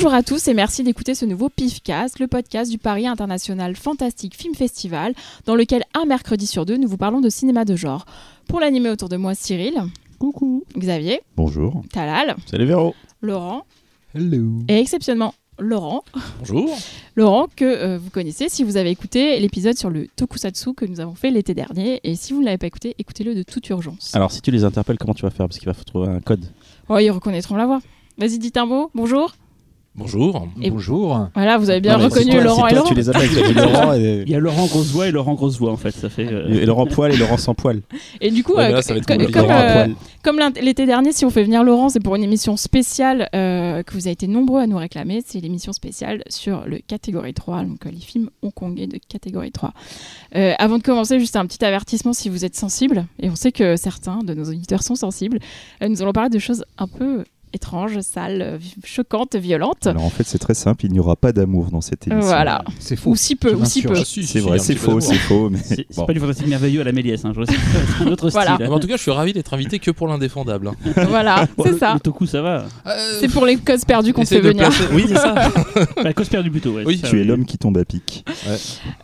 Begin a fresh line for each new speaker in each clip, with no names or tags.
Bonjour à tous et merci d'écouter ce nouveau PIFcast, le podcast du Paris International Fantastic Film Festival, dans lequel un mercredi sur deux, nous vous parlons de cinéma de genre. Pour l'animer autour de moi, Cyril.
Coucou.
Xavier.
Bonjour.
Talal.
Salut Véro.
Laurent.
Hello.
Et exceptionnellement, Laurent.
Bonjour.
Laurent, que euh, vous connaissez si vous avez écouté l'épisode sur le tokusatsu que nous avons fait l'été dernier. Et si vous ne l'avez pas écouté, écoutez-le de toute urgence.
Alors, si tu les interpelles, comment tu vas faire? Parce qu'il va faut trouver un code.
Oh, ils reconnaîtront la voix. Vas-y, dites un mot. Bonjour.
Bonjour.
Et-
Bonjour.
Voilà, vous avez bien
Non,
reconnu
toi-
Laurent et
toi,
Laurent.
tu les appelles, tu dis Laurent et,
Il y a Laurent grosse voix et Laurent grosse voix en fait, ça fait. euh,
et Laurent poil et Laurent sans poil.
Et du coup,
Ouais,
euh,
là, ça va être
co-
compliqué.
comme, euh. Comme l'été dernier, si on fait venir Laurent, c'est pour une émission spéciale euh, que vous avez été nombreux à nous réclamer. C'est l'émission spéciale sur le catégorie 3, donc les films hongkongais de catégorie 3. Euh, avant de commencer, juste un petit avertissement si vous êtes sensible, et on sait que certains de nos auditeurs sont sensibles, euh, nous allons parler de choses un peu étranges, sales, euh, vi- choquantes, violentes.
Alors en fait, c'est très simple, il n'y aura pas d'amour dans cette émission.
Voilà.
C'est faux.
Ou si peu, ou si peu.
Ah,
C'est vrai, c'est faux, c'est faux, mais
C'est
bon.
pas du fantastique merveilleux à la Méliès, hein, je un autre
Voilà.
style.
Mais en tout cas, je suis ravi d'être invité que pour l'indéfendable.
Voilà,
Bon,
c'est ça.
Le Toku, ça va.
C'est pour les causes perdues qu'on fait venir.
placer-
Oui, c'est ça.
La cause perdue plutôt, ouais.
Oui,
tu es l'homme qui tombe à pic.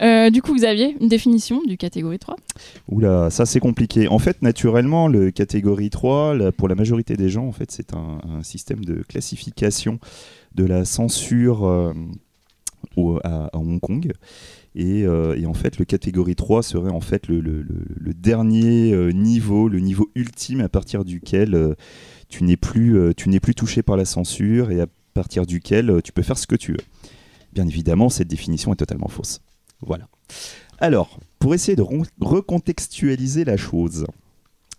Euh, du coup, Xavier, une définition du catégorie 3
Oula, ça c'est compliqué. En fait, naturellement, le catégorie 3, là, pour la majorité des gens, en fait, c'est un, un système de classification de la censure euh, à, Hong Kong. Et, euh, et en fait, le catégorie 3 serait en fait le, dernier euh, niveau, le niveau ultime à partir duquel tu n'es plus, tu n'es plus touché par la censure et à partir duquel tu peux faire ce que tu veux. Bien évidemment, cette définition est totalement fausse. Voilà. Alors, pour essayer de recontextualiser la chose,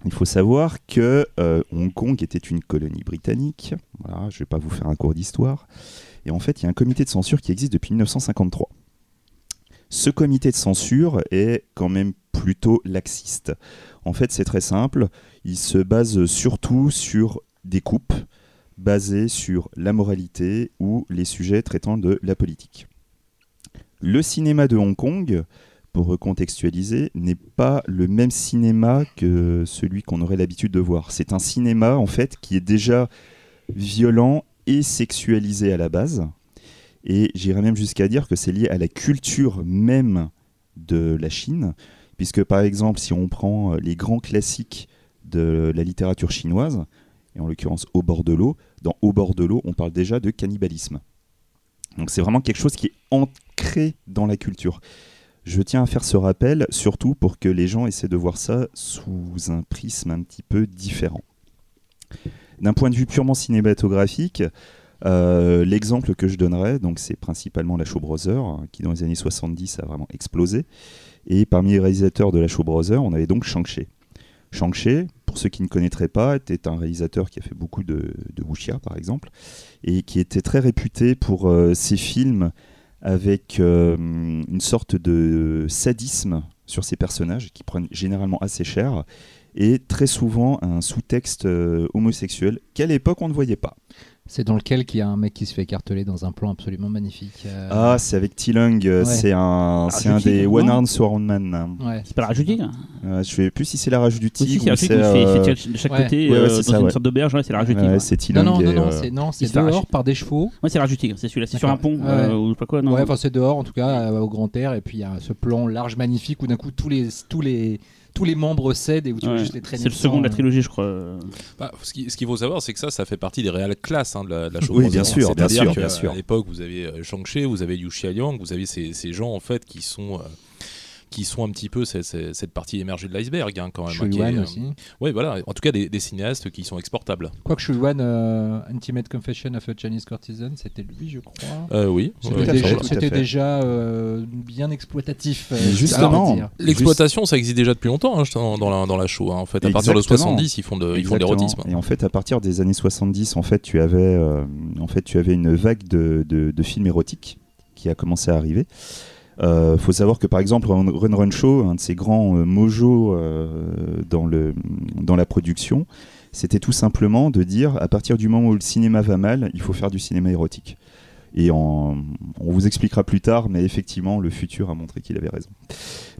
il faut savoir que euh, Hong Kong était une colonie britannique. Voilà, je ne vais pas vous faire un cours d'histoire. Et en fait, il y a un comité de censure qui existe depuis 1953. Ce comité de censure est quand même plutôt laxiste. En fait, c'est très simple. Il se base surtout sur des coupes basées sur la moralité ou les sujets traitant de la politique. Le cinéma de Hong Kong, pour recontextualiser, n'est pas le même cinéma que celui qu'on aurait l'habitude de voir. C'est un cinéma en fait qui est déjà violent et sexualisé à la base. Et j'irais même jusqu'à dire que c'est lié à la culture même de la Chine, puisque par exemple, si on prend euh, les grands classiques de la littérature chinoise, et en l'occurrence Au bord de l'eau, dans Au bord de l'eau, on parle déjà de cannibalisme. Donc c'est vraiment quelque chose qui est ancré dans la culture. Je tiens à faire ce rappel, surtout pour que les gens essaient de voir ça sous un prisme un petit peu différent. D'un point de vue purement cinématographique, euh, l'exemple que je donnerais, c'est principalement la Show Brother, hein, qui dans les années 70 a vraiment explosé. Et parmi les réalisateurs de la Show Brother, on avait donc Shang-Chi. Shang-Chi, pour ceux qui ne connaîtraient pas, était un réalisateur qui a fait beaucoup de, de par exemple, et qui était très réputé pour euh, ses films avec euh, une sorte de sadisme sur ses personnages qui prennent généralement assez cher et très souvent un sous-texte euh, homosexuel qu'à l'époque on ne voyait pas.
C'est dans lequel qu'il y a un mec qui se fait écarteler dans un plan absolument magnifique. euh,
Ah, c'est avec T-Lung, euh,
Ouais.
c'est un, c'est un des One Arm Swordman.
Ouais.
C'est pas la rajouter hein
Euh, je sais plus si c'est la rage du
Oui, si,
tigre
c'est la
euh,
de chaque
ouais.
côté
Ouais, ouais,
euh,
c'est
dans
ça,
une
ouais.
sorte d'auberge, ouais, c'est la rajouter.
ouais,
Ouais,
c'est
Non,
T-Lung.
non, non,
et,
non,
euh,
c'est non, dehors par des chevaux.
c'est la rajouter, c'est celui-là, c'est sur un pont
Ouais.
ou je sais pas quoi, non
Ouais, enfin c'est dehors en tout cas, au grand air, et puis il y a ce plan large, magnifique où d'un coup tous les tous les tous les membres cèdent et où tu
Ouais.
juste les traînées.
C'est le second de la
euh.
trilogie, je crois.
Bah, ce qui- ce qu'il faut savoir, c'est que ça, ça fait partie des réelles classes hein, de la, de la show
Oui, bien sûr, bien sûr,
que,
bien
euh,
sûr.
À l'époque, vous avez euh, Shang-Chi, vous avez Yu Xiaoliang, vous avez ces, ces gens en fait qui sont. Qui sont un petit peu cette, partie émergée de l'iceberg hein, quand même.
Shui
qui est, euh,
aussi.
ouais, voilà. En tout cas, des, des cinéastes qui sont exportables.
Quoique Shui Wan, euh, Intimate Confession of a Chinese Courtesan, c'était lui, je crois.
Euh, oui.
C'était déjà, euh, bien exploitatif. euh,
justement.
L'exploitation, ça existe déjà depuis longtemps hein, dans, la, dans la show. hein. En fait, à partir de
Exactement.
70, ils font de, ils font de l'érotisme.
Et en fait, à partir des années 70, en fait, tu avais, euh, en fait, tu avais une vague de, de- de films érotiques qui a commencé à arriver. Euh, faut savoir que par exemple Run Run Show, un de ces grands euh, mojos euh, dans, le, dans la production, c'était tout simplement de dire à partir du moment où le cinéma va mal, il faut faire du cinéma érotique. Et on vous expliquera plus tard, mais effectivement, le futur a montré qu'il avait raison.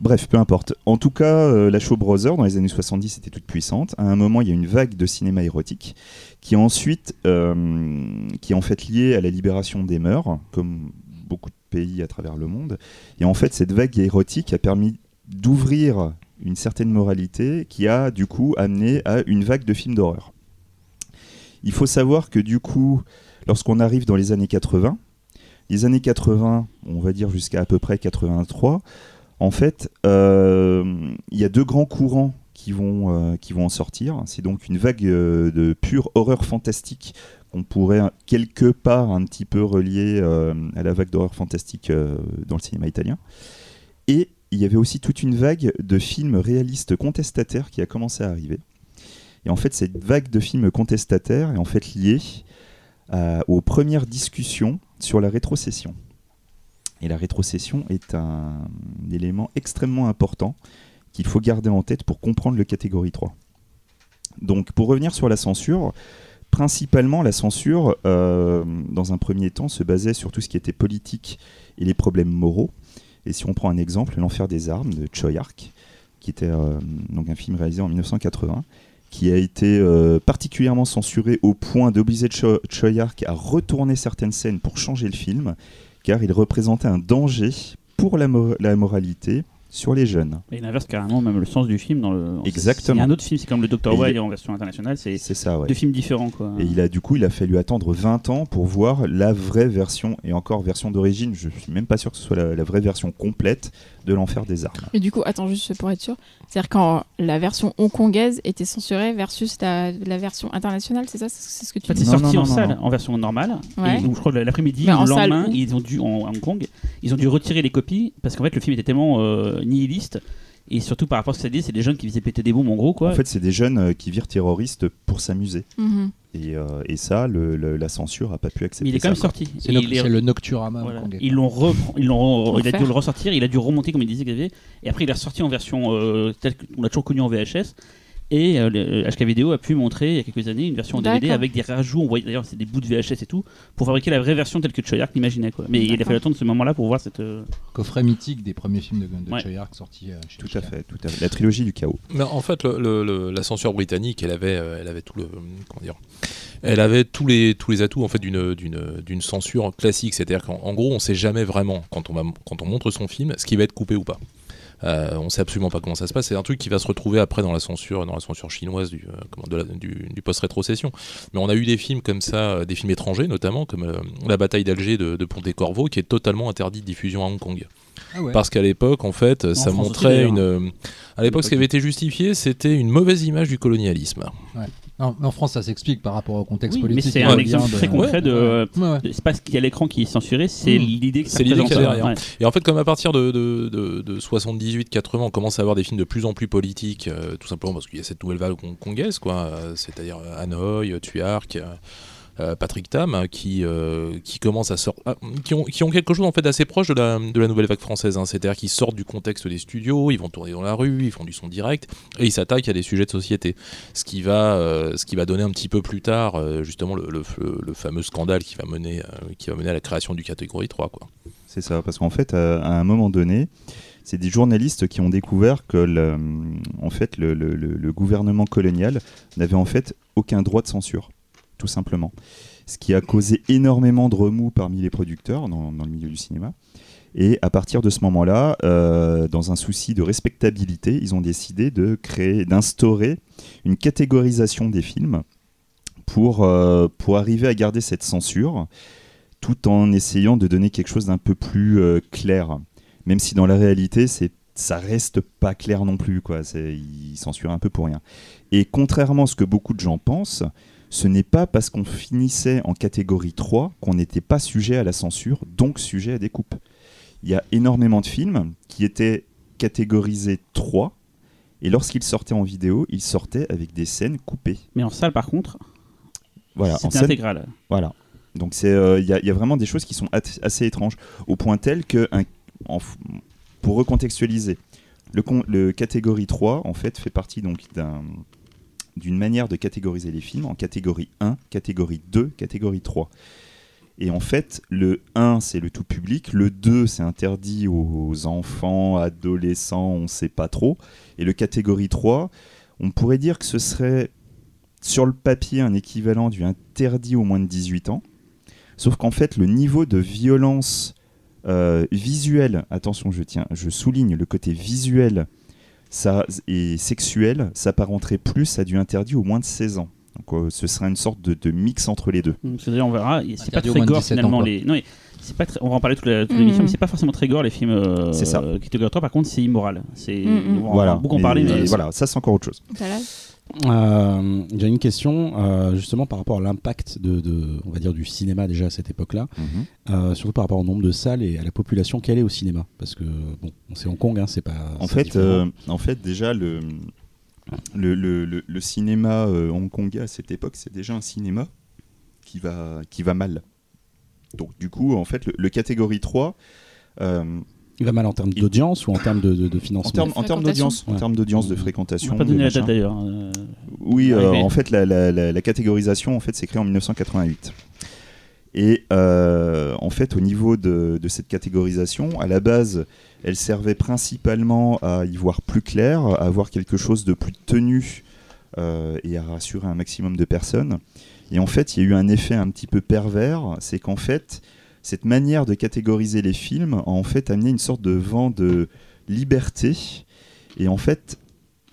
Bref, peu importe. En tout cas, la Show Brothers, dans les années 70, était toute puissante. À un moment, il y a une vague de cinéma érotique qui ensuite, qui est en fait liée à la libération des mœurs, comme beaucoup de à travers le monde. Et en fait, cette vague érotique a permis d'ouvrir une certaine moralité qui a du coup amené à une vague de films d'horreur. Il faut savoir que du coup, lorsqu'on arrive dans les années 80, les années 80, on va dire jusqu'à à peu près 83, en fait, euh, il y a deux grands courants qui vont, euh, qui vont en sortir. C'est donc une vague euh, de pure horreur fantastique qu'on pourrait euh, quelque part un petit peu relier euh, à la vague d'horreur fantastique euh, dans le cinéma italien. Et il y avait aussi toute une vague de films réalistes contestataires qui a commencé à arriver. Et en fait, cette vague de films contestataires est en fait liée à- aux premières discussions sur la rétrocession. Et la rétrocession est un élément extrêmement important qu'il faut garder en tête pour comprendre le catégorie 3. Donc pour revenir sur la censure, principalement la censure, euh, dans un premier temps, se basait sur tout ce qui était politique et les problèmes moraux. Et si on prend un exemple, L'Enfer des armes de Choyark, qui était euh, donc un film réalisé en 1980, qui a été euh, particulièrement censuré au point d'obliger Cho- Choyark à retourner certaines scènes pour changer le film, car il représentait un danger pour la, mo- la moralité sur les jeunes.
Et il inverse carrément même le sens du film. Dans le...
Exactement.
Il y a un autre film, c'est comme le Dr. Why en version internationale, c'est
C'est ça, ouais.
deux films différents. Quoi.
Et il a du coup, il a fallu attendre 20 ans pour voir la vraie version, et encore version d'origine, je suis même pas sûr que ce soit la, la vraie version complète de l'enfer des armes.
Et du coup, attends juste pour être sûr, c'est-à-dire quand la version hongkongaise était censurée versus la, la version internationale, c'est ça C'est ce que tu dis
c'est sorti
non,
en
non,
salle
non.
en version normale.
Ouais.
Et, ou je crois que l'après-midi le lendemain, ils ont dû en Hong Kong, ils ont dû retirer les copies parce qu'en fait le film était tellement euh, nihiliste et surtout par rapport à ce que ça dit, c'est des jeunes qui faisaient péter des bombes en gros quoi.
En fait, c'est des jeunes euh, qui virent terroristes pour s'amuser.
Mhm.
Et, euh, et ça, le- le- la censure a pas pu accepter
Mais il est quand
ça,
même sorti.
C'est le,
est-
Nocturama
Voilà. Ils l'ont ils l'ont, il a dû le ressortir, il a dû remonter comme il disait Xavier, et après il est ressorti en version euh, telle qu'on l'a toujours connu en VHS. Et euh, le HK Vidéo a pu montrer il y a quelques années une version en DVD avec des rajouts. On voyait d'ailleurs c'est des bouts de VHS et tout pour fabriquer la vraie version telle que Choyark l'imaginait quoi. Mais il a fallu attendre ce moment-là pour voir cette. euh,
Coffret mythique des premiers films de, de
Ouais.
Choyark sortis euh, chez
Tout à fait, tout à fait. La trilogie du chaos.
Mais en fait, le- le- le- la censure britannique, elle avait, euh, elle avait tout le, comment dire, elle avait tous les tous les atouts en fait d'une d'une d'une censure classique. C'est-à-dire qu'en en gros, on sait jamais vraiment quand on va quand on montre son film ce qui va être coupé ou pas. Euh, on sait absolument pas comment ça se passe. C'est un truc qui va se retrouver après dans la censure, dans la censure chinoise du, euh, comment, de la- du, du post-rétrocession. Mais on a eu des films comme ça, euh, des films étrangers notamment, comme euh, La bataille d'Alger de, de Ponte-Corvo, qui est totalement interdit de diffusion à Hong Kong.
Ah ouais.
Parce qu'à l'époque, en fait, ça
France
montrait une. À l'époque, ce qui avait été justifié, c'était une mauvaise image du colonialisme.
Non, mais en France, ça s'explique par rapport au contexte
Oui,
politique.
mais c'est un exemple très concret de.
Ouais, ouais.
de- C'est pas ce qu'il y a à l'écran qui est censuré, c'est
Mm.
l'idée que ça
C'est l'idée
représente,
qu'il y a derrière.
Ouais.
Et en fait, comme à partir de, de, de, de 78-80, on commence à avoir des films de plus en plus politiques, euh, tout simplement parce qu'il y a cette nouvelle vague congaise, quoi, euh, c'est-à-dire euh, Hanoï, euh, euh, Patrick Tam, hein, qui, euh, qui commencent à sortir, ah, qui, ont, qui ont quelque chose en fait assez proche de la, de la nouvelle vague française, hein, c'est-à-dire qu'ils sortent du contexte des studios, ils vont tourner dans la rue, ils font du son direct, et ils s'attaquent à des sujets de société. Ce qui va, euh, ce qui va donner un petit peu plus tard, justement, le, le, fameux scandale qui va, mener, qui va mener à la création du catégorie 3, quoi.
C'est ça, parce qu'en fait, à, un moment donné, c'est des journalistes qui ont découvert que le, en fait, le- le gouvernement colonial n'avait en fait aucun droit de censure, tout simplement. Ce qui a causé énormément de remous parmi les producteurs dans, le milieu du cinéma. Et à partir de ce moment-là, euh, dans un souci de respectabilité, ils ont décidé de créer, d'instaurer une catégorisation des films pour, euh, pour arriver à garder cette censure tout en essayant de donner quelque chose d'un peu plus euh, clair. Même si dans la réalité, c'est ça reste pas clair non plus. Quoi. Ils censurent un peu pour rien. Et contrairement à ce que beaucoup de gens pensent, ce n'est pas parce qu'on finissait en catégorie 3 qu'on n'était pas sujet à la censure, donc sujet à des coupes. Il y a énormément de films qui étaient catégorisés 3, et lorsqu'ils sortaient en vidéo, ils sortaient avec des scènes coupées.
Mais en salle par contre,
Voilà, en
c'était intégral.
voilà. Donc c'est euh, il y, a- il y a vraiment des choses qui sont assez étranges au point tel que un- en pour recontextualiser le, con- le catégorie 3 en fait fait partie donc d'un d'une manière de catégoriser les films en catégorie 1, catégorie 2, catégorie 3. Et en fait, le 1, c'est le tout public. Le 2, c'est interdit aux enfants, adolescents, on ne sait pas trop. Et le catégorie 3, on pourrait dire que ce serait sur le papier un équivalent du interdit aux moins de 18 ans. Sauf qu'en fait, le niveau de violence euh, visuelle, attention, je tiens, je souligne le côté visuel ça, et sexuel, s'apparenterait plus à du interdit aux moins de 16 ans. Donc, euh, ce serait une sorte de, de mix entre les deux.
C'est-à-dire, on verra, c'est pas très gore
17 ans,
finalement. les... non, mais c'est pas très- On va en parler toute l'émission,
Mhm.
mais c'est pas forcément très gore les films euh,
C'est ça.
euh, catégorie 3, par contre, c'est immoral. C'est...
Mhm.
On va
voilà.
beaucoup en parler, mais.
mais voilà, ça c'est encore autre chose.
Talal
Euh, J'ai une question euh, justement par rapport à l'impact de, de- on va dire, du cinéma déjà à cette époque-là, euh, surtout par rapport au nombre de salles et à la population qu'elle est au cinéma. Parce que bon, c'est Hong Kong, hein, c'est pas.
En fait, euh, en fait, déjà le le, le- le- le cinéma euh, hongkongais à cette époque, c'est déjà un cinéma qui va qui va mal. Donc du coup, en fait, le, catégorie 3 euh,
il va mal en termes d'audience ou en termes de, de- de
en
financement.
termes en termes d'audience, en termes d'audience, de.
On
fréquentation,
pas
de
donner la date d'ailleurs. euh,
Oui, euh, en fait, la, la- la- la catégorisation, en fait, s'est créée en 1988. Et euh, en fait, au niveau de, de cette catégorisation, à la base, elle servait principalement à y voir plus clair, à avoir quelque chose de plus tenu euh, et à rassurer un maximum de personnes. Et en fait, il y a eu un effet un petit peu pervers, c'est qu'en fait, cette manière de catégoriser les films a en fait amené une sorte de vent de liberté. Et en fait,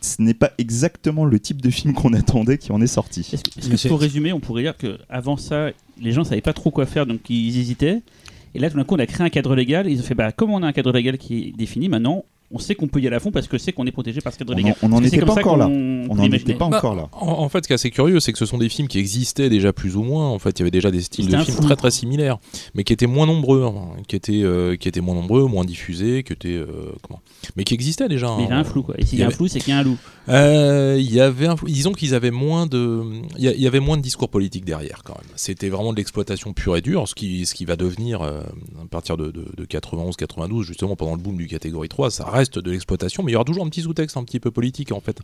ce n'est pas exactement le type de film qu'on attendait qui en est sorti.
Est-ce que, est-ce pour résumer, on pourrait dire que avant ça, les gens savaient pas trop quoi faire, donc ils hésitaient. Et là, tout d'un coup, on a créé un cadre légal. Et ils ont fait, bah, comme on a un cadre légal qui est défini, maintenant, on sait qu'on peut y aller à fond parce que c'est qu'on est protégé par ce cadre légal.
on n'en était pas encore là. On n'en était pas encore là.
En, fait, ce qui est assez curieux, c'est que ce sont des films qui existaient déjà plus ou moins. En fait, il y avait déjà des styles de films très très similaires, mais qui étaient moins nombreux, hein, qui étaient euh, qui étaient moins nombreux, moins diffusés, qui étaient euh, comment, mais qui existaient déjà.
Mais il y avait
hein.
un flou, quoi. Et s'il y a un flou, c'est qu'il y a un loup.
Euh, Il y avait un flou. disons qu'ils avaient moins de, il y, a- il y avait moins de discours politique derrière quand même. C'était vraiment de l'exploitation pure et dure, ce qui ce qui va devenir euh, à partir de, de, de 91-92 justement pendant le boom du catégorie 3, ça reste de l'exploitation, mais il y aura toujours un petit sous-texte un petit peu politique en fait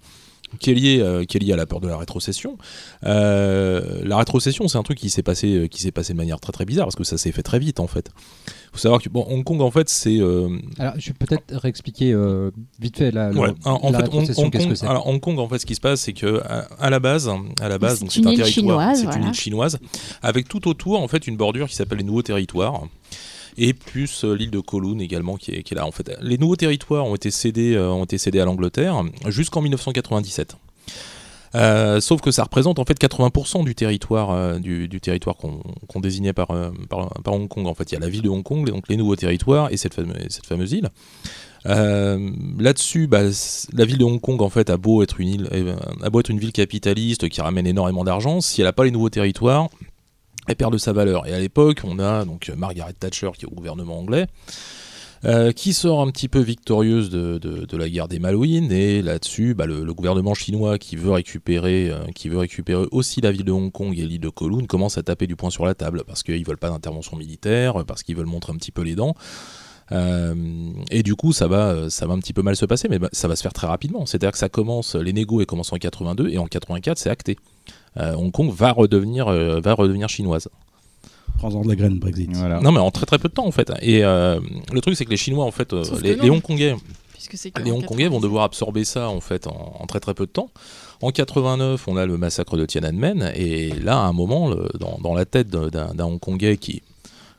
qui est lié, euh, qui est lié à la peur de la rétrocession. Euh, la rétrocession, c'est un truc qui s'est passé, euh, qui s'est passé de manière très très bizarre parce que ça s'est fait très vite en fait. Faut savoir que bon, Hong Kong en fait c'est euh,
Alors, je vais peut-être réexpliquer euh, vite fait la,
Ouais, en, en
la
fait, Hong,
rétrocession,
Hong
qu'est-ce
Kong,
que c'est
alors, Hong Kong, en fait, ce qui se passe, c'est que à, à la base, à la base,
C'est
donc
une
c'est un territoire, c'est
voilà.
une île chinoise, avec tout autour, en fait, une bordure qui s'appelle les Nouveaux Territoires. Et plus euh, l'île de Kowloon également qui est, là. En fait, les nouveaux territoires ont été cédés, euh, ont été cédés à l'Angleterre jusqu'en 1997. Euh, sauf que ça représente en fait 80% du territoire, du, territoire qu'on désignait par, Hong Kong. En fait, il y a la ville de Hong Kong, donc les nouveaux territoires et cette, fame- cette fameuse île. Là-dessus, bah, la ville de Hong Kong en fait a beau être une île, a beau être une ville capitaliste qui ramène énormément d'argent, si elle n'a pas les nouveaux territoires, elle perd de sa valeur. Et à l'époque, on a donc Margaret Thatcher qui est au gouvernement anglais. euh, qui sort un petit peu victorieuse de, la guerre des Malouines et là-dessus bah, le, gouvernement chinois qui veut récupérer euh, qui veut récupérer aussi la ville de Hong Kong et l'île de Kowloon commence à taper du poing sur la table parce qu'ils veulent pas d'intervention militaire parce qu'ils veulent montrer un petit peu les dents euh, et du coup, ça va, ça va un petit peu mal se passer, mais bah, ça va se faire très rapidement. C'est-à-dire que ça commence, les négos, commencent en 82 et en 84, c'est acté. Euh, Hong Kong va redevenir, euh, va redevenir chinoise.
Prends-en de la graine Brexit.
Voilà.
Non, mais en très très peu de temps en fait. Et euh, le truc, c'est que les Chinois, en fait, euh, les, les Hongkongais, les Hongkongais vont
90.
devoir absorber ça en fait en, en très très peu de temps. En 89, on a le massacre de Tiananmen et là, à un moment, le- dans, dans la tête d'un d'un Hongkongais qui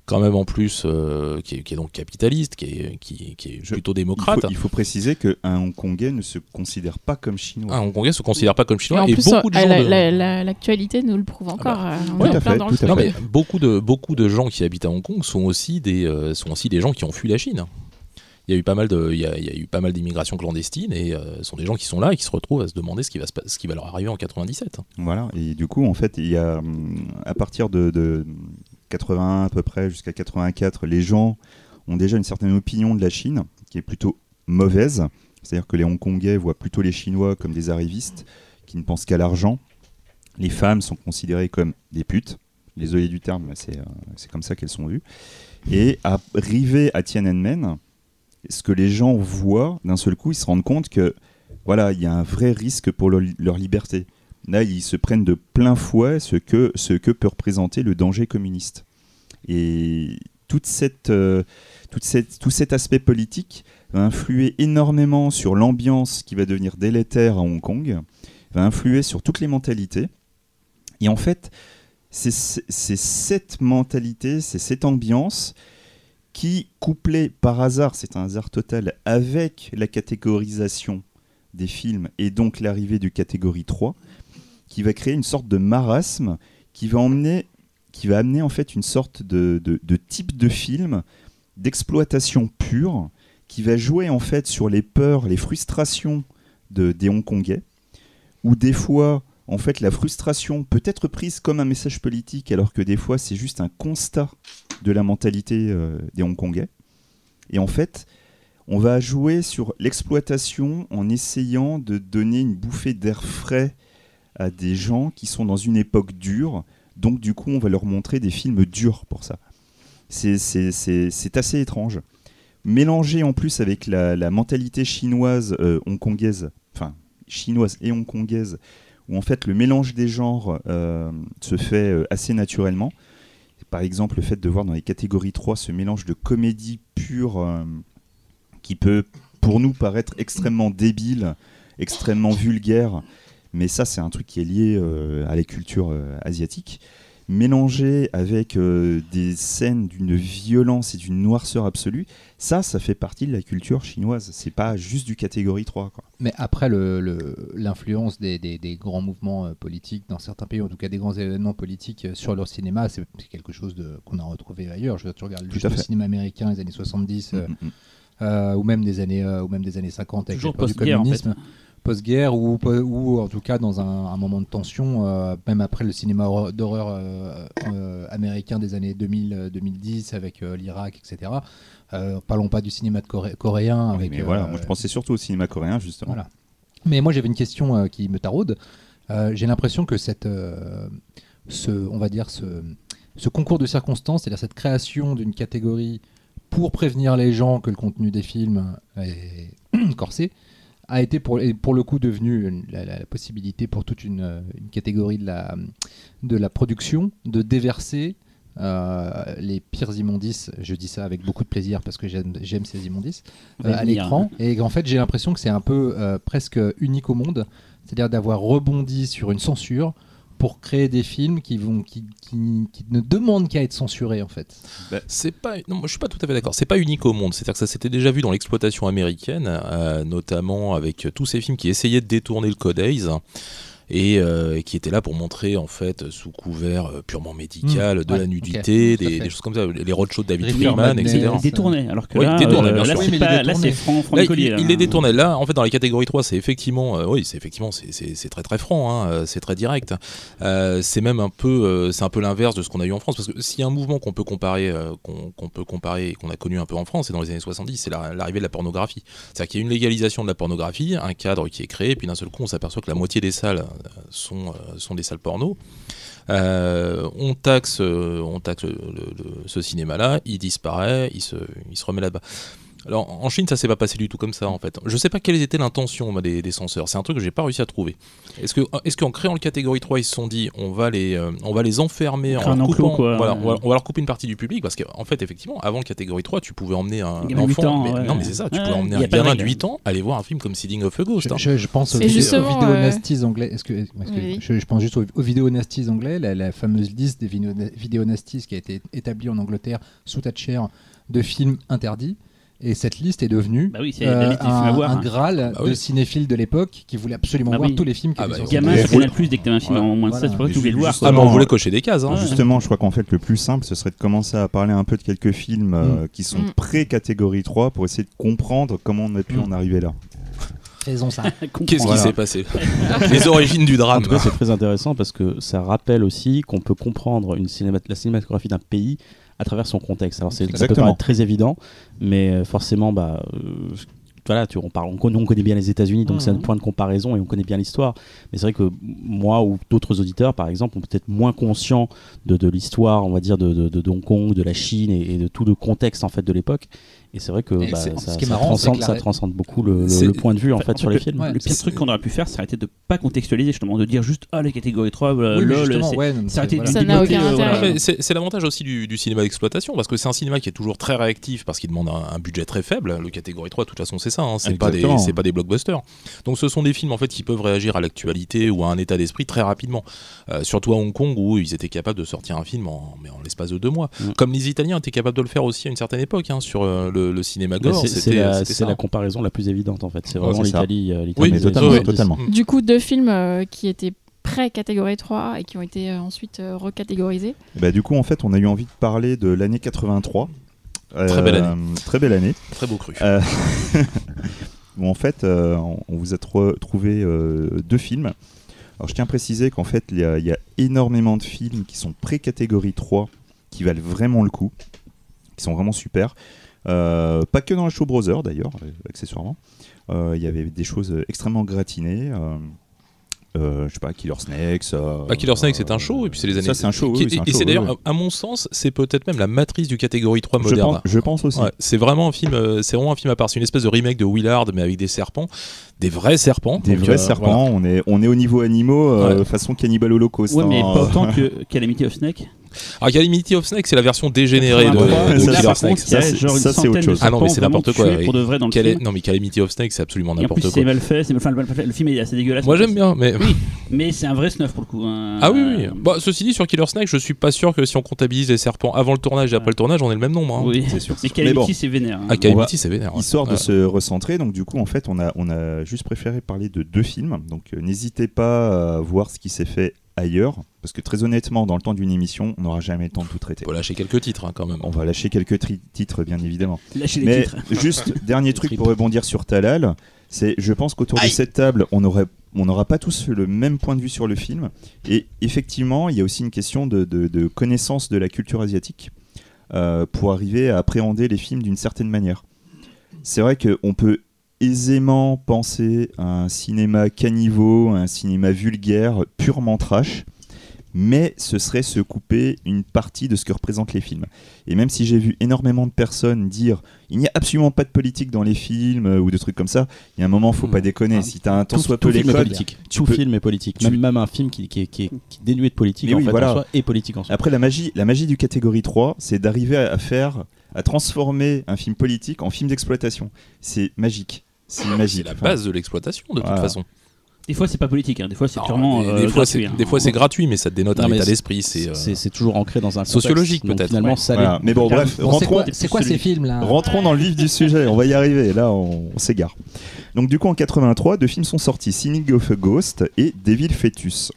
quand même en plus, euh, qui, est, qui est donc capitaliste, qui est, qui, qui est plutôt
Il
démocrate.
faut, il faut préciser qu'un Hongkongais ne se considère pas comme chinois.
Un Hongkongais se considère pas comme
Et
chinois
en
et,
plus,
beaucoup de
euh,
gens.
la-
de-
la- la- l'actualité nous le prouve encore.
bah,
euh, on
tout
est en
à
plein
fait,
dans
tout
le
à
truc.
Non,
fait.
mais beaucoup de, beaucoup de gens qui habitent à Hong Kong sont aussi des, euh, sont aussi des gens qui ont fui la Chine. Il y a eu pas mal de, il y a, il y a eu pas mal d'immigration clandestine et euh, ce sont des gens qui sont là et qui se retrouvent à se demander ce qui va, se, ce qui va leur arriver en 97.
Voilà, et du coup, en fait, il y a, hum, à partir de, de 81 à peu près jusqu'à 84, les gens ont déjà une certaine opinion de la Chine qui est plutôt mauvaise. C'est-à-dire que les Hongkongais voient plutôt les Chinois comme des arrivistes qui ne pensent qu'à l'argent. Les femmes sont considérées comme des putes. Désolé du terme, euh, c'est comme ça qu'elles sont vues. Et arrivé à Tiananmen, ce que les gens voient, d'un seul coup, ils se rendent compte que voilà, il y a un vrai risque pour leur liberté. Là, ils se prennent de plein fouet ce que, peut représenter le danger communiste. Et euh, tout cet aspect politique va influer énormément sur l'ambiance qui va devenir délétère à Hong Kong, va influer sur toutes les mentalités. Et en fait, c'est c'est cette mentalité, c'est cette ambiance qui, couplée par hasard, c'est un hasard total, avec la catégorisation des films et donc l'arrivée du catégorie 3, qui va créer une sorte de marasme qui va emmener qui va amener en fait une sorte de, type de film d'exploitation pure qui va jouer en fait sur les peurs, les frustrations de, des Hongkongais, où des fois en fait la frustration peut être prise comme un message politique alors que des fois c'est juste un constat de la mentalité euh, des Hongkongais. Et en fait, on va jouer sur l'exploitation en essayant de donner une bouffée d'air frais à des gens qui sont dans une époque dure. Donc du coup, on va leur montrer des films durs pour ça. C'est- assez étrange. Mélangé en plus avec la, mentalité chinoise euh, hongkongaise, enfin chinoise et hongkongaise, où en fait le mélange des genres euh, se fait euh, assez naturellement. Par exemple, le fait de voir dans les catégories 3 ce mélange de comédie pure qui peut pour nous paraître extrêmement débile, extrêmement vulgaire, mais ça c'est un truc qui est lié euh, à la culture euh, asiatique, mélangé avec euh, des scènes d'une violence et d'une noirceur absolue, ça ça fait partie de la culture chinoise, c'est pas juste du catégorie 3 quoi.
Mais après, le- le- l'influence des, des- des grands mouvements euh, politiques dans certains pays, en tout cas des grands événements politiques euh, sur leur cinéma, c'est quelque chose qu'on a retrouvé ailleurs. Je veux dire, tu regardes juste le cinéma américain des années 70 euh,
Mm, mm, mm.
euh, ou, même des années, euh, ou même des années 50 avec
Toujours en fait.
Post-guerre ou, en tout cas dans un, un moment de tension, euh, même après le cinéma hor- d'horreur euh, euh, américain des années 2000-2010 avec l'Irak, etc. Parlons pas du cinéma de Coré- coréen
Oui, mais voilà, moi je pensais surtout au cinéma coréen justement.
voilà. Mais moi j'avais une question qui me taraude. J'ai l'impression que cette, ce, on va dire ce, ce concours de circonstances, c'est-à-dire cette création d'une catégorie pour prévenir les gens que le contenu des films est corsé, a été pour, pour le coup devenu une- la, la- la possibilité pour toute une, euh, une catégorie de la, de la production de déverser euh, les pires immondices, je dis ça avec beaucoup de plaisir parce que j'aime ces immondices, euh, à l'écran. Et en fait, j'ai l'impression que c'est un peu euh, presque unique au monde, c'est-à-dire d'avoir rebondi sur une censure pour créer des films qui, vont, qui, qui- qui ne demandent qu'à être censurés en fait.
C'est pas, non, moi, je suis pas tout à fait d'accord. C'est pas unique au monde. C'est-à-dire que ça s'était déjà vu dans l'exploitation américaine, euh, notamment avec tous ces films qui essayaient de détourner le code AIDS et, euh, et qui étaient là pour montrer en fait sous couvert euh, purement médical de
Mmh. Ouais,
la nudité, des, choses comme ça, les roadshows de David Freeman, etc.
Il détournait, alors que là, euh, là, c'est pas- là, franc, franc
Là,
collier,
il,
là.
il les détournait. Là, en fait, dans les catégories 3, c'est effectivement, euh, oui, c'est effectivement, c'est- c'est c'est très très franc, hein, c'est très direct. Euh, c'est même un peu, euh, c'est un peu l'inverse de ce qu'on a eu en France, parce que s'il y a un mouvement qu'on peut comparer, euh, qu'on qu'on peut comparer, qu'on a connu un peu en France, c'est dans les années 70, c'est la- l'arrivée de la pornographie. C'est-à-dire qu'il y a une légalisation de la pornographie, un cadre qui est créé, et puis d'un seul coup, on s'aperçoit que la moitié des salles sont, euh, sont des salles porno. Euh, on taxe, euh, on taxe ce cinéma-là, il disparaît, il il se remet là-bas. Alors en Chine, ça s'est pas passé du tout comme ça en fait. Je sais pas quelle était l'intention des, des censeurs. C'est un truc que j'ai pas réussi à trouver. Est-ce que, est-ce qu'en créant le catégorie 3, ils se sont dit on va les, euh, on va les enfermer en
un
leur
enclos,
coupant,
quoi.
voilà, on, va, on va leur couper une partie du public parce qu'en fait effectivement avant le catégorie 3, tu pouvais emmener un,
de
enfant.
8 ans,
mais,
ouais.
Non mais c'est ça, tu
Ouais,
pouvais emmener un gamin de
règle.
8 ans aller voir un film comme Seeding of a Ghost.
Je,
hein.
je- je pense aux, vidéos
euh,
nasties anglais. Est-ce que, est-ce que-
Oui.
je, je pense juste aux, aux vidéos nasties anglais, la, la fameuse liste des vidéos nasties qui a été établie en Angleterre sous Thatcher de films interdits. Et cette liste est devenue
Bah oui,
euh,
à
un,
voir.
un
hein.
graal
Bah
de cinéphiles de l'époque qui voulaient absolument
Bah
voir
oui.
tous les films qui
Ah
étaient
bah,
sur
Gamin, c'est. Canal Plus dès que t'as un film
Voilà.
en moins de 16,
Voilà.
c'est pas que tu voulais le voir.
Ah bah on
euh,
voulait cocher des cases. hein.
Justement, je crois qu'en fait le plus simple, ce serait de commencer à parler un peu de quelques films euh, qui sont
Mm.
pré-catégorie 3 pour essayer de comprendre comment on a pu
Mm.
en arriver là.
Faisons ça.
Qu'est-ce qui s'est passé? Les origines du
En
drame.
tout cas, c'est très intéressant parce que ça rappelle aussi qu'on peut comprendre une cinéma- la cinématographie d'un pays à travers son contexte. Alors, c'est, très évident, mais euh, forcément, bah, euh, voilà, tu, on, parle, on, connaît, on connaît bien les États-Unis, donc c'est un
Mhm.
point de comparaison et on connaît bien l'histoire. Mais c'est vrai que moi ou d'autres auditeurs, par exemple, sont peut-être moins conscients de, de l'histoire, on va dire, de, de, de Hong Kong, de la Chine et, et de tout le contexte en fait de l'époque. Et c'est vrai que bah,
c'est-
ça,
ce qui est
ça
marrant, c'est
transcende,
que la-
ça transcende beaucoup le, le-
C'est-
le point de vue en fait
en
sur
fait,
les films.
ouais,
Le pire
c'est-
truc qu'on aurait pu faire, ça aurait été de pas contextualiser justement, de dire juste ah les catégories 3, euh,
Oui,
lol, c'est-
ouais, voilà.
euh,
intérêt.
voilà.
C'est c'est l'avantage aussi du, du cinéma d'exploitation, parce que c'est un cinéma qui est toujours très réactif, parce qu'il demande un, un budget très faible. Le catégorie 3, de toute façon, c'est ça, hein, c'est pas, des- c'est pas des blockbusters. Donc ce sont des films en fait qui peuvent réagir à l'actualité ou à un état d'esprit très rapidement. Euh, surtout à Hong Kong, où ils étaient capables de sortir un film en, mais en l'espace de deux mois.
Mm.
Comme les Italiens étaient capables de le faire aussi à une certaine époque, hein, sur euh, le, le cinéma gore.
c'est- la, comparaison la plus évidente en fait. C'est
Ouais,
vraiment
ça.
l'Italie. euh,
Oui,
totalement,
années
oui.
70.
totalement.
Du coup, deux films euh, qui étaient pré-catégorie 3 et qui ont été euh, ensuite euh, recatégorisés.
Bah, du coup, en fait, on a eu envie de parler de l'année 83.
Très belle
Euh, Très belle année.
Très beau cru.
Euh, où en fait, euh, on on vous a tro- trouvé euh, deux films. Alors, je tiens à préciser qu'en fait, il y, y a énormément de films qui sont pré-catégorie 3 qui valent vraiment le coup, qui sont vraiment super. Euh, pas que dans le Show Brother d'ailleurs, euh, accessoirement. Euh, Il y avait des choses extrêmement gratinées. euh, euh, je sais pas, Killer Snakes. euh,
Bah, Killer Snake, c'est un show, et puis c'est les années.
Ça, c'est un show,
qui-
oui, c'est un
et
show,
c'est d'ailleurs,
oui,
à mon sens, c'est peut-être même la matrice du catégorie 3
Je
moderne.
pense, je pense aussi.
Ouais, c'est vraiment un film, c'est vraiment un film à part. C'est une espèce de remake de Willard, mais avec des serpents, des vrais serpents.
Des
Donc,
vrais
euh,
serpents,
voilà.
on, est, on est au niveau animaux, euh,
Ouais.
façon Cannibal Holocaust.
Ouais, mais
hein.
pas autant que Calamity of Snake.
Alors, Calamity of Snake, c'est la version dégénérée de,
83,
de Killer Snake.
Ça, c'est-
genre une
ça, c'est
centaine
autre chose.
Ah non, mais c'est n'importe quoi,
pour de vrai dans le
Quel est-
film.
Non, mais Calamity of Snake, c'est absolument n'importe quoi.
c'est mal fait. c'est- Enfin, le, le film est assez dégueulasse.
Moi, j'aime bien, mais.
Oui, mais c'est un vrai snuff pour le coup. hein.
Ah oui, oui. Bah, ceci dit, sur Killer Snake, je suis pas sûr que si on comptabilise les serpents avant le tournage et après le tournage, on ait le même nombre. hein.
Oui.
C'est sûr.
Mais
bon,
Calamity, c'est vénère. hein.
Ah, Calamity, c'est vénère.
histoire de se recentrer, donc du coup, en fait, on a, on a juste préféré parler de deux films. Donc euh, n'hésitez pas à voir ce qui s'est fait ailleurs, parce que très honnêtement, dans le temps d'une émission, on n'aura jamais le temps de tout traiter.
On peut lâcher quelques titres hein, quand même.
On va lâcher quelques titres, bien évidemment.
Lâchez les
Mais
titres.
juste, dernier truc pour rebondir sur Talal, c'est je pense qu'autour de cette table, on aurait on n'aura pas tous le même point de vue sur le film. Et effectivement, il y a aussi une question de, de- de connaissance de la culture asiatique euh, pour arriver à appréhender les films d'une certaine manière. C'est vrai qu'on peut aisément penser à un cinéma caniveau, à un cinéma vulgaire, purement trash, mais ce serait se couper une partie de ce que représentent les films. Et même si j'ai vu énormément de personnes dire il n'y a absolument pas de politique dans les films euh, ou de trucs comme ça, il y a un moment, faut pas déconner.
Ah,
si tu as un tant
Tout,
soit
tout
peu
film est
l'école,
politique. Tout
peux-
film est politique.
tu-
Même, un film qui, qui, est- qui est qui est dénué de politique
Mais
en
oui,
fait
voilà.
en soi est politique en soi.
Après, la magie, la magie du catégorie 3, c'est d'arriver à faire, à transformer un film politique en film d'exploitation. C'est magique. C'est magique.
C'est la
Enfin,
base de l'exploitation de toute
Voilà.
façon.
Des fois, c'est pas politique. hein. Des fois, c'est purement.
des,
euh,
des fois, c'est
gratuit, hein.
des fois, c'est gratuit, mais ça te dénote
Non,
un
mais
état
c'est-
d'esprit. C'est euh,
C'est toujours ancré dans un contexte.
Sociologique, peut-être,
Finalement,
ouais.
salé.
voilà. Mais bon, bref,
Bon,
rentrons,
quoi, c'est quoi ces films là
rentrons dans le vif du sujet. On va y arriver. Là, on, on s'égare. Donc, du coup, en 83, deux films sont sortis Sinning of a Ghost et Devil Fetus.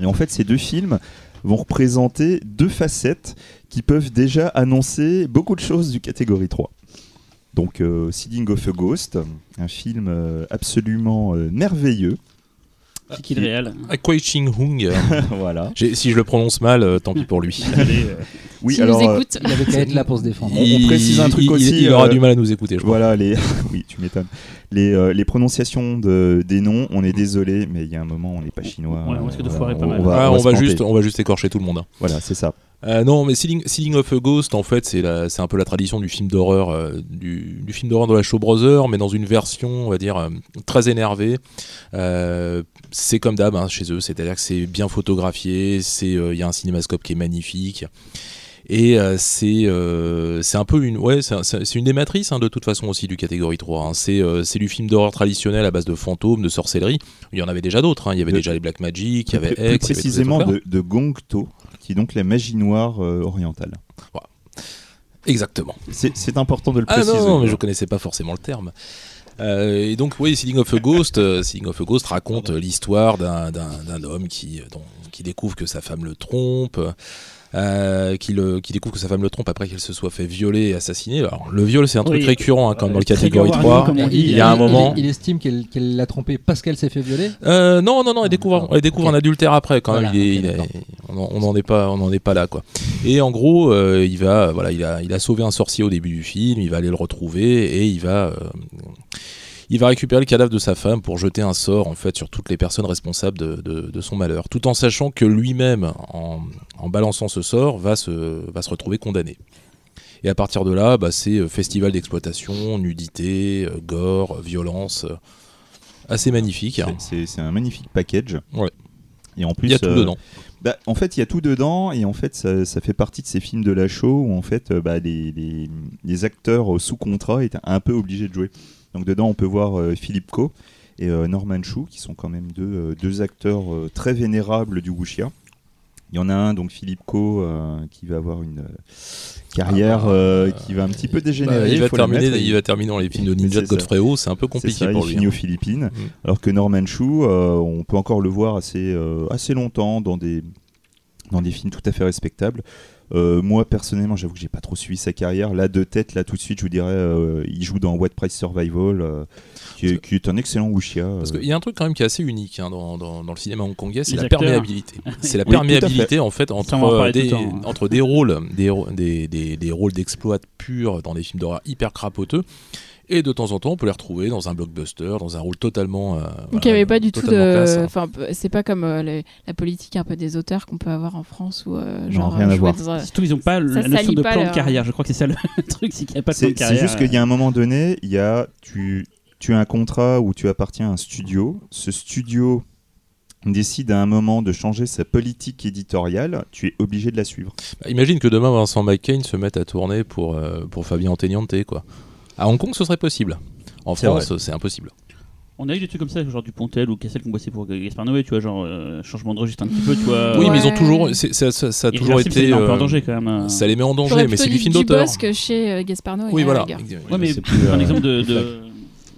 Et en fait, ces deux films vont représenter deux facettes qui peuvent déjà annoncer beaucoup de choses du catégorie 3. Donc, euh, Seeding of a Ghost, un film euh, absolument euh, merveilleux.
C'est qui le réel
Kwai Ching Hung.
voilà.
si je le prononce mal, euh, tant pis pour lui.
Allez, euh,
Oui,
S'il
alors,
nous
euh,
écoute,
Il avait qu'à être là pour se défendre.
On- on précise un truc
il-
aussi,
Il, il aura
euh,
du mal à nous écouter, je crois.
Voilà, les... oui, tu m'étonnes. Les, euh, les prononciations de, des noms, on est désolé, mais il y a un moment, on n'est pas chinois.
Ouais, on risque de foirer pas mal.
Ah, on,
se
va
planter.
juste, on va juste écorcher tout le monde. hein.
Voilà, c'est ça.
Euh, non, mais Sealing, Sealing of a Ghost, en fait, c'est un peu la tradition du film d'horreur, euh, du, du film d'horreur de la Show Brother, mais dans une version, on va dire, euh, très énervée. C'est comme d'hab hein, chez eux, c'est-à-dire que c'est bien photographié, il y a un cinémascope qui est magnifique. Et c'est un peu une ouais c'est un- c'est c'est une des matrices hein, de toute façon aussi du catégorie 3 hein. c'est du film d'horreur traditionnel à base de fantômes de sorcellerie il y en avait déjà d'autres hein. il y avait
De-
déjà les Black Magic il y
Plus,
avait
plus
X il y avait tous ces
précisément de, de Gongto, qui est donc la magie noire euh, orientale.
exactement
C'est important de le
Ah
préciser.
non, non, mais je connaissais pas forcément le terme. Euh, et donc oui, Sealing of a Ghost, euh, Sealing of a Ghost raconte l'histoire d'un, homme qui, euh, dont- qui découvre que sa femme le trompe, euh, qui, le, qui découvre que sa femme le trompe après qu'elle se soit fait violer et assassiner. Alors le viol c'est un truc
Oui.
récurrent hein, quand même dans le catégorie
warning,
3.
comme on dit.
Il y a un moment...
Il, estime qu'elle l'a trompé parce qu'elle s'est fait violer.
Euh, non, non, non, elle découvre, elle découvre
Ok.
un adultère après quand
Voilà,
même. Il est- est- on en- on n'en est pas, on en est pas là quoi. Et en gros, euh, il va, voilà, il a, il a sauvé un sorcier au début du film. Il va aller le retrouver et il va, il va récupérer le cadavre de sa femme pour jeter un sort en fait sur toutes les personnes responsables de, de- de son malheur, tout en sachant que lui-même, en, en balançant ce sort, va se, va se retrouver condamné. Et à partir de là, bah, c'est euh, festival d'exploitation, nudité, euh, gore, violence. euh, assez magnifique. hein.
C'est- un magnifique package.
Ouais.
Et en plus,
Il y a tout
euh,
dedans.
Bah, en fait, il y a tout dedans, et en fait, ça, ça fait partie de ces films de la show où en fait, bah, les, les- les acteurs sous contrat étaient un peu obligés de jouer. Donc dedans, on peut voir euh, Philippe Co et euh, Norman Chou, qui sont quand même deux, euh, deux acteurs très vénérables du wuxia. Il y en a un, donc Philippe Co, euh, qui va avoir une euh, carrière
Ah bah,
euh, qui va un petit peu dégénérer.
Bah, il, va terminer,
mettre.
il va terminer dans les films de Ninja de. Godfrey c'est un peu compliqué
ça,
pour
il
lui.
finit
hein.
aux Philippines.
Mm.
Alors que Norman Chou, on peut encore le voir assez, assez longtemps dans des, dans des films tout à fait respectables. Euh, moi, personnellement, j'avoue que j'ai pas trop suivi sa carrière. Là, de tête, là, tout de suite, je vous dirais, euh, il joue dans What Price Survival, euh, qui, est,
Parce
qui est un excellent wuxia.
Parce qu'il y a un truc quand même qui est assez unique hein, dans, dans- dans le cinéma hongkongais, c'est la
acteurs.
perméabilité. C'est la
Oui, fait.
perméabilité en fait entre,
en
des,
temps, hein.
entre des rôles, des, ro- des, des- des rôles d'exploit purs dans des films d'horreur hyper crapoteux. Et de temps en temps, on peut les retrouver dans un blockbuster, dans un rôle totalement. euh,
Donc
voilà,
n'y avait pas du tout de.
hein.
Enfin, c'est pas comme euh, les- la politique un peu des auteurs qu'on peut avoir en France ou euh,
Non,
genre
rien à
jouer
voir.
un-
Surtout, ils n'ont pas la
Ça
notion
salit
de plan
leur-
de carrière. Je crois que c'est ça le truc, c'est qu'il n'y a pas de plan de
C'est c'est
carrière.
juste qu'il y a un moment donné, il y a, tu, tu as un contrat où tu appartiens à un studio. Ce studio décide à un moment de changer sa politique éditoriale, tu es obligé de la suivre.
Bah, imagine que demain Vincent McCain se mette à tourner pour, euh, pour Fabien Antoniante. Quoi. À Hong Kong, ce serait possible. En
C'est
France, c'est impossible.
On a eu des trucs comme ça, genre du Pontel ou Cassel qu'on bossait pour Gaspard Noé, tu vois, genre euh, changement de registre un petit peu, tu vois.
Oui, mais ils ont toujours. c'est- Ça, ça- ça a toujours
Irréversible,
été.
un peu en
euh,
danger quand même. hein.
Ça les met en danger, mais
plutôt
c'est du film d'auteur.
Dubosc que chez euh, Gaspard Noé.
Oui,
à la
voilà.
rigueur.
Ouais, mais
C'est plus,
un
euh,
exemple de-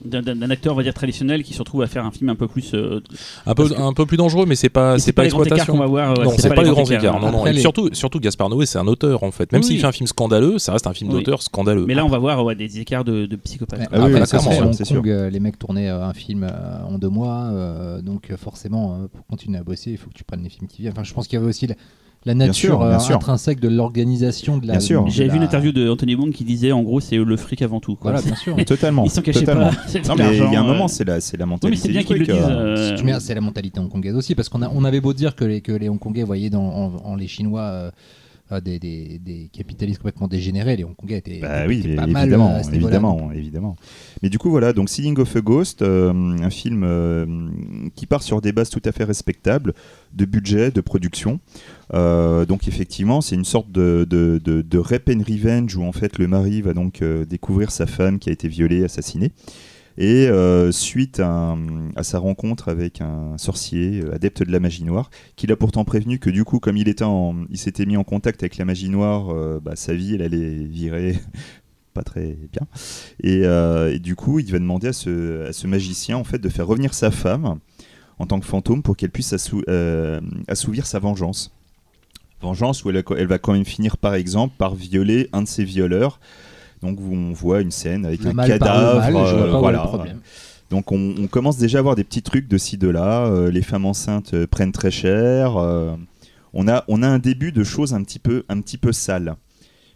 d'un acteur on va dire traditionnel qui se retrouve à faire un film un peu plus euh,
Un peu,
que-
un peu plus dangereux, mais c'est pas, c'est pas exploitation.
qu'on va voir ouais,
non, c'est pas, les grands écarts. Non, non.
Après,
Et
les-
surtout, surtout Gaspard Noé, c'est un auteur en fait. Même
Oui,
s'il fait un film scandaleux, ça reste un film
Oui.
d'auteur scandaleux.
mais là on va voir ouais, des écarts de, de psychopathe.
Ah oui,
clairement,
c'est sûr,
euh, les mecs tournaient euh, un film en deux mois, donc forcément, pour continuer à bosser, il faut que tu prennes les films qui viennent. Enfin, je pense qu'il y avait aussi la, la
Bien
nature
sûr, bien
euh,
sûr.
intrinsèque de l'organisation de la.
Bien sûr.
de
J'ai
la-
vu une interview de Anthony Wong qui disait en gros c'est le fric avant tout quoi.
Voilà, bien sûr.
Totalement.
Ils s'en cachaient
totalement.
pas. c'est
Non, mais il y a un moment,
euh.
c'est la, c'est la
Oui, mais
mentalité.
c'est bien
du
qu'ils le
truc,
disent.
euh.
euh,
c'est la mentalité hongkongaise aussi, parce qu'on a, on avait beau dire que les, que les Hongkongais voyaient dans, en, en les Chinois euh, euh, des, des, des capitalistes complètement dégénérés, les Hongkongais étaient,
Bah oui,
étaient pas mal
évidemment,
euh, à ce niveau-là.
évidemment, évidemment. Mais du coup, voilà, donc Sealing of a Ghost, euh, un film euh, qui part sur des bases tout à fait respectables, de budget, de production. Euh, donc effectivement, c'est une sorte de, de, de, de rape and revenge où en fait le mari va donc euh, découvrir sa femme qui a été violée, assassinée. Et euh, suite à, sa rencontre avec un sorcier euh, adepte de la magie noire, qui l'a pourtant prévenu que du coup, comme il était il s'était mis en contact avec la magie noire, euh, bah, sa vie, elle allait virer pas très bien. Et, du coup, il va demander à ce, magicien en fait de faire revenir sa femme en tant que fantôme pour qu'elle puisse assou- assouvir sa vengeance. Vengeance où elle va quand même finir par exemple par violer un de ses violeurs. Donc où on voit une scène avec
Le
un
mal par le
cadavre.
mal, je vois
euh,
pas où est
voilà.
problème.
Donc on, on commence déjà à avoir des petits trucs de ci de là. euh, les femmes enceintes euh, prennent très cher. euh, on a on a un début de choses un petit peu un petit peu sales.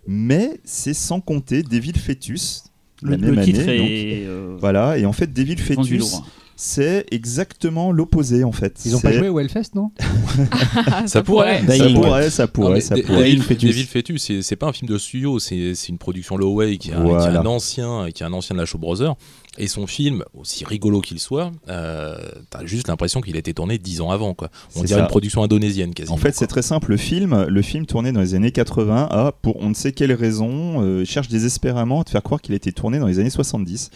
Mais c'est sans compter Devil Fetus la
le
même
titre
année. donc,
est euh,
voilà et en fait Devil Fetus. C'est exactement l'opposé en fait.
Ils ont pas joué au Hellfest, non
Ah,
Ça pourrait.
Ça pourrait, ça
Non,
pourrait,
mais
ça pourrait.
Devil Fetus. C'est c'est pas un film de studio, c'est c'est une production Loway qui, est un-
Voilà.
qui est un ancien, qui est un ancien de la Show Brothers. Et son film, aussi rigolo qu'il soit, euh, t'as juste l'impression qu'il a été tourné dix ans avant. Quoi. On dirait
ça.
une production indonésienne quasiment.
En fait, c'est très simple. Le film, le film tourné dans les années 80 a, pour on ne sait quelle raison, euh, cherche désespérément à te faire croire qu'il a été tourné dans les années 70.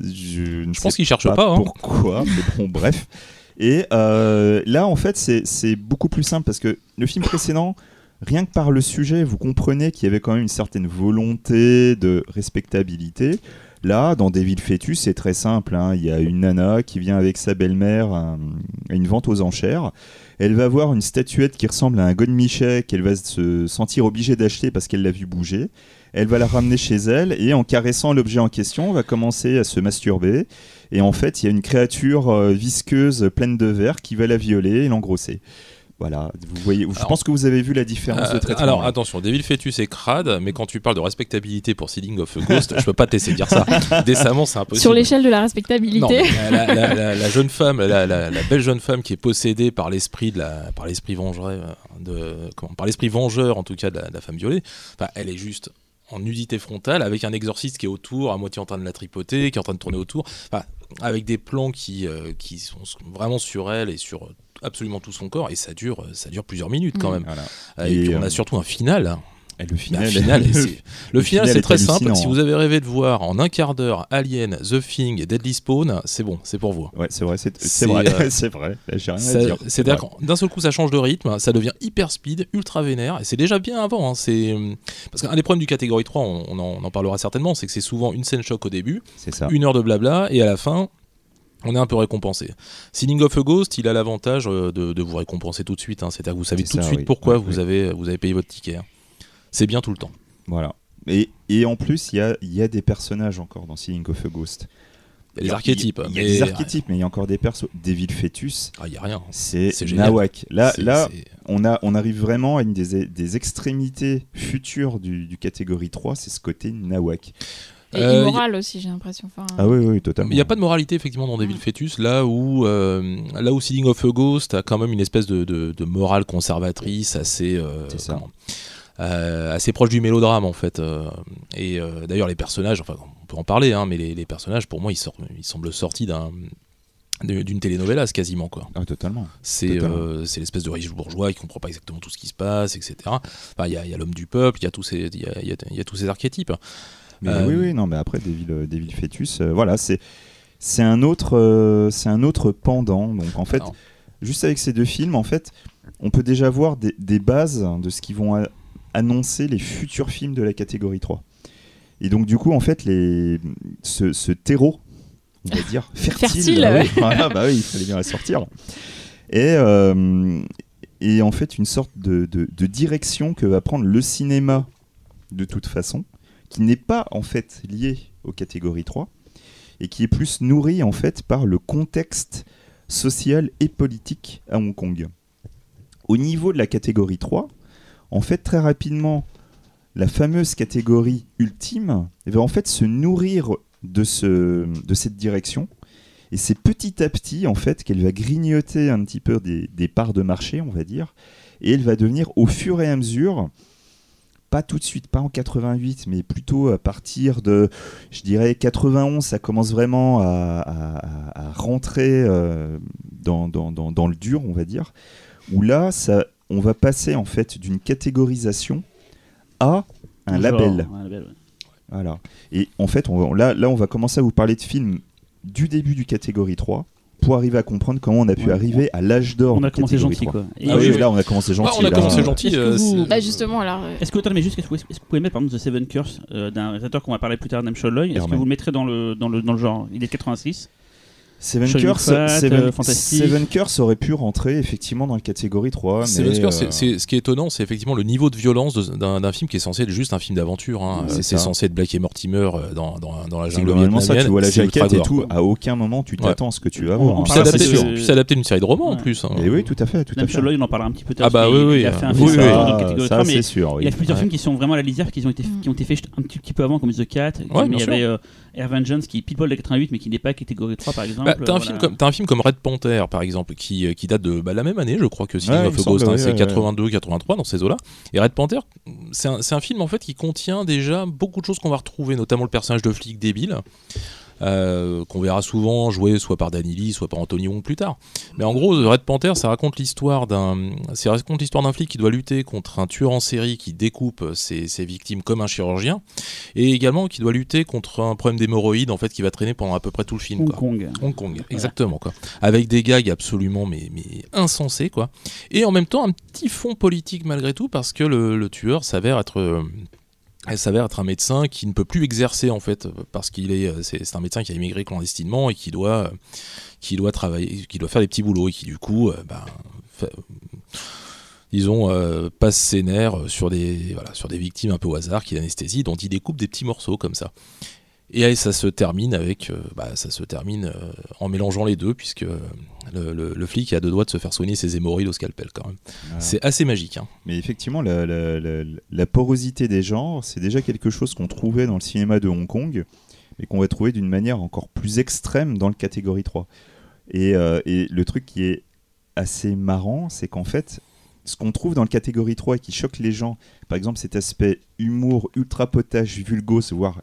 Je, ne
Je pense qu'il cherche pas. hein.
pourquoi, mais bon, bref. Et euh, là, en fait, c'est beaucoup plus simple parce que le film précédent, rien que par le sujet, vous comprenez qu'il y avait quand même une certaine volonté de respectabilité. Là, dans Devil Fetus, c'est très simple. hein. Il y a une nana qui vient avec sa belle-mère à, à une vente aux enchères. Elle va voir une statuette qui ressemble à un godemichet qu'elle va se sentir obligée d'acheter parce qu'elle l'a vu bouger. Elle va la ramener chez elle et en caressant l'objet en question, va commencer à se masturber. Et en fait, il y a une créature euh, visqueuse pleine de verre qui va la violer et l'engrosser. Voilà, vous voyez, je
Alors-
pense que vous avez vu la différence de
Euh,
traitement.
alors attention, Devil Fetus est crade, mais quand tu parles de respectabilité pour Sealing of a Ghost, je peux pas te laisser dire ça. Décemment, c'est impossible.
Sur l'échelle de la respectabilité.
la, la- la- la- la jeune femme, la, la- la belle jeune femme qui est possédée par l'esprit de la, par l'esprit vengeur, de, comment, par l'esprit vengeur en tout cas de la, de la femme violée. Enfin, elle est juste en nudité frontale avec un exorciste qui est autour, à moitié en train de la tripoter, qui est en train de tourner autour, enfin, avec des plans qui, euh, qui sont vraiment sur elle et sur absolument tout son corps, et ça dure, ça dure plusieurs minutes quand
Mm.
même.
Voilà.
Euh, Et,
Et,
puis on
euh,
a surtout un final. Hein.
Et le final,
c'est- le final, c'est très simple. Si vous avez rêvé de voir en un quart d'heure Alien, The Thing, Deadly Spawn, c'est bon, c'est pour vous.
Ouais, c'est vrai, c'est
C'est,
c'est vrai,
euh,
c'est vrai. J'ai rien
Ça-
à dire.
C'est-à-dire
Ouais.
que d'un seul coup, ça change de rythme, ça devient hyper speed, ultra vénère, et c'est déjà bien avant. hein, c'est parce qu'un des problèmes du catégorie 3, on, on en, on en parlera certainement, c'est que c'est souvent une scène choc au début,
c'est ça.
une heure de blabla, et à la fin. On est un peu récompensé. Sealing of a Ghost, il a l'avantage euh, de, de vous récompenser tout de suite. hein. C'est-à-dire que vous savez
C'est
tout de suite
oui.
pourquoi vous, avez, vous avez payé votre ticket. hein. C'est bien tout le temps.
Voilà. Et, et en plus, il y a, il y a des personnages encore dans Sealing of a Ghost.
Il y a des archétypes.
Il y a
mais-
des archétypes, mais il y a encore des persos. Devil Fetus,
Ah, il n'y a rien.
c'est. Nawak. Là, là on, a, on arrive vraiment à une des, des extrémités futures du, du catégorie 3, c'est ce côté Nawak.
Et
Euh,
immoral aussi, j'ai l'impression. Enfin,
Ah oui, oui, totalement.
Il n'y a pas de moralité effectivement dans Devil
Mm.
Fetus, là où, euh, là où Sealing of a Ghost a quand même une espèce de, de- de morale conservatrice assez, euh,
C'est ça.
comment, assez proche du mélodrame en fait. euh, et euh, d'ailleurs les personnages, enfin on peut en parler, hein, mais les, les personnages pour moi ils, sortent- ils semblent sortis d'un d'une telenovela quasiment quoi.
Ah, totalement.
C'est euh, l'espèce de riche bourgeois qui comprend pas exactement tout ce qui se passe, etc. Enfin, Il y a, y a l'homme du peuple, il y a tous ces il y a- y a- y a tous ces archétypes.
Mais
Euh,
oui, oui, non, mais après Devil, euh, Devil Fetus, euh, voilà, c'est c'est un autre, euh, c'est un autre pendant. Donc en fait,
Alors.
juste avec ces deux films, en fait, on peut déjà voir des, des bases de ce qui vont annoncer les futurs films de la catégorie 3. Et donc du coup, en fait, les, ce, ce terreau, on va dire, fertile,
Fertile,
bah
ouais.
voilà, bah oui, il fallait bien la sortir. Et, euh, et en fait, une sorte de, de- de direction que va prendre le cinéma de toute façon, qui n'est pas en fait lié aux catégories 3 et qui est plus nourri en fait par le contexte social et politique à Hong Kong. Au niveau de la catégorie 3, en fait très rapidement la fameuse catégorie ultime va en fait se nourrir de, ce, de cette direction. Et c'est petit à petit en fait qu'elle va grignoter un petit peu des, des parts de marché on va dire. Et elle va devenir au fur et à mesure pas tout de suite, pas en 88, mais plutôt à partir de, je dirais, 91, ça commence vraiment à, rentrer euh, dans- dans le dur, on va dire, où là, ça, on va passer en fait d'une catégorisation à un
Genre,
label.
un label, ouais.
Voilà. Et en fait, on va- là, là, on va commencer à vous parler de films du début du catégorie 3 pour arriver à comprendre comment on a pu
Ouais.
arriver à l'âge d'or.
On a commencé
catégorie
gentil
3.
quoi. Et
Ah oui, là, on a commencé gentil.
Ah, on a
là.
commencé gentil.
Est-ce que
euh,
vous-
Bah justement, alors. euh,
Est-ce que, attendez, mais juste, est-ce que, vous- est-ce que vous pouvez mettre par exemple The Seven Curse euh, d'un réalisateur qu'on va parler plus tard, Nam Loy Est-ce que vous le mettrez dans le, dans le, dans le genre? Il est de 86.
Seven
Show
Curse,
Fat,
Seven,
euh.
Seven Curse aurait pu rentrer effectivement dans la catégorie 3.
Seven
mais,
c'est-
euh,
c'est- ce qui est étonnant, c'est effectivement le niveau de violence d'un film qui est censé être juste un film d'aventure. hein.
C'est
Euh, censé être Black et Mortimer euh, dans, dans, dans la
c'est
jungle
globalement ça, tu vois la jaquette et
gore,
tout,
quoi.
à aucun moment tu
Ouais.
t'attends à ce que tu vas voir.
on
hein.
Puis
parle
c'est
ça,
adapté, puis d'une série de romans en plus. hein.
Et oui, tout à fait, tout à fait.
Loy, on en parlera un petit peu tard.
Ah bah
parce qu'il-
oui, oui.
Il a fait un
Oui,
film
oui, oui.
dans
Ah,
catégorie
ça
3, mais
c'est sûr. oui.
il y a plusieurs films qui sont vraiment à la lisière, qui ont été, qui ont été faits un petit, peu avant, comme The Cat.
Ouais,
mais
bien
il y
sûr.
avait Air Vengeance qui est poil de 88, mais qui n'est pas catégorie 3 par exemple.
Bah, t'as, un
Voilà.
film comme, t'as un film comme Red Panther, par exemple, qui, euh, qui date de bah, la même année, je crois que
Ouais,
of Ghost, hein, c'est
ouais,
82, 83 dans ces eaux-là. Et Red Panther, c'est un, c'est un film en fait qui contient déjà beaucoup de choses qu'on va retrouver, notamment le personnage de flic débile. Euh, qu'on verra souvent joué soit par Danny Lee, soit par Anthony Wong plus tard. Mais en gros, Red Panther, ça raconte l'histoire d'un, ça raconte l'histoire d'un flic qui doit lutter contre un tueur en série qui découpe ses, ses victimes comme un chirurgien, et également qui doit lutter contre un problème d'hémorroïdes en fait qui va traîner pendant à peu près tout le film.
Hong
quoi.
Kong.
Hong Kong, exactement quoi. Avec des gags absolument mais, mais insensés quoi. Et en même temps un petit fond politique malgré tout parce que le, le tueur s'avère être euh, elle s'avère être un médecin qui ne peut plus exercer en fait parce qu'il est euh, c'est un médecin qui a immigré clandestinement et qui doit euh, qui doit travailler qui doit faire des petits boulots et qui du coup euh, ben, disons passe ses nerfs sur des voilà sur des victimes un peu au hasard qu'il anesthésie dont il découpe des petits morceaux comme ça et ça se termine avec, euh, bah, ça se termine euh, en mélangeant les deux, puisque euh, le, le- le flic a deux doigts de se faire soigner ses hémorroïdes au scalpel quand même.
Voilà.
C'est assez magique. hein.
Mais effectivement, la, la- la- la porosité des genres, c'est déjà quelque chose qu'on trouvait dans le cinéma de Hong Kong, mais qu'on va trouver d'une manière encore plus extrême dans le catégorie 3. Et, euh, et le truc qui est assez marrant, c'est qu'en fait, ce qu'on trouve dans le catégorie 3 et qui choque les gens, par exemple cet aspect humour ultra potage, vulgose, voire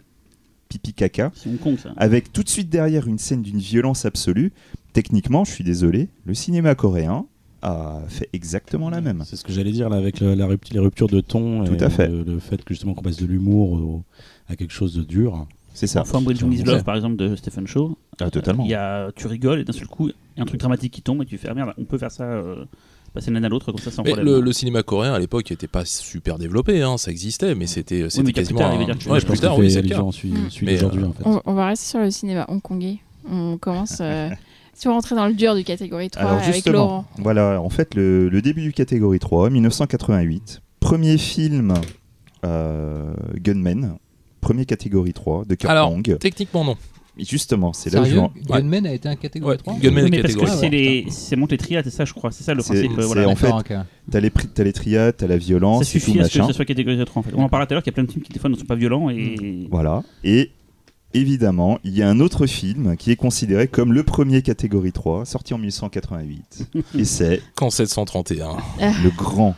pipi caca,
C'est Hong Kong, ça.
avec tout de suite derrière une scène d'une violence absolue, techniquement, je suis désolé, le cinéma coréen a fait exactement la même.
C'est ce que j'allais dire là avec la rupt- les ruptures de ton
Tout
et
à fait.
Le, le fait que justement qu'on passe de l'humour au- à quelque chose de dur.
C'est ça.
Enfin, Bridge. Is Love, par exemple, de Stephen Shaw.
Ah, totalement.
Il y a, tu rigoles et d'un seul coup, il y a un truc dramatique qui tombe et tu fais ah, merde, on peut faire ça, euh, passer l'un à l'autre comme ça sans
Mais
problème.
le, le cinéma coréen à l'époque n'était pas super développé, hein, ça existait, mais c'était c'était
mais plus
quasiment.
tard, il veut
un- Ouais, plus tard, oui, c'est le cas.
Mm.
Mais,
d'aujourd'hui
euh,
en fait.
On, on va rester sur le cinéma hongkongais. On commence. euh, si on rentrait dans le dur du catégorie 3
Alors
avec Laurent.
voilà, en fait, le, le début du catégorie 3, 1988, premier film euh, Gunman, premier catégorie 3 de Kurt
Alors,
Wong.
techniquement non.
Justement, c'est là où je
Sérieux
veux en-
Gunman a été un catégorie
Ouais,
3
Gunman est
mais parce que
catégorie.
c'est les, c'est monte les triades, c'est ça, je crois, c'est ça le
C'est-
principe. euh,
c'est
voilà.
en fait. T'as les, pri- t'as les triades, t'as la violence,
ça
et tout
suffit à ce que ce soit catégorisé 3 en fait. On en parlait tout à l'heure qu'il y a plein de films qui des fois ne sont pas violents et.
Voilà. Et évidemment, il y a un autre film qui est considéré comme le premier catégorie 3, sorti en 1988. et c'est
Quand 731.
le grand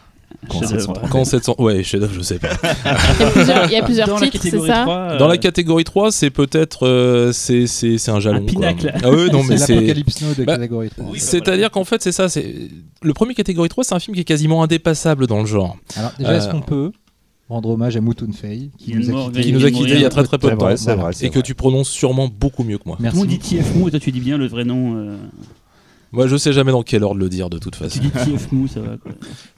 Quand
Chef-d'œuvre.
731.
Quand 700. Ouais, chef-d'œuvre, je sais pas.
Il y a plusieurs, il y a plusieurs
Dans la
titres, c'est
catégorie
ça
3, euh,
Dans la catégorie 3, c'est peut-être. euh, c'est c'est- c'est un jalon. quoi.
pinacle.
Ah ouais, non, mais
c'est
c'est.
l'Apocalypse Now de
Bah,
catégorie 3.
Oui, bah,
C'est-à-dire qu'en fait, c'est ça. c'est Le premier catégorie 3, c'est un film qui est quasiment indépassable dans le genre.
Alors déjà, est-ce
Euh,
qu'on peut rendre hommage à Moutoun Fei qui
Il
nous a
mort,
quittés
Qui nous a quittés il y a très très peu de temps.
vrai, c'est
Voilà.
vrai. c'est
Et que
vrai.
tu prononces sûrement beaucoup mieux que moi.
Tout
Merci.
le monde dit TF Mou et toi tu dis bien le vrai nom. euh,
Moi, je sais jamais dans quel ordre le dire de toute
Tu
façon.
dis TF Mou, ça va quoi.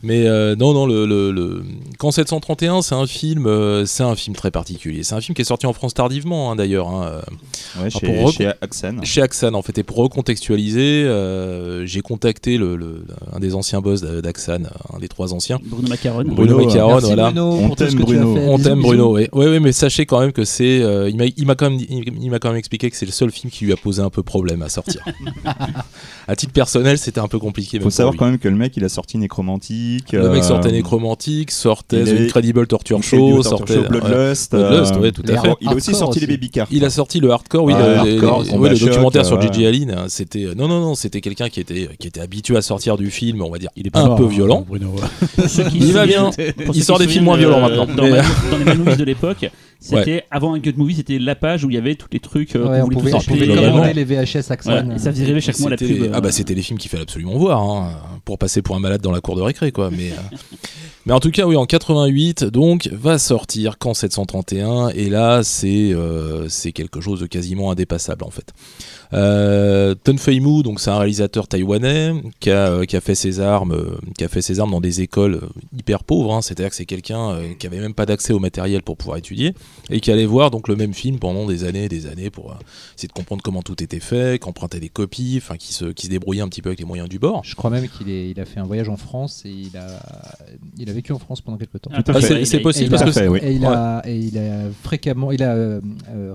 Mais euh, non, non, le, le, le... Quand 731, c'est un film, euh, c'est un film très particulier. C'est un film qui est sorti en France tardivement, hein, d'ailleurs, hein, euh,
Ouais, chez,
pour
chez Axan.
chez Axan. En fait, et pour recontextualiser, euh, j'ai contacté le, le- un des anciens boss d'Axan, un des trois anciens,
Bruno Macaron.
Bruno
Bruno,
Macaron,
Merci
voilà.
Bruno
On t'aime,
tu
Bruno.
On t'aime. Bruno, oui. Oui, oui, mais sachez quand même que c'est. euh, il m'a quand même, il, il m'a quand même expliqué que c'est le seul film qui lui a posé un peu problème à sortir. à titre personnel, c'était un peu compliqué.
Faut savoir quand même que le mec, il a sorti Nécromantique.
Le mec sortait
euh,
Nécromantique, sortait The Incredible Torture
Incredible
Show,
Torture
sortait.
Bloodlust.
Bloodlust,
euh,
ouais, tout à
il a-
fait.
Il a aussi sorti les. Baby Cars.
Il a sorti le hardcore, oui,
Ouais,
le, documentaire sur
euh,
Gigi Allen. hein, C'était non, non, non, c'était quelqu'un qui était qui était habitué à sortir du film, on va dire,
Il est
un
mort,
peu violent. Il va bien. Il sort des films moins violents maintenant,
Dans, les de l'époque, c'était avant un Good Movie, c'était la page où il y avait tous les trucs euh,
Ouais, on pouvait, on
acheter.
pouvait commander les VHS Axon.
Voilà, ça faisait rêver chaque mois la pub. euh,
Ah bah c'était les films qu'il fallait absolument voir hein, pour passer pour un malade dans la cour de récré quoi. Mais euh, mais en tout cas oui en 88 donc va sortir quand 731 et là c'est euh, c'est quelque chose de quasiment indépassable en fait. Euh, Ton Fei Mu, donc c'est un réalisateur taïwanais qui a, euh, qui a fait ses armes, euh, qui a fait ses armes dans des écoles hyper pauvres. hein. C'est-à-dire que c'est quelqu'un euh, qui avait même pas d'accès au matériel pour pouvoir étudier et qui allait voir donc le même film pendant des années, et des années pour euh, essayer de comprendre comment tout était fait, qui empruntait des copies, enfin qui se, qui se débrouillait un petit peu avec les moyens du bord.
Je crois même qu'il il a fait un voyage en France et il a, il a vécu en France pendant quelques temps.
Ah,
Ah, c'est- possible
il
parce
a-
que
fait, oui.
Et il a, et il a fréquemment, il a euh,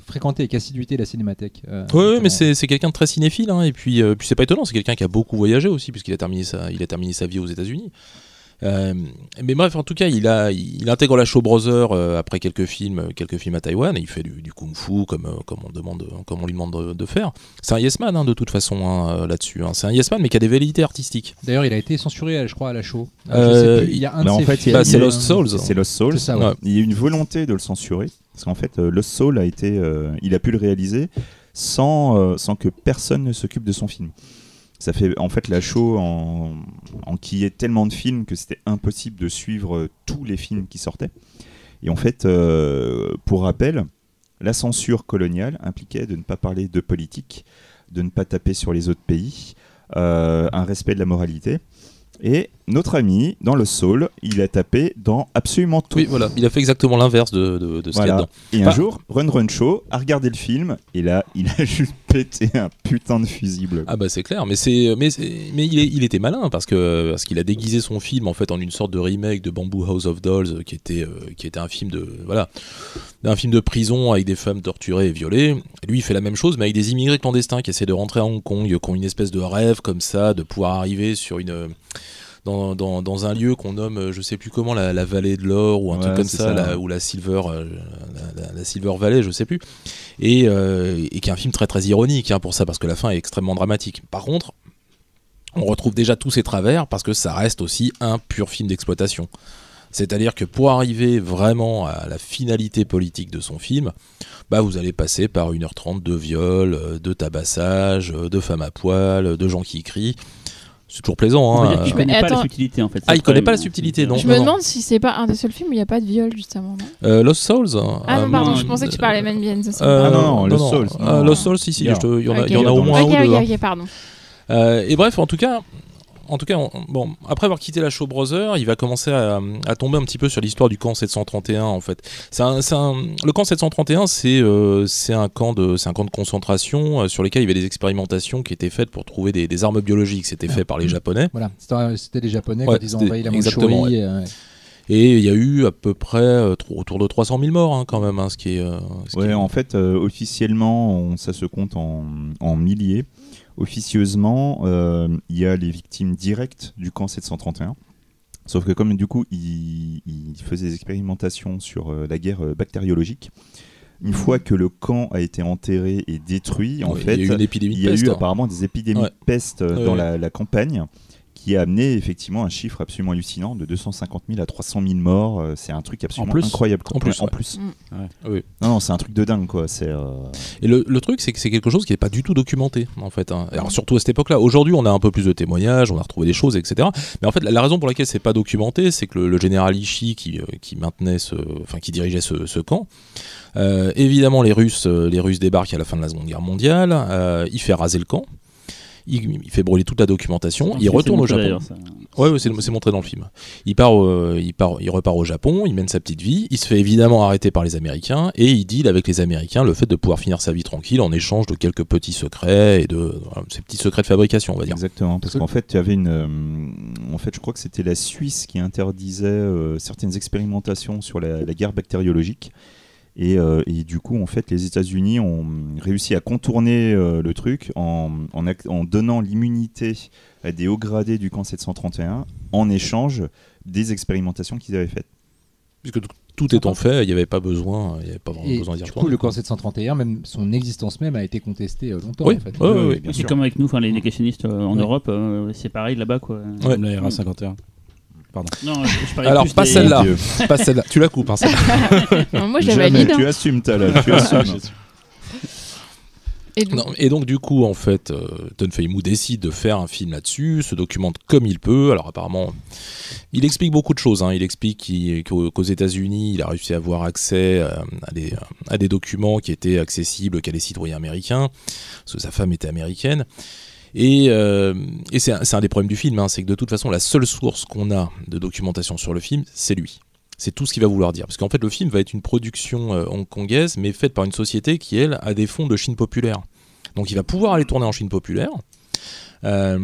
fréquenté avec assiduité la cinémathèque. euh,
Oui, mais c'est c'est quelqu'un de très cinéphile, hein, et puis, euh, puis c'est pas étonnant, c'est quelqu'un qui a beaucoup voyagé aussi, puisqu'il a terminé sa, il a terminé sa vie aux États-Unis. Euh, mais bref, en tout cas, il, a, il intègre la Show Brothers euh, après quelques films, quelques films à Taïwan, et il fait du, du kung-fu comme, euh, comme, on demande, comme on lui demande de, de faire. C'est un yes man hein, de toute façon hein, là-dessus. hein. C'est un yes man, mais qui a des velléités artistiques.
D'ailleurs, il a été censuré, je crois, à la show.
Euh,
je sais plus, il y a un de
en
ses
fait,
films,
a-
Bah, c'est Lost Souls.
C'est Lost Souls.
C'est ça, ouais.
Ouais.
Il y a eu une volonté de le censurer parce qu'en fait, euh, Lost Soul a été, euh, il a pu le réaliser sans, euh, sans que personne ne s'occupe de son film. Ça fait en fait la show en, en qui est tellement de films que c'était impossible de suivre euh, tous les films qui sortaient. Et en fait, euh, pour rappel, la censure coloniale impliquait de ne pas parler de politique, de ne pas taper sur les autres pays, euh, un respect de la moralité. Et notre ami, dans le Soul, il a tapé dans absolument tout.
Oui, voilà. Il a fait exactement l'inverse de, de, de ce qu'il y a dedans.
Et un jour, Run Run Show a regardé le film et là, il a juste pété un putain de fusible.
Ah bah c'est clair, mais c'est mais mais il, est- il était malin parce que parce qu'il a déguisé son film en fait en une sorte de remake de Bamboo House of Dolls euh, qui était euh, qui était un film de voilà d'un film de prison avec des femmes torturées et violées. Lui il fait la même chose mais avec des immigrés clandestins qui essaient de rentrer à Hong Kong, qui ont une espèce de rêve comme ça de pouvoir arriver sur une dans, dans, dans un lieu qu'on nomme, euh, je sais plus comment, la, la vallée de l'or ou un
Ouais,
truc comme ça,
ça.
la- ou la Silver, euh, la, Silver Valley, je sais plus, et, euh, et qui est un film très très ironique hein, pour ça, parce que la fin est extrêmement dramatique. Par contre, on retrouve déjà tous ces travers parce que ça reste aussi un pur film d'exploitation. C'est-à-dire que pour arriver vraiment à la finalité politique de son film, bah vous allez passer par 1h30 de viol, de tabassage, de femmes à poil, de gens qui crient. C'est toujours plaisant. Hein.
qu'il
Mais
connaît pas
attends.
la subtilité en fait.
Ah, il connaît pas la subtilité, non.
Je me demande si c'est pas un des seuls films où il n'y a pas de viol, justement. non
Euh, Lost Souls hein.
Ah non,
Euh,
pardon,
non,
je pensais que tu parlais de ça.
Euh,
Ah non, non, Lost Souls,
Euh. Lost Souls, si, si, il y en a,
Ok.
il y en a au moins un ou deux.
ok,
hein.
ok, pardon.
Euh, et bref, en tout cas, en tout cas, on- bon, après avoir quitté la Show Brother, il va commencer à, à tomber un petit peu sur l'histoire du camp 731 en fait. Un- un- le camp 731, c'est euh, c'est un camp de c'est un camp de concentration euh, sur lequel il y avait des expérimentations qui étaient faites pour trouver des, des armes biologiques. C'était fait par les Japonais.
Voilà, c'était c'était les Japonais
Ouais,
quand ils ont envahi la Mandchourie. euh,
Et il y a eu à peu près euh, autour de 300 000 morts hein, quand même, hein, ce qui est. euh, ce qui
Ouais,
est-
en fait, euh, officiellement, on- ça se compte en, en milliers. Officieusement, euh, il y a les victimes directes du camp 731. Sauf que comme du coup, il, il faisait des expérimentations sur euh, la guerre euh, bactériologique, une fois que le camp a été enterré et détruit, en
Ouais,
fait,
il y a eu une épidémie
il
de
y a
peste.
eu
hein.
apparemment des épidémies
Ouais.
de peste
Ouais,
dans la campagne qui a amené effectivement un chiffre absolument hallucinant de 250 000 à 300 000 morts. Euh, C'est un truc absolument
plus
incroyable.
En plus,
Ouais, en
ouais.
plus.
Mm.
Oui.
Non, non, c'est un truc de dingue quoi. C'est euh,
Et le, le truc, c'est que c'est quelque chose qui n'est pas du tout documenté, en fait. hein. Alors, surtout à cette époque-là. Aujourd'hui, on a un peu plus de témoignages, on a retrouvé des choses, etc. Mais en fait, la, la raison pour laquelle c'est pas documenté, c'est que le, le général Ishii, qui, euh, qui maintenait ce, enfin, qui dirigeait ce, ce camp, euh, évidemment, les Russes, les Russes débarquent à la fin de la Seconde Guerre mondiale. euh, il fait raser le camp. Il, il fait brûler toute la documentation. Il
C'est
retourne au Japon. Ouais, ouais, c'est montré dans le film. Il part, au- il part, il repart au Japon, il mène sa petite vie, il se fait évidemment arrêter par les Américains et il deal avec les Américains le fait de pouvoir finir sa vie tranquille en échange de quelques petits secrets et de voilà, ces petits secrets de fabrication, on va dire.
Exactement, parce
Parce que-
qu'en fait, tu avais une. euh, en fait, je crois que c'était la Suisse qui interdisait euh, certaines expérimentations sur la, la guerre bactériologique. Et, euh, et du coup, en fait, les États-Unis ont réussi à contourner euh, le truc en, en, ac- en donnant l'immunité à des hauts gradés du camp 731 en échange des expérimentations qu'ils avaient faites.
Puisque tout- tout étant fait, il n'y avait pas besoin, il y avait pas vraiment
Et
besoin d'y
du coup, le camp 731, même son existence même a été contestée euh, longtemps.
Oui,
en fait.
bien
C'est
sûr.
comme avec nous, enfin les négationnistes euh, en
Ouais.
Europe, euh, c'est pareil là-bas quoi.
Ouais.
Comme la RA51. Pardon.
Non, je, je
Alors,
plus
pas
des-
celle-là. Pas celle-là. Tu la coupes, hein, celle-là.
Non, moi, je la
Jamais,
valide.
tu
hein.
assumes, Talal, tu assumes.
Et donc,
Non, et donc du coup, en fait, euh, Don Feimou décide de faire un film là-dessus, se documente comme il peut. Alors apparemment, il explique beaucoup de choses. hein. Il explique qu'il- qu'aux États-Unis, il a réussi à avoir accès euh, à, des, à des documents qui étaient accessibles qu'à les citoyens américains, parce que sa femme était américaine. Et, euh, et c'est un, c'est un des problèmes du film, hein, c'est que de toute façon, la seule source qu'on a de documentation sur le film, c'est lui. C'est tout ce qu'il va vouloir dire. Parce qu'en fait, le film va être une production euh, hongkongaise, mais faite par une société qui, elle, a des fonds de Chine populaire. Donc il va pouvoir aller tourner en Chine populaire. Euh,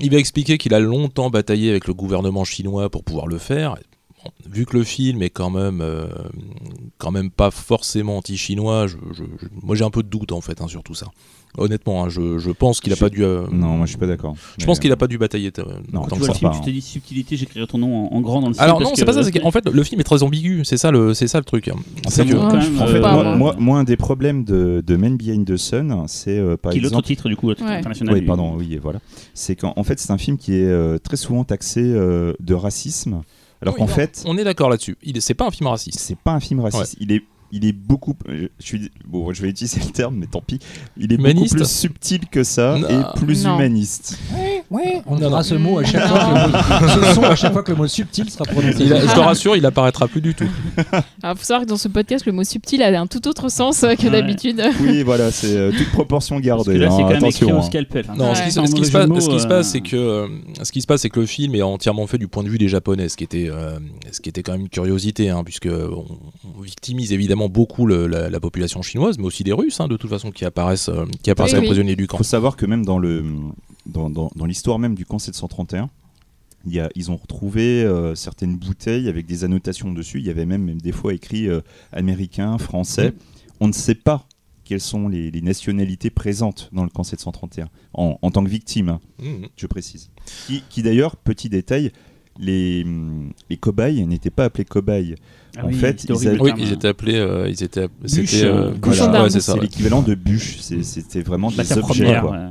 il va expliquer qu'il a longtemps bataillé avec le gouvernement chinois pour pouvoir le faire. Bon, vu que le film est quand même, euh, quand même pas forcément anti-chinois, je- je- je- moi j'ai un peu de doute en fait hein, sur tout ça. Honnêtement, hein, je, je pense qu'il a
Je-
pas dû. euh,
Non, moi je suis pas d'accord.
je pense qu'il a pas dû batailler. euh,
Non,
Tu vois le film,
pas,
tu t'es dit subtilité, j'écrirai ton nom en, en grand dans le film.
Alors
parce
non, c'est
que-
pas ça. c'est qu'en fait, le film est très ambigu. C'est ça le, c'est ça le truc.
Ça
C'est que-
En
Euh,
fait, moi,
moi.
un des problèmes de, de Men Behind the Sun, c'est euh, par
qui est l'autre
exemple.
titre du coup, international.
Oui, pardon, oui, et voilà. C'est qu'en en fait, c'est un film qui est euh, très souvent taxé euh, de racisme, alors
Oui,
qu'en fait,
on est d'accord là-dessus. Il, c'est pas un film raciste.
c'est pas un film raciste. Il est il est beaucoup. Je suis bon, je vais utiliser le terme, mais tant pis. Il est
Humaniste
beaucoup plus subtil que ça
Non.
et plus
Non.
humaniste.
Ouais, on aura ce mot à chaque fois que le mot, ce son à chaque fois que le mot subtil sera prononcé.
Il a- je te rassure, il apparaîtra plus du tout.
alors, faut savoir que dans ce podcast, le mot subtil a un tout autre sens euh, que
Ouais.
d'habitude.
Oui, voilà, c'est euh, toute proportion
Parce
gardée.
que là, c'est
hein,
quand même
attention.
au
hein.
scalpel. hein.
Non, ce
Ouais.
qui, se-
Sans
ce qui se passe, ce qui se passe, c'est que euh, ce qui se passe, c'est que le film est entièrement fait du point de vue des Japonais, ce qui était, euh, ce qui était quand même une curiosité, hein, puisque on, on victimise évidemment beaucoup le- la, la population chinoise, mais aussi les Russes, hein, de toute façon, qui apparaissent, euh, qui apparaissent
Oui, oui.
prisonniers du
Il
camp.
faut savoir que même dans le dans, dans, dans l'histoire même du camp 731, il y a, ils ont retrouvé euh, certaines bouteilles avec des annotations dessus. Il y avait même, même des fois écrit euh, américain, français. On ne sait pas quelles sont les, les nationalités présentes dans le camp 731 en, en tant que victime, hein,
Mhm.
je précise. Qui, qui d'ailleurs, petit détail, les, les cobayes n'étaient pas appelés cobayes.
Ah
en
oui,
fait, ils avaient-
Oui, ils étaient appelés, euh, ils étaient,
Bûches,
c'était,
euh,
Voilà.
ouais, c'est
l'équivalent de bûche. C'était vraiment des
Matière
objets.
première.
quoi.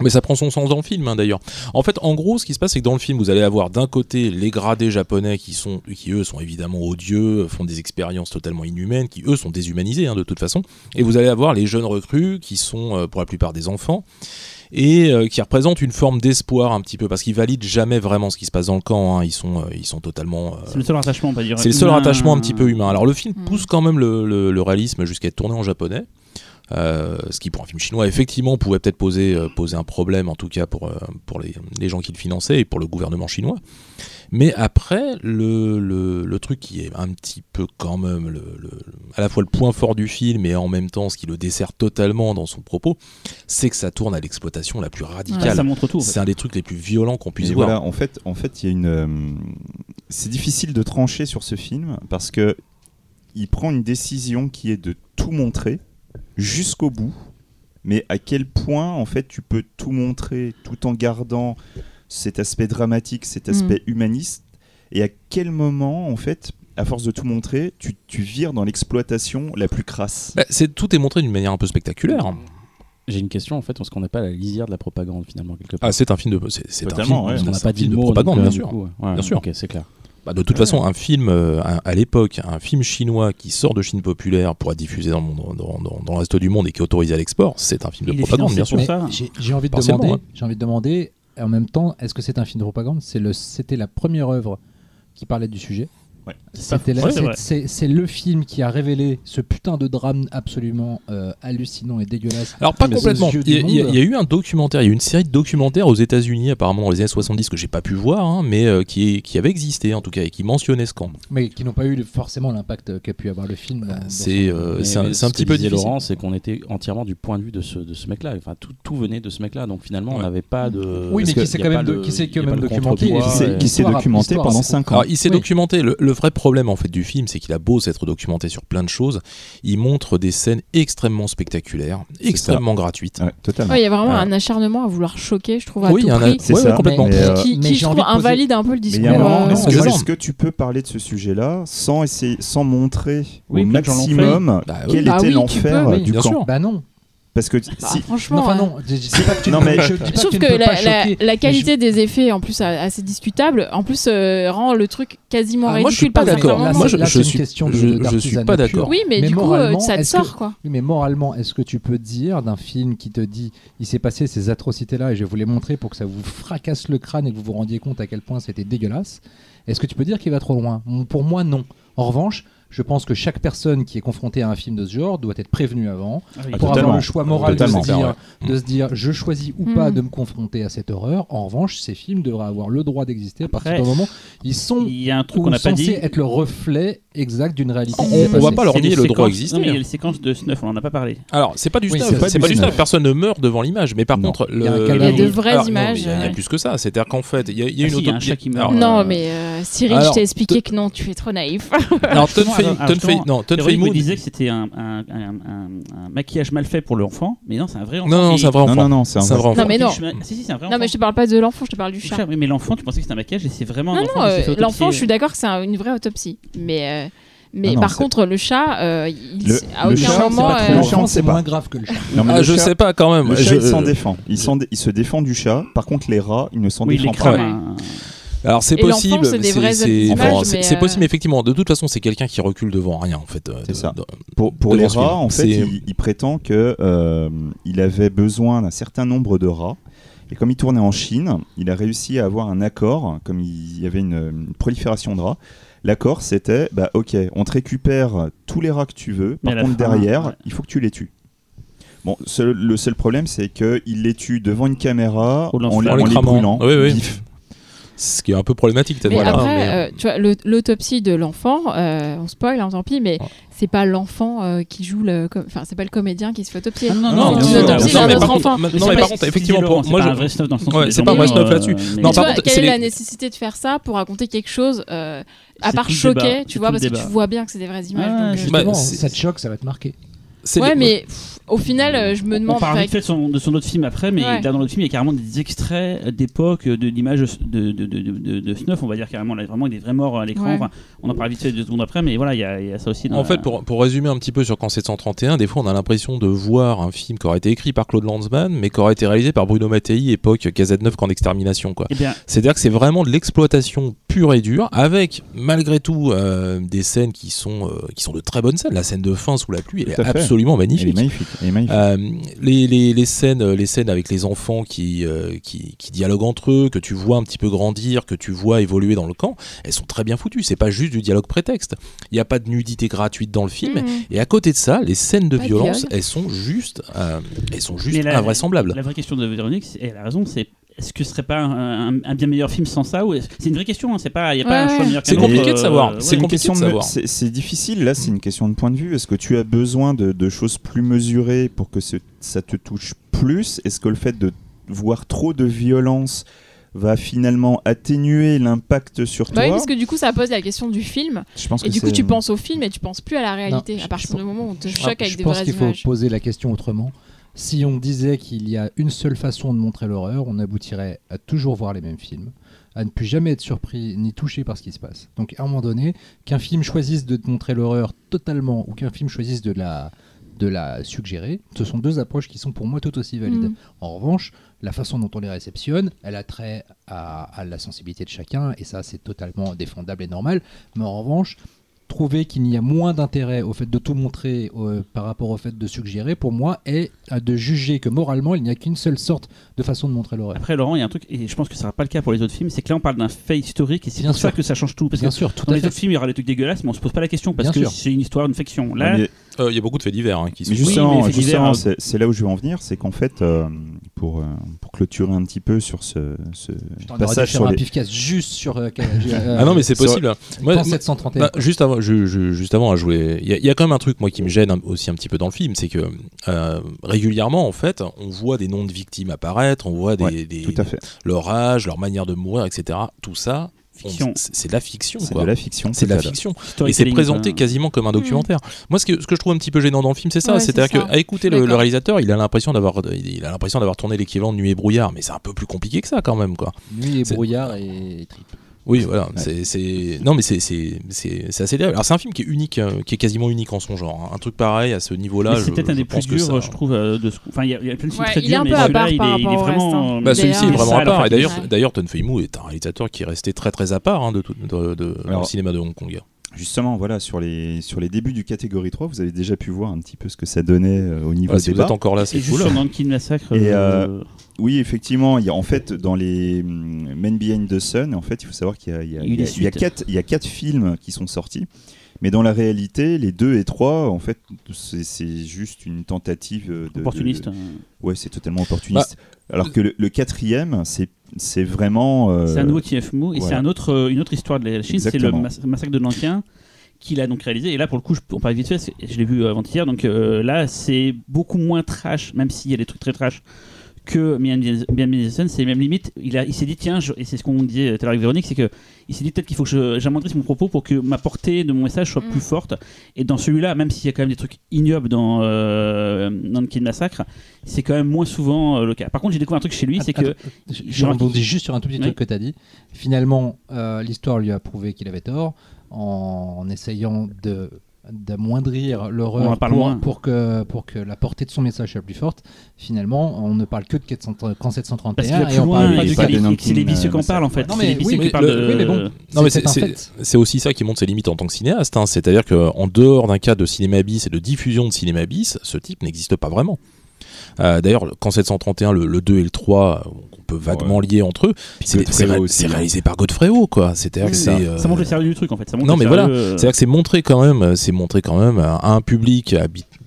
Mais ça prend son sens dans le film, hein, d'ailleurs. En fait, en gros, ce qui se passe, c'est que dans le film, vous allez avoir d'un côté les gradés japonais qui sont, qui eux sont évidemment odieux, font des expériences totalement inhumaines, qui eux sont déshumanisés hein, de toute façon. Et vous allez avoir les jeunes recrues qui sont euh, pour la plupart des enfants et euh, qui représentent une forme d'espoir un petit peu parce qu'ils valident jamais vraiment ce qui se passe dans le camp. hein. Ils sont, euh, ils sont totalement. euh,
C'est le seul rattachement, on va dire.
c'est le seul rattachement un petit peu humain. Alors le film
Mm.
pousse quand même le, le- le réalisme jusqu'à être tourné en japonais. Euh, ce qui pour un film chinois effectivement pouvait peut-être poser, euh, poser un problème en tout cas pour, euh, pour les, les gens qui le finançaient et pour le gouvernement chinois. Mais après, le, le, le truc qui est un petit peu quand même le, le- à la fois le point fort du film et en même temps ce qui le dessert totalement dans son propos, c'est que ça tourne à l'exploitation la plus
Ah,
radicale.
ça montre tout. en fait.
c'est un des trucs les plus violents qu'on puisse
Et
voir.
voilà, en fait, en fait, il y a une. c'est difficile de trancher sur ce film parce que il prend une décision qui est de tout montrer jusqu'au bout. Mais à quel point, en fait, tu peux tout montrer tout en gardant cet aspect dramatique, cet aspect humaniste, et à quel moment, en fait, à force de tout montrer, tu, tu vires dans l'exploitation la plus crasse?
Bah, c'est, tout est montré d'une manière un peu spectaculaire.
J'ai une question en fait, parce qu'on n'est pas à la lisière de la propagande finalement quelque part.
Ah, c'est un film de, c'est, c'est un film,
ouais.
Qu'on n'a pas dit
de propagande,
donc,
bien
euh,
sûr.
coup, ouais.
Bien sûr.
Ok, c'est clair.
Bah, de toute façon, un film euh, à, à l'époque, un film chinois qui sort de Chine populaire pour être diffusé dans le, monde- dans, dans- dans le reste du monde et qui est autorisé à l'export, c'est un film de
Il
propagande, bien sûr.
J'ai envie de demander, j'ai envie de demander, en même temps, est-ce que c'est un film de propagande? C'était la première œuvre qui parlait du sujet.
Ouais.
C'était la-
Ouais, c'est
c'est-
vrai.
c'est c'est le film qui a révélé ce putain de drame absolument euh, hallucinant et dégueulasse.
Alors pas
Mais
complètement.
aux yeux
Il y, a-
du
il y a-
monde.
il y a eu un documentaire, il y a eu une série de documentaires aux États-Unis apparemment dans les années 70 que j'ai pas pu voir, hein, mais euh, qui, qui avait existé en tout cas et qui mentionnait ce camp.
mais qui n'ont pas eu forcément l'impact qu'a pu avoir le film. dans- dans
C'est
son-
euh,
Mais
c'est un,
ce
c'est un
que
petit peu
disait
difficile.
Laurent, c'est qu'on était entièrement du point de vue de ce, de ce mec-là. Enfin, tout, tout venait de ce mec-là. Donc finalement, on
Ouais.
n'avait pas de.
Oui, mais
parce
qui
que
s'est
y a
quand même
pas
de-
le-
qui s'est
y a
quand
pas
même
le
documenté
Qui s'est
et-
qui s'est
l'histoire-
documenté
l'histoire
pendant
assez
5 ans.
Alors, il s'est
Oui.
documenté. Le, le vrai problème en fait du film, c'est qu'il a beau s'être documenté sur plein de choses, il montre des scènes extrêmement spectaculaires, extrêmement gratuites.
Ouais, totalement.
Ouais, il y a vraiment
Ouais.
un acharnement à vouloir choquer, je trouve, à
Oui,
tout prix.
C'est
ouais,
ça.
complètement.
Mais, euh,
qui,
mais
qui,
j'ai
je trouve,
poser-
invalide un peu le discours. euh,
est-ce que, tu peux parler de ce sujet-là sans essayer, sans montrer
Oui,
au maximum
Bah,
quel
Bah
était
oui,
l'enfer euh, du
Bien
camp
sûr.
Bah non.
Parce que
bah,
si,
franchement,
Non, enfin
euh,
non. Je dis pas que tu
Non,
ne-
mais-
je dis pas que
la, qualité des effets, en plus, a- assez discutable, en plus, euh, rend le truc quasiment
Ah,
ridicule.
moi, je suis pas d'accord. Moi,
c'est-
je-
là,
suis-
question de-
je- je suis pas d'accord.
Oui, mais,
Mais
du coup, euh,
moralement,
ça te
que-
sort, quoi.
Oui, mais moralement, est-ce que tu peux dire d'un film qui te dit il s'est passé ces atrocités-là et je vais vous les montrer pour que ça vous fracasse le crâne et que vous vous rendiez compte à quel point c'était dégueulasse Est-ce que tu peux dire qu'il va trop loin? Pour moi, non. En revanche, je pense que chaque personne qui est confrontée à un film de ce genre doit être prévenue avant
Ah oui.
pour avoir le choix moral de se, dire,
Ouais.
de se dire je choisis ou pas de me confronter à cette horreur. En revanche, ces films devraient avoir le droit d'exister à partir du moment ils sont
Il y a un truc qu'on n'a pas
censés
dit.
être le reflet exact d'une réalité.
On-
passée.
va pas leur nier le droit.
Non, mais il y a les séquences de snuff, on en a pas parlé.
Alors, c'est pas du
Oui,
snuff,
c'est pas du snuff.
personne ne meurt devant l'image, mais par
Non.
contre,
Il y a un
le-
cadavre.
Il y a de vraies
Alors,
images,
Il y, a- il y a
ouais.
plus que ça, c'est-à-dire qu'en fait, il y a, il y a
Ah
une
si, il y a un
auto-
chat qui meurt.
Non,
euh,
mais euh, Cyril,
alors,
je t'ai expliqué que non, tu es trop naïf.
Alors, Ton
justement,
Fei-
alors,
Ton Fei-
justement,
non, Ton
Théorique
Fei
me
Moon-
disait que c'était un, un, un, un- un maquillage mal fait pour l'enfant, mais non, c'est un vrai enfant.
Non, non, c'est un vrai
non,
enfant.
non, non, c'est un
C'est un
vrai-
vrai enfant.
Non, mais non.
Si, si, c'est un vrai
Non,
enfant.
mais je te parle pas de l'enfant, je te parle du chat.
oui, mais l'enfant, tu pensais que c'était un maquillage et c'est vraiment un
Non,
enfant
non, euh, l'enfant, je suis d'accord que c'est un- une vraie autopsie. Mais, euh, mais
Non, non,
par contre, le chat, euh, il,
Le-
à
le
aucun
chat, c'est
moment. euh,
c'est moins grave que le chat.
Non, mais
Ah,
le
je
chat-
sais pas quand même.
Le
Je-
chat, il s'en défend. Il, s'en dé- il se défend du chat. Par contre, les rats, ils ne s'en
Oui,
défendent pas.
crame.
Alors c'est possible,
c'est mais,
c'est
euh,
possible effectivement. De toute façon, c'est quelqu'un qui recule devant rien en fait. euh,
C'est ça.
de-
Pour, les rats, en fait, il, il prétend que euh, il avait besoin d'un certain nombre de rats. Et comme il tournait en Chine, il a réussi à avoir un accord, comme il y avait une, une prolifération de rats. L'accord, c'était, bah ok, on te récupère tous les rats que tu veux.
Mais
Par contre,
fin,
derrière,
ouais.
il faut que tu les tues. Bon, seul- le seul problème, c'est qu'il les tue devant une caméra
Au
en, en les brûlant.
Oui, oui.
Vif.
Ce qui est un peu problématique peut-être.
Mais
voilà,
après,
mais-
euh, tu vois, l'autopsie de l'enfant, euh, on spoil, hein, tant pis, mais
Ouais.
c'est pas l'enfant euh, qui joue le. Enfin, c'est pas le comédien qui se fait autopsier.
Ah, non,
Non,
non,
bien
bien
sûr,
sûr.
bien sûr,
Non,
mais par
contre-
contre,
non,
mais
mais
c'est
par
pas-
contre,
c'est
effectivement, pour-
c'est
moi,
pas
je-
un vrai snuff dans le sens
Ouais, c'est pas un vrai snuff
euh,
là-dessus. Non, par contre,
quelle
c'est
est la nécessité de faire ça pour raconter quelque chose euh, à
C'est
part choquer, tu
c'est
vois, parce que tu vois bien que c'est des vraies images.
Ah,
euh,
c'est-
Bah,
Justement,
c'est-
ça te choque, ça va te marquer.
C'est
Ouais, mais au final, euh, je me
On
demande.
parle
enfin,
vite fait de son, de son autre film après, mais
Ouais.
là dans l'autre film, il y a carrément des extraits d'époque, de- d'images de, de, de, de, de Snuff, on va dire carrément, là, vraiment des vrais morts à l'écran.
Ouais.
Enfin, on en parle vite fait deux secondes après, mais voilà, il y a, il y a ça aussi. Dans
En
la-
fait, pour, pour résumer un petit peu sur Quand 731, des fois on a l'impression de voir un film qui aurait été écrit par Claude Lanzmann, mais qui aurait été réalisé par Bruno Mattei, époque KZ9 Camp d'extermination. quoi.
Eh bien,
C'est-à-dire que c'est vraiment de l'exploitation pure et dure, avec malgré tout euh, des scènes qui sont, euh, qui sont de très bonnes scènes. La scène de fin sous la pluie, elle est
fait.
absolument magnifique.
Elle est magnifique.
Euh, les, les, les scènes, les scènes avec les enfants qui, euh, qui, qui dialoguent entre eux, que tu vois un petit peu grandir, que tu vois évoluer dans le camp, elles sont très bien foutues. C'est pas juste du dialogue prétexte. Il n'y a pas de nudité gratuite dans le film.
Mhm.
Et à côté de ça, les scènes de
Pas de
violence,
viol.
elles sont juste, euh, elles sont juste
la-
invraisemblables.
La vraie question de Véronique, elle a raison, c'est est-ce que ce serait pas un, un- un bien meilleur film sans ça ou C'est une vraie question, hein, c'est pas, il n'y a pas
Ouais,
un choix meilleur
C'est compliqué de savoir.
euh,
C'est
ouais.
une
compliqué
question
de savoir.
C'est c'est difficile, là, c'est une question de point de vue. Est-ce que tu as besoin de, de choses plus mesurées pour que ça te touche plus? Est-ce que le fait de voir trop de violence va finalement atténuer l'impact sur
Bah
toi?
oui, parce que du coup, ça pose la question du film.
Je pense
Et
que
du coup, tu penses au film et tu penses plus à la réalité.
Non,
à
je-
partir
je-
du moment où on te
Je-
choque avec
je
des
pense
vraies
qu'il faut
images.
poser la question autrement. Si on disait qu'il y a une seule façon de montrer l'horreur, on aboutirait à toujours voir les mêmes films, à ne plus jamais être surpris ni touché par ce qui se passe. Donc à un moment donné, qu'un film choisisse de te montrer l'horreur totalement ou qu'un film choisisse de la, de la suggérer, ce sont deux approches qui sont pour moi tout aussi valides.
Mhm.
En revanche, la façon dont on les réceptionne, elle a trait à, à la sensibilité de chacun, et ça c'est totalement défendable et normal. Mais en revanche, trouver qu'il y a moins d'intérêt au fait de tout montrer euh, par rapport au fait de suggérer, pour moi, est euh, de juger que moralement, il n'y a qu'une seule sorte de façon de montrer l'horreur.
Après, Laurent, il y a un truc, et je pense que ce sera pas le cas pour les autres films, c'est que là, on parle d'un fait historique et c'est
Bien
pour ça
sûr.
que ça change tout. Parce
Bien
que
sûr, tout
dans les
fait.
autres films, il y aura des trucs dégueulasses, mais on se pose pas la question parce
Bien
que
sûr.
c'est une histoire, une fiction. Là,
Euh, Il y a beaucoup de faits divers hein, qui sont.
Mais
Oui,
justement,
divers,
c'est c'est là où je veux en venir, c'est qu'en fait, euh, pour, euh, pour clôturer un petit peu sur ce, passage sur
un
les...
pifcast juste sur. euh, euh,
Ah non, mais c'est possible. Moi,
Moi,
moi-
731.
Bah, juste avant, je, je- juste avant, je voulais. Il y, a- il y a quand même un truc moi qui me gêne un- aussi un petit peu dans le film, c'est que euh, régulièrement, en fait, on voit des noms de victimes apparaître, on voit des,
Ouais,
des-
Tout à fait.
leur âge, leur manière de mourir, etc. Tout ça, c'est de la fiction,
C'est de la fiction.
C'est de la fiction. Et c'est présenté
quoi.
quasiment comme un documentaire. Moi, ce que, ce que je trouve un petit peu gênant dans le film, c'est ça.
Ouais,
C'est-à-dire qu'à écouter le, réalisateur, il a l'impression d'avoir, il a l'impression d'avoir tourné l'équivalent de Nuit et brouillard, mais c'est un peu plus compliqué que ça quand même, quoi.
Nuit et brouillard et trip.
Oui, voilà. C'est, c'est- non, mais c'est, c'est, c'est, c'est assez terrible. Alors, c'est un film qui est unique, euh, qui est quasiment unique en son genre. hein. Un truc pareil à ce niveau-là.
C'est peut-être un des plus durs,
ça-
je trouve, euh, de ce- Enfin, il y, a- il y a plein de films
Ouais,
très durs,
un
mais
peu à
celui-là,
part
il, il est vraiment.
hein.
Bah, celui-ci est
D'ailleurs,
vraiment à part. Et d'ailleurs, d'ailleurs, Ton Fei-Mu est un réalisateur qui est resté très très à part hein, de tout de, de- dans le cinéma de Hong Kong.
Justement, voilà, sur les, sur les débuts du catégorie 3, vous avez déjà pu voir un petit peu ce que ça donnait euh, au niveau
Ouais,
des
si vous
débats.
êtes encore là, c'est
juste
cool.
Massacre.
Et,
euh,
Oui, effectivement, il y a, en fait, dans les hum, Men Behind the Sun, en fait, il faut savoir qu'il y a, il y a-
Il y a
il y quatre, il y a quatre films qui sont sortis. Mais dans la réalité, les deux et trois, en fait, c'est juste une tentative de. de-
opportuniste. hein.
Ouais, c'est totalement opportuniste. Alors que le, le quatrième, c'est c'est vraiment. euh,
C'est un nouveau TFMO et
voilà.
c'est un autre, euh, une autre histoire de la Chine, c'est le massacre de Nankin qu'il a donc réalisé. Et là, pour le coup, je, on parle vite fait, je l'ai vu avant-hier, donc euh, là, c'est beaucoup moins trash, même s'il y a des trucs très trash que Sun, c'est même limite. Il, a- il s'est dit, tiens, je- et c'est ce qu'on disait tout à l'heure avec Véronique, c'est que il s'est dit peut-être qu'il faut que j'amoindrisse mon propos pour que ma portée de mon message soit
Mm.
plus forte. Et dans celui-là, même s'il y a quand même des trucs ignobles dans euh, Nankin Massacre, c'est quand même moins souvent euh, le cas. Par contre, j'ai découvert un truc chez lui, c'est que
je- rebondis juste sur un tout petit
Oui.
truc que tu as dit. Finalement, euh, l'histoire lui a prouvé qu'il avait tort en essayant de d'amoindrir l'horreur pour, que, pour que la portée de son message soit plus forte. Finalement, on ne parle que de 400 quand
Parce qu'il
731
va
et on parle
pas du
c'est
cas
les- vicieux qu'on parle en fait.
Non, mais oui, mais
parlent
le-
de-
oui, mais bon.
Non, mais
C'est
c'est,
un
c'est-
fait.
c'est aussi ça qui montre ses limites en tant que cinéaste. hein. C'est-à-dire qu'en dehors d'un cas de cinéma bis et de diffusion de cinéma bis, ce type n'existe pas vraiment. Euh, D'ailleurs, quand 731, le, le 2 et le 3, euh, on peut vaguement lier entre eux, c'est ré-
hein.
réalisé par Godfrey Ho, quoi. C'est-à-dire que
ça,
c'est. euh,
ça montre le sérieux du truc en fait. Ça
non, mais voilà.
euh,
C'est-à-dire que c'est montré quand même, c'est montré quand même à un public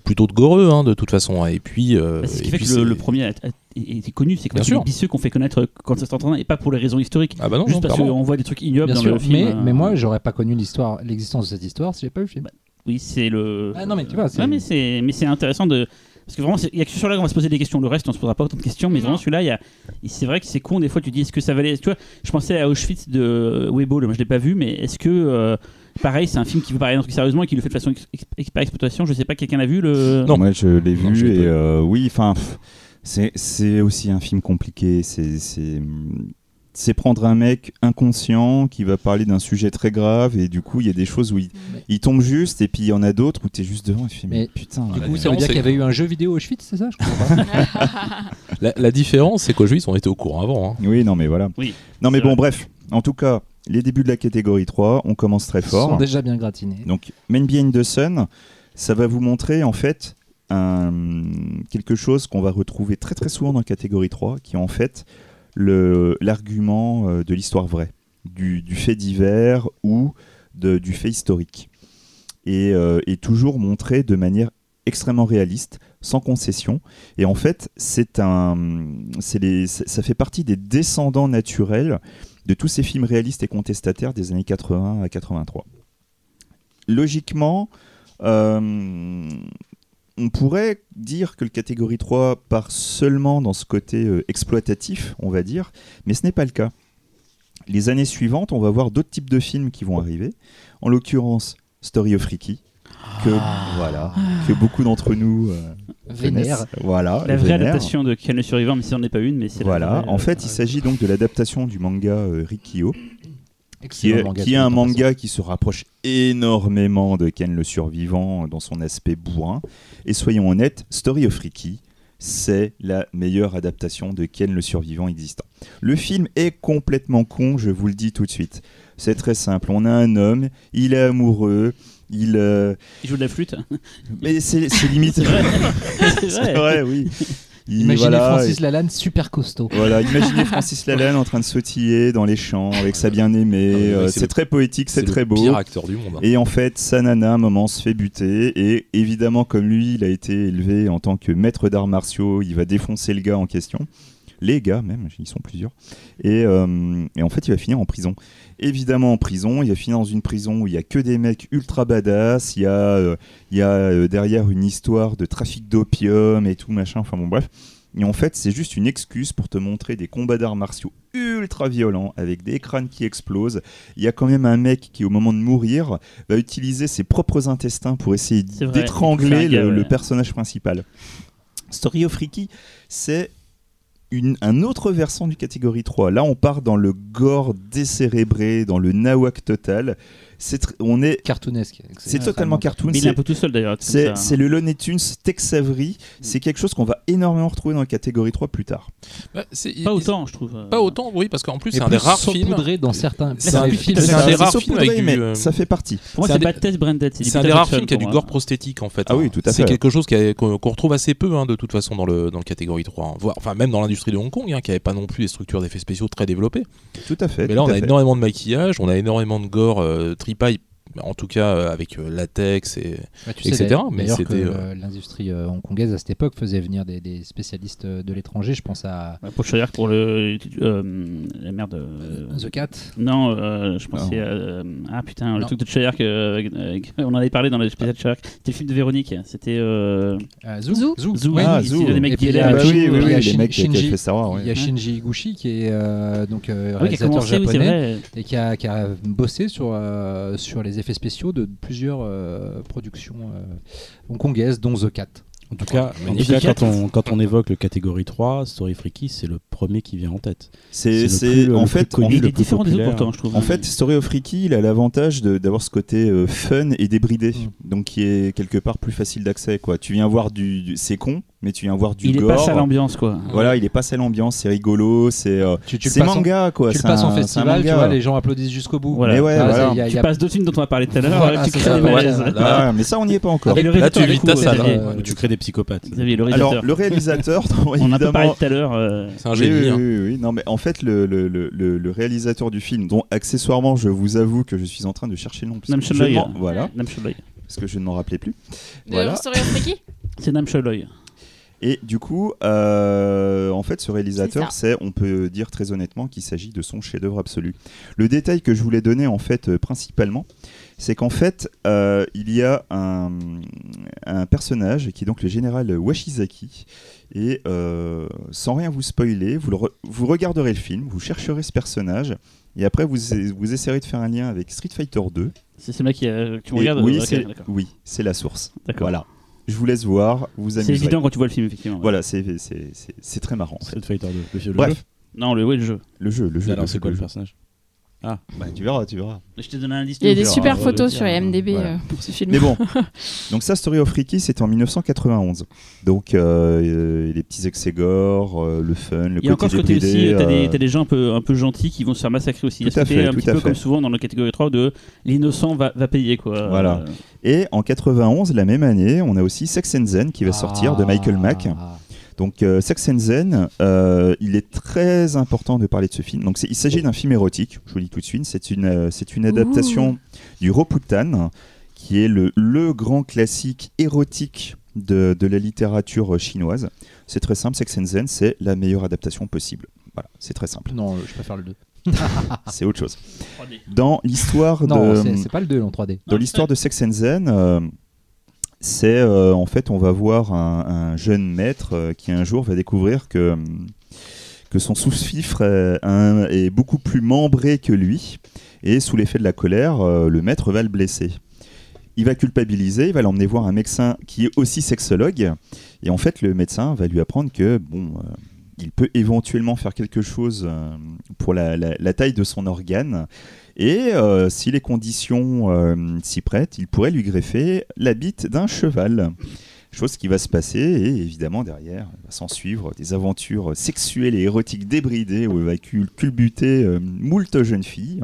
plutôt de goreux, hein, de toute façon. Et puis. euh,
bah, c'est ce
et
qui fait
puis
que le, premier a- est connu, c'est que c'est vicieux qu'on fait connaître quand ça s'entend et pas pour les raisons historiques.
Ah bah non,
Juste
non,
parce qu'on voit des trucs ignobles dans le film.
mais, mais moi, j'aurais pas connu l'histoire, l'existence de cette histoire si j'ai pas vu le film.
oui, c'est le.
Ah non, mais tu vois, c'est-
Ouais, mais c'est mais c'est intéressant de. Parce que vraiment, il y a que sur là qu'on va se poser des questions. Le reste, on se posera pas autant de questions. Mais
Non.
vraiment, celui-là, il y a- il- c'est vrai que c'est con. Des fois, tu dis est-ce que ça valait. Tu vois, je pensais à Auschwitz de Weibo, là, moi je l'ai pas vu, mais est-ce que. euh, Pareil, c'est un film qui veut parler d'un truc sérieusement et qui le fait de façon par exploitation? Je sais pas, quelqu'un l'a vu le?
Non.
Moi, je l'ai
Non,
vu
je
et euh, oui, enfin, c'est aussi un film compliqué. C'est c'est prendre un mec inconscient qui va parler d'un sujet très grave et du coup, il y a des choses où il, il tombe juste et puis il y en a d'autres où tu es juste devant et tu fais mais,
Mais
putain.
Du
la
coup, ça veut
différence,
dire qu'il y avait eu un jeu vidéo Auschwitz, c'est ça Je comprends pas?
La, la différence, c'est qu'Auschwitz, on était au courant avant. hein.
Oui, non mais voilà.
Oui.
Non mais bon,
vrai.
bref. En tout cas, les débuts de la catégorie 3, on commence très
Ils sont
fort.
déjà bien gratinés.
Donc, Men Behind the Sun, ça va vous montrer en fait un- quelque chose qu'on va retrouver très très souvent dans la catégorie 3, qui est en fait l'argument euh, de l'histoire vraie, du, fait divers ou du fait historique. Et, euh, et toujours montré de manière extrêmement réaliste, sans concession. Et en fait, c'est un, ça fait partie des descendants naturels de tous ces films réalistes et contestataires des années 80 à 83 logiquement, euh, on pourrait dire que le catégorie 3 part seulement dans ce côté euh, exploitatif, on va dire, mais ce n'est pas le cas. Les années suivantes, on va voir d'autres types de films qui vont arriver. En l'occurrence, Story of Ricky, que, voilà, que beaucoup d'entre nous euh,
Vénère.
connaissent. Voilà,
La vraie
vénèrent.
adaptation de Ken le survivant, mais si on n'est pas une, mais c'est la
Voilà,
vraie,
en
euh,
fait, il s'agit donc de l'adaptation du manga euh, Rikyo, qui est,
manga,
qui est
tout
un manga qui se rapproche énormément de Ken le Survivant dans son aspect bourrin. Et soyons honnêtes, Story of Ricky, c'est la meilleure adaptation de Ken le Survivant existant. Le film est complètement con, je vous le dis tout de suite. C'est très simple, on a un homme, il est amoureux, il... euh,
Il joue de la flûte.
Mais c'est limite...
C'est vrai,
oui. Il-
Imaginez
voilà,
Francis Lalanne super costaud.
Voilà, imaginez Francis Lalanne en train de sautiller dans les champs avec sa bien-aimée. Euh,
c'est
très poétique, c'est très
le
beau.
pire acteur du monde. hein.
Et en fait, sa nana, à un moment, se fait buter. Et évidemment, comme lui, il a été élevé en tant que maître d'arts martiaux, il va défoncer le gars en question. Les gars, même, ils sont plusieurs. Et, euh, et en fait, il va finir en prison. Évidemment, en prison, il va finir dans une prison où il y a que des mecs ultra badass. Il y a, euh, il y a euh, derrière une histoire de trafic d'opium et tout, machin. Enfin bon, bref. Et en fait, c'est juste une excuse pour te montrer des combats d'arts martiaux ultra violents avec des crânes qui explosent. Il y a quand même un mec qui, au moment de mourir, va utiliser ses propres intestins pour essayer d'étrangler le, personnage principal. Story of Ricky, c'est un autre versant du catégorie 3. Là, on part dans le gore décérébré, dans le nawak total. C'est on est,
Cartoonesque.
c'est totalement cartoon.
Mais il est un peu tout seul d'ailleurs. comme
c'est le Looney Tunes Tex Avery. C'est quelque chose qu'on va énormément retrouver dans la catégorie 3 plus tard.
Bah,
Pas autant, je trouve. euh.
Pas autant, oui, parce qu'en plus, c'est un des rares films.
dans certains
C'est un
des rares films
mais
euh,
ça fait partie.
Pour moi,
c'est
pas Test Branded.
C'est un des rares films qui a du gore prosthétique en fait.
Ah
hein.
oui, tout à
C'est quelque chose qu'on retrouve assez peu hein, de toute façon dans le, dans le catégorie 3. hein. Voire, enfin, même dans l'industrie de Hong Kong, hein, qui avait pas non plus des structures d'effets spéciaux très développées.
Tout à fait.
Mais là, on a énormément de maquillage, on a énormément de gore, tripaille, en tout cas euh, avec euh, latex et.
Ouais, tu
etc., mais c'était,
euh, l'industrie euh, hongkongaise à cette époque faisait venir des, des spécialistes de l'étranger. Je pense à
Pour Chirac, pour le. euh, la merde. euh,
The Cat.
Non, euh, je pensais à. euh, ah putain, le
Non.
truc de euh, euh, on en avait parlé dans le spécial Chirac. C'était le film de Véronique. C'était. euh,
Euh, Zou.
Zou.
Zou.
Zou.
Ouais.
Ah,
il-
Zou.
il y a des mecs qui
Shinji-
ouais.
Il y a Shinji Iguchi qui est euh, donc euh,
oui, qui a
réalisateur
oui,
japonais et qui a, qui a bossé sur, euh, sur les effets spéciaux de plusieurs euh, productions euh, hongkongaises, dont The Cat.
En tout cas, en tout
magnifique.
cas, quand, on, quand on évoque le catégorie 3, Story Freaky, c'est le premier qui vient en tête.
C'est en
plus
fait
connu,
il
le
est
plus
différent des autres pourtant, je trouve.
En fait, Story of Ricky, il a l'avantage de- d'avoir ce côté euh, fun et débridé, donc qui est quelque part plus facile d'accès. Quoi, tu viens voir du, du- c'est con, mais tu viens voir du
il est
gore.
pas à l'ambiance, quoi.
Voilà, il est pas à l'ambiance, c'est rigolo, c'est euh,
Tu, tu le
c'est
en-
manga quoi.
tu le
c'est
passes en festival, tu
manga.
vois, les gens applaudissent jusqu'au bout.
Voilà.
Mais ouais,
Ah,
voilà.
il y a- il
Tu
a-
passes d'autres films dont on va parler tout à l'heure,
Voilà,
tu
c'est
crées
ça,
des
ouais.
malaises.
Mais ça on n'y est pas encore.
Et le
Là, tu vides
coup,
ta salle.
Tu crées des psychopathes.
Xavier, le
Alors le réalisateur, non,
On en a pas parlé tout à l'heure. euh,
C'est un
Oui,
génie.
oui,
hein.
oui, oui. Non, mais en fait, le, le, le, réalisateur du film, dont accessoirement, je vous avoue que je suis en train de chercher le nom. parce
Nam
Voilà,
Nam
parce que je ne m'en rappelais plus.
De
Voilà.
C'est Nam Shalai.
Et du coup, euh, en fait, ce réalisateur, c'est, on peut dire très honnêtement qu'il s'agit de son chef-d'œuvre absolu. Le détail que je voulais donner, en fait, euh, principalement, c'est qu'en fait, euh, il y a un, un personnage qui est donc le général Washizaki. Et euh, sans rien vous spoiler, vous, le re- vous regarderez le film, vous chercherez ce personnage, et après vous, vous essayerez de faire un lien avec Street Fighter 2.
C'est c'est là qui euh, tu
Et
regardes.
oui, c'est
d'accord.
oui, c'est la source.
D'accord.
Voilà. Je vous laisse voir, vous
C'est évident quand tu vois le film, effectivement. ouais.
Voilà, c'est très marrant. en fait.
Street Fighter 2. Le,
Bref,
jeu?
Non, le, ouais, le jeu.
le jeu, le jeu.
Alors, c'est quoi le
jeu.
Personnage
Bah, tu verras, tu verras.
Je t'ai donné un indice.
Il y a des
verras.
super photos sur IMDb
voilà.
euh, pour ce film.
Mais bon, donc ça, Story of Ricky, c'était en 1991. Donc euh, euh, les petits exégores, euh, le fun, le
Il y a encore ce côté aussi, t'as des, des gens un peu, un peu gentils qui vont se faire massacrer aussi. Il y a
Tout
ce
à
côté
fait,
un
tout
petit
à
peu
fait.
comme souvent dans la catégorie 3 de l'innocent va, va payer quoi.
Voilà. Et en 91, la même année, on a aussi Sex and Zen qui va sortir de Michael Mack. Donc euh, Sex and Zen, euh, il est très important de parler de ce film. Donc il s'agit d'un film érotique, je vous le dis tout de suite. C'est une, euh, c'est une adaptation du Roputan, qui est le, le grand classique érotique de, de la littérature chinoise. C'est très simple, Sex and Zen, c'est la meilleure adaptation possible. Voilà, c'est très simple.
Non, je préfère le 2.
C'est autre chose.
3D.
Dans l'histoire
Non,
de...
c'est- c'est pas le 2 en 3D.
Dans l'histoire de Sex and Zen, euh, c'est euh, en fait on va voir un, un jeune maître euh, qui un jour va découvrir que, hum, que son sous-fifre euh, est beaucoup plus membré que lui et sous l'effet de la colère, euh, le maître va le blesser. Il va culpabiliser, il va l'emmener voir un médecin qui est aussi sexologue et en fait le médecin va lui apprendre que bon euh, il peut éventuellement faire quelque chose euh, pour la taille de son organe et euh, si les conditions euh, s'y prêtent, il pourrait lui greffer la bite d'un cheval. Chose qui va se passer, et évidemment derrière, il va s'en suivre des aventures sexuelles et érotiques débridées où il va cul- culbuter euh, moult jeunes filles.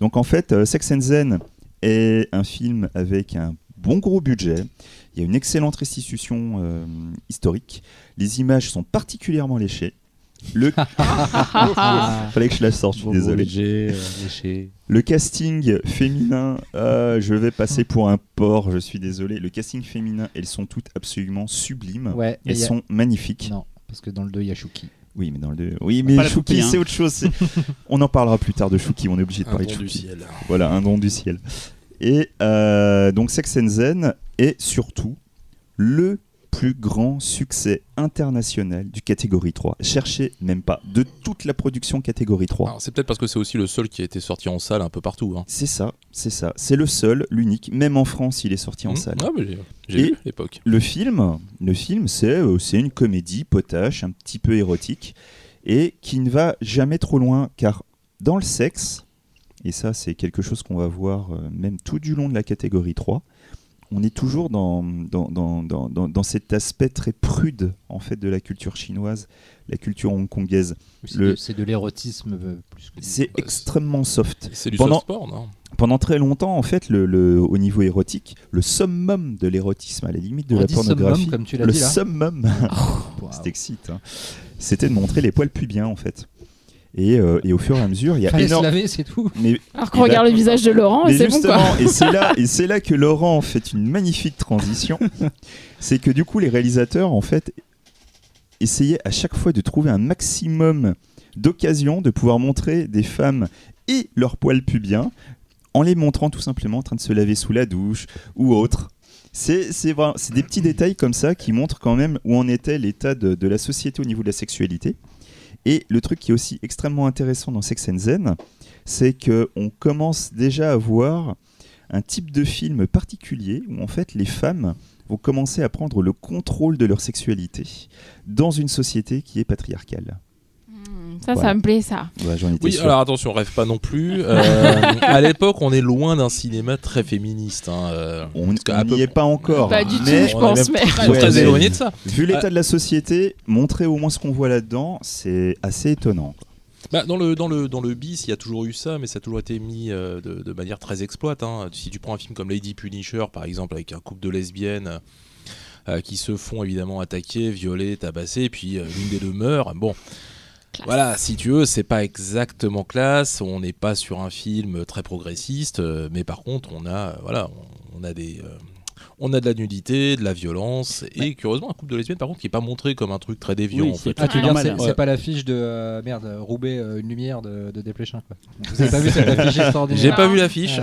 Donc en fait, euh, Sex and Zen est un film avec un bon gros budget. Il y a une excellente restitution historique. Les images sont particulièrement léchées. Le... Fallait que je la sorte, je suis
Bon,
désolé.
budget, euh.
Le casting féminin, euh, je vais passer pour un porc, je suis désolé. Le casting féminin, elles sont toutes absolument sublimes.
Ouais,
Elles
il y a-
sont magnifiques.
Non, parce que dans le 2, il y a Shuki.
Oui, mais dans le deux- Oui, mais
poupée, hein.
c'est autre chose. on en parlera plus tard de Chouki. On est obligé de parler de
don du
Chouki.
ciel.
Voilà, un don du ciel. Et euh, donc Sex and Zen est surtout le plus grand succès international du catégorie 3. Cherchez même pas de toute la production catégorie 3.
Alors, C'est peut-être parce que c'est aussi le seul qui a été sorti en salle un peu partout. hein.
C'est ça, c'est ça. C'est le seul, l'unique. Même en France, il est sorti en
Mmh.
salle.
Ah, mais j'ai- vu à l'époque.
Le film, le film, c'est euh, c'est une comédie potache, un petit peu érotique, et qui ne va jamais trop loin, car dans le sexe, et ça c'est quelque chose qu'on va voir euh, même tout du long de la catégorie 3, on est toujours dans, dans, dans, dans, dans- dans cet aspect très prude en fait de la culture chinoise, la culture hongkongaise.
C'est de- l'érotisme euh, plus que.
C'est
Bah,
extrêmement soft.
C'est du
Pendant-
soft sport, non?
Pendant très longtemps, en fait, le, le- au niveau érotique, le summum de l'érotisme, à la limite de la
summum,
pornographie,
comme tu l'as
le
dit, là.
summum, c'est excite, hein. c'était de montrer les poils pubiens en fait. Et, euh, et au fur et à mesure, il y a
Fallait se
énorme.
laver, c'est tout.
Mais,
Alors qu'on regarde le visage de Laurent et c'est bon quoi.
et c'est là, et c'est là que Laurent fait une magnifique transition. c'est que du coup, les réalisateurs en fait essayaient à chaque fois de trouver un maximum d'occasions de pouvoir montrer des femmes et leurs poils pubiens en les montrant tout simplement en train de se laver sous la douche ou autre. C'est c'est vraiment- c'est des petits détails comme ça qui montrent quand même où en était l'état de, de la société au niveau de la sexualité. Et le truc qui est aussi extrêmement intéressant dans Sex and Zen, c'est qu'on commence déjà à voir un type de film particulier où en fait les femmes vont commencer à prendre le contrôle de leur sexualité dans une société qui est patriarcale.
Ça,
Voilà.
ça me plaît ça.
Ouais, J'en étais
Oui,
sûr.
alors attention, on rêve pas non plus. Euh, à l'époque, on est loin d'un cinéma très féministe. hein, euh,
on n'y
peu-
est pas encore.
Pas du tout, je
on est
pense.
même
Mais...
très,
Ouais,
très éloigné de ça.
vu l'état de la société, montrer au moins ce qu'on voit là-dedans, c'est assez étonnant.
Bah, dans, le, dans, le, dans le bis, il y a toujours eu ça, mais ça a toujours été mis euh, de, de manière très exploite. hein. Si tu prends un film comme Lady Punisher, par exemple, avec un couple de lesbiennes euh, qui se font évidemment attaquer, violer, tabasser, et puis euh, l'une des deux meurt, bon.
Classe.
Voilà, si tu veux, c'est pas exactement classe, on n'est pas sur un film très progressiste, euh, mais par contre, on a, euh, voilà, on, a des. euh, on a de la nudité, de la violence, et curieusement, un couple de lesbiennes, par contre, qui est pas montré comme un truc très déviant.
Oui,
en
c'est
fait.
pas-
Ah, tu
normal,
c'est
ouais.
pas l'affiche de euh, merde, Roubaix, euh, une lumière de, de Desplechin, quoi. Vous avez pas vu cette affiche extraordinaire
J'ai pas vu l'affiche.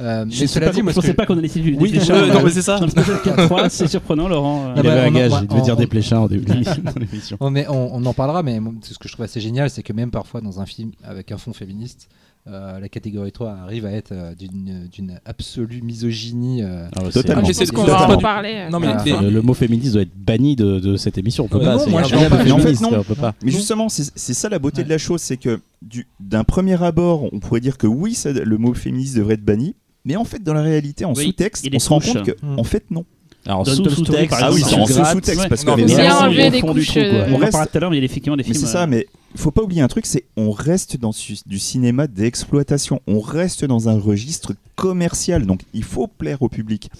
Euh, mais cela
pas
dit, moi,
je
ce
pensais
que-
pas qu'on allait essayer du
Oui, euh, non, mais c'est ça.
dans le Special 4-3, c'est surprenant, Laurent.
Ah
Il
bah,
avait un
on-
gage, il devait dire des pléchins au début de l'émission-
on, on en parlera, mais ce que je trouve assez génial, c'est que même parfois dans un film avec un fond féministe, euh, la catégorie 3 arrive à être euh, d'une d'une absolue misogynie. euh,
Ah ouais,
Totalement.
Pense
de-
qu'on va en parler. euh,
Non, mais
Ah,
les-
le, mot féministe doit être banni de, de cette émission. On peut pas.
non, moi,
un
je pas
féministe,
féministe, non.
on peut pas.
Mais justement, c'est ça la beauté de la chose, c'est que du- d'un premier abord, on pourrait dire que oui, ça- le mot féministe devrait être banni, mais en fait, dans la réalité, en
Oui,
sous-texte, on se rend compte que,
Mm.
en fait, non.
Alors, sous sous-texte,
par
Ah oui, en sous-texte,
ouais.
parce
mais
enlevé des couches,
trou, quoi.
euh,
On
On en
reste-
parlait tout à l'heure, mais il y a effectivement des
Mais
films.
c'est ça,
euh,
mais il faut pas oublier un truc, c'est on reste dans du cinéma d'exploitation, on reste dans un registre commercial, donc il faut plaire au public.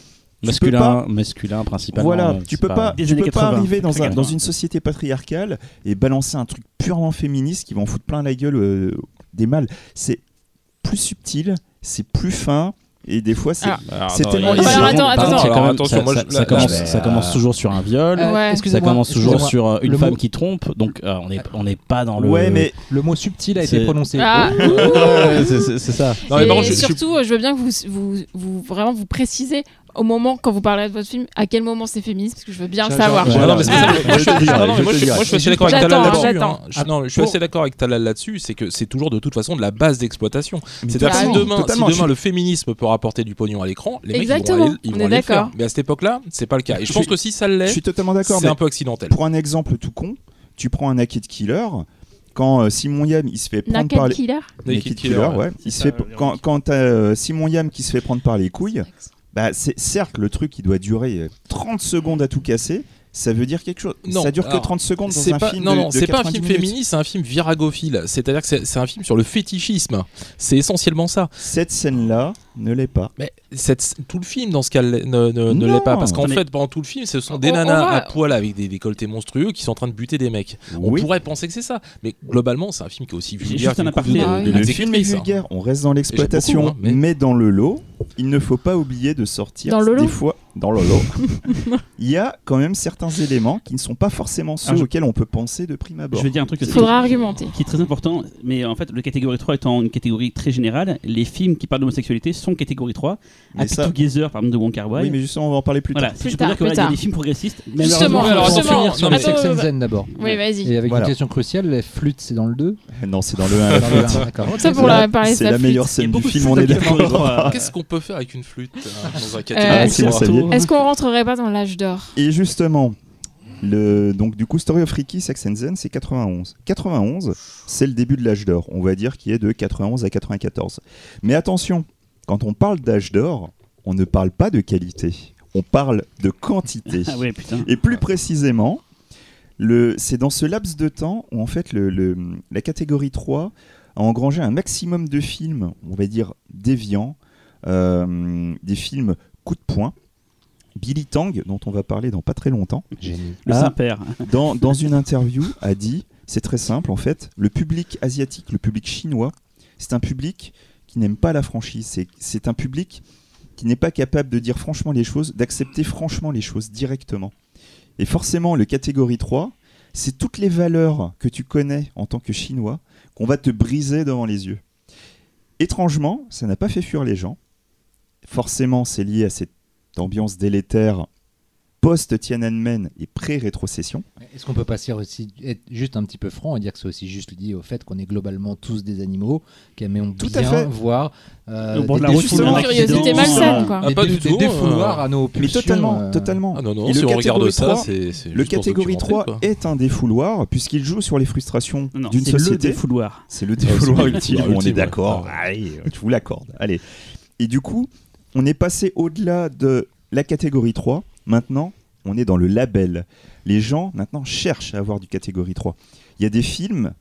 Masculin,
pas-
masculin principalement.
Voilà,
euh,
tu peux pas,
Des
tu peux pas
80,
arriver dans, un-
80.
dans une société patriarcale et balancer un truc purement féministe qui va en foutre plein la gueule euh, des mâles. C'est plus subtil, c'est plus fin et des fois c'est
Ah.
Non,
tellement.
Alors, attends, attends.
Alors, attention,
ça,
moi,
ça-
je-
ça
là-
commence,
là,
ça commence toujours sur un viol.
Euh,
Ouais.
Ça commence toujours sur euh, une
Le
femme
mot-
qui trompe, donc euh, on n'est on n'est pas dans le.
Ouais, mais
Le mot subtil a été prononcé.
Ah.
C'est- ça.
Non, mais par
Et
je-
surtout, je veux bien que vous, vous, vous vraiment vous précisez au moment quand vous parlerez de votre film à quel moment c'est féministe parce que je veux bien le savoir. Ah.
moi, je-
Je
je-
je
je suis- je assez d'accord avec Talal là-dessus.
j'attends.
hein. Je- Non, je suis assez d'accord avec Talal là-dessus, c'est que c'est toujours de toute façon de la base d'exploitation. C'est-à-dire que si demain, si
totalement,
demain
je-
le féminisme peut rapporter du pognon à l'écran, les mecs ils vont
Exactement,
aller, ils
on
vont
est
aller le faire.
d'accord.
Mais à cette époque-là, c'est pas le cas. Et je
Je
pense
suis-
que si ça
je
l'est,
suis totalement d'accord.
c'est un peu accidentel.
Pour un exemple tout con, tu prends un Naked Killer. Quand euh, Simon Yam il se fait prendre par
Naked
les
Killer
Naked Killer,
ouais. Il se fait quand euh, Simon Yam qui se fait prendre par les couilles, bah c'est certes le truc il doit durer euh, 30 secondes à tout casser. Ça veut dire quelque chose.
Non,
ça dure que
alors,
30 secondes dans
C'est
un
pas,
film.
non,
de-
non,
de
c'est pas un
90
film
minutes.
féministe, c'est un film viragophile. C'est-à-dire que c'est c'est un film sur le fétichisme. C'est essentiellement ça.
Cette scène-là ne l'est pas.
Mais cette- tout le film, dans ce cas, ne, ne, ne
Non.
l'est pas. Parce qu'en fait, pendant tout le film, ce sont des
On- on
nanas
va-
à poil avec des décolletés monstrueux qui sont en train de buter des mecs. On pourrait penser que c'est ça. Mais globalement, c'est un film qui est aussi vulgaire
juste un aparté.
de-
Ah oui.
de
Le film est
hein.
vulgaire, on reste dans l'exploitation,
beaucoup, hein, mais-
mais... dans le lot, il ne faut pas oublier de sortir
Dans le lot
des fois dans le lot. il y a quand même certains éléments qui ne sont pas forcément ceux
Alors,
auxquels on peut penser de prime abord.
Je vais dire un truc
Il
aussi
faudra argumenter.
qui est très important, mais en fait, le catégorie 3 étant une catégorie très générale, les films qui parlent d'homosexualité sont catégorie 3.
Mais
Happy
ça-
Together, par exemple, de Wong Kar Wai.
Oui, mais justement, on va en parler plus
Voilà,
tard.
si
Plus
je peux
tard,
dire qu'il y a des films progressistes.
Justement,
alors,
on va en
justement.
finir sur
Non,
les-
mais Sex and. Zen d'abord.
Oui, vas-y.
Et avec
Voilà.
une question cruciale, la flûte, c'est dans le 2
Non, c'est dans le 1.
Dans le 1, d'accord.
Ça pour la parler de
C'est la meilleure scène du film, on est d'accord.
3.
Qu'est-ce qu'on peut faire avec une flûte dans un
Euh,
catégorie
Ah.
Est-ce qu'on rentrerait pas dans l'âge d'or?
Et justement, le, donc du coup, Story of Ricky, Sex and Zen, c'est 91. 91, c'est le début de l'âge d'or. On va dire qui est de 91 à 94. Mais attention, quand on parle d'âge d'or, on ne parle pas de qualité, on parle de quantité.
Ah ouais, putain.
Et plus précisément, c'est dans ce laps de temps où en fait le, le- la catégorie 3 a engrangé un maximum de films, on va dire déviants, euh, des films coup de poing. Billy Tang, dont on va parler dans pas très longtemps,
Génie.
Le
Ah.
Saint-Père.
dans, dans une interview, a dit c'est très simple en fait, le public asiatique, le public chinois, c'est un public n'aime pas la franchise. C'est un public qui n'est pas capable de dire franchement les choses, d'accepter franchement les choses directement. Et forcément, le catégorie 3, c'est toutes les valeurs que tu connais en tant que chinois qu'on va te briser devant les yeux. Étrangement, ça n'a pas fait fuir les gens. Forcément, c'est lié à cette ambiance délétère post-Tiananmen et pré-rétrocession.
Est-ce qu'on peut pas se- aussi être juste un petit peu franc et dire que c'est aussi juste lié au fait qu'on est globalement tous des animaux, qui aimons
Tout à fait.
voir euh,
Au bord de
des
la route,
défouloirs-
il y a un
Curiosité malsaine, quoi.
Ah, pas
des,
du
des
tout,
défouloirs
euh,
à nos
Mais
pulsions.
totalement,
euh,
totalement.
Ah non, non,
Et
si
le
on regarde
catégorie
ça,
3,
c'est. c'est
Le catégorie
documenter,
3
quoi.
est un défouloir puisqu'il joue sur les frustrations d'une
c'est le
société.
défouloir.
C'est le défouloir ultime, on est d'accord. je vous l'accorde. Allez. Et du coup, on est passé au-delà de la catégorie 3. Maintenant, on est dans le label. Les gens, maintenant, cherchent à avoir du catégorie 3. Il y a des films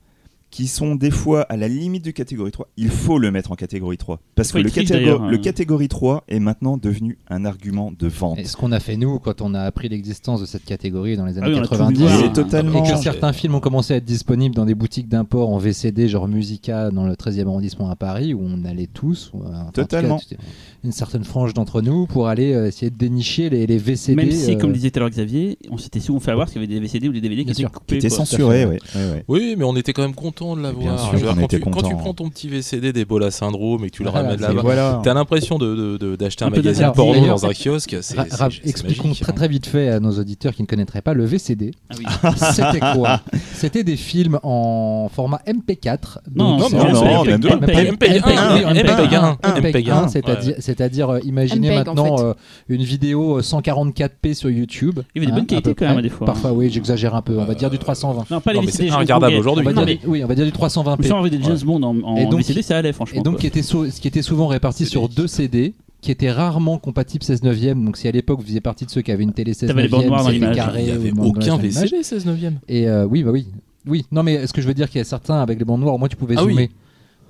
qui sont des fois à la limite de catégorie 3, il faut le mettre en catégorie 3. Parce que le,
d'ailleurs,
le
hein.
catégorie 3 est maintenant devenu un argument de vente.
Et ce qu'on a fait nous quand on a appris l'existence de cette catégorie dans les
Ah
années
oui, on a tout
90
vu voir.
C'est totalement.
et que certains films ont commencé à être disponibles dans des boutiques d'import en VCD genre Musica dans le 13e arrondissement à Paris où on allait tous ou, euh, enfin, en tout cas,
Totalement.
une certaine frange d'entre nous pour aller euh, essayer de dénicher les, les VCD
Même si,
euh,
comme disait tout à l'heure Xavier, on s'était souvent fait avoir qu'il y avait des VCD ou des DVD qui étaient coupés.
qui était
quoi.
censuré,
fait.
ouais. ouais, ouais.
Oui, mais on était quand même content de l'avoir. Quand, tu, quand tu
content.
prends ton petit VCD d'Ebola syndrome et que tu le
Voilà,
ramènes là-bas,
Voilà.
t'as l'impression de- de- de- d'acheter un, magazine porno dans un kiosque.
Expliquons
magique,
très
hein.
très vite fait à nos auditeurs qui ne connaîtraient pas le VCD.
Ah oui.
C'était quoi C'était des films en format MP4.
Non, non,
c'est-
non,
c'est-
non, même pas.
MP1,
MP1,
oui,
MP1,
MP1,
ouais.
c'est-à-dire, euh, imaginez maintenant euh, une vidéo 144p sur YouTube.
Il y avait des
hein,
bonnes qualités quand même, des fois.
Parfois, oui, j'exagère un peu. On va dire du 320.
Non, pas les VCD.
regardable aujourd'hui.
Oui, on va dire du
Je me
320p.
suis enlevé des James Bond en, en
Et donc-
VCD, ça allait franchement.
Et donc, qui était, sou- ce qui était souvent réparti sur deux CD, qui étaient rarement compatibles 16 neuvième. Donc, si à l'époque vous faisiez partie de ceux qui avaient une télé 16
T'avais les bandes
neuvième,
noires dans
c'était
l'image.
carré,
Il y avait aucun. VCD 16 neuvième.
Et euh, oui, bah oui. Oui, non, mais ce que je veux dire, qu'il y a certains avec les bandes noires, au moins tu pouvais
Ah oui.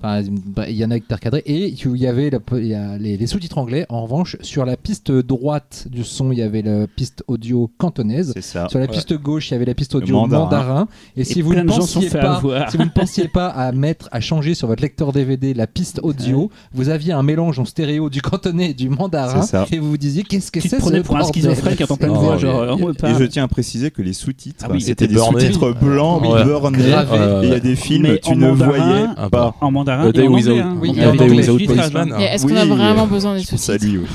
Enfin, bah, il y en a qui étaient recadrés. Et il y avait la- il y a les, les sous-titres anglais. En revanche, sur la piste droite du son, il y avait la piste audio cantonaise.
Ça.
Sur la
Ouais.
piste gauche, il y avait la piste audio
mandarin.
mandarin. Et, si vous ne pensiez pas, si vous ne pensiez pas à mettre, à changer sur votre lecteur DVD la piste audio, vous aviez un mélange en stéréo du cantonais et du mandarin. Et vous vous disiez qu'est-ce que c'est ce
pour un schizophrène qui entend plein de voix, genre,
Et
parle.
je tiens à préciser que les sous-titres,
Ah oui,
c'était
étaient
des sous-titres blancs, burnés. Et il y a des films, tu ne voyais pas.
En mandarin et en anglais. hein.
Oui,
il
Policeman.
Mais est-ce qu'on
Oui,
a vraiment
euh,
besoin des sous-titres
oui.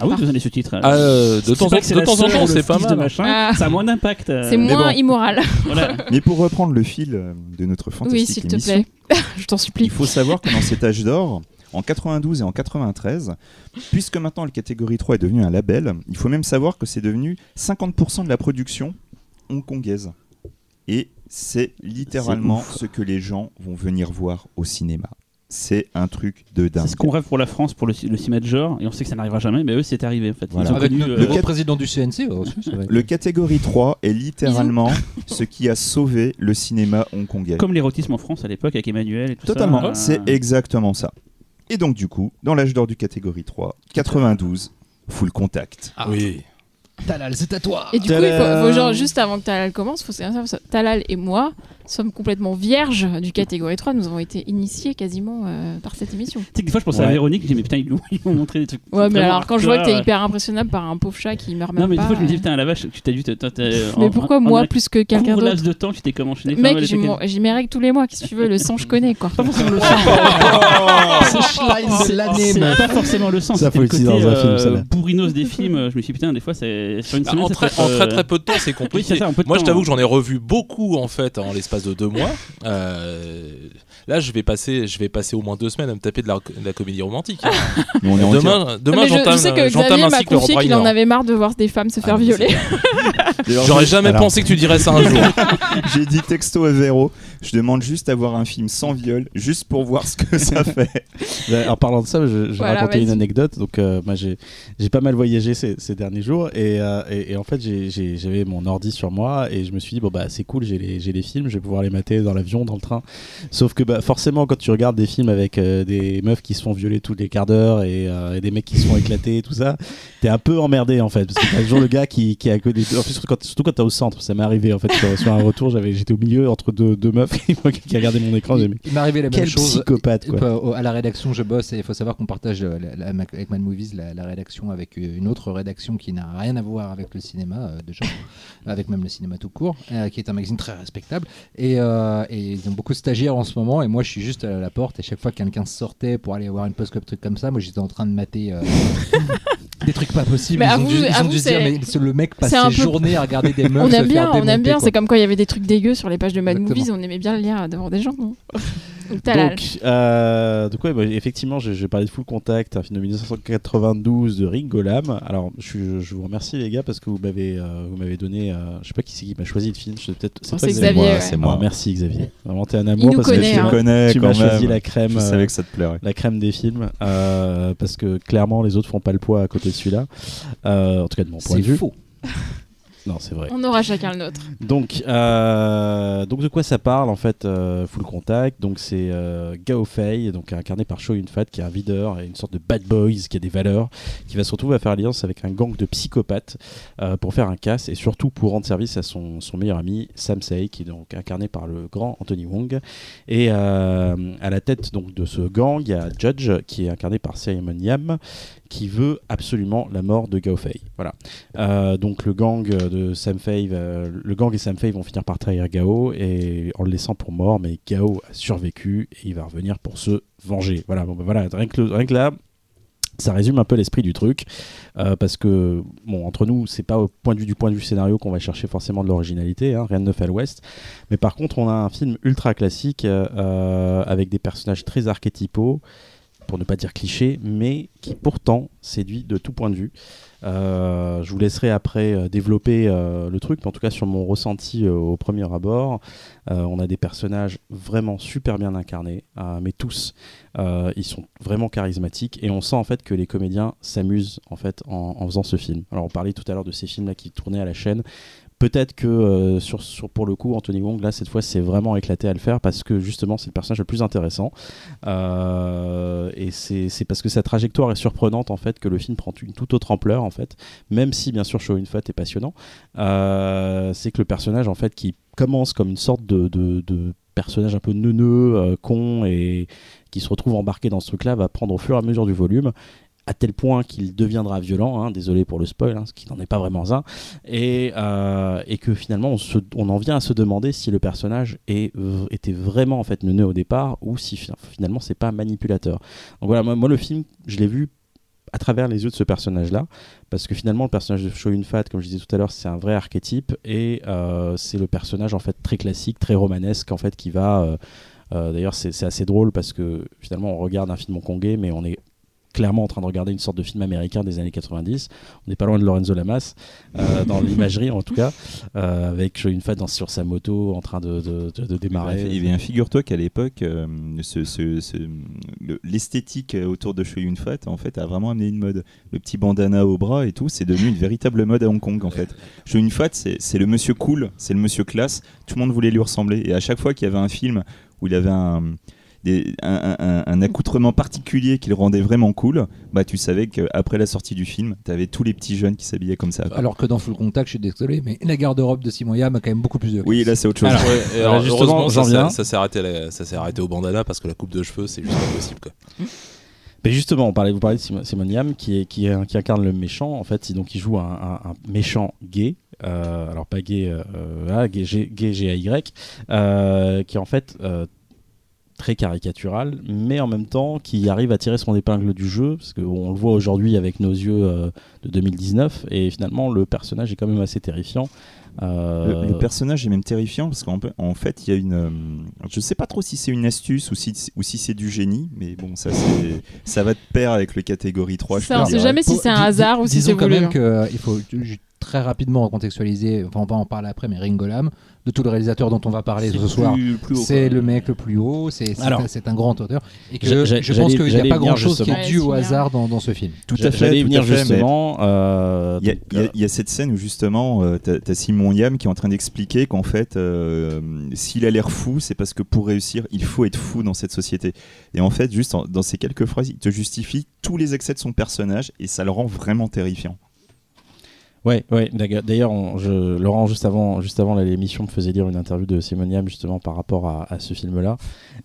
Ah oui, besoin des sous-titres.
Ah, euh, de
C'est
temps en de temps en c'est pas mal.
machin,
Ah.
Ça a moins d'impact. euh,
C'est moins
bon.
immoral.
Voilà.
Mais pour reprendre le fil euh, de notre
Oui,
fantastique
s'il te plaît. Je t'en
il
supplie.
faut savoir que dans cet âge d'or, en 92 et en 93, puisque maintenant le catégorie 3 est devenu un label, il faut même savoir que c'est devenu 50% de la production hongkongaise. Et c'est littéralement ce que les gens vont venir voir au cinéma. C'est un truc de dingue.
C'est ce qu'on rêve pour la France, pour le, le cinéma de genre, et on sait que ça n'arrivera jamais, mais eux, c'est arrivé en fait. Ils
Voilà.
ont
Avec
connu,
le,
euh,
le
le-
président du CNC aussi, c'est vrai.
Le catégorie 3 est littéralement ce qui a sauvé le cinéma hongkongais.
comme l'érotisme en France à l'époque avec Emmanuel et tout
Totalement,
ça. euh,
c'est exactement ça. Et donc du coup, dans l'âge d'or du catégorie 3, 92, full contact.
Ah.
Oui.
Talal, c'est à toi.
Et du coup, il faut, genre, juste avant que Talal commence, faut savoir ça, Talal et moi sommes complètement vierges du catégorie 3. Nous avons été initiés quasiment euh, par cette émission.
Tu sais que des fois je pensais à. Véronique, je dis mais putain ils nous- montré des trucs.
Ouais, mais alors quand je vois que t'es
hardcore,
hyper impressionnable par un pauvre chat qui meurt
Non
même
mais
pas.
des fois je me dis
euh,
putain la vache, tu t'as dû. t'as-
mais pourquoi moi plus que quelqu'un d'autre
laps de temps tu t'es comment enchaîné
Mec, j'ai mes règles tous les mois. Qu'est-ce que tu veux Le sang, je connais quoi.
Pas forcément le sang.
C'est l'année,
C'est
meuf.
pas forcément le sang.
Ça,
c'était
faut
le
utiliser
côté,
dans un film,
euh,
celle-là.
bourrinos des films. Je me suis dit putain des fois c'est sur une
Bah,
semaine.
en,
ça
très, très
euh,
très peu de temps, c'est compliqué. Moi, je t'avoue
hein.
que j'en ai revu beaucoup en fait en l'espace de deux mois. Euh, là, je vais passer, je vais passer au moins deux semaines à me taper de la, de la comédie romantique. hein.
On est
demain, demain
mais je, je
j'entame,
sais que
j'entame
Xavier
un
m'a confié qu'il en avait marre de voir des femmes se faire
Ah,
violer.
J'aurais jamais
Alors-
pensé que tu dirais ça un jour.
J'ai dit texto à Véro, je demande juste à voir un film sans viol, juste pour voir ce que ça fait.
Bah, En parlant de ça, je, je vais
Voilà,
raconter une anecdote. Donc, euh, moi, j'ai j'ai pas mal voyagé ces, ces derniers jours et, euh, et, et en fait, j'avais mon ordi sur moi et je me suis dit bon bah c'est cool, j'ai les, j'ai les films, je vais pouvoir les mater dans l'avion, dans le train. Sauf que bah, forcément, quand tu regardes des films avec euh, des meufs qui se font violer tous les quarts d'heure et, euh, et des mecs qui se font éclater, et tout ça, t'es un peu emmerdé en fait parce que t'as toujours le gars qui, qui est à côté. En plus, quand, surtout quand t'es au centre, ça m'est arrivé en fait sur, sur un retour, j'avais j'étais au milieu entre deux, deux meufs qui, regardaient mon écran. J'ai
Il m'est arrivé la même chose.
psychopathe quoi.
Euh, au- À la rédaction, je bosse et il faut savoir qu'on partage la- la- avec Mad Movies la, rédaction avec une autre rédaction qui n'a rien à voir avec le cinéma, euh, déjà, avec même le cinéma tout court, qui est un magazine très respectable. Et, et ils ont beaucoup de stagiaires en ce moment. Et moi, je suis juste à la porte. Et chaque fois que quelqu'un sortait pour aller voir une post truc comme ça, moi, j'étais en train de mater. euh, Des trucs pas possibles.
Mais
ils ont dû, ils ont
avoue,
dû se dire,
c'est-
mais le mec passe ses
peu-
journées à regarder des meufs.
On aime bien, on aime bien. C'est comme quand il y avait des trucs dégueux sur les pages de Mad
Exactement.
Movies, on aimait bien le lire devant des gens. Donc
euh, donc ouais, bah, effectivement, vais parler de Full Contact, un film de 1992 de Rick Golam. Alors, je, vous remercie les gars parce que vous m'avez, euh, vous m'avez donné, euh, je sais pas qui c'est qui m'a choisi le film. Je sais peut-être,
Oh,
pas
c'est
Xavier.
Xavier,
moi,
ouais.
c'est
Ah,
moi.
merci Xavier. Vraiment, t'es un amour parce
connaît,
que
Je
tu
hein.
connais
tu m'as choisi la crème.
Je
euh,
savais que ça te plairait.
la crème des films euh, parce que clairement les autres font pas le poids à côté de celui-là euh, en tout cas de mon point
C'est
de vue
faux.
Non, c'est vrai.
On aura chacun le nôtre.
Donc, euh, donc de quoi ça parle en fait euh, Full Contact? Donc c'est euh, Gao Fei, donc incarné par Cho Yun Fat, qui est un videur et une sorte de bad boys qui a des valeurs, qui va se retrouver à faire alliance avec un gang de psychopathes pour faire un casse et surtout pour rendre service à son, son meilleur ami Sam Sei, qui est donc incarné par le grand Anthony Wong. Et à la tête donc de ce gang, il y a Judge, qui est incarné par Simon Yam, qui veut absolument la mort de Gao Fei. Voilà. Euh, donc le gang de Sam Fei, le gang et Sam Fei vont finir par trahir Gao et en le laissant pour mort, mais Gao a survécu et il va revenir pour se venger. Voilà, bah, voilà, rien que, rien que là. Ça résume un peu l'esprit du truc, euh, parce que bon, entre nous, c'est pas au point de vue du point de vue scénario qu'on va chercher forcément de l'originalité, hein, rien de neuf à l'ouest. Mais par contre, on a un film ultra classique euh, avec des personnages très archétypaux, pour ne pas dire clichés, mais qui pourtant séduit de tout point de vue. Euh, je vous laisserai après euh, développer euh, le truc, mais en tout cas sur mon ressenti au premier abord, on a des personnages vraiment super bien incarnés, mais tous, ils sont vraiment charismatiques et on sent en fait que les comédiens s'amusent en fait en faisant ce film. Alors on parlait tout à l'heure de ces films là qui tournaient à la chaîne. Peut-être que euh, pour le coup, Anthony Wong, là, cette fois, c'est vraiment éclaté à le faire parce que justement, c'est le personnage le plus intéressant. Euh, et c'est parce que sa trajectoire est surprenante, en fait, que le film prend une toute autre ampleur, en fait. Même si, bien sûr, Show Fat est passionnant. Euh, c'est que le personnage, en fait, qui commence comme une sorte de, de- personnage un peu neuneux, con, et qui se retrouve embarqué dans ce truc-là, va prendre au fur et à mesure du volume à tel point qu'il deviendra violent, hein, désolé pour le spoil, hein, ce qui n'en est pas vraiment un, et, euh, que finalement on, en vient à se demander si le personnage était vraiment en fait au départ ou si fi- finalement c'est pas manipulateur. Donc voilà, moi, le film, je l'ai vu à travers les yeux de ce personnage-là, parce que finalement le personnage de Cho Yun Fat, comme je disais tout à l'heure, c'est un vrai archétype et euh, c'est le personnage en fait très classique, très romanesque en fait qui va. euh, D'ailleurs, c'est assez drôle parce que finalement on regarde un film hongkongais, mais on est clairement en train de regarder une sorte de film américain des années 90. On n'est pas loin de Lorenzo Lamas, euh, dans l'imagerie en tout cas, euh, avec Fat dans- sur sa moto en train de, de- de- de démarrer.
Et bien, figure-toi qu'à l'époque, euh, ce- ce- ce- le- l'esthétique autour de Show Yun Fat, en fait, a vraiment amené une mode. Le petit bandana au bras et tout, c'est devenu une véritable mode à Hong Kong, en fait. Show Yun Fat, c'est c'est le monsieur cool, c'est le monsieur classe. Tout le monde voulait lui ressembler. Et à chaque fois qu'il y avait un film où il avait un, des- un, un- un accoutrement particulier qui le rendait vraiment cool, bah tu savais qu'après la sortie du film, t'avais tous les petits jeunes qui s'habillaient comme ça.
Alors que dans Full Contact, je suis désolé, mais la garde-robe de Simon Yam a quand même beaucoup plus de.
oui, là c'est autre chose.
Alors,
Ouais, alors,
justement,
ça,
viens.
s'est- ça s'est arrêté, à la- ça s'est arrêté au bandana parce que la coupe de cheveux, c'est juste pas possible. Quoi.
Mais justement, on parlait, vous parlez de Simon, Yam qui, est, qui, est- qui incarne le méchant. En fait, donc, il joue un, un- un méchant gay. euh, alors, pas gay, euh, voilà, gay, G- gay G-A-Y, euh, qui en fait euh, très caricatural, mais en même temps qui arrive à tirer son épingle du jeu, parce qu'on le voit aujourd'hui avec nos yeux euh, de 2019, et finalement, le personnage est quand même assez terrifiant. Euh,
Le, le personnage est même terrifiant parce qu'en en fait, il y a une. euh, je sais pas trop si c'est une astuce ou si, ou si c'est du génie, mais bon, ça, c'est- ça va de pair avec le catégorie 3. je
Ça,
peux
on
dire.
sait jamais si
Faut-
c'est un hasard ou si
disons
c'est
quand
voulu.
même
hein.
qu'il faut ju- très rapidement recontextualiser, enfin on va en parler après, mais Ringolam, de tout le réalisateur dont on va parler
C'est
ce soir, c'est le mec le plus haut, c'est un, c'est un grand auteur, et que je pense qu'il n'y a pas
venir
grand chose qui est dû au hasard dans, dans ce film.
Tout à fait.
Venir justement. euh,
Il y, a-
donc,
il y a- il y a cette scène où justement, euh, t'as t'as Simon Yam qui est en train d'expliquer qu'en fait, euh, s'il a l'air fou, c'est parce que pour réussir, il faut être fou dans cette société. Et en fait, juste en- dans ces quelques phrases, il te justifie tous les excès de son personnage et ça le rend vraiment terrifiant.
Ouais, ouais. d'ailleurs- Laurent, juste avant, juste avant là, l'émission, me faisait lire une interview de Simon Yam justement par rapport à, à ce film-là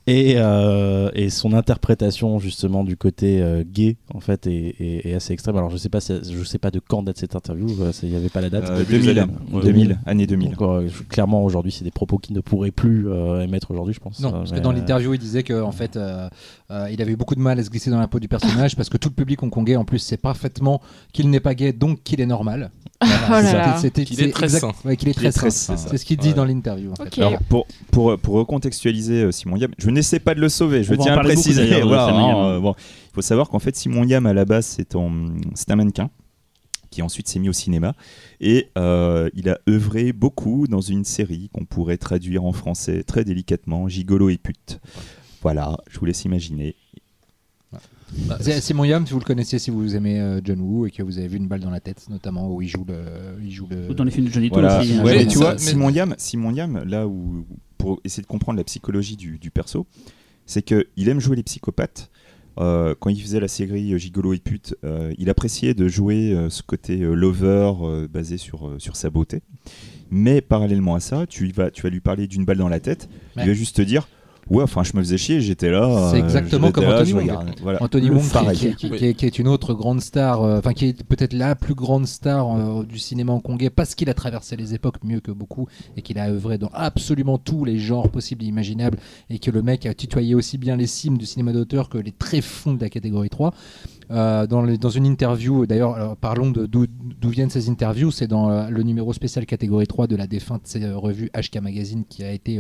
et, euh, et son interprétation justement du côté euh, gay en fait est, est- est assez extrême. Alors je sais pas, si- je sais pas de quand date cette interview. Il n'y avait pas la date.
Euh,
début des
2000,
années. Ouais.
2000, année 2000.
Donc, euh, je- clairement, aujourd'hui, c'est des propos qui ne pourraient plus euh, émettre aujourd'hui, je pense.
Non, parce que dans
euh,
l'interview, il disait que en fait, euh, euh, il avait eu beaucoup de mal à se glisser dans la peau du personnage parce que tout le public hongkongais, en plus, sait parfaitement qu'il n'est pas gay, donc qu'il est normal. Voilà,
Oh
c'était-
Qu'il est
c'est
très sain.
ouais, qu'il est
Qu'il
très
est très
sain.
sain.
C'est ce qu'il dit
Ouais.
dans l'interview. En
Ok.
fait.
Alors pour, pour, pour recontextualiser euh, Simon Yam, je n'essaie pas de le sauver, je
On va en
tiens à le
parler beaucoup,
préciser.
d'ailleurs, de
Voilà,
Simon
hein, euh, bon, il faut savoir qu'en fait Simon Yam à la base c'est en- c'est un mannequin qui ensuite s'est mis au cinéma et euh, il a œuvré beaucoup dans une série qu'on pourrait traduire en français très délicatement, Gigolo et pute. Voilà, je vous laisse imaginer.
Bah,
C'est- Simon Yam, si vous le connaissez, si vous aimez euh, John Woo et que vous avez vu une balle dans la tête, notamment où il joue le, il joue le.
Ou dans les films de Johnny
Voilà.
aussi. hein.
Ouais,
mais
tu
ça-
vois,
mais-
Simon Yam, Simon Yam, là où pour essayer de comprendre la psychologie du, du perso, c'est que il aime jouer les psychopathes. Euh, quand il faisait la série Gigolo et pute, euh, il appréciait de jouer euh, ce côté euh, lover euh, basé sur, euh, sur sa beauté. Mais parallèlement à ça, tu vas, tu vas lui parler d'une balle dans la tête.
Ouais.
Il va juste te dire Ouais, enfin, je me faisais chier, j'étais là.
C'est
euh,
exactement comme Anthony Wong.
Voilà.
Anthony Wong, qui-
pareil.
qui, qui-
Oui.
qui est, qui est une autre grande star, euh, enfin qui est peut-être la plus grande star euh, du cinéma hongkongais parce qu'il a traversé les époques mieux que beaucoup et qu'il a œuvré dans absolument tous les genres possibles et imaginables et que le mec a tutoyé aussi bien les cimes du cinéma d'auteur que les tréfonds de la catégorie 3. Euh, dans, les- dans une interview, d'ailleurs, parlons de d'où viennent ces interviews, c'est dans euh, le numéro spécial catégorie 3 de la défunte euh, revue HK Magazine qui a été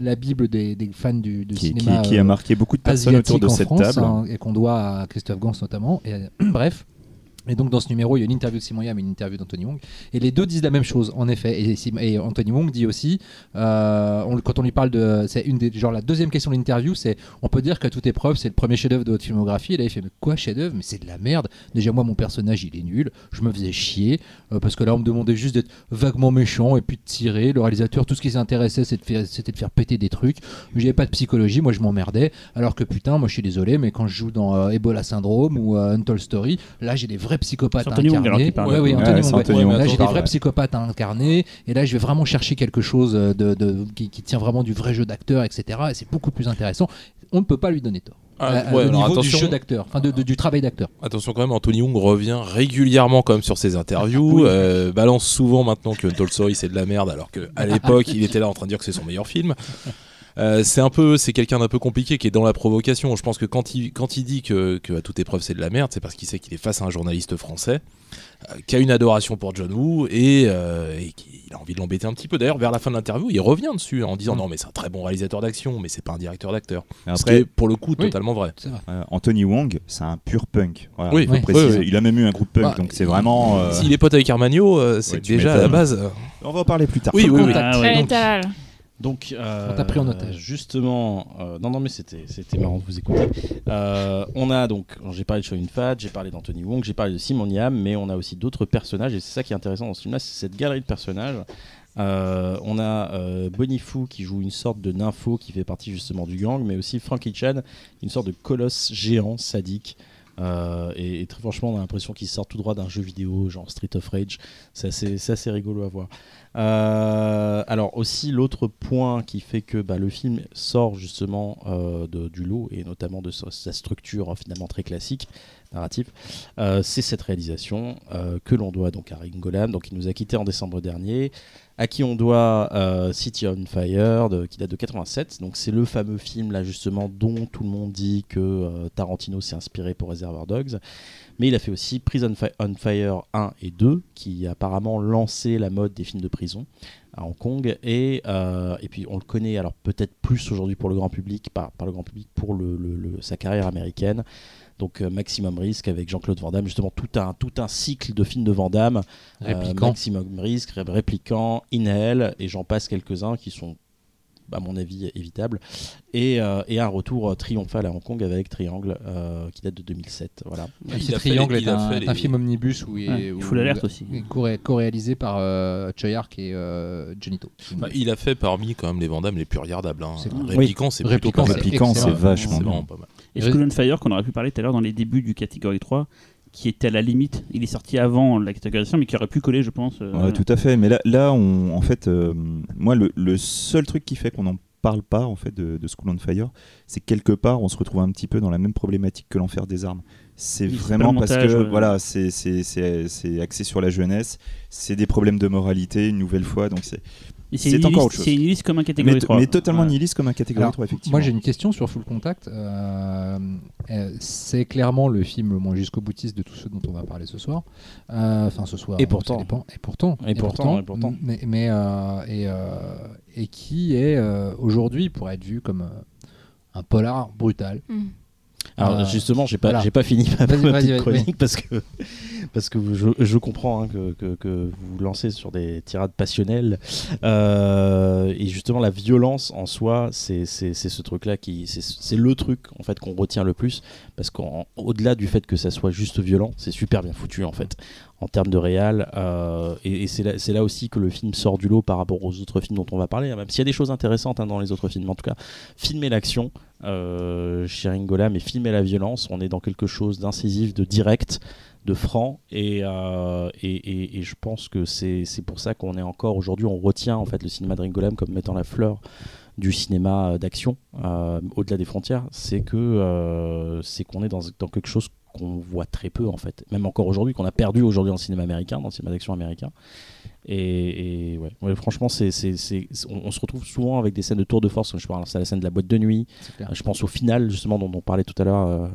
la bible des, des fans du, du
Qui, qui-
cinéma.
qui
euh,
a marqué beaucoup de personnes autour de cette
France
table.
hein, et qu'on doit à Christophe Gans notamment. Et, bref. Et donc dans ce numéro, il y a une interview de Simon Yam et une interview d'Anthony Wong. Et les deux disent la même chose, en effet. Et, Anthony Wong dit aussi, euh, quand on lui parle de, c'est une des, genre la deuxième question de l'interview, c'est, on peut dire qu'à toute épreuve, c'est le premier chef-d'œuvre de votre filmographie. Et là, il fait, mais quoi chef-d'œuvre? Mais c'est de la merde. Déjà moi, mon personnage, il est nul. Je me faisais chier euh, parce que là, on me demandait juste d'être vaguement méchant et puis de tirer. Le réalisateur, tout ce qui s'intéressait, c'est de c'était de faire péter des trucs. J'avais pas de psychologie, moi je m'emmerdais. Alors que putain, moi je suis désolé, mais quand je joue dans euh, Ebola Syndrome ou Untold Story, là j'ai des vrais psychopathes
C'est Anthony Wong, alors,
incarnés.
qui parle.
Ouais, oui,
Ouais,
Anthony
c'est
Wong, ouais.
Anthony Wong.
Là j'ai des vrais psychopathes incarnés. Et là je vais vraiment chercher quelque chose de, de- qui, qui tient vraiment du vrai jeu d'acteur, etc. Et c'est beaucoup plus intéressant. On ne peut pas lui donner tort.
Ah,
Euh,
ouais,
au niveau du
attention.
jeu d'acteur, enfin de- de- du travail d'acteur.
Attention quand même, Anthony Wong revient régulièrement quand même sur ses interviews, euh, balance souvent maintenant que Untold Story c'est de la merde, alors qu'à l'époque il était là en train de dire que c'est son meilleur film. Euh, c'est un peu, c'est quelqu'un d'un peu compliqué qui est dans la provocation. Je pense que quand il, quand il dit que, que à toute épreuve c'est de la merde, c'est parce qu'il sait qu'il est face à un journaliste français euh, qui a une adoration pour John Woo et, euh, et qui il a envie de l'embêter un petit peu. D'ailleurs, vers la fin de l'interview, il revient dessus en disant
Mm.
non mais c'est un très bon réalisateur d'action, mais c'est pas un directeur d'acteur. Ce qui
Après,
est pour le coup
Oui.
totalement vrai.
Euh, Anthony Wong, c'est un pur punk. Voilà,
Oui,
faut
oui,
préciser.
oui, oui.
Il a même eu un groupe punk,
Bah,
donc c'est vraiment. euh,
S'il est pote avec Armagno, euh, c'est
Ouais,
déjà à la base. euh,
On va en parler plus tard.
Oui, oui, oui.
Ah ouais.
Donc.
Donc, euh,
On t'a pris en otage.
Justement, euh, non, non, mais c'était, c'était marrant de vous écouter. Euh, on a donc, j'ai parlé de Shoyin Fat, j'ai parlé d'Anthony Wong, j'ai parlé de Simon Yam, mais on a aussi d'autres personnages, et c'est ça qui est intéressant dans ce film-là, c'est cette galerie de personnages. On a Bonifu qui joue une sorte de nympho qui fait partie justement du gang, mais aussi Frankie Chan, une sorte de colosse géant sadique. Euh, et, très franchement, on a l'impression qu'il sort tout droit d'un jeu vidéo, genre Street of Rage. C'est assez, rigolo à voir. Euh, alors aussi l'autre point qui fait que bah, le film sort justement euh, du lot et notamment de sa, structure finalement très classique euh, c'est cette réalisation euh, que l'on doit donc à Ringolam, donc il nous a quitté en décembre dernier, à qui on doit euh, City on Fire qui date de 87, donc c'est le fameux film là justement dont tout le monde dit que Tarantino s'est inspiré pour Reservoir Dogs. Mais il a fait aussi Prison on Fire 1 et 2, qui a apparemment lancé la mode des films de prison à Hong Kong. Et, et puis on le connaît, alors peut-être plus aujourd'hui pour le grand public, par, le grand public, pour sa carrière américaine. Donc euh, Maximum Risk avec Jean-Claude Van Damme, justement tout un, tout un cycle de films de Van Damme. Euh,
Répliquant.
Maximum Risk, Ré- Répliquant, Inhale, et j'en passe quelques-uns qui sont à mon avis évitables. Et, euh, et un retour euh, triomphal à Hong Kong avec Triangle euh, qui date de 2007. Voilà.
Il fait-
triangle
il
est
a
un,
fait
un
les-
film omnibus où il,
Ouais,
est-
il
où-
faut l'alerte aussi.
co- co-réalisé par euh, Choi Ark et euh, Johnny To.
Bah, il a fait parmi quand même les Vandamme les plus regardables. Hein.
C'est
vrai.
Répliquant, c'est plutôt
Répliquant,
pas mal.
c'est
Répliquant, c'est
excellent.
vachement
vraiment pas mal.
Et Fire, qu'on aurait pu parler tout à l'heure dans les débuts du catégorie 3, qui était à la limite. Il est sorti avant la catégorisation, mais qui aurait pu coller, je pense. euh,
Ouais, tout à fait. Mais là, là on, en fait, euh, moi, le, le seul truc qui fait qu'on n'en parle pas en fait de, de School on Fire, c'est que quelque part, on se retrouve un petit peu dans la même problématique que l'enfer des armes. C'est vraiment parce
montage,
que
euh.
voilà, c'est axé sur la jeunesse, c'est des problèmes de moralité une nouvelle fois, donc c'est
Et c'est
c'est
une
encore
liste-
autre chose.
C'est une liste comme un catégorie
mais,
3.
mais totalement
Ouais.
nihiliste comme un catégorie
Alors,
3 effectivement.
Moi j'ai une question sur Full Contact. Euh, euh, c'est clairement le film le moins jusqu'au boutiste de tous ceux dont on va parler ce soir. Euh, Enfin ce soir.
Et
ça
pourtant.
dépend. Et pourtant.
Et pourtant, et pourtant.
Mais, mais, euh, et, euh, et qui est euh, aujourd'hui pour être vu comme euh, un polar brutal.
Mm.
Alors
Euh,
justement, j'ai pas,
voilà.
j'ai pas fini ma, ma petite chronique parce que parce que je, je comprends hein, que, que, que vous lancez sur des tirades passionnelles. Euh, et justement la violence en soi, c'est c'est c'est ce truc-là qui c'est c'est le truc en fait qu'on retient le plus parce qu'au-delà du fait que ça soit juste violent, c'est super bien foutu en fait en termes de réal euh, et, c'est là, aussi que le film sort du lot par rapport aux autres films dont on va parler hein, même s'il y a des choses intéressantes hein, dans les autres films. En tout cas filmer l'action euh, chez Ringola mais filmer la violence on est dans quelque chose d'incisif de direct de franc et, euh, je pense que c'est pour ça qu'on est encore aujourd'hui on retient en fait le cinéma de Ringolam comme mettant la fleur du cinéma d'action euh, au-delà des frontières. C'est que c'est qu'on est dans quelque chose qu'on voit très peu en fait même encore aujourd'hui qu'on a perdu aujourd'hui dans le cinéma américain dans le cinéma d'action américain et, et ouais. Ouais, franchement c'est on, on se retrouve souvent avec des scènes de tour de force je parle c'est la scène de la boîte de nuit euh, Je pense au final, justement, dont on parlait tout à l'heure, euh,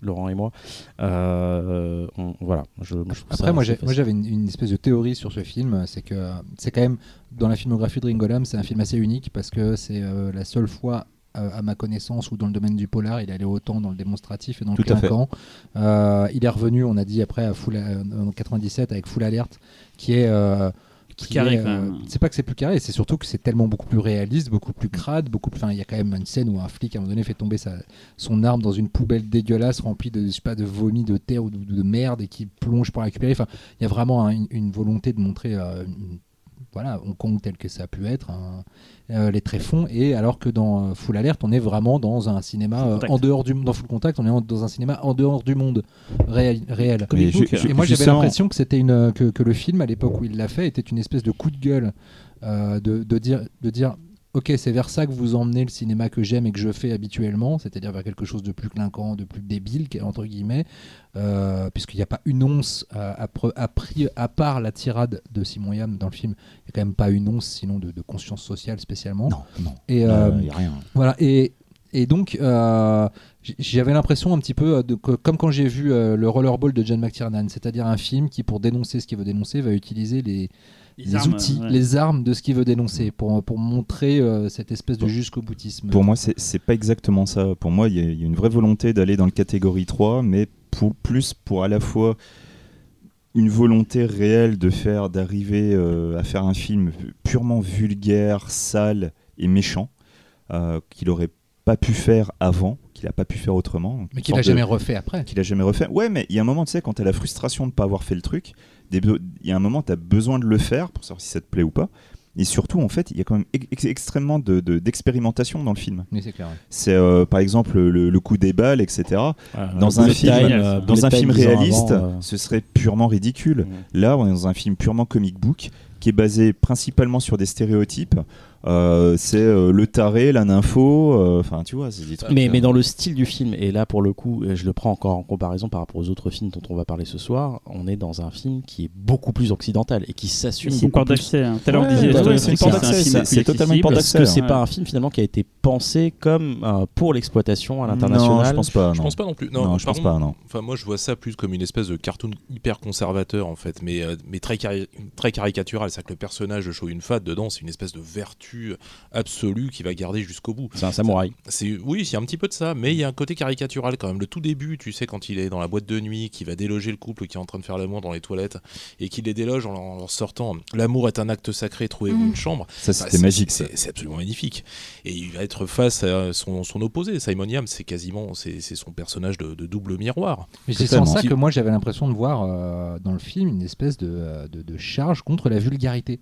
Laurent et moi. Euh, on- voilà. Je, moi, je
Après, moi, j'avais une, une espèce de théorie sur ce film, c'est que c'est quand même dans la filmographie de Ringo Lam, c'est un film assez unique parce que c'est euh, la seule fois. Euh, à ma connaissance ou dans le domaine du polar, il allait autant dans le démonstratif et dans
Tout
le clinquant. Euh, il est revenu, on a dit après à Full, euh, en 97 avec Full Alert, qui est euh, qui
carré,
est, euh, c'est pas que c'est plus carré, c'est surtout que c'est tellement beaucoup plus réaliste, beaucoup plus crade, beaucoup plus. Enfin, il y a quand même une scène où un flic à un moment donné fait tomber sa, son arme dans une poubelle dégueulasse remplie de je sais pas de vomi, de terre ou de, de merde et qui plonge pour la récupérer. Enfin, il y a vraiment un- une, une volonté de montrer. euh, une- voilà, Hong Kong tel que ça a pu être, hein, euh, les tréfonds, et alors que dans euh, Full Alert, on est vraiment dans un cinéma euh, en dehors du dans Full Contact, on est en- dans un cinéma en dehors du monde réel. réel.
Ju- ju-
Et moi j'avais l'impression que c'était une que, que le film à l'époque où il l'a fait était une espèce de coup de gueule euh, de, de dire de dire ok c'est vers ça que vous emmenez le cinéma que j'aime et que je fais habituellement c'est-à-dire vers quelque chose de plus clinquant de plus débile entre guillemets euh, puisqu'il n'y a pas une once euh, à, part la tirade de Simon Yam dans le film il n'y a quand même pas une once sinon de, de conscience sociale spécialement
Non, non.
et euh,
a rien.
voilà, et, et donc euh, j'avais l'impression un petit peu de, comme quand j'ai vu le Rollerball de John McTiernan, c'est-à-dire un film qui, pour dénoncer ce qu'il veut dénoncer, va utiliser les, les
armes,
outils,
ouais.
les armes de ce qu'il veut dénoncer pour, pour montrer euh, cette espèce de jusqu'au boutisme.
Pour moi, c'est pas exactement ça. Pour moi, il y, a- il y a une vraie volonté d'aller dans le catégorie 3, mais pour, plus pour à la fois une volonté réelle de faire, d'arriver euh, à faire un film purement vulgaire, sale et méchant, euh, qu'il aurait pas pu faire avant, qu'il a pas pu faire autrement.
mais qu'il n'a
de-
jamais refait après.
qu'il a jamais refait. Ouais, mais il y a un moment, tu sais, quand tu as la frustration de ne pas avoir fait le truc, il y a un moment, tu as besoin de le faire pour savoir si ça te plaît ou pas. Et surtout, en fait, il y a quand même ex- extrêmement de- de- d'expérimentation dans le film.
Mais c'est clair. ouais.
C'est euh, par exemple le, le coup des balles, etc.
Voilà,
Dans un
bullet
film-
time,
dans
euh,
un film réaliste,
avant, euh,
ce serait purement ridicule. Là, on est dans un film purement comic book qui est basé principalement sur des stéréotypes. Euh, c'est euh, le taré, la nympho. euh, Enfin, tu vois, c'est des trucs.
Mais, mais dans le style du film, et là pour le coup, je le prends encore en comparaison par rapport aux autres films dont on va parler ce soir, on est dans un film qui est beaucoup plus occidental et qui s'assume
C'est une porte d'accès. hein. Tout à l'heure,
c'est une porte d'accès, c'est- totalement une porte
Parce que
d'accès,
c'est pas un film finalement qui a été pensé comme euh, pour l'exploitation à l'international.
Non, je pense pas.
Je
non.
pense pas non plus. Non,
Non, je pense pas, non.
Enfin, moi, je vois ça plus comme une espèce de cartoon hyper conservateur, en fait, mais, euh, mais très, cari- très caricatural. C'est-à-dire que le personnage de Show Fat, dedans, c'est une espèce de vertu absolue qui va garder jusqu'au bout.
C'est un samouraï.
C'est oui, il y a un petit peu de ça, mais il y a un côté caricatural quand même. Le tout début, tu sais, quand il est dans la boîte de nuit, qui va déloger le couple qui est en train de faire l'amour dans les toilettes, et qu'il les déloge en leur, en leur sortant L'amour est un acte sacré, trouvez-vous
Mm.
une chambre.
Ça,
Bah,
c'était
c'est-
magique.
C'est c'est absolument magnifique. Et il va être face à son, son opposé. Simon Yam, c'est quasiment c'est c'est son personnage de, de double miroir.
Mais c'est sans ça
Qui-
que moi j'avais l'impression de voir euh, dans le film une espèce de, euh, de, de charge contre la vulgarité.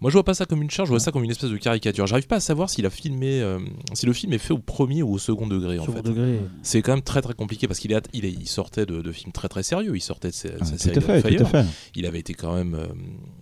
Moi, je vois pas ça comme une charge, je vois ça comme une espèce de caricature. J'arrive pas à savoir s'il a filmé, euh, si le film est fait au premier ou au second degré. En fait.
degré.
C'est quand même très très compliqué parce qu'il est, il, est- il sortait de, de films très très sérieux. Il sortait de sa,
Ah,
série
fait,
Fire. Il avait été quand même, euh,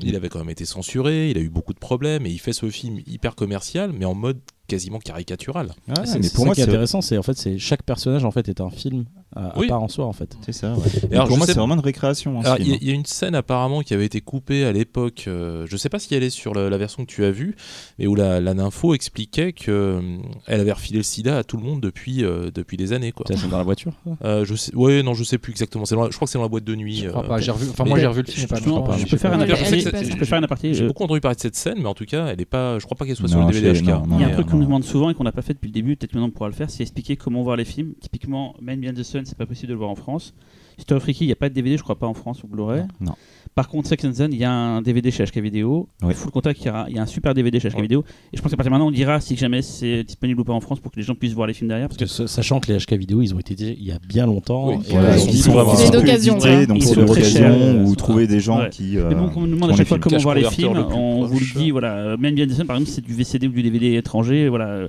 il avait quand même été censuré. Il a eu beaucoup de problèmes et il fait ce film hyper commercial, mais en mode quasiment caricatural.
Ouais,
c'est
mais pour moi,
qui est intéressant, c'est en fait c'est chaque personnage en fait est un film à, à
Oui.
part en soi en fait.
C'est ça. ouais.
Et alors,
pour moi,
sais-
c'est vraiment une récréation. hein, ce
il y, a- y une scène apparemment qui avait été coupée à l'époque, euh, je sais pas si elle est sur la, la version que tu as vue, mais où la, la nympho expliquait que euh, elle avait refilé le sida à tout le monde depuis, euh, depuis des années. Quoi.
C'est dans la voiture.
Euh, je sais, ouais, non, je sais plus exactement. C'est dans- je crois que c'est dans la boîte de nuit.
Je crois
euh,
pas, j'ai revu, enfin moi j'ai revu le film
je peux faire
pas.
un aparté. Je peux faire un aparté.
J'ai
euh,
beaucoup entendu parler de cette scène, mais en tout cas, elle est pas. Je crois pas qu'elle soit sur le DVD
Il y a un truc qu'on nous demande souvent et qu'on n'a pas fait depuis le début, peut-être maintenant on pourra le faire, c'est expliquer comment voir les films. Typiquement, Man Behind the Sun, c'est pas possible de le voir en France. Story of Ricky, il n'y a pas de DVD, je crois pas en France ou Blu-ray.
Non.
Par contre, Sex and Sun, il y a un DVD chez HK Vidéo.
Ouais.
Full Contact, il y, aura- il y a un super DVD chez HK
Ouais.
Vidéo. Et je pense qu'à partir de maintenant, on dira si jamais c'est disponible ou pas en France pour que les gens puissent voir les films derrière. Parce que
sachant que les HK vidéo, ils ont été dit il y a bien longtemps.
Oui.
ils
ils
sont- sont
d'occasion, ouais.
donc c'est l'occasion ou trouver des gens
ouais.
qui. euh,
Mais bon, on nous demande à chaque fois comment voir les films, on vous le dit, voilà, Man Behind the Sun, par exemple, c'est du VCD ou du DVD étranger, voilà.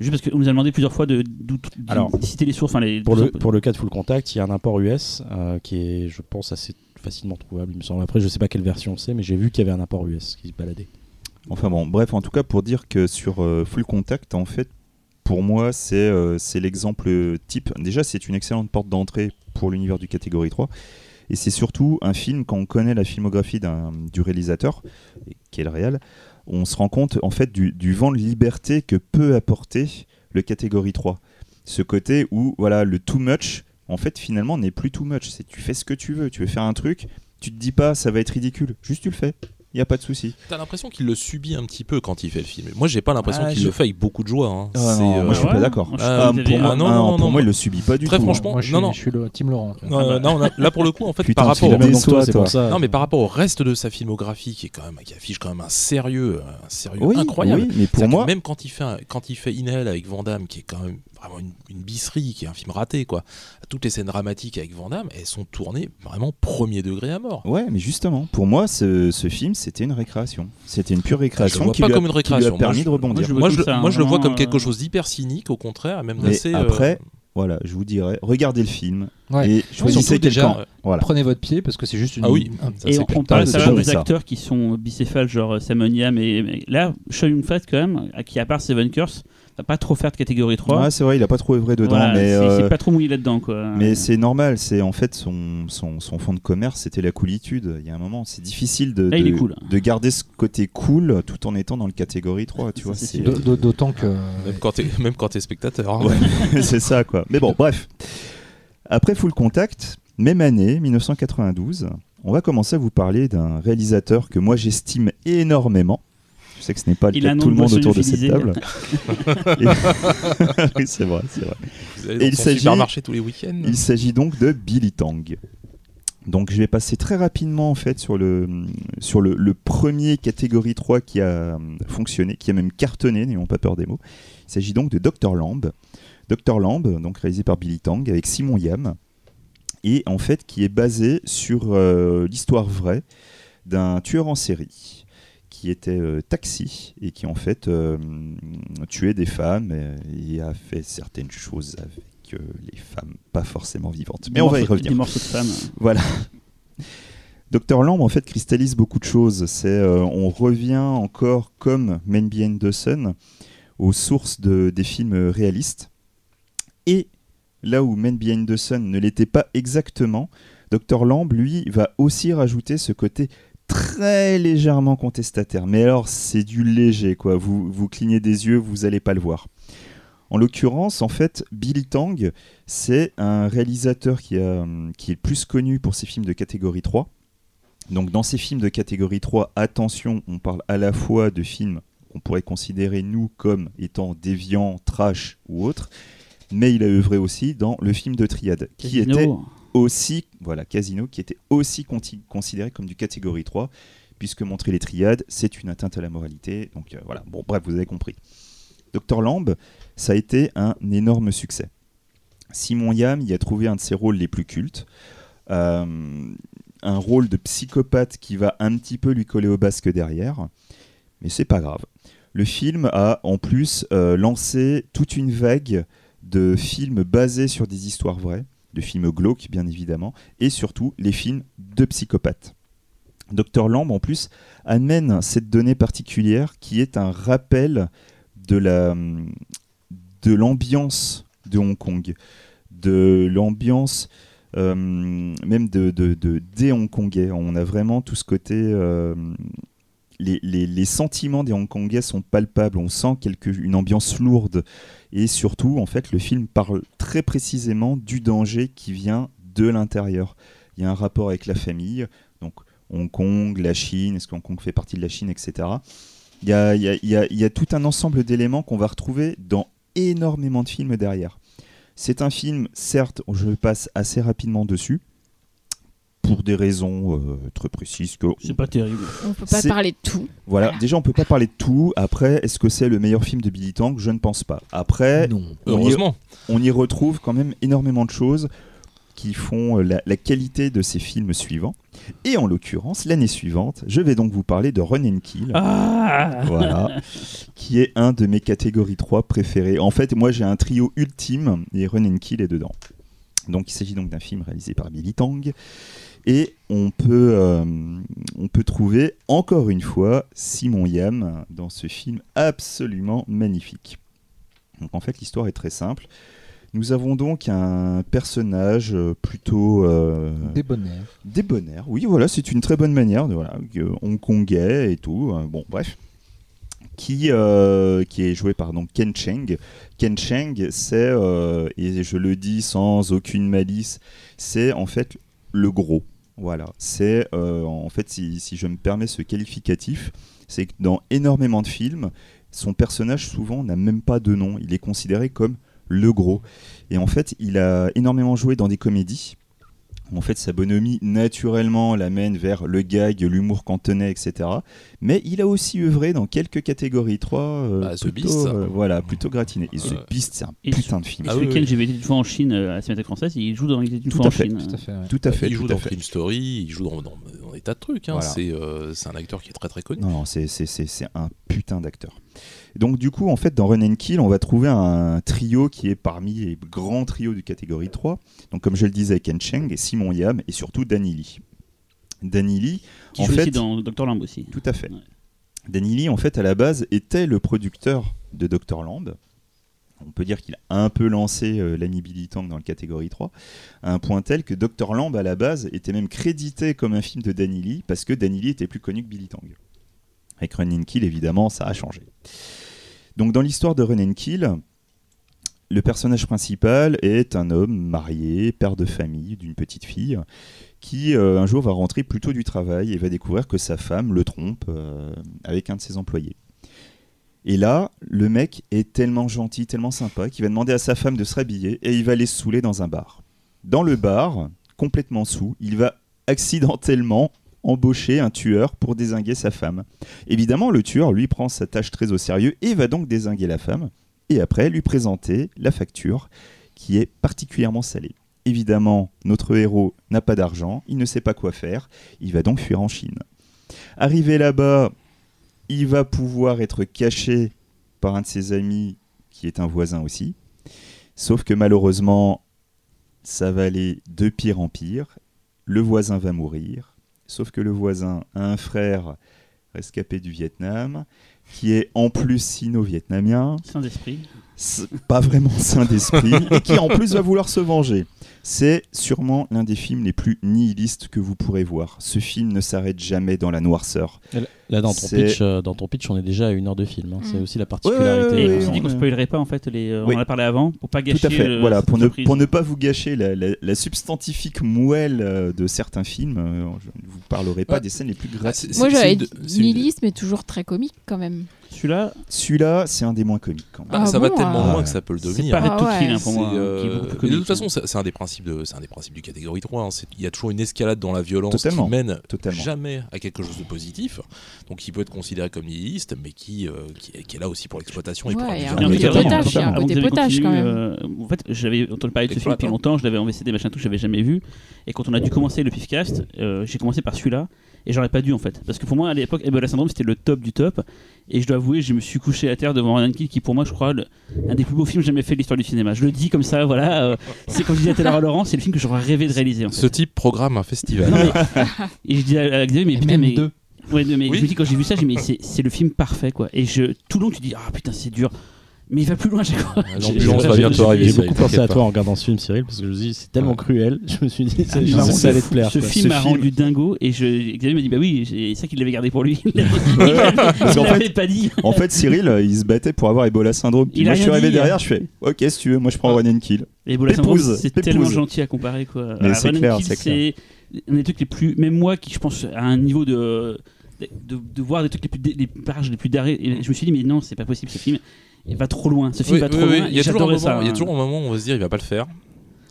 Juste parce qu'on nous a demandé plusieurs fois de,
Alors,
citer les sources, enfin les.
Pour le, pour le cas de Full Contact, il y a un import US euh, qui est, je pense, assez facilement trouvable, il me semble. Après, je sais pas quelle version c'est, mais j'ai vu qu'il y avait un import US qui se baladait.
Enfin bon, bref, en tout cas pour dire que sur euh, Full Contact, en fait, pour moi, c'est euh, c'est l'exemple type. Déjà, c'est une excellente porte d'entrée pour l'univers du catégorie 3. Et c'est surtout un film, quand on connaît la filmographie d'un- du réalisateur, qui est le réel, on se rend compte en fait du, vent de liberté que peut apporter le catégorie 3. Ce côté où voilà le too much, en fait finalement n'est plus too much. C'est tu fais ce que tu veux, tu veux faire un truc, tu te dis pas ça va être ridicule, juste tu le fais, il y a pas de souci.
T'as l'impression qu'il le subit un petit peu quand il fait le film. Moi, j'ai pas l'impression
Ah,
qu'il
je-
le fait avec beaucoup de joie. hein.
Ah non,
euh,
moi je suis pas d'accord.
Ah,
pas
pour moi,
Ah, non,
ah,
non,
pour
non.
moi, il le subit pas du
Très
tout. hein.
franchement,
Moi je suis,
non, non.
je suis le Team Laurent.
Euh, non, là, là, pour le coup, en fait,
Putain,
par rapport,
toi, pour ça.
non, mais par rapport au reste de sa filmographie, qui est quand même, qui affiche quand même un sérieux, un sérieux
Oui,
incroyable.
oui, mais pour moi,
même quand il fait, un- quand il fait Inhale avec Van Damme, qui est quand même vraiment une, une bisserie, qui est un film raté, quoi. Toutes les scènes dramatiques avec Van Damme, elles sont tournées vraiment premier degré à mort.
ouais, mais justement, pour moi, ce, ce film, c'était une récréation. C'était une pure
Je le
récréation
vois
qui,
pas
lui a,
comme une récréation.
Permis
je-
de rebondir.
moi, je le vois
Moi,
comme
je,
ça,
moi, je le vois
vraiment,
comme quelque
euh,
chose d'hyper cynique, au contraire, même d'assez. euh,
après, voilà, je vous dirais, regardez le film
Ouais.
et choisissez
surtout
quel
déjà,
camp.
euh,
Voilà.
Prenez votre pied parce que c'est juste une.
Ah oui.
un-
Ça,
Et on, on parlait
Ah,
des
ça.
acteurs qui sont bicéphales, genre euh, Simon Yam et, mais là, Sean Fat quand même, à qui à part Seven Curse, va pas trop faire de catégorie 3.
Ouais, c'est vrai, il a pas trop œuvré dedans,
Voilà,
mais,
c'est
euh,
pas trop mouillé là-dedans quoi.
mais c'est normal. C'est en fait son, son, son fond de commerce, c'était la coolitude. Il y a un moment, c'est difficile de,
Là,
de,
cool.
de garder ce côté cool tout en étant dans le catégorie 3. Tu vois,
D'autant que.
Même quand t'es même quand t'es spectateur. hein.
Ouais, c'est ça quoi. Mais bon, bref. Après Full Contact, même année, 1992, on va commencer à vous parler d'un réalisateur que moi j'estime énormément. Je sais que ce n'est pas le cas de tout le
de
monde autour de cette table. Et- oui, c'est vrai, c'est vrai.
Vous allez
Et il
supermarché tous les week-ends.
Il s'agit donc de Billy Tang. Donc je vais passer très rapidement en fait sur le, sur le, le premier catégorie 3 qui a euh, fonctionné, qui a même cartonné, n'ayons pas peur des mots. Il s'agit donc de Dr Lamb. Dr Lamb, donc réalisé par Billy Tang avec Simon Yam, et en fait qui est basé sur euh, l'histoire vraie d'un tueur en série qui était euh, taxi et qui en fait euh, tuait des femmes et, et a fait certaines choses avec euh, les femmes pas forcément vivantes. Mais
Des
on va y revenir.
Des morceaux de femmes.
Voilà. Docteur Lamb en fait cristallise beaucoup de choses. C'est, on revient encore comme Men Behind the Sun aux sources de, des films réalistes. Et là où Men Behind the Sun ne l'était pas exactement, Docteur Lamb lui va aussi rajouter ce côté très légèrement contestataire. Mais alors c'est du léger quoi. Vous vous clignez des yeux, vous allez pas le voir. En l'occurrence, en fait, Billy Tang, c'est un réalisateur qui, a, qui est plus connu pour ses films de catégorie 3. Donc dans ces films de catégorie 3, attention, on parle à la fois de films qu'on pourrait considérer nous comme étant déviants, trash ou autres, mais il a œuvré aussi dans le film de Triade, qui
Casino.
était aussi, voilà, Casino, qui était aussi considéré comme du catégorie 3, puisque montrer les triades, c'est une atteinte à la moralité. Donc euh, voilà, bon, bref, vous avez compris. Dr Lamb, ça a été un énorme succès. Simon Yam y a trouvé un de ses rôles les plus cultes. Euh, un rôle de psychopathe qui va un petit peu lui coller au basque derrière, mais c'est pas grave. Le film a en plus euh, lancé toute une vague de films basés sur des histoires vraies, de films glauques bien évidemment, et surtout les films de psychopathes. Dr Lamb en plus amène cette donnée particulière qui est un rappel de la de l'ambiance de Hong Kong. de l'ambiance euh, même de, de, de- des Hongkongais. On a vraiment tout ce côté. euh, les sentiments des Hongkongais sont palpables. On sent quelque, une ambiance lourde. Et surtout, en fait, le film parle très précisément du danger qui vient de l'intérieur. Il y a un rapport avec la famille, donc Hong Kong, la Chine, est-ce que Hong Kong fait partie de la Chine, etc. Il y a, il y a- tout un ensemble d'éléments qu'on va retrouver dans énormément de films derrière. C'est un film, certes, je passe assez rapidement dessus, pour des raisons euh, très précises que
C'est pas terrible.
On peut pas parler de tout.
voilà,
Voilà.
déjà on peut pas parler de tout. Après, est-ce que c'est le meilleur film de Billy Tank Je ne pense pas. Après,
Non.
on y,
Heureusement.
on y retrouve quand même énormément de choses qui font euh, la, la qualité de ces films suivants. Et en l'occurrence, l'année suivante, je vais donc vous parler de Run and Kill.
Ah
Voilà, qui est un de mes catégories 3 préférées. En fait, moi j'ai un trio ultime et Run and Kill est dedans. Donc il s'agit donc d'un film réalisé par Billy Tang. Et on peut, euh, on peut trouver encore une fois Simon Yam dans ce film absolument magnifique. Donc en fait l'histoire est très simple. Nous avons donc un personnage plutôt euh,
Débonnaire.
débonnaire. Oui, voilà, c'est une très bonne manière de voilà, hongkongais et tout. euh, bon, bref. Qui, euh, qui est joué par donc Ken Cheng. Ken Cheng, c'est, euh, et je le dis sans aucune malice, c'est en fait le gros. Voilà, c'est euh, en fait, si, si je me permets ce qualificatif, c'est que dans énormément de films, son personnage souvent n'a même pas de nom. Il est considéré comme le gros. Et en fait, il a énormément joué dans des comédies. En fait, sa bonhomie naturellement l'amène vers le gag, l'humour cantonais, etc. Mais il a aussi œuvré dans quelques catégories 3, euh,
Bah, The
plutôt,
Beast.
euh, voilà, plutôt gratiné. Et The
Ouais.
Beast, c'est un
Et
putain de film.
Et
Ah
ce
oui,
j'ai été une fois en Chine euh, à la Cinémathèque française. Et il joue dans une
Tout
fois
à
en
fait,
Chine.
Tout à fait. ouais.
Tout à fait.
il joue dans. Crime Story, il joue dans, dans- dans des tas de trucs. hein.
Voilà.
C'est euh, c'est un acteur qui est très très connu.
Non, c'est un putain d'acteur. Donc du coup, en fait, dans Run and Kill, on va trouver un trio qui est parmi les grands trios du catégorie 3. Donc comme je le disais, Ken Cheng, Simon Yam et surtout Danny Lee. Danny Lee,
Qui
en
joue
fait,
aussi dans Dr. Lamb aussi.
tout à fait.
Ouais.
Danny Lee, en fait, à la base, était le producteur de Dr. Lamb. On peut dire qu'il a un peu lancé euh, l'ami Billy Tang dans le catégorie 3, à un point tel que Dr. Lamb, à la base, était même crédité comme un film de Danny Lee, parce que Danny Lee était plus connu que Billy Tang. Avec Run Kill, évidemment, ça a changé. Donc, dans l'histoire de Run Kill, le personnage principal est un homme marié, père de famille, d'une petite fille, qui euh, un jour va rentrer plus tôt du travail et va découvrir que sa femme le trompe euh, avec un de ses employés. Et là, le mec est tellement gentil, tellement sympa, qu'il va demander à sa femme de se rhabiller et il va les saouler dans un bar. Dans le bar, complètement sous, il va accidentellement embaucher un tueur pour désinguer sa femme. Évidemment, le tueur, lui, prend sa tâche très au sérieux et va donc désinguer la femme, et après lui présenter la facture, qui est particulièrement salée. Évidemment, notre héros n'a pas d'argent, il ne sait pas quoi faire, il va donc fuir en Chine. Arrivé là-bas, il va pouvoir être caché par un de ses amis qui est un voisin aussi. Sauf que malheureusement, ça va aller de pire en pire. Le voisin va mourir. Sauf que le voisin a un frère rescapé du Vietnam qui est en plus sino-vietnamien
Saint d'esprit.
Pas vraiment sain d'esprit et qui en plus va vouloir se venger. C'est sûrement l'un des films les plus nihilistes que vous pourrez voir. Ce film ne s'arrête jamais dans la noirceur.
Là, dans ton,
C'est-
pitch, euh, dans ton pitch, on est déjà à une heure de film. hein. C'est
Mm.
aussi la particularité.
Ouais,
on
ouais,
s'est
ouais,
dit
on
qu'on
est-
spoilerait pas en fait les. euh,
Oui.
On en a parlé avant pour pas gâcher.
Tout à fait.
le-
voilà, pour ne, pour ne pas vous gâcher la, la- la substantifique moelle euh, de certains films, euh, je ne vous parlerai pas
Ouais.
des scènes les plus
Ah,
gratuites.
c'est-
Moi, j'avais nihiliste, mais toujours très comique quand même.
Celui-là,
Celui-là, c'est un des moins comiques quand même.
Bah,
Ah
ça va tellement
ah.
loin que ça peut le
c'est
devenir.
pas Red
Ah ouais.
Hein, pour
C'est,
moi.
euh,
qui est beaucoup plus
mais de toute façon, c'est c'est un des principes de, c'est un des principes du catégorie 3. hein. C'est- Il y a toujours une escalade dans la violence
Totalement.
qui mène
Totalement.
jamais à quelque chose de positif. Donc, qui peut être considéré comme nihiliste, mais qui, euh, qui, est, qui est là aussi pour l'exploitation et pour
Ouais,
un
il y a
Et
un
en
côté potage, il y a un
avant
côté
que vous
potage,
continuiez,
quand même.
euh, en fait, j'avais entendu parler de ce film depuis
hein.
longtemps, je l'avais en VCD, machin tout, j'avais jamais vu. Et quand on a dû commencer le Pifcast, j'ai commencé par celui-là. Et j'aurais pas dû en fait. Parce que pour moi, à l'époque, Ebola Syndrome c'était le top du top. Et je dois avouer, je me suis couché à terre devant Ryan Kill, qui pour moi, je crois, le- un des plus beaux films jamais fait de l'histoire du cinéma. Je le dis comme ça, voilà. euh, c'est comme je disais à l'heure à Laurent, c'est le film que j'aurais rêvé de réaliser. En fait.
Ce type programme un festival.
Non, mais- et je dis à, à Xavier, mais
Et
putain, mais.
deux.
Ouais, mais
Oui.
je me dis quand j'ai vu ça, j'ai dit, mais c'est c'est le film parfait quoi. Et je, tout le long tu dis ah putain c'est dur. Mais il va plus loin chaque fois.
L'ambulance
J'ai-
va
j'ai-
bientôt
j'ai-
arriver.
J'ai beaucoup pensé à toi en regardant ce film, Cyril, parce que je me dis c'est tellement
Ouais.
cruel. Je me suis dit, ça,
Ah,
ça allait te plaire.
Ce film m'a rendu dingo et Xavier m'a dit bah oui, c'est ça qu'il l'avait gardé pour lui. Il l'avait
fait,
pas dit.
en fait, Cyril, euh, il se battait pour avoir Ebola syndrome. Moi, je suis arrivé
dit,
derrière, je fais OK, si tu veux, moi je prends Run and Kill.
Ebola syndrome, c'est tellement gentil à comparer quoi.
Mais
Ah,
c'est clair, c'est
c'est un des trucs les plus, même moi qui je pense à un niveau de de, de voir des trucs les plus dé- les pages les plus darés. Et je me suis dit mais non, c'est pas possible ce film. Il va trop loin. Ce film
Oui,
va
oui,
trop
oui,
loin.
Il y a toujours un moment-
ça.
il y a toujours un moment où on va se dire il va pas le faire.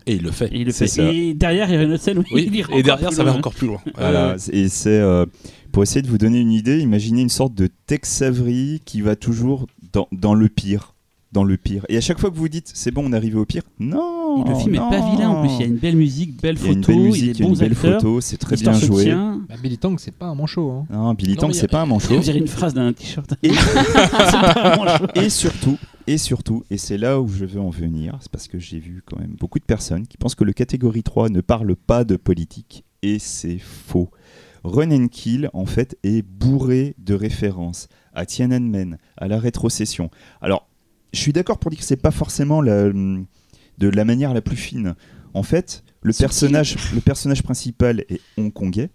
Et il le fait.
Et il le fait.
ça.
Et derrière, il y a une autre scène où
Oui,
il ira
et derrière, ça va encore plus loin.
Voilà, et c'est euh, pour essayer de vous donner une idée, imaginez une sorte de Tex Avery qui va toujours dans, dans le pire. Dans le pire. Et à chaque fois que vous dites c'est bon, on est arrivé au pire, non
Et le film
non.
est pas vilain en plus. Il y a une belle musique, belle
Il y a une
photo,
belle
il y a
musique,
des
il y a
bons
une belle
acteurs.
photo, c'est très bien joué.
Bah, Billy Tang, c'est pas un manchot. Hein.
Non, Billy Tang, c'est pas un manchot.
Dirait une phrase d'un t-shirt.
Et surtout, et surtout, et c'est là où je veux en venir, c'est parce que j'ai vu quand même beaucoup de personnes qui pensent que le catégorie 3 ne parle pas de politique, et c'est faux. Run and Kill, en fait, est bourré de références à Tiananmen, à la rétrocession. Alors, je suis d'accord pour dire que c'est pas forcément la- de la manière la plus fine. En fait, le personnage, le personnage principal est hongkongais.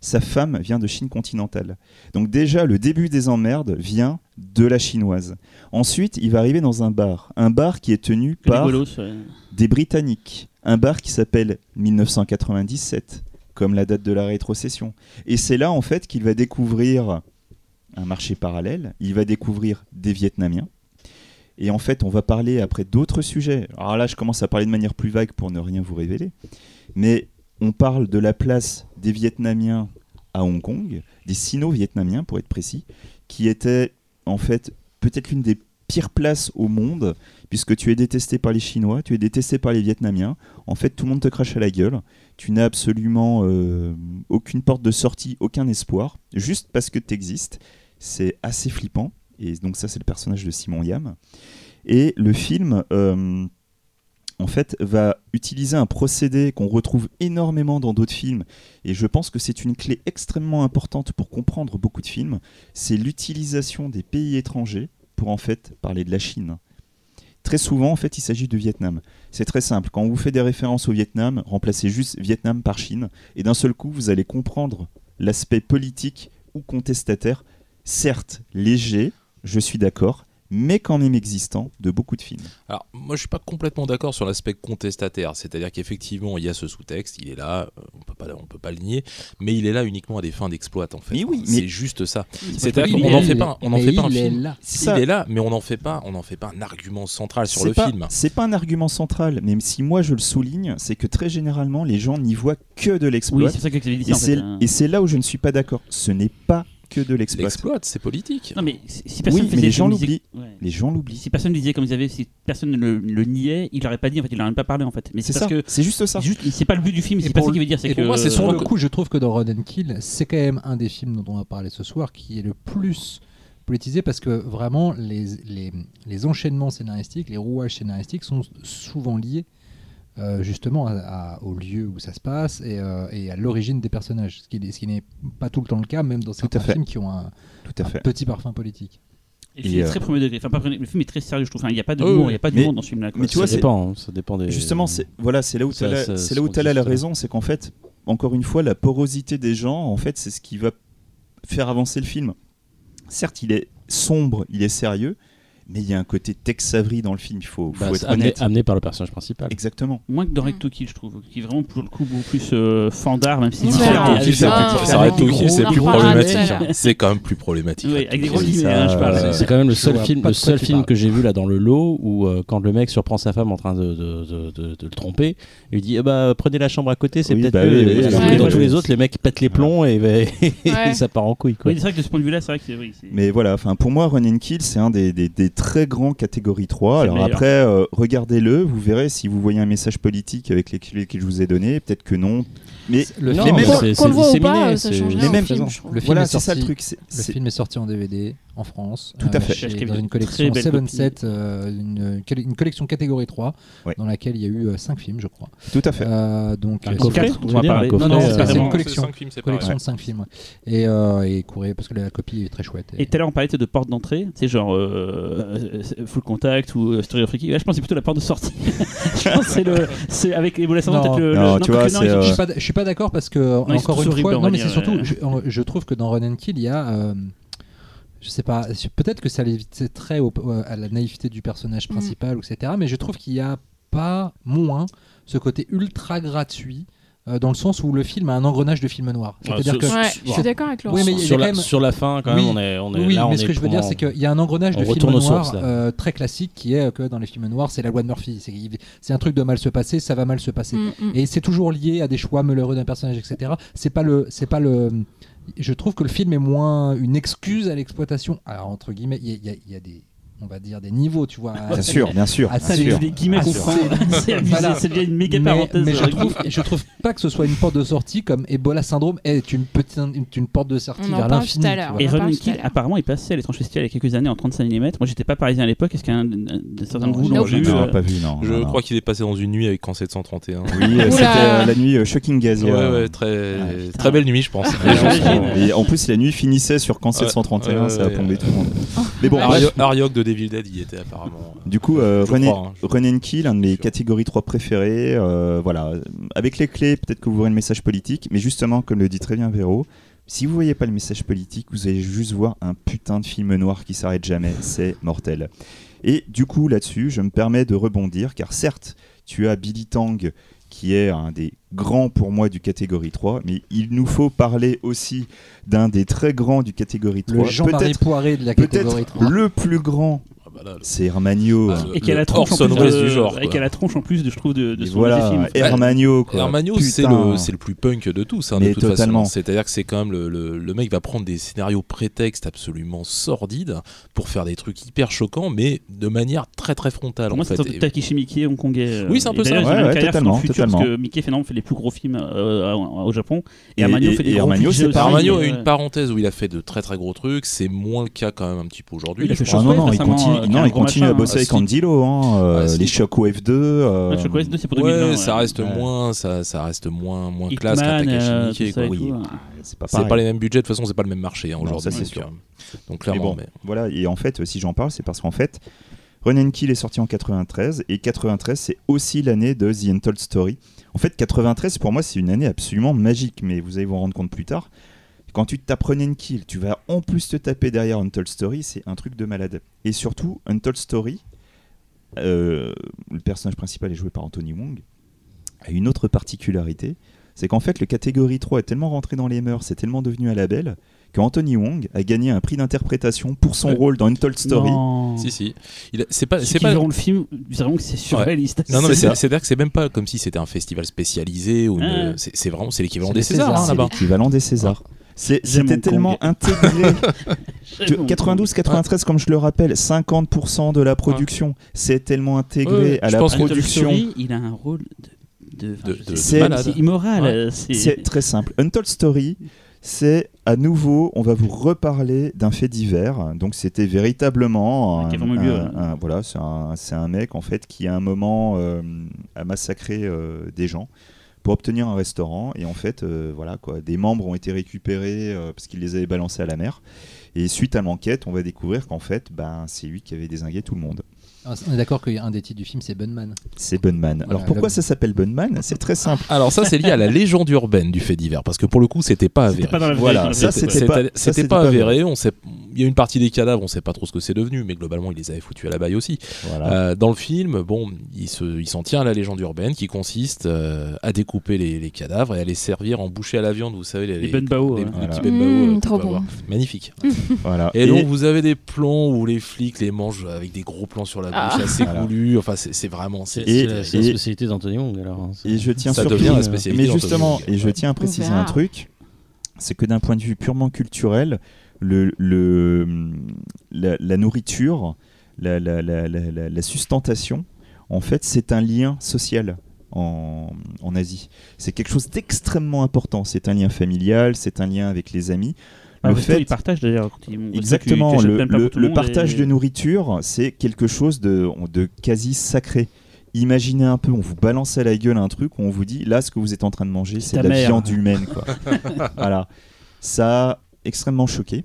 Sa femme vient de Chine continentale. Donc déjà, le début des emmerdes vient de la chinoise. Ensuite, il va arriver dans un bar. Un bar qui est tenu
Que
par des Britanniques. Un bar qui s'appelle 1997, comme la date de la rétrocession. Et c'est là, en fait, qu'il va découvrir un marché parallèle. Il va découvrir des Vietnamiens. Et en fait, on va parler après d'autres sujets. Alors là, je commence à parler de manière plus vague pour ne rien vous révéler. Mais on parle de la place des Vietnamiens à Hong Kong, des Sino-Vietnamiens pour être précis, qui étaient en fait peut-être l'une des pires places au monde, puisque tu es détesté par les Chinois, tu es détesté par les Vietnamiens. En fait, tout le monde te crache à la gueule. Tu n'as absolument euh, aucune porte de sortie, aucun espoir, juste parce que tu existes. C'est assez flippant. Et donc ça, c'est le personnage de Simon Yam. Et le film, euh, en fait, va utiliser un procédé qu'on retrouve énormément dans d'autres films. Et je pense que c'est une clé extrêmement importante pour comprendre beaucoup de films. C'est l'utilisation des pays étrangers pour en fait parler de la Chine. Très souvent, en fait, il s'agit du Vietnam. C'est très simple. Quand on vous fait des références au Vietnam, remplacez juste Vietnam par Chine. Et d'un seul coup, vous allez comprendre l'aspect politique ou contestataire, certes léger, je suis d'accord, mais quand même existant de beaucoup de films.
Alors, moi, je suis pas complètement d'accord sur l'aspect contestataire. C'est-à-dire qu'effectivement, il y a ce sous-texte, il est là, euh, on peut pas, on peut pas le nier, mais il est là uniquement à des fins d'exploit, en fait.
Mais oui,
c'est
mais-
juste ça.
C'est
C'est-à-dire qu'on n'en fait pas, on en
Mais
fait pas un
il est
film.
là.
Il est là, mais on n'en fait pas, on en fait pas un argument central sur le
pas-
film.
C'est pas un argument central, même si moi je le souligne, c'est que très généralement les gens n'y voient que de
Oui,
l'exploit.
c'est ça que
c'est
fait, hein.
et c'est là où je ne suis pas d'accord. Ce n'est pas que de l'exploit.
L'exploit, c'est politique.
Non, mais si personne
Oui, mais les gens l'oublient.
Ouais.
Les gens l'oublient.
Si personne disait comme ils avaient, si personne ne le, le niait, il l'aurait pas dit. En fait, il n'aurait même pas parlé en fait. Mais
C'est
c'est
ça. C'est juste ça.
c'est juste, c'est pas le but du film.
Et
C'est pas ça
le-
qu'il veut dire. C'est
Et
que
pour moi, c'est sur le coup, je trouve que dans Run and Kill, c'est quand même un des films dont on va parler ce soir qui est le plus politisé parce que vraiment les, les, les enchaînements scénaristiques, les rouages scénaristiques sont souvent liés euh, justement à- à- au lieu où ça se passe et, euh, et à l'origine des personnages, ce qui, n'est- ce qui n'est pas tout le temps le cas, même dans certains films qui ont un,
Tout à
un
fait.
petit parfum politique.
Et
euh,
très premier degré. Enfin, pas premier- le film est très sérieux, je trouve. Enfin, Il n'y a pas de
Oh,
il
oui.
n'y a pas
Mais-
d'humour dans ce film-là.
mais tu vois,
ça
c'est-
dépend, hein, ça dépend des.
Justement, c'est voilà, c'est là où tu as,
ça-
c'est
ce
là où la raison, c'est qu'en fait, encore une fois, la porosité des gens, en fait, c'est ce qui va faire avancer le film. Certes, il est sombre, il est sérieux, mais il y a un côté Tex Avery dans le film. Il faut, faut
Bah,
être
amené,
honnête.
amené par le personnage principal.
Exactement.
Moins que dans
Mm.
Recto Kill, je trouve. Qui est vraiment pour le coup beaucoup plus euh, fandard, même si
Ouais, c'est ouais,
tout,
gros,
c'est plus
gros
problématique.
baratel.
C'est quand même plus problématique.
Hein,
C'est quand même le seul film, le seul film que j'ai vu là dans le lot où euh, quand le mec surprend sa femme en train de, le tromper, il lui dit eh bah, prenez la chambre à côté, c'est peut-être
bah
mieux. dans tous les autres, les mecs pètent les plombs et,
Ouais.
ça part en couille.
Oui, c'est vrai que de ce point de vue-là, c'est vrai que c'est. C'est-
Mais voilà, enfin pour moi, Run and Kill, c'est un des très grands catégories 3.
C'est
Alors
meilleur.
après, euh, regardez-le, vous verrez si vous voyez un message politique avec les clés que je vous ai donné, peut-être que non. Mais
Le
même
est sorti- film est sorti en DVD. En France.
Tout à fait.
chez- dans une collection
copie.
7-7, euh, une, une collection catégorie 3,
Ouais.
dans laquelle il y a eu 5 films, je crois.
Tout à fait.
Euh, donc,
Un
euh,
coffret,
quatre,
tu
on
veux
va parler.
Non, non,
euh,
c'est une collection.
cinq films séparés.
collection de 5 films. Et, euh, et courez, parce que la copie est très chouette.
Et tout à l'heure, on parlait de porte d'entrée, c'est genre euh, euh, Full Contact ou euh, Story of Ricky. Là, je pense que c'est plutôt la porte de sortie. je pense que c'est le. C'est avec Ebola peut-être le.
Non, tu vois, euh,
Je suis pas, d'accord parce que encore une fois, non mais c'est surtout, je, trouve que dans Run and Kill, il y a, euh, je sais pas, peut-être que ça l'évite très au- à la naïveté du personnage
Mm.
principal, etc. Mais je trouve qu'il y a pas moins ce côté ultra gratuit. euh, dans le sens où le film a un engrenage de film noir. C'est-à-dire que
Ouais,
sur-
je suis d'accord avec Laurent.
Oui, mais
sur, la,
même-
sur la fin, quand même,
Oui.
on est, on est
oui,
là. on
mais
est
ce que je veux dire, c'est qu'il y a un engrenage de
sources, là.
euh, très classique qui est que dans les films noirs, c'est la loi de Murphy. C'est un truc de mal se passer, ça va mal se passer.
Mm, mm.
Et c'est toujours lié à des choix malheureux d'un personnage, etc. C'est pas le, c'est pas le. Je trouve que le film est moins une excuse à l'exploitation. Alors entre guillemets, il y, y a des, on va dire des niveaux, tu vois.
Bien sûr, bien sûr.
Sûr.
les guillemets qu'on
sûr.
prend, c'est abusé,
Voilà.
devient une méga
mais,
parenthèse.
mais je trouve, je trouve pas que ce soit une porte de sortie comme Ebola syndrome est une petite, une, une porte de sortie
On en
vers l'infini.
Et
On en
Run
parle
and
tout à
Kill, apparemment, est passé à l'étrange festival il y a quelques années en 35 mm. Moi, j'étais pas parisien à l'époque. Est-ce qu'un vous
Non,
l'ont
j'ai
vu
Non,
euh,
pas vu, non.
Je crois qu'il est passé dans une nuit avec Camp 731.
Oui, c'était euh, la nuit euh, Shocking
ouais, très,
Ah,
très belle nuit, je pense.
Et en plus, la nuit finissait sur Camp 731,
Ouais,
ça a plombé tout le monde. Mais bon,
Ariok de Devil Dead y était apparemment.
du coup, euh, Run,
crois, hein,
Kill, un de mes catégories 3 préférées. euh, voilà, avec les clés, peut-être que vous verrez le message politique, mais justement, comme le dit très bien Véro, si vous voyez pas le message politique, vous allez juste voir un putain de film noir qui s'arrête jamais. C'est mortel. Et du coup, là-dessus, je me permets de rebondir, car certes, tu as Billy Tang, qui est un des grands pour moi du catégorie 3, mais il nous faut parler aussi d'un des très grands du catégorie 3.
Le Jean-Marie Poiré de la catégorie
peut-être
3.
le plus grand,
bah là, le-
c'est Hermanio.
Ah,
Et qui a tronche en
Orson
plus
Welles
de,
du genre,
et qui a la tronche en plus de je trouve de, de son
voilà,
film.
Hermanio. quoi.
Hermanio, c'est le, c'est le plus punk de tous, hein, de toute
totalement.
façon. C'est-à-dire que c'est quand même le, le, le mec va prendre des scénarios prétextes absolument sordides pour faire des trucs hyper choquants, mais de manière très très frontale.
Pour
en
moi,
fait.
c'est un
Et-
Takeshi Miike hongkongais. euh,
Oui, c'est un peu
ça. Ouais, ouais, totalement,
futur,
totalement.
Parce que Miike finalement fait les plus gros films euh, au Japon. Et
et-
fait des gros
pareil.
Armagno a
euh,
une parenthèse où il a fait de très très gros trucs, c'est moins le cas quand même un petit peu aujourd'hui.
Il a fait
Ah non, non, il continue,
euh,
non, il continue
machin,
à bosser
hein.
avec
Ah.
Andilo, hein, euh,
Ah, si.
les Shockwave 2. euh,
Ouais, Shockwave 2, c'est pour
Ouais,
2020.
ça
ouais.
reste
Ouais.
moins, ça, ça reste moins, moins classe qu'un Takashi
euh,
Miike,
ça
Oui,
ouais.
c'est pas
pas les mêmes budgets, de toute façon, c'est pas le même marché hein, aujourd'hui.
ça, c'est
donc,
sûr.
euh, Donc
Mais
clairement,
bon,
mais-
voilà, et en fait, si j'en parle, c'est parce qu'en fait, Run and Kill est sorti en 93, et 93, c'est aussi l'année de The Untold Story. En fait, 93, pour moi, c'est une année absolument magique, mais vous allez vous en rendre compte plus tard. Quand tu Run and Kill, tu vas en plus te taper derrière Untold Story, c'est un truc de malade. Et surtout, Untold Story, euh, le personnage principal est joué par Anthony Wong, a une autre particularité, c'est qu'en fait, le catégorie 3 est tellement rentré dans les mœurs, c'est tellement devenu un label, qu'Anthony Wong a gagné un prix d'interprétation pour son
Ouais.
rôle dans Untold Story.
Non.
Si, si. Il a- C'est pas, c'est
qui
pas.
le film verront que c'est surréaliste.
Non, non, mais
C'est ça.
c'est-à-dire que c'est même pas comme si c'était un festival spécialisé ou une-
Ah.
c'est c'est vraiment c'est l'équivalent
C'est
des Césars hein,
C'est
là-bas.
l'équivalent des Césars. C'était tellement
Kong.
intégré. Tu-
Bon.
92-93, comme je le rappelle, 50% de la production, c'est tellement intégré
Ouais,
à
je
la production.
Story, il a un rôle de, de, c'est immoral.
Ouais.
euh, c'est-
très simple. Untold Story, c'est à nouveau, on va vous reparler d'un fait divers. Donc c'était véritablement,
Qui a
un-
vraiment eu lieu,
un-
hein.
un- voilà, c'est un, c'est un mec en fait qui à un moment euh, a massacré euh, des gens pour obtenir un restaurant et en fait euh, voilà quoi, des membres ont été récupérés euh, parce qu'il les avait balancés à la mer. Et suite à l'enquête, on va découvrir qu'en fait, ben, c'est lui qui avait désingué tout le monde.
Ah, On est d'accord qu'un des titres du film c'est Bunman.
C'est Bunman. Alors
Voilà,
pourquoi ça s'appelle Bunman? C'est très simple.
Alors ça c'est lié à la légende urbaine du fait divers parce que pour le coup c'était pas
C'était
avéré.
pas dans la vraie-
Voilà, ça, c'était pas-
pas
pas
avéré. On sait, il y a une partie des cadavres, on sait pas trop ce que c'est devenu, mais globalement, il les avait foutus à la baille aussi.
Voilà.
Euh, dans le film, bon, il se- s'en tient à la légende urbaine qui consiste euh, à découper les, les cadavres et à les servir en bouchée à la viande. Vous savez, les,
Les bunbao,
les-
ouais.
les
Voilà.
petits bunbao,
Mmh,
euh, qu'on
trop bon.
Magnifique.
voilà.
Et, donc, vous avez des plans où les flics les mangent avec des gros plans sur la bouche,
Ah.
assez. Enfin, c'est c'est vraiment.
C'est
c'est-
Et-
c'est la, c'est la
et-
spécialité d'Anthony Wong alors. hein.
Et je tiens
Ça
surtout-
devient la spécialité
Mais justement, et je tiens à préciser un truc, c'est que d'un point de vue purement culturel, le, le, la, la nourriture, la, la, la, la, la- la sustentation, en fait, c'est un lien social en, en Asie. C'est quelque chose d'extrêmement important. C'est un lien familial, c'est un lien avec les amis.
Ah,
le
que
fait
ils partagent d'ailleurs.
Exactement, le, le- partage
et-
de nourriture, c'est quelque chose de, de quasi sacré. Imaginez un peu, on vous balance à la gueule un truc où on vous dit là, ce que vous êtes en train de manger, c'est de la
mère.
viande humaine. Quoi. voilà. Ça a extrêmement choqué.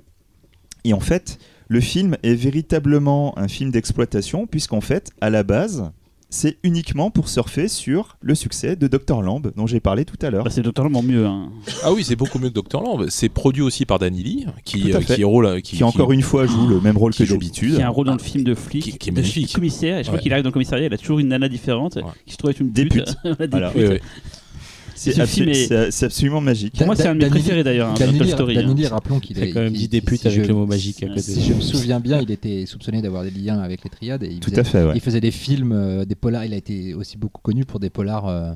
Et en fait, le film est véritablement un film d'exploitation, puisqu'en fait, à la base, c'est uniquement pour surfer sur le succès de Dr. Lamb, dont j'ai parlé tout à l'heure.
Bah, c'est totalement mieux. hein.
Ah oui, c'est beaucoup mieux que Dr. Lamb. C'est produit aussi par Danny Lee, qui, euh, qui rôle, qui,
qui, encore une fois joue le même rôle
qui
que d'habitude.
Qui a un rôle dans le film de flic,
qui- qui est
de
magnifique.
commissaire. Et je crois
Ouais.
qu'il arrive dans le commissariat, il a toujours une nana différente
Ouais.
qui se trouve être une
Des
pute.
putes.
Voilà, des
Voilà.
putes.
Oui, oui.
C'est
est-
absolument magique.
Pour moi, c'est un de mes préférés d'ailleurs, hein, Toy Story.
Danny
hein.
Rappelons qu'il est.
quand même dit des
si
putes
je-
avec le mot magique à côté.
Si je me souviens bien, il était soupçonné d'avoir des liens avec les triades. Et il
Tout
faisait-
à fait, ouais.
Il faisait des films, euh, des polars. Il a été aussi beaucoup connu pour des polars euh,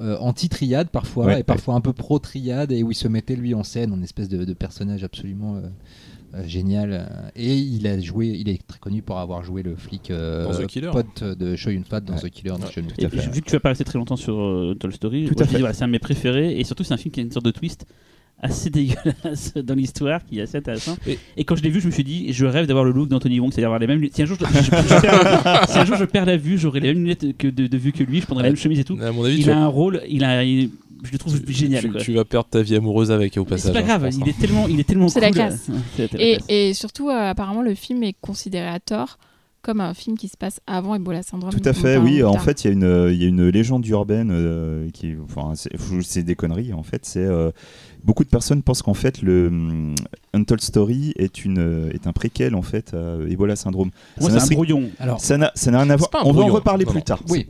euh, anti-triade parfois,
Ouais,
et parfois un peu pro-triade, et où il se mettait lui en scène en espèce de, de personnage absolument euh, génial. euh, Et il a joué, il est très connu pour avoir joué le flic euh,
Dans The Killer.
pote de Show Yun Fat dans
Ouais.
The Killer.
vu que tu vas pas rester très longtemps sur euh, Toy Story,
Tout
moi,
à
je te
fait.
dis, voilà, c'est un de mes préférés et surtout c'est un film qui a une sorte de twist assez dégueulasse dans l'histoire qui est assez intéressant.
Et-
Et, quand je l'ai vu, je me suis dit, je rêve d'avoir le look d'Anthony Wong, c'est-à-dire avoir les mêmes lunettes. Si un jour je, je- je perds, si un jour je perds la vue, j'aurai les mêmes lunettes que de, de vue que lui, je prendrai la même chemise et tout.
À mon avis,
Il a un rôle, il a, il- je le trouve
tu-
génial.
tu-
quoi.
tu vas perdre ta vie amoureuse avec au passage.
C'est pas
hein,
grave, il est tellement, il est tellement
C'est la
cool.
classe.
C'est la
Et, surtout, euh, apparemment, le film est considéré à tort comme un film qui se passe avant Ebola Syndrome.
Tout à fait, oui.
ou
En
tard.
fait, il y, a une- il y a une légende urbaine euh, qui, enfin, c'est des conneries. En fait, c'est euh, beaucoup de personnes pensent qu'en fait le hum, Untold Story est une est un préquel en fait à Ebola syndrome.
Moi, c'est un brouillon.
Alors,
Ça n'a ça n'a rien à voir. On va en reparler
Non,
plus tard.
oui,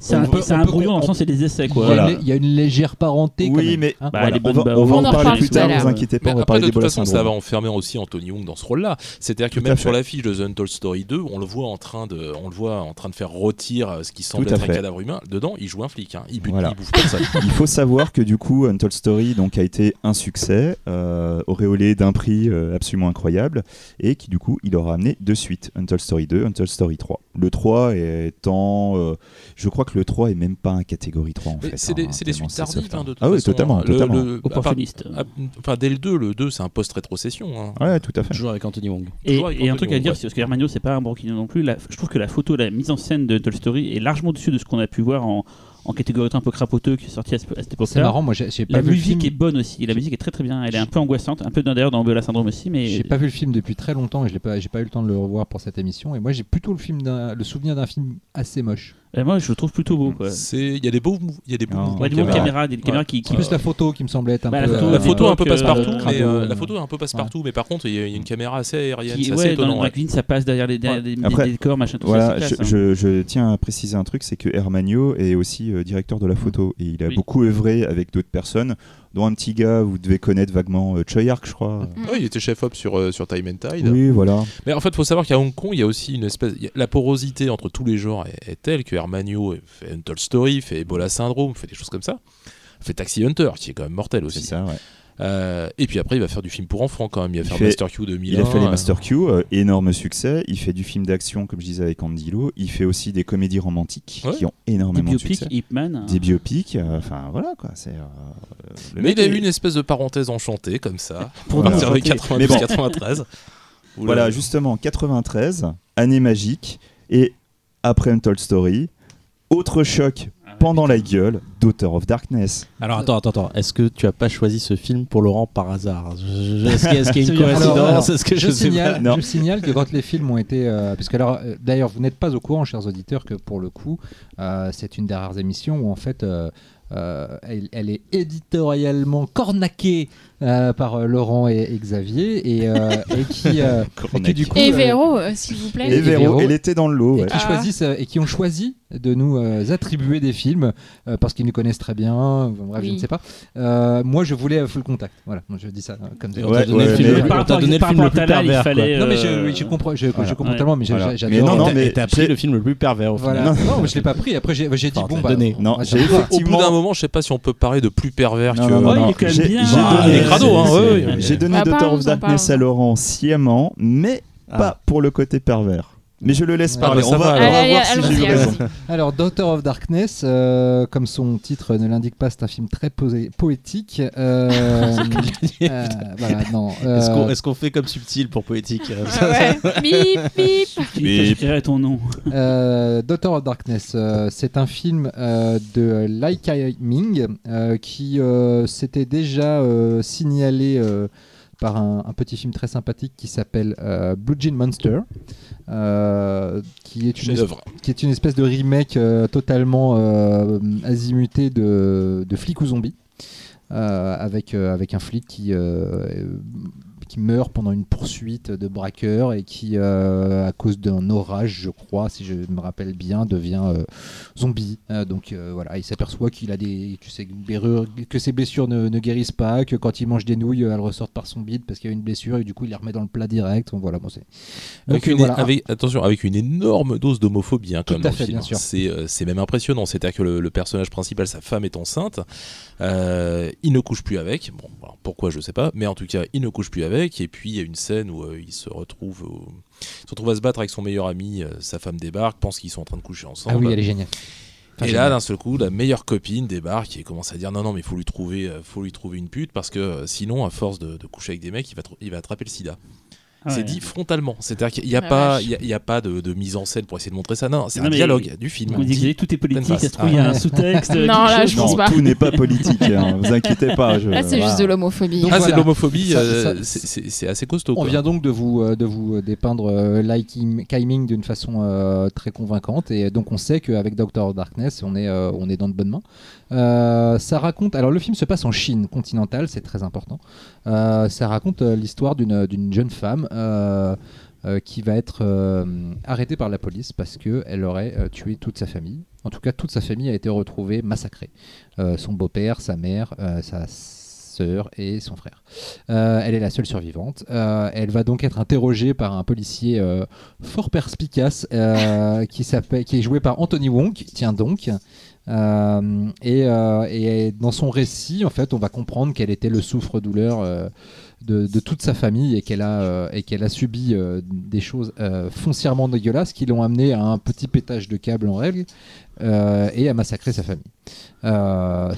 C'est un, brouillon dans le sens, c'est des essais quoi.
Il y a
Voilà.
une- il y, a une légère parenté. quand
Oui,
même,
mais
hein.
Bah,
on va, en
en
parler plus tard. Ne vous inquiétez pas, on va
après,
parler
de toute
d'Ebola
façon, ça
syndrome.
va enfermer aussi Anthony Young dans ce rôle-là. C'est-à-dire que même sur l'affiche de The Untold Story 2, on le voit en train de, on le voit en train de faire rôtir euh, ce qui semble être un cadavre humain. Dedans, il joue un flic. hein. Il, bute,
Voilà.
il bouffe personne.
Il faut savoir que du coup, Untold Story donc, a été un succès, euh, auréolé d'un prix euh, absolument incroyable, et qui du coup, il aura amené deux suites, Untold Story 2, Untold Story 3. Le 3 étant... euh, je crois que le 3 est même pas un catégorie 3 en
Mais
fait.
C'est
hein,
des,
tellement
suites tardives
hein.
hein, de toute
Ah oui, totalement,
Le-
totalement.
le-
Opportuniste.
à part- à- Enfin, dès le 2, le 2, c'est un post-rétrocession. hein.
Ouais, tout à fait.
Toujours avec Anthony Wong.
Et, un truc à dire,
ouais.
c'est parce que Hermano, c'est pas un broquignon non plus. La- je trouve que la photo, la mise en scène de Toy Story est largement au-dessus de ce qu'on a pu voir en, en catégorie un peu crapoteux qui est sorti à, ce- à cette
C'est
époque-là.
marrant, moi j'ai pas
La
vu le
musique
film.
est bonne aussi. La musique est très très bien. Elle est un peu angoissante, un peu d'ailleurs dans Bella Syndrome aussi, mais
J'ai pas vu le film depuis très longtemps et je l'ai pas, j'ai pas eu le temps de le revoir pour cette émission. Et moi, j'ai plutôt le film, le souvenir d'un film assez moche.
Euh, moi je le trouve plutôt beau. Quoi.
C'est- Il y a des beaux, il y a des beaux mouvements
Ouais,
de
des caméras, des caméras qui, qui-
Plus la photo qui me semblait être un
Bah, la
peu.
photo,
euh,
La photo un peu passe-partout,
euh,
mais euh, la photo est un peu passe-partout, mais par contre il y, a- il y a une caméra assez aérienne,
qui-
assez
ouais, dans,
étonnant.
dans
ouais.
la cuisine, ça passe derrière les, derrière des
Après,
décors, machin, tout
Voilà,
ça.
je,
classe, hein.
je- je tiens à préciser un truc, c'est que Hermanio est aussi euh, directeur de la photo et il a
Oui.
beaucoup œuvré avec d'autres personnes, dont un petit gars, vous devez connaître vaguement euh, Choi Ark, je crois.
Mm.
Ouais, il était chef-op sur, euh, sur Time and Tide.
Oui, voilà.
Mais en fait, il faut savoir qu'à Hong Kong, il y a aussi une espèce. La porosité entre tous les genres est, est telle que Hermanio fait Untold Story, fait Ebola Syndrome, fait des choses comme ça. Fait Taxi Hunter, qui est quand même mortel
C'est
aussi.
ça, ouais.
Euh, et puis après, il va faire du film pour enfants quand même. Il va
Il
faire
fait-
Master Q 2001.
Il a fait les
euh,
Master Q, euh, énorme succès. Il fait du film d'action, comme je disais avec Andy Lau. Il fait aussi des comédies romantiques
Ouais.
qui ont
Des
énormément de
biopics,
succès.
Ip Man.
Des biopics, euh, enfin voilà quoi. C'est. euh,
Mais il a
est-
eu une espèce de parenthèse enchantée comme ça,
Pour
à
nous
partir de
enchanter.
Mais bon.
92-93.
Voilà, justement, 93, année magique, et après Untold Story, autre choc pendant la gueule, Daughter of Darkness.
Alors attends, attends, attends. Est-ce que tu as pas choisi ce film pour Laurent par hasard Est-ce qu'il y a, y une coïncidence
alors,
Est-ce que
je,
je, sais
signale,
pas
Non.
je signale que quand les films ont été. euh, parce que alors, euh, d'ailleurs, vous n'êtes pas au courant, chers auditeurs, que pour le coup, euh, c'est une des rares émissions où en fait. euh, euh, elle, elle est éditorialement cornaquée euh, par euh, Laurent et, et Xavier et, euh, et qui, euh, et qui, du coup
Et
euh,
Véro, euh, s'il vous plaît.
Et
Et
Véro,
Véro.
elle était dans le lot.
et
ouais.
qui
Ah.
choisissent et qui ont choisi de nous euh, attribuer des films euh, parce qu'ils nous connaissent très bien. bref, je
Oui.
ne sais pas. Euh, moi, je voulais Full Contact. Voilà, moi, je dis ça comme ça.
On t'a
Ouais,
donné le
ouais,
film
mais-
le plus-
Par
on
rapport-
donné le film le plus
il
pervers. quoi.
fallait,
Non mais je, oui, je comprends, je,
voilà.
je comprends
Ouais.
tellement, mais j'adore.
non, non, mais
t'as- pris le film le plus pervers au
Voilà.
final.
Non, mais je l'ai pas pris. Après, j'ai dit
Enfin,
bon
t'as
bah
donné.
Non.
Au bout d'un moment, je sais pas si on peut parler de plus pervers que.
Ouais, il
J'ai-
Ah,
donné-
il est crado, hein,
c'est-
ouais, ouais.
J'ai donné
Bah,
Daughter
parlons-en,
of Darkness à. Laurent sciemment, mais
Ah.
pas pour le côté pervers. Mais je le laisse parler.
Ah bah,
on
ça
va,
va,
on va
alors.
voir si j'ai raison.
Alors, Daughter of Darkness, euh, comme son titre ne l'indique pas, c'est un film très posé- poétique. Euh, euh, voilà, non. euh,
Est-ce qu'on est-ce qu'on fait comme subtil pour poétique euh,
Ah ouais. Bip, bip.
J'écrirai ton nom.
Euh, Daughter of Darkness, euh, c'est un film euh, de Lai Kai-ming euh, qui euh, s'était déjà euh, signalé euh, par un, un petit film très sympathique qui s'appelle euh, Blue Jean Monster, euh, qui, est une
Chef-d'œuvre.
qui est une espèce de remake euh, totalement euh, azimuté de, de flic ou zombie, avec, avec un flic qui, qui meurt pendant une poursuite de braqueurs et qui, euh, à cause d'un orage, je crois, si je me rappelle bien, devient euh, zombie. Euh, donc voilà, il s'aperçoit qu'il a des, que, ses blessures, que ses blessures ne, ne guérissent pas, que quand il mange des nouilles, elles ressortent par son bide parce qu'il y a une blessure et du coup il les remet dans le plat direct. Donc, voilà, bon, c'est.
Avec
Donc,
une,
voilà.
avec- attention, avec une énorme dose d'homophobie hein,
à
dans
fait,
le film.
bien sûr.
C'est c'est même impressionnant. C'est-à-dire que le, le personnage principal, sa femme est enceinte. Euh, il ne couche plus avec. Bon, alors pourquoi je sais pas, mais en tout cas, il ne couche plus avec. Et puis il y a une scène où euh, il se retrouve, au- il se retrouve à se battre avec son meilleur ami. euh, sa femme débarque, pense qu'ils sont en train de coucher ensemble.
Ah oui, elle est géniale. Enfin,
et là, d'un seul coup, la meilleure copine débarque et commence à dire non, non, mais il faut lui trouver, faut lui trouver une pute parce que sinon, à force de, de coucher avec des mecs, il va, tr- il va attraper le sida.
Ah
c'est
ouais.
dit frontalement. C'est-à-dire qu'il n'y a, pas,
vache.
il y a, il y a pas de, de mise en scène pour essayer de montrer ça. Non, c'est un dialogue du film.
On dit
Dit-
que tout est politique,
Pleine
ça se
face.
trouve, il y a un sous-texte.
Non, là,
chose.
je pense
Non,
pas.
tout n'est pas politique. Hein, vous inquiétez pas. je-
Là, c'est
voilà.
juste de l'homophobie.
Ah, c'est de l'homophobie, euh, c'est- assez costaud.
On
quoi.
vient donc de vous, euh, de vous dépeindre euh, Lai Kim- Kai-ming d'une façon euh, très convaincante et donc on sait qu'avec Doctor Darkness on est, euh, on est dans de bonnes mains. Euh, ça raconte, alors le film se passe en Chine continentale, c'est très important. Euh, ça raconte euh, l'histoire d'une d'une jeune femme euh, euh, qui va être euh, arrêtée par la police parce qu'elle aurait euh, tué toute sa famille. En tout cas, toute sa famille a été retrouvée massacrée. Euh, son beau-père, sa mère, euh, sa sœur et son frère. Euh, elle est la seule survivante. Euh, elle va donc être interrogée par un policier euh, fort perspicace euh, qui, s'appelle- qui est joué par Anthony Wong. Tiens donc. Euh, et, euh, et dans son récit, en fait, on va comprendre quel était le souffre-douleur euh, de, de toute sa famille et qu'elle a, euh, et qu'elle a subi euh, des choses euh, foncièrement dégueulasses qui l'ont amené à un petit pétage de câble en règle et à massacrer sa famille.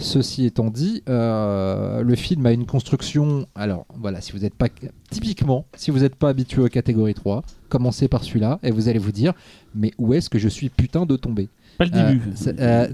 Ceci étant dit, le film a une construction. Alors voilà, si vous n'êtes pas typiquement, si vous n'êtes pas habitué aux catégories 3, commencez par celui-là et vous allez vous dire, mais où est-ce que je suis putain de tomber
Pas le début.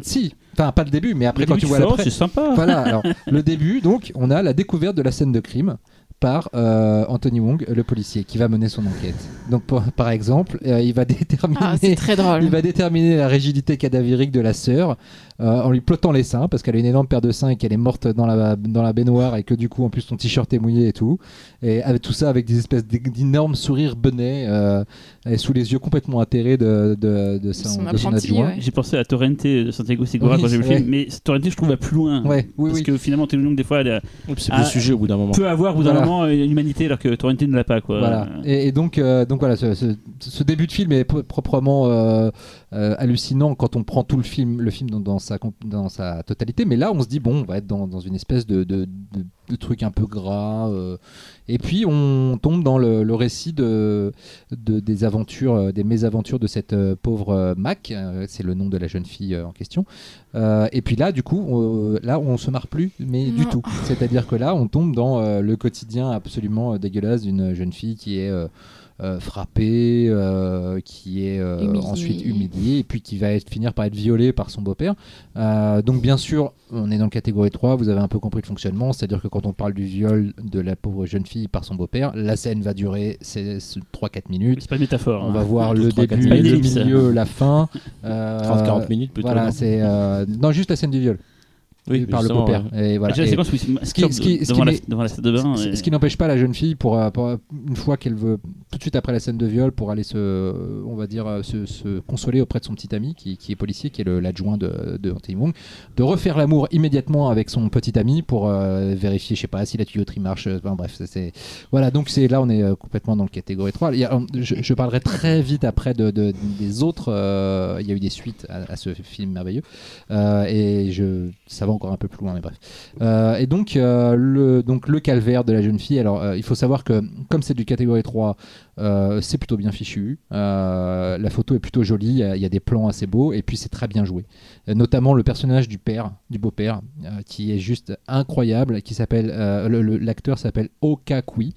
Si, enfin pas le début, mais après
Le
quand tu vois
fais,
la pré-
c'est sympa.
voilà, alors le début, donc on a la découverte de la scène de crime par euh, Anthony Wong, le policier, qui va mener son enquête. Donc pour- par exemple, euh, il va déterminer.
Ah, c'est très drôle.
Il va déterminer la rigidité cadavérique de la sœur euh, en lui plottant les seins parce qu'elle a une énorme paire de seins et qu'elle est morte dans la, dans la baignoire et que du coup en plus son t-shirt est mouillé et tout. Et avec tout ça avec des espèces d'é- d'énormes sourires benets euh, et sous les yeux complètement atterrés de, de, de son,
Son
de son
apprenti,
adjoint.
ouais.
J'ai pensé à Torrente de Santiago Segura
Oui,
quand j'ai vu le film, mais Torrente, je trouve, va plus loin.
Ouais, oui,
Parce
oui.
que finalement, Tony Leung, des fois, elle a-
C'est le sujet au bout d'un moment.
peut avoir au bout d'un
Voilà.
moment une humanité alors que Torrente ne l'a pas. Quoi.
Voilà. Et, et donc, euh, donc voilà, ce, ce- ce début de film est pro- proprement euh, hallucinant quand on prend tout le film, le film dans, dans sa, comp- dans sa totalité. Mais là, on se dit bon, on va être dans, dans une espèce de, de, de- de truc un peu gras. euh, et puis on tombe dans le, le récit de, de- des aventures, euh, des mésaventures de cette euh, pauvre Mac. c'est le nom de la jeune fille en question. Et puis là, du coup, on- là, on se marre plus, mais du tout. C'est-à-dire que là, on tombe dans le quotidien absolument dégueulasse d'une jeune fille qui est euh, frappée, euh, qui est euh, ensuite humiliée, et puis qui va être, finir par être violée par son beau-père. Euh, donc, bien sûr, on est dans la catégorie 3, vous avez un peu compris le fonctionnement, c'est-à-dire que quand on parle du viol de la pauvre jeune fille par son beau-père, la scène va durer 3-4 minutes.
C'est pas une métaphore.
On
hein.
va voir le
trois, quatre
début,
minutes.
le milieu, la fin. Euh,
30-40 minutes plutôt.
Voilà, c'est euh, non juste la scène du viol
Oui,
par le beau-père.
ouais.
Et voilà.
Déjà, la
Et
séquence où il se
ce qui- ce qui- ce qui
devant, la,
m'est-
devant la salle de bain.
ce,
et-
ce qui n'empêche pas la jeune fille pour, euh, pour, euh, une fois qu'elle veut tout de suite après la scène de viol pour aller se on va dire euh, se, se consoler auprès de son petit ami qui, qui est policier qui est l'adjoint de, de Anthony Wong de refaire l'amour immédiatement avec son petit ami pour euh, vérifier je sais pas si la tuyauterie marche euh, enfin, bref c'est- voilà donc c'est là on est euh, complètement dans le catégorie 3 Il y a- je, je parlerai très vite après de, de- des autres euh, il y a eu des suites à, à ce film merveilleux Euh, et je ça va encore un peu plus loin mais bref. Euh, et donc, euh, le, donc le calvaire de la jeune fille, alors euh, il faut savoir que comme c'est du catégorie 3, Euh, c'est plutôt bien fichu. Euh, la photo est plutôt jolie. Il y, a, il y a des plans assez beaux. Et puis, c'est très bien joué. Euh, notamment le personnage du père, du beau-père, euh, qui est juste incroyable. Qui s'appelle, euh, le- le- l'acteur s'appelle Oka Kui.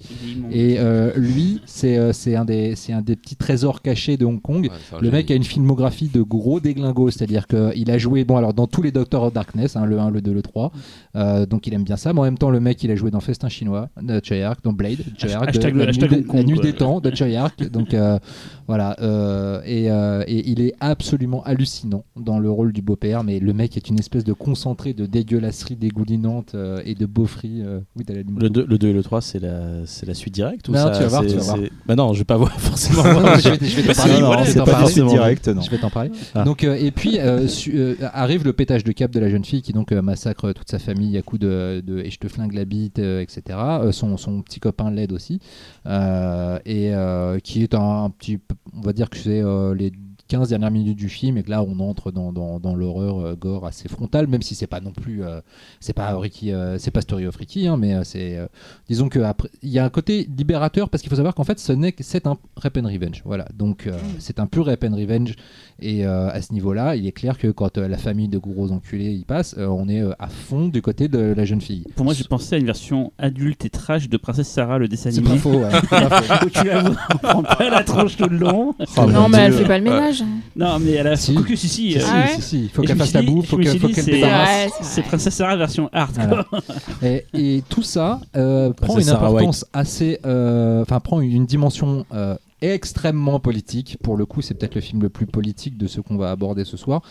Et euh, lui, c'est euh, c'est un, des- c'est un des petits trésors cachés de Hong Kong.
Ouais,
Le mec a une filmographie de gros déglingos, c'est-à-dire qu'il a joué bon alors dans tous les Doctors of Darkness, hein, le 1, le 2, le 3, euh, donc il aime bien ça, mais en même temps le mec il a joué dans Festin chinois, de Choi Ark, dans Blade, Choi Ark,
Hashtag
de- la,
hashtag
nuit, des-
Kong,
la nuit
quoi.
des temps de Choi Ark, donc euh, voilà, euh, et, euh, et il est absolument hallucinant dans le rôle du beau-père, mais le mec est une espèce de concentré de dégueulasserie dégoulinante euh, et de beaufrie. euh, oui.
Le 2, le 2 et le 3, c'est la, c'est la suite directe ou
Non,
ça,
tu vas voir, tu vas voir.
Bah non, je vais pas voir forcément.
Non, non, mais je vais, je vais t'en parler. je vais t'en
non.
Je vais t'en parler.
Ah.
Donc, euh, et puis euh, su- euh, arrive le pétage de cap de la jeune fille qui donc euh, massacre toute sa famille à coups de, de et je te flingue la bite, euh, etc. Euh, son, son petit copain l'aide aussi. Euh, et qui est un, un petit. On va dire que c'est les 15 dernières minutes du film et que là on entre dans, dans, dans l'horreur euh, gore assez frontale, même si c'est pas non plus. euh, c'est pas Ricky, euh, c'est pas Story of Ricky, hein, mais c'est. disons que il y a un côté libérateur parce qu'il faut savoir qu'en fait ce n'est c'est un rap and revenge. Voilà, donc euh, c'est un pur rap and revenge et euh, à ce niveau-là, il est clair que quand euh, la famille de gros enculés y passe, euh, on est euh, à fond du côté de la jeune fille.
Pour moi, j'ai pensé à une version adulte et trash de Princesse Sarah, le dessin
C'est
animé.
pas faux. ouais, c'est pas faux.
où tu la vois, on prend pas la tronche tout le long.
Oh,
non, mais elle fait pas le ménage.
Non, mais elle a.
Si.
Quoique, si, si.
Ah ouais
si, si, il faut qu'elle
me
fasse la bouffe, faut qu'elle
c'est-
débarrasse.
Ouais, c'est
C'est. Princesse Sarah version hardcore.
Voilà. Et, et tout ça euh, prend
C'est
une
Sarah
importance assez, euh, enfin prend une dimension euh, extrêmement politique. Pour le coup, c'est peut-être le film le plus politique de ce qu'on va aborder ce soir,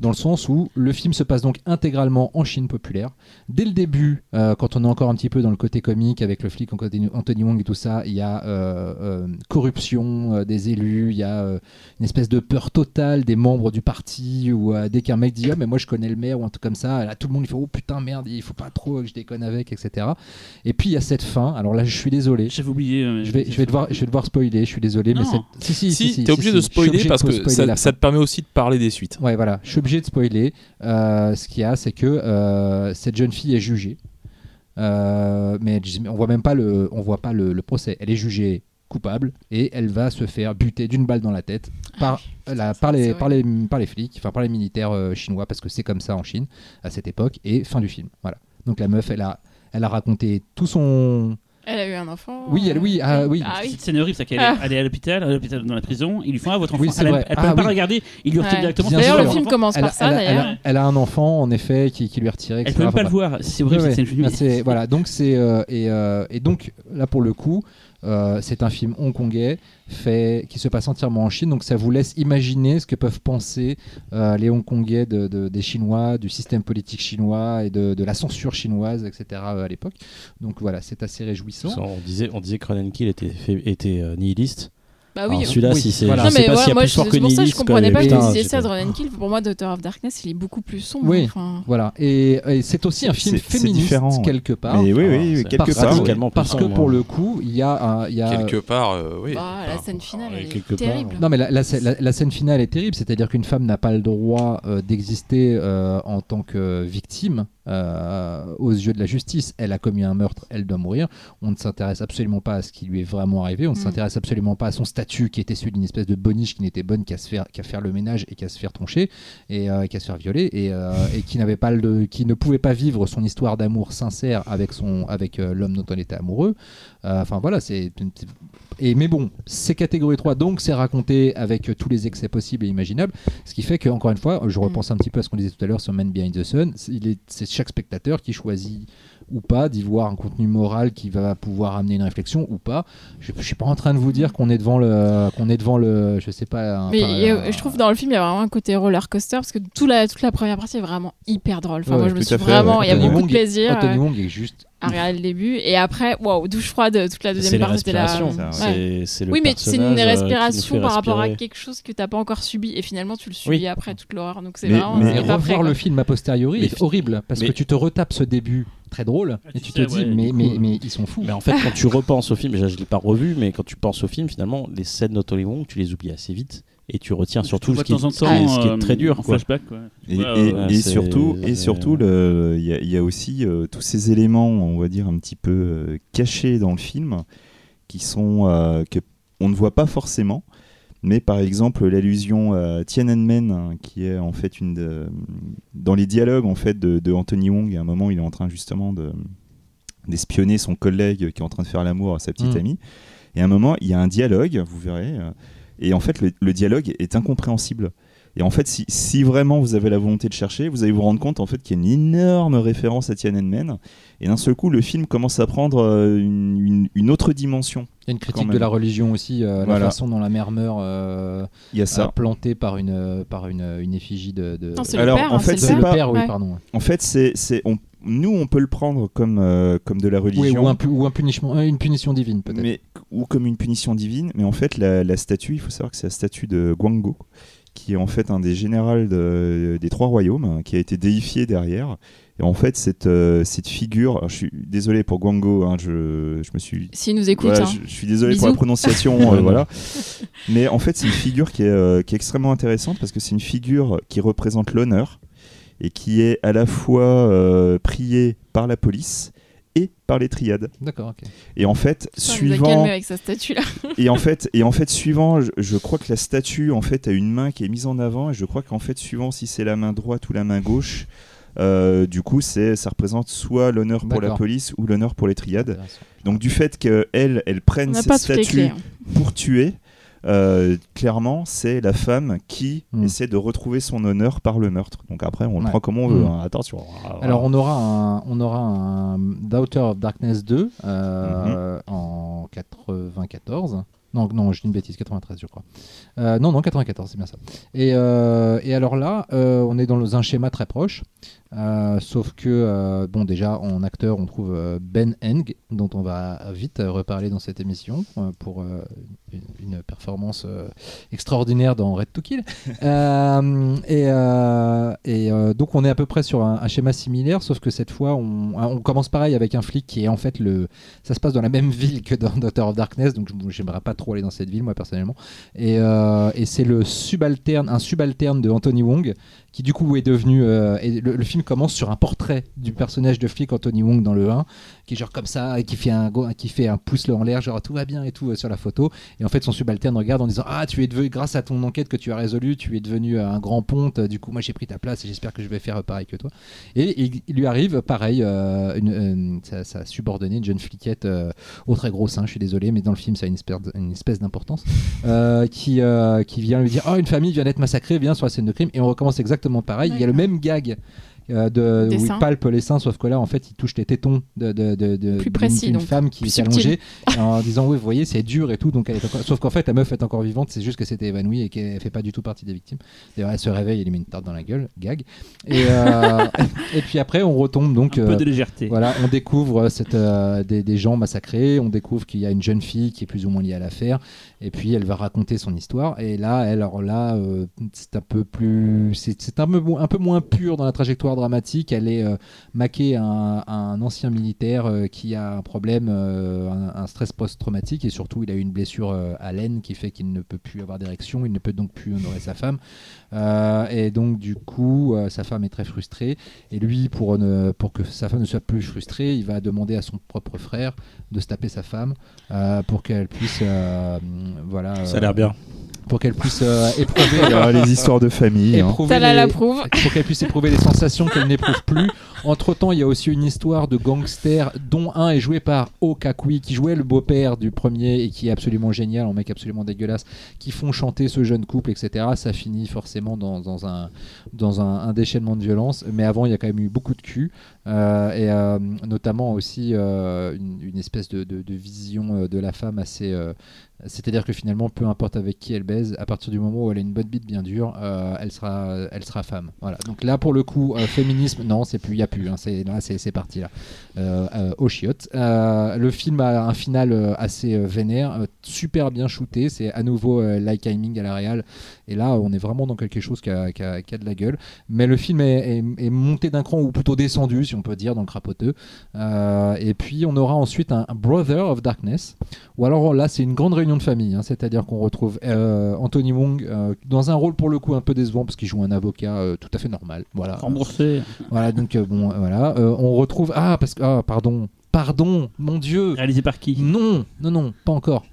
dans le sens où le film se passe donc intégralement en Chine populaire. Dès le début, euh, quand on est encore un petit peu dans le côté comique avec le flic Anthony Wong et tout ça, il y a euh, euh, corruption des élus, il y a une espèce de peur totale des membres du parti, ou dès qu'un mec dit ah mais moi je connais le maire ou un truc comme ça, là tout le monde il fait oh putain merde, il faut pas trop que je déconne avec, etc. Et puis il y a cette fin. Alors là je suis désolé.
J'avais oublié.
Je vais, je vais devoir, je vais devoir spoiler. Je suis désolé, mais
Non.
c'est. Si, si,
Si,
si,
t'es obligé
si,
de spoiler parce que ça, te permet aussi de parler des suites.
Ouais, voilà, je suis obligé de spoiler. Euh, ce qu'il y a, c'est que euh, cette jeune fille est jugée, Euh, mais on voit même pas le, on voit pas le, le procès. Elle est jugée coupable et elle va se faire buter d'une balle dans la tête par, la, par, les, par, les, par les flics, enfin par les militaires euh, chinois, parce que c'est comme ça en Chine à cette époque. Et fin du film. Voilà. Donc la meuf, elle a, elle a raconté tout son.
Elle a eu un enfant.
Oui, elle- oui, ah, oui.
Ah oui.
Petite scène horrible, c'est qu'elle
Ah.
est, elle est à l'hôpital, à l'hôpital dans la prison. Ils lui font ah votre enfant.
Oui, c'est
elle,
vrai.
elle peut
Ah
pas
oui.
regarder. Il lui retire
Ouais.
directement.
D'ailleurs, le film commence
Elle,
par ça,
elle a- elle a-
d'ailleurs.
elle a un enfant, en effet, qui, qui lui est retiré.
Elle
etc.
peut même pas
Enfin,
le voir. C'est horrible
Ouais,
cette
ouais. Bah, c'est- voilà, donc c'est euh, et, euh, et donc là pour le coup, euh, c'est un film hongkongais fait qui se passe entièrement en Chine, donc ça vous laisse imaginer ce que peuvent penser euh, les Hongkongais de, de- des Chinois, du système politique chinois et de, la censure chinoise, etc. euh, à l'époque. Donc voilà, c'est assez réjouissant.
On disait, on disait que Cronenkill était, était nihiliste.
Bah oui.
Celui-là,
oui,
si c'est.
voilà.
Je
Non,
sais
mais
pas
moi,
s'il y a
moi,
plus
je-
fort
c'est pour ça que je comprenais pas que tu disais ça de Ronan Kill. Pour moi, Daughter of Darkness, il est beaucoup plus sombre.
Oui.
enfin.
Voilà, et, et c'est aussi un film
C'est- c'est
féministe
différent,
quelque part.
Mais oui,
Ah,
oui,
c'est
quelque
parce,
part.
radicalement
parce que pour le coup, il y a,
Quelque part, euh, oui.
Bah, la scène finale, est
part,
terrible.
Non, mais la, la scè- la- la scène finale est terrible, c'est-à-dire qu'une femme n'a pas le droit euh, d'exister euh, en tant que victime euh, aux yeux de la justice. Elle a commis un meurtre, elle doit mourir. On ne s'intéresse absolument pas à ce qui lui est vraiment arrivé, on ne
Mm.
s'intéresse absolument pas à son statut qui était celui d'une espèce de boniche qui n'était bonne qu'à se faire, qu'à faire le ménage et qu'à se faire troncher et euh, qu'à se faire violer et, euh, et qui n'avait pas le, qui ne pouvait pas vivre son histoire d'amour sincère avec son, avec euh, l'homme dont on était amoureux. Enfin voilà, c'est et mais bon, c'est catégorie 3, donc c'est raconté avec tous les excès possibles et imaginables. Ce qui fait que, encore une fois, je repense un petit peu à ce qu'on disait tout à l'heure sur Man Behind the Sun. c'est- il est- C'est chaque spectateur qui choisit ou pas d'y voir un contenu moral qui va pouvoir amener une réflexion ou pas. Je, je suis pas en train de vous dire qu'on est devant le, qu'on est devant le, je sais pas. un-
Mais a-
un-
je trouve dans le film il y a vraiment un côté roller coaster parce que tout la, toute la première partie est vraiment hyper drôle. Enfin,
Ouais,
moi je me suis
fait,
vraiment,
ouais.
il y a beaucoup de
Wong-
plaisir
Anthony
euh,
Wong est juste.
à regarder le début et après, waouh, douche froide toute la deuxième partie. c'était la-
ça,
Ouais.
C'est-
Oui, mais c'est une
euh,
respiration par rapport à quelque chose que t'as pas encore subi et finalement tu le subis
Oui.
après toute l'horreur. Donc c'est
Mais-
vraiment
mais
pas
revoir
prêt,
le film a posteriori
Mais
est horrible parce
mais-
que tu te retapes ce début très drôle
Ah,
et
tu
te dis mais, mais,
coup,
mais ils sont fous.
Mais en fait, quand tu repenses au film, déjà je l'ai pas revu, mais quand tu penses au film, finalement, les scènes d'Anthony Wong, tu les oublies assez vite et tu retiens surtout
Tu
ce qui,
temps
ce est- ce qui
temps,
est très
euh,
dur.
en
Quoi.
flashback, quoi.
Et,
Ouais,
et-
ouais,
et
c'est-
surtout, et surtout, il y, a- il y a aussi euh, tous ces éléments, on va dire un petit peu euh, cachés dans le film, qui sont euh, que on ne voit pas forcément. Mais par exemple, l'allusion à Tiananmen, hein, qui est en fait une de- dans les dialogues en fait de, de Anthony Wong, à un moment, il est en train justement de d'espionner son collègue qui est en train de faire l'amour à sa petite
Mm.
amie. Et à un moment, il y a un dialogue, vous verrez, euh, et en fait, le, le dialogue est incompréhensible. Et en fait, si, si vraiment vous avez la volonté de chercher, vous allez vous rendre compte en fait qu'il y a une énorme référence à Tiananmen. Et d'un seul coup, le film commence à prendre euh, une, une- une autre dimension.
Il y a une critique de la religion aussi, euh,
Voilà.
la façon dont la mère meurt, euh,
Il y a
euh,
ça.
plantée par une, euh, par une, une effigie de. de-
Non, c'est
Alors,
le père.
en fait,
c'est le père.
père, oui,
Ouais.
pardon.
En fait, c'est, c'est, on- nous, on peut le prendre comme, euh, comme de la
Oui,
religion.
ou, un, pu- ou un euh, une punition divine, peut-être.
ou comme une punition divine. Mais en fait, la, la statue, il faut savoir que c'est la statue de Guango, qui est en fait un des généraux de- des trois royaumes, hein, qui a été déifié derrière. Et en fait, cette, euh, cette figure, alors, je suis désolé pour Guango, hein, je, je me suis
S'il nous écoute,
Voilà,
hein.
je, je suis désolé pour la prononciation, euh, voilà. Mais en fait, c'est une figure qui est, euh, qui est extrêmement intéressante parce que c'est une figure qui représente l'honneur et qui est à la fois euh, priée par la police et par les triades.
D'accord, ok.
Et en fait, suivant
calmé avec sa statue là.
et en fait et en fait suivant, je, je crois que la statue en fait a une main qui est mise en avant et je crois qu'en fait suivant si c'est la main droite ou la main gauche. euh, du coup, c'est ça représente soit l'honneur pour la police ou l'honneur pour les triades. Donc du fait qu'elle, elle prenne cette statue
hein.
pour tuer, euh, clairement, c'est la femme qui
Mm.
essaie de retrouver son honneur par le meurtre. Donc après, on le
Ouais.
prend comme on veut.
Mm.
hein. Attention.
Alors on aura un, on aura un Daughter of Darkness 2 euh,
Mhm.
en 94. Non, non, je dis une bêtise, 93 je crois. Euh, non, non, 94, c'est bien ça. Et, euh, et alors là, euh, on est dans un schéma très proche, sauf que, bon, déjà en acteur, on trouve Ben Eng, dont on va vite reparler dans cette émission pour une, performance euh, extraordinaire dans Red to Kill. Euh, et euh, donc on est à peu près sur un, schéma similaire, sauf que cette fois on, on commence pareil avec un flic qui est en fait le. Ça se passe dans la même ville que dans Daughter of Darkness, donc j'aimerais pas trop aller dans cette ville moi personnellement. Et, c'est le subalterne, un subalterne de Anthony Wong qui du coup est devenu. le film commence sur un portrait du personnage de flic Anthony Wong dans le 1, qui est genre comme ça, et qui fait un, qui fait un pouce en l'air, genre tout va bien et tout euh, sur la photo. Et en fait, son subalterne regarde en disant Ah, tu es devenu, grâce à ton enquête que tu as résolue, tu es devenu euh, un grand ponte, du coup, moi j'ai pris ta place et j'espère que je vais faire euh, pareil que toi. Et il, il lui arrive, pareil, euh, une, une- sa, sa subordonnée, une jeune fliquette euh, au très gros sein, je suis désolé, mais dans le film ça a une espèce, une espèce d'importance, euh, qui, qui vient lui dire Oh, une famille vient d'être massacrée, viens sur la scène de crime. Et on recommence exactement pareil. Il y a le même gag. Euh, de, où il palpe les seins, sauf que là, en fait, il touche les tétons de, de,
Plus précis,
femme qui s'est allongée en disant oui vous voyez c'est dur et tout donc elle est encore... sauf qu'en fait la meuf est encore vivante c'est juste qu'elle s'était évanouie et qu'elle fait pas du tout partie des victimes. D'ailleurs elle se réveille et lui met une tarte dans la gueule gag. Et, euh, et puis après on retombe donc
Un
euh,
peu de légèreté.
voilà on découvre cette, euh, des, des gens massacrés on découvre qu'il y a une jeune fille qui est plus ou moins liée à l'affaire et puis elle va raconter son histoire. Et là alors là euh, c'est un peu plus c'est un peu, un peu moins pur dans la trajectoire dramatique. Elle est euh, maquée à un, ancien militaire euh, qui a un problème un, stress post-traumatique. Et surtout il a eu une blessure à l'aine qui fait qu'il ne peut plus avoir d'érection. Il ne peut donc plus honorer sa femme. Et donc du coup sa femme est très frustrée. Et lui pour, pour que sa femme ne soit plus frustrée il va demander à son propre frère de se taper sa femme pour qu'elle puisse voilà
Ça a l'air bien.
pour qu'elle puisse euh, éprouver
Alors, les histoires de famille. hein.
les- pour qu'elle puisse éprouver les sensations qu'elle n'éprouve plus. Entre temps, il y a aussi une histoire de gangsters, dont un est joué par Oh Kakui, qui jouait le beau-père du premier et qui est absolument génial, un mec absolument dégueulasse, qui font chanter ce jeune couple, etc. Ça finit forcément dans, dans un, dans un, un déchaînement de violence. Mais avant, il y a quand même eu beaucoup de cul, euh, et euh, notamment aussi euh, une, espèce de, vision de la femme assez. c'est-à-dire que finalement, peu importe avec qui elle baise, à partir du moment où elle a une bonne bite bien dure, elle sera, elle sera femme. Voilà. Donc là, pour le coup, féminisme, non, c'est plus, il y a plus. hein, c'est là, c'est parti là. Au chiottes. Le film a un final assez vénère, super bien shooté. C'est à nouveau like aiming à la réal. Et là, on est vraiment dans quelque chose qui a, qui a- de la gueule. Mais le film est monté d'un cran ou plutôt descendu, si on peut dire, dans le crapoteux. Euh, et puis, on aura ensuite un, Brother of Darkness. Ou alors là, c'est une grande réunion de famille, hein, c'est-à-dire qu'on retrouve euh, Anthony Wong euh, dans un rôle pour le coup un peu décevant parce qu'il joue un avocat tout à fait normal. Voilà.
Remboursé.
Voilà, donc bon, voilà. On retrouve ah parce que ah pardon, pardon, mon Dieu,
Réalisé par qui?
Non, non, non, pas encore.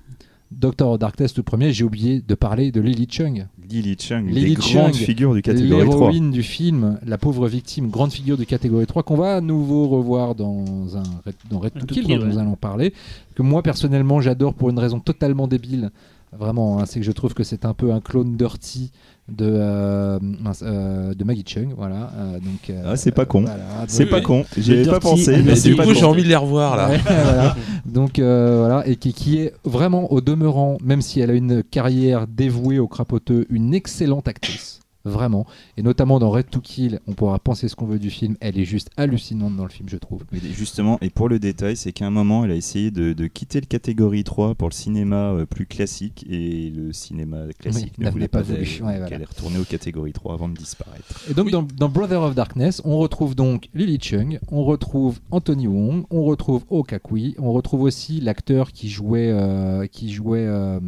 Doctor Darkness tout premier, j'ai oublié de parler de Lily Chung,
Lily Chung,
Lily
des grandes
Chung,
figures du catégorie 3.
l'héroïne du film, la pauvre victime, grande figure de catégorie 3, qu'on va à nouveau revoir dans, un, Red- dans Red to Kill, dont nous allons parler, que moi personnellement j'adore pour une raison totalement débile. Vraiment, hein, c'est que je trouve que c'est un peu un clone dirty de, euh, euh, de Maggie Chung. Voilà, euh, donc, euh,
Ah, c'est pas con.
voilà,
C'est pas con, j'y avais pas pensé,
mais
du
pas
coup, j'ai envie de les revoir là.
Ouais, voilà. Donc euh, voilà, et qui, qui est vraiment au demeurant, même si elle a une carrière dévouée au crapoteux, une excellente actrice. Vraiment. Et notamment dans Red to Kill, on pourra penser ce qu'on veut du film. Elle est juste hallucinante dans le film, je trouve.
Mais justement, et pour le détail, c'est qu'à un moment, elle a essayé de, de quitter le catégorie 3 pour le cinéma euh, plus classique, et le cinéma classique
Oui,
ne voulait pas
voulu. Ouais,
donc
voilà.
elle est retournée aux catégories 3 avant de disparaître.
Et donc
Oui.
dans, dans Brother of Darkness, on retrouve donc Lily Chung, on retrouve Anthony Wong, on retrouve Oh Kakui, on retrouve aussi l'acteur qui jouait, euh, qui jouait, euh,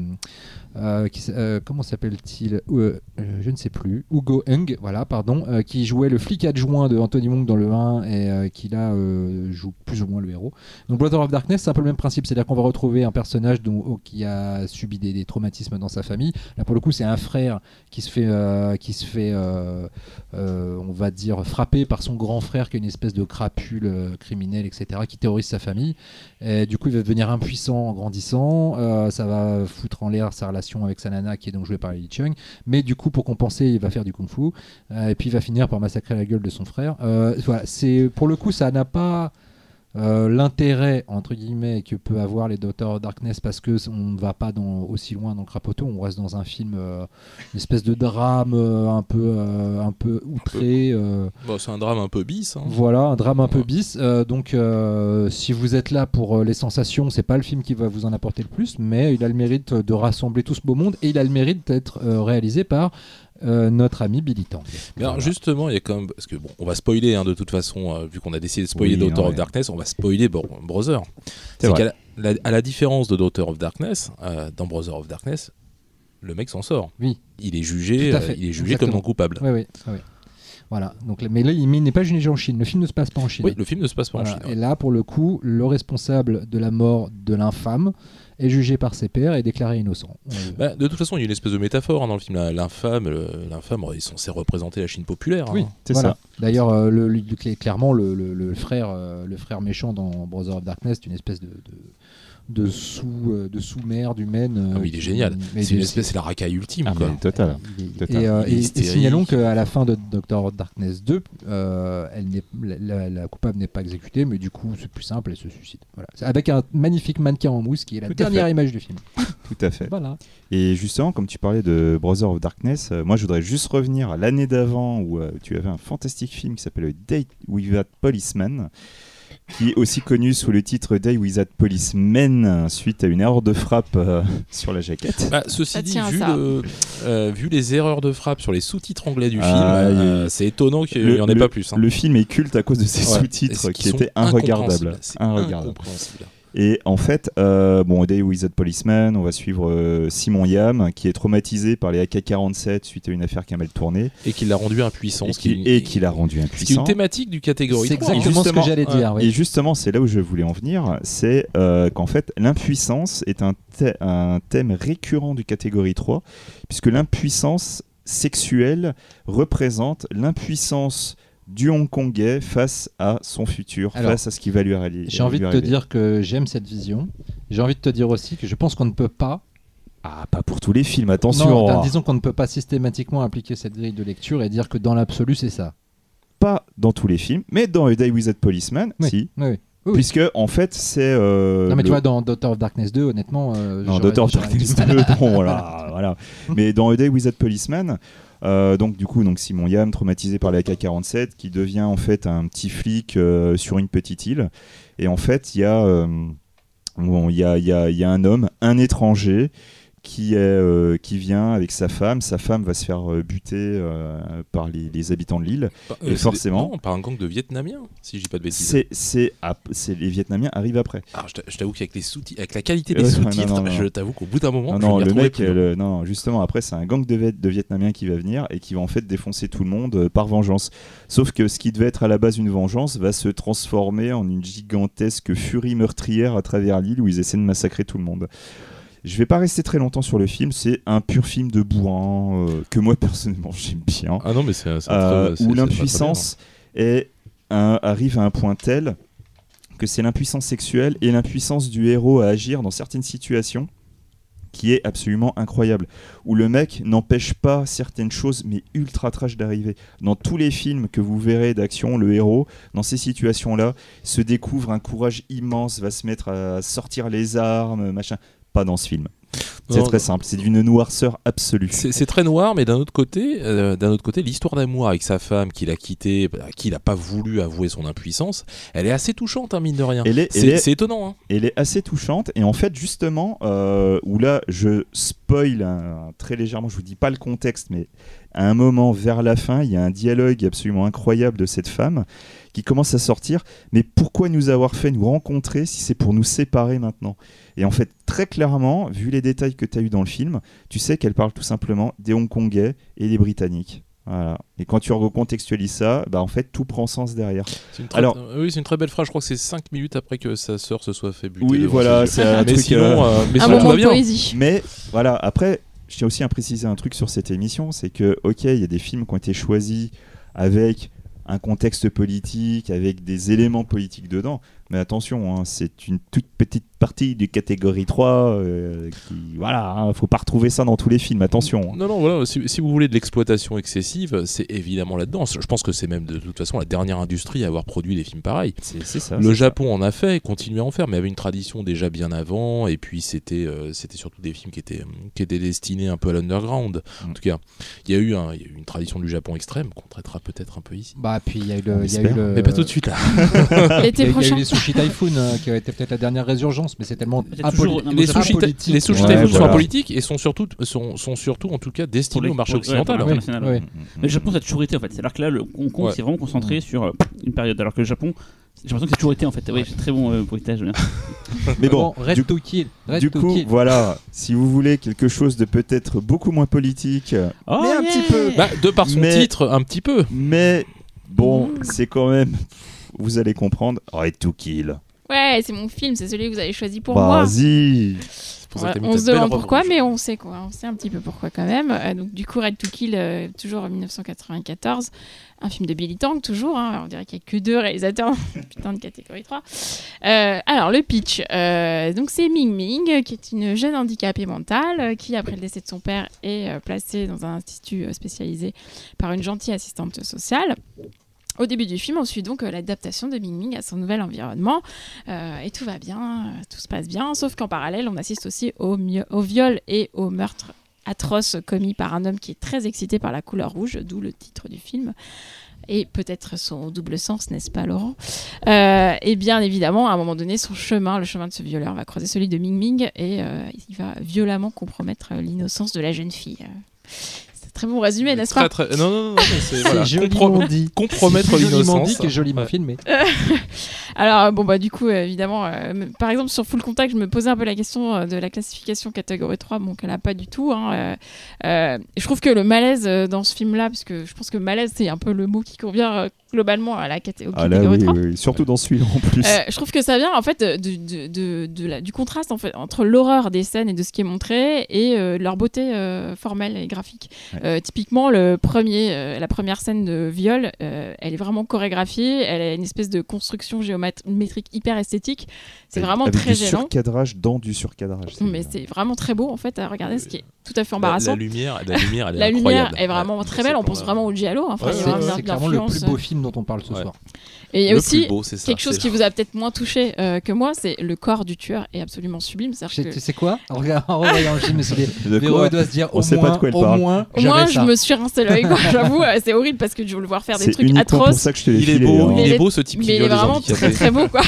euh, euh, comment s'appelle-t-il Euh, Je ne sais plus. Hugo Hung, voilà, pardon, qui jouait le flic adjoint de Anthony Wong dans le 1 et qui là joue plus ou moins le héros. Donc Brother of Darkness, c'est un peu le même principe, c'est-à-dire qu'on va retrouver un personnage qui a subi des, traumatismes dans sa famille. Là pour le coup, c'est un frère qui se fait, qui se fait, on va dire, frapper par son grand frère qui est une espèce de crapule criminel, etc., qui terrorise sa famille. Et du coup, il va devenir impuissant en grandissant. Euh, ça va foutre en l'air sa relation avec sa nana, qui est donc jouée par Lily Chung. Mais du coup, pour compenser, il va faire du kung-fu. Euh, et puis, il va finir par massacrer la gueule de son frère. Euh, voilà, c'est pour le coup, ça n'a pas. Euh, l'intérêt entre guillemets que peut avoir les Docteurs Darkness parce que on ne va pas dans, aussi loin dans le crapoteau on reste dans un film euh, une espèce de drame euh, un peu un peu outré
Bon, c'est un drame un peu bis. hein.
voilà, un drame un peu bis. Donc, si vous êtes là pour les sensations, c'est pas le film qui va vous en apporter le plus, mais il a le mérite de rassembler tout ce beau monde et il a le mérite d'être réalisé par euh, notre ami Billy Tang.
Mais alors
Voilà.
justement, il y a quand même parce que bon, on va spoiler hein, de toute façon, euh, vu qu'on a décidé de spoiler
Oui,
Daughter
ouais.
of Darkness, on va spoiler Bro- Brother.
C'est
qu'à la, la- à la différence de Daughter of Darkness, euh, dans Brother of Darkness, le mec s'en sort.
Oui.
Il est jugé, il est jugé
exactement.
comme non coupable.
Oui, oui, oui. Voilà. Donc, mais là, il n'est pas jugé en Chine. Le film ne se passe pas en Chine.
Oui, le film ne se passe pas
Voilà.
en Chine.
Et là, pour le coup, le responsable de la mort de l'infâme est jugé par ses pairs et déclaré innocent.
Bah, de toute façon, il y a une espèce de métaphore hein, dans le film. L'infâme, l'infâme, il est censé représenter la Chine populaire. hein.
Oui,
C'est
voilà.
ça.
D'ailleurs, euh, le, le- cl- clairement, le, le- le frère, euh, le frère méchant dans Brother of Darkness, c'est une espèce de, de, de sous, euh, de sous-merde humaine. euh,
Ah, mais il est génial.
mais
C'est une espèce, c'est la racaille ultime.
Ah,
quoi.
mais total. Total.
Et, euh, et- et signalons qu'à la fin de Doctor Darkness 2, euh, elle n'est- la, coupable n'est pas exécutée, mais du coup, c'est plus simple, elle se suicide. Voilà. Avec un magnifique mannequin en mousse qui est la
Tout
dernière image du film.
Tout à fait.
Voilà.
Et justement, comme tu parlais de Brother of Darkness, euh, moi je voudrais juste revenir à l'année d'avant où euh, tu avais un fantastique film qui s'appelle Date with a Policeman, qui est aussi connu sous le titre Day with a Policeman suite à une erreur de frappe euh, sur la jaquette.
Bah, ceci
Ça
dit, vu, le- euh, vu les erreurs de frappe sur les sous-titres anglais du
Ah,
film, euh, c'est étonnant qu'il n'y en ait
le-
pas plus. hein.
Le film est culte à cause de ses
Ouais.
sous-titres qui
sont
étaient inregardables.
incompréhensibles. C'est
Inregardables.
incompréhensible.
Et en fait, euh, bon, Day with a Policeman, on va suivre euh, Simon Yam qui est traumatisé par les AK-47 suite à une affaire qui a mal tourné
Et qui l'a rendu impuissant.
et qui,
qui-
et qui l'a rendu impuissant.
une thématique du catégorie
C'est
3.
exactement ce que j'allais dire. oui.
Et justement, c'est là où je voulais en venir, c'est euh, qu'en fait, l'impuissance est un, thè- un thème récurrent du catégorie 3, puisque l'impuissance sexuelle représente l'impuissance du Hongkongais face à son futur,
Alors,
face à ce qui va lui arriver.
J'ai envie de te dire que j'aime cette vision. J'ai envie de te dire aussi que je pense qu'on ne peut pas
Ah, pas pour tous les films, attention
Non, disons qu'on ne peut pas systématiquement appliquer cette grille de lecture et dire que dans l'absolu, c'est ça.
Pas dans tous les films, mais dans A Day with a Policeman,
Oui.
si.
Oui, oui. Oui.
Puisque, en fait, c'est. euh,
non, mais
le-
tu vois, dans Daughter of Darkness 2, honnêtement. euh,
Non, Daughter of Darkness
du mal.
2, bon, voilà, voilà. Mais dans A Day with a Policeman, euh, donc du coup, donc Simon Yam, traumatisé par la AK-47, qui devient en fait un petit flic euh, sur une petite île. Et en fait, il y, a, euh, bon, y, a, y, a, y a un homme, un étranger, qui, est, euh, qui vient avec sa femme. Sa femme va se faire euh, buter euh, par les, les habitants de l'île. Et
c'est
forcément-
des- non, par un gang de Vietnamiens, si je dis pas de bêtises.
C'est, c'est, ap- c'est- les Vietnamiens arrivent après.
Alors, je t'a- je t'avoue qu'avec les sous avec la qualité des sous-titres,
non, non.
je t'avoue qu'au bout d'un moment,
Non,
je
le mec,
plus.
euh, le- non, justement, après, c'est un gang de, de Vietnamiens qui va venir et qui va en fait défoncer tout le monde par vengeance. Sauf que ce qui devait être à la base une vengeance va se transformer en une gigantesque furie meurtrière à travers l'île où ils essaient de massacrer tout le monde. Je vais pas rester très longtemps sur le film. C'est un pur film de bourrin euh, que moi personnellement j'aime bien.
Ah non, mais c'est
Euh, où l'impuissance est un- arrive à un point tel que c'est l'impuissance sexuelle et l'impuissance du héros à agir dans certaines situations qui est absolument incroyable. Où le mec n'empêche pas certaines choses, mais ultra trash d'arriver. Dans tous les films que vous verrez d'action, le héros, dans ces situations-là, se découvre un courage immense, va se mettre à sortir les armes, machin. Pas dans ce film. C'est très simple, c'est d'une noirceur absolue.
C'est très noir, mais d'un autre côté, euh, d'un autre côté, l'histoire d'amour avec sa femme qu'il a quitté, à qui il n'a pas voulu avouer son impuissance, elle est assez touchante, hein, mine de rien. C'est
est-
c'est étonnant. Hein.
elle est assez touchante et en fait justement euh, où là je spoil un- très légèrement je vous dis pas le contexte mais à un moment vers la fin il y a un dialogue absolument incroyable de cette femme qui commence à sortir mais pourquoi nous avoir fait nous rencontrer si c'est pour nous séparer maintenant? Et en fait très clairement vu les détails que tu as eu dans le film tu sais qu'elle parle tout simplement des Hongkongais et des Britanniques voilà. Et quand tu recontextualises ça, bah en fait tout prend sens derrière.
C'est une très-
Alors-
euh, oui, c'est une très belle phrase. Je crois que c'est 5 minutes après que sa sœur se soit fait buter.
Oui, voilà, c'est un
mais
truc,
sinon,
euh,
euh, mais
Un moment
va
de poésie.
Mais voilà, après, je tiens aussi à préciser un truc sur cette émission, c'est que, ok, il y a des films qui ont été choisis avec un contexte politique, avec des éléments politiques dedans, mais attention, hein, c'est une toute petite partie du catégorie 3, euh, qui, voilà, hein, faut pas retrouver ça dans tous les films, attention.
Non, non, voilà, si, si vous voulez de l'exploitation excessive, c'est évidemment là-dedans. Je pense que c'est même de toute façon la dernière industrie à avoir produit des films pareils.
C'est c'est ça.
Le
c'est
Japon en a fait, continue à en faire, mais avait une tradition déjà bien avant, et puis c'était euh, c'était surtout des films qui étaient, qui étaient destinés un peu à l'underground.
Mm.
En tout cas, il y, a eu un- il y a eu une tradition du Japon extrême qu'on traitera peut-être un peu ici.
Bah, puis il y a eu le. il y a eu
espère.
le-
Mais pas tout de suite là.
L'été prochain.
Les sushi typhoon euh, qui a été peut-être la dernière résurgence, mais c'est tellement
C'est toujours-
impoli-
non,
les
mais
sushis,
apolitique.
les sushis
Ouais,
typhoon sont
voilà.
politiques et sont surtout, sont, sont surtout en tout cas destinés au marché occidental.
Oui, oui.
Mm, mm,
Mais le Japon, ça a toujours été en fait. C'est-à-dire que là, le Hong Kong
Ouais.
s'est vraiment concentré sur euh, une période. Alors que le Japon, j'ai l'impression que c'est toujours été en fait. Oui, c'est très bon euh, bruitage. bien.
Mais bon,
Red
du,
to kill. Red
du
to
coup,
kill.
voilà, si vous voulez quelque chose de peut-être beaucoup moins politique,
Oh,
mais un
yeah.
petit peu,
Bah, de par son
Mais-
titre, un petit peu.
mais bon, c'est quand même, vous allez comprendre, Red to Kill.
Ouais, c'est mon film, c'est celui que vous avez choisi pour moi.
Vas-y.
C'est pour ça que
Ouais,
t'as mis
on se demande pourquoi,
rouge.
mais on sait quoi. On sait un petit peu pourquoi quand même. Euh, donc du coup, Red to Kill, euh, toujours en 1994, un film de Billy Tang, toujours. hein. On dirait qu'il n'y a que deux réalisateurs, putain de catégorie 3. Euh, alors le pitch, euh, donc c'est Ming Ming, qui est une jeune handicapée mentale, qui après le décès de son père est euh, placée dans un institut spécialisé par une gentille assistante sociale. Au début du film, on suit donc euh, l'adaptation de Ming Ming à son nouvel environnement. Euh, et tout va bien, euh, tout se passe bien, sauf qu'en parallèle, on assiste aussi au, au viol et au meurtre atroce commis par un homme qui est très excité par la couleur rouge, d'où le titre du film. Et peut-être son double sens, n'est-ce pas, Laurent? Et bien évidemment, à un moment donné, son chemin, le chemin de ce violeur, va croiser celui de Ming Ming et il va violemment compromettre l'innocence de la jeune fille. Très bon résumé, n'est-ce pas
Très. Non, non, non, c'est voilà,
joliment
comprom-
dit.
compromettre
C'est joliment
l'innocence.
dit joliment
Ouais.
filmé.
Alors, bon, bah, du coup, euh, évidemment, euh, par exemple, sur Full Contact, je me posais un peu la question euh, de la classification catégorie 3, bon, qu'elle n'a pas du tout. hein, euh, je trouve que le malaise dans ce film-là, parce que je pense que malaise, c'est un peu le mot qui convient globalement à la
Ah là,
catégorie
oui,
3.
oui, surtout dans celui-là en plus.
Je trouve que ça vient en fait de, de- de- de la- du contraste en fait entre l'horreur des scènes et de ce qui est montré et leur beauté formelle et graphique.
Ouais.
Typiquement, le premier, la première scène de viol, elle est vraiment chorégraphiée, elle a une espèce de construction géométrique hyper esthétique. C'est vraiment
avec
très
du
gênant.
surcadrage dans du surcadrage.
Mais c'est vraiment très beau en fait à regarder, ce qui est tout à fait embarrassant.
la lumière, la lumière, elle est
La lumière est vraiment
Ouais,
très
c'est
belle. On
pas
pense vraiment au Giallo. hein. Enfin,
Ouais,
il y a
ouais,
vraiment
C'est c'est clairement le plus beau film dont on parle ce
Ouais.
soir.
Et il y a aussi
plus beau, c'est ça.
quelque chose
c'est-
qui vous a peut-être moins touché euh, que moi, c'est le corps du tueur est absolument sublime.
Tu
que-
quoi? En regardant le film, je me suis dit,
De
Véro doit se dire
On
au
sait pas
moins,
de quoi elle
au
parle.
moins,
Au moins, je me suis rincé l'œil. J'avoue, euh, c'est horrible parce que je veux le voir faire des
C'est
trucs atroces.
ça que je te l'ai
Il est beau, il est beau ce type
Mais il est vraiment très très beau, quoi.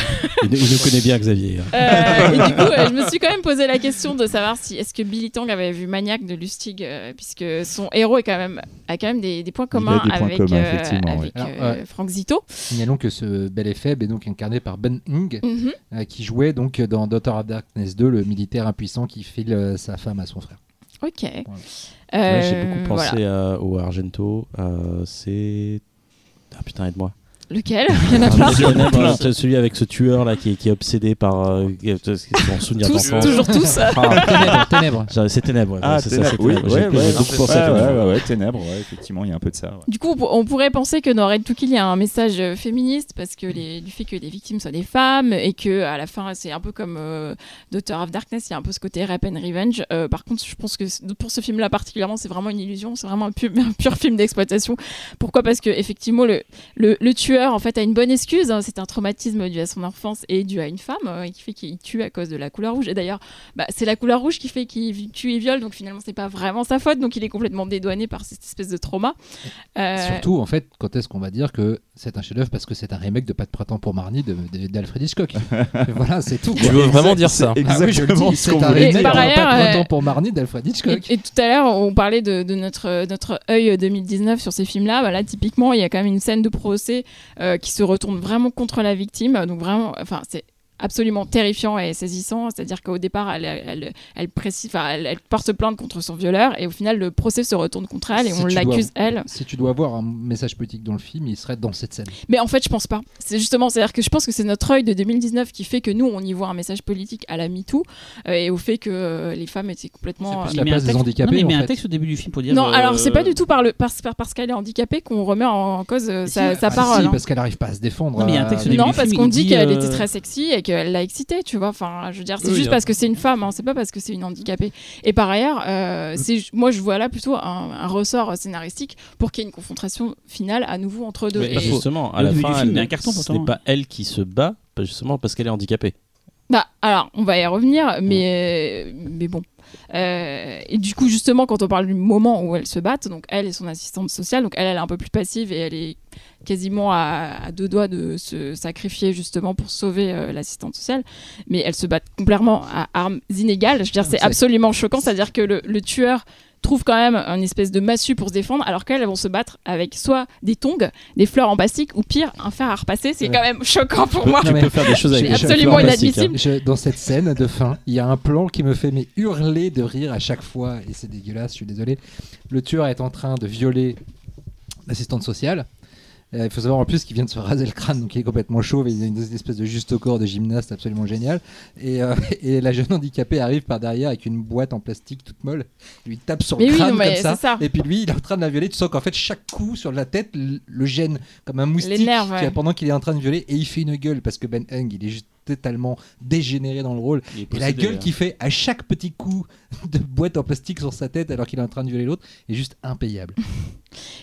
Il, nous connaît bien, Xavier.
Euh, et du coup, euh, je me suis quand même posé la question de savoir si est-ce que Billy Tang avait vu De Lustig, euh, puisque son héros est quand même a quand même des, des points communs
des points
avec,
communs,
euh, avec
ouais.
euh,
Alors,
Frank Zito.
Signalons que ce bel effet est donc incarné par Ben Hing,
Mhm.
euh, qui jouait donc dans Daughter of Darkness 2 le militaire impuissant qui file euh, sa femme à son frère.
Ok.
Ouais,
Euh,
J'ai beaucoup pensé
voilà.
à- au Argento. euh, c'est. Ah putain, aide-moi.
Lequel Il y en a plein.
C'est celui avec ce tueur là qui est, qui est obsédé par euh, son souvenir d'enfance.
toujours tous.
Ah, ténèbres, ténèbres.
C'est ténèbres. ouais,
Ah,
c'est ça, c'est
ténèbres. Oui,
ténèbres.
ouais, ouais, ouais, ouais, ouais, effectivement, il y a un peu de ça. ouais.
Du coup, on pourrait penser que dans Red to Kill, il y a un message euh, féministe parce que les, du fait que les victimes soient des femmes et que à la fin, c'est un peu comme euh, Daughter of Darkness, il y a un peu ce côté rape and revenge. Euh, par contre, je pense que pour ce film-là particulièrement, c'est vraiment une illusion, c'est vraiment un pur, un pur film d'exploitation. Pourquoi? Parce que effectivement, le, le, le tueur en fait a une bonne excuse. hein. c'est un traumatisme dû à son enfance et dû à une femme euh, qui fait qu'il tue à cause de la couleur rouge. Et d'ailleurs, bah, c'est la couleur rouge qui fait qu'il tue et viole, donc finalement, c'est pas vraiment sa faute. Donc il est complètement dédouané par cette espèce de trauma. Euh,
Surtout, en fait, quand est-ce qu'on va dire que c'est un chef-d'œuvre parce que c'est un remake de Pas de printemps pour Marnie d'Alfred Hitchcock? Voilà, c'est tout.
Tu
quoi.
veux vraiment dire ça?
c'est
Ah oui, je le
Exactement
dis,
ce
c'est un remake de Pas
ailleurs,
de
euh,
printemps pour Marnie d'Alfred Hitchcock.
Et, et tout à l'heure, on parlait de, de notre, notre œil 2019 sur ces films-là. Bah là, typiquement, il y a quand même une scène de procès euh, qui se retourne vraiment contre la victime. Donc vraiment, enfin, c'est absolument terrifiant et saisissant. C'est-à-dire qu'au départ, elle, elle, elle, précise, enfin, elle, elle porte plainte contre son violeur et au final, le procès se retourne contre elle et
Si
on l'accuse elle.
Si tu dois avoir un message politique dans le film, il serait dans cette scène.
Mais en fait, je pense pas. C'est justement, c'est-à-dire que je pense que c'est notre œil de 2019 qui fait que nous, on y voit un message politique à la MeToo euh, et au fait que euh, les femmes étaient complètement.
C'est
euh,
la
un
place des handicapés,
Non, mais il
en
met un
fait.
texte au début du film pour dire.
Non,
euh,
alors c'est pas du tout par le, parce, par- parce qu'elle est handicapée qu'on remet en cause euh, sa, sa
Ah,
parole.
si,
hein.
parce qu'elle arrive pas à se défendre.
Non, mais il y a un texte au début
Non,
du
parce
film,
qu'on dit
dit,
qu'elle était très sexy et qu'elle l'a excité, tu vois. Enfin, je veux dire, c'est
Oui,
juste
hein.
parce que c'est une femme, hein, c'est pas parce que c'est une handicapée. Et par ailleurs, euh, c'est, moi je vois là plutôt un, un ressort scénaristique pour qu'il y ait une confrontation finale à nouveau entre deux.
Mais
Et-
justement, à la fin,
film, il y a un
elle-
carton,
ce n'est pas elle qui se bat, pas justement parce qu'elle est handicapée.
Bah, alors, on va y revenir, mais, mais bon. Euh, et du coup, justement, quand on parle du moment où elles se battent, donc elle et son assistante sociale, donc elle, elle est un peu plus passive et elle est quasiment à, à deux doigts de se sacrifier justement pour sauver euh, l'assistante sociale, mais elles se battent complètement à armes inégales. Je veux dire, c'est
C'est-
absolument choquant, c'est-à-dire que le, le tueur trouve quand même une espèce de massue pour se défendre, alors qu'elles elles vont se battre avec soit des tongs, des fleurs en plastique, ou pire, un fer à repasser. C'est
Ouais.
quand même choquant pour moi.
Tu peux faire des choses avec
C'est
des
absolument inadmissible.
Je- dans cette scène de fin, il y a un plan qui me fait mais hurler de rire à chaque fois et c'est dégueulasse, je suis désolé. Le tueur est en train de violer l'assistante sociale. Euh, Il faut savoir en plus qu'il vient de se raser le crâne, donc il est complètement chauve et il a une espèce de juste au corps de gymnaste absolument génial. Et, euh, et la jeune handicapée arrive par derrière avec une boîte en plastique toute molle, il lui tape sur
Mais
le
oui,
crâne
non,
comme ça. Et puis lui, il est en train de la violer. Tu sens qu'en fait, chaque coup sur la tête le, gêne comme un moustique qui-
ouais.
pendant qu'il est en train de violer. Et il fait une gueule parce que Ben Hung, il est juste totalement dégénéré dans le rôle. Et la gueule
hein.
qu'il fait à chaque petit coup de boîte en plastique sur sa tête alors qu'il est en train de violer l'autre est juste impayable.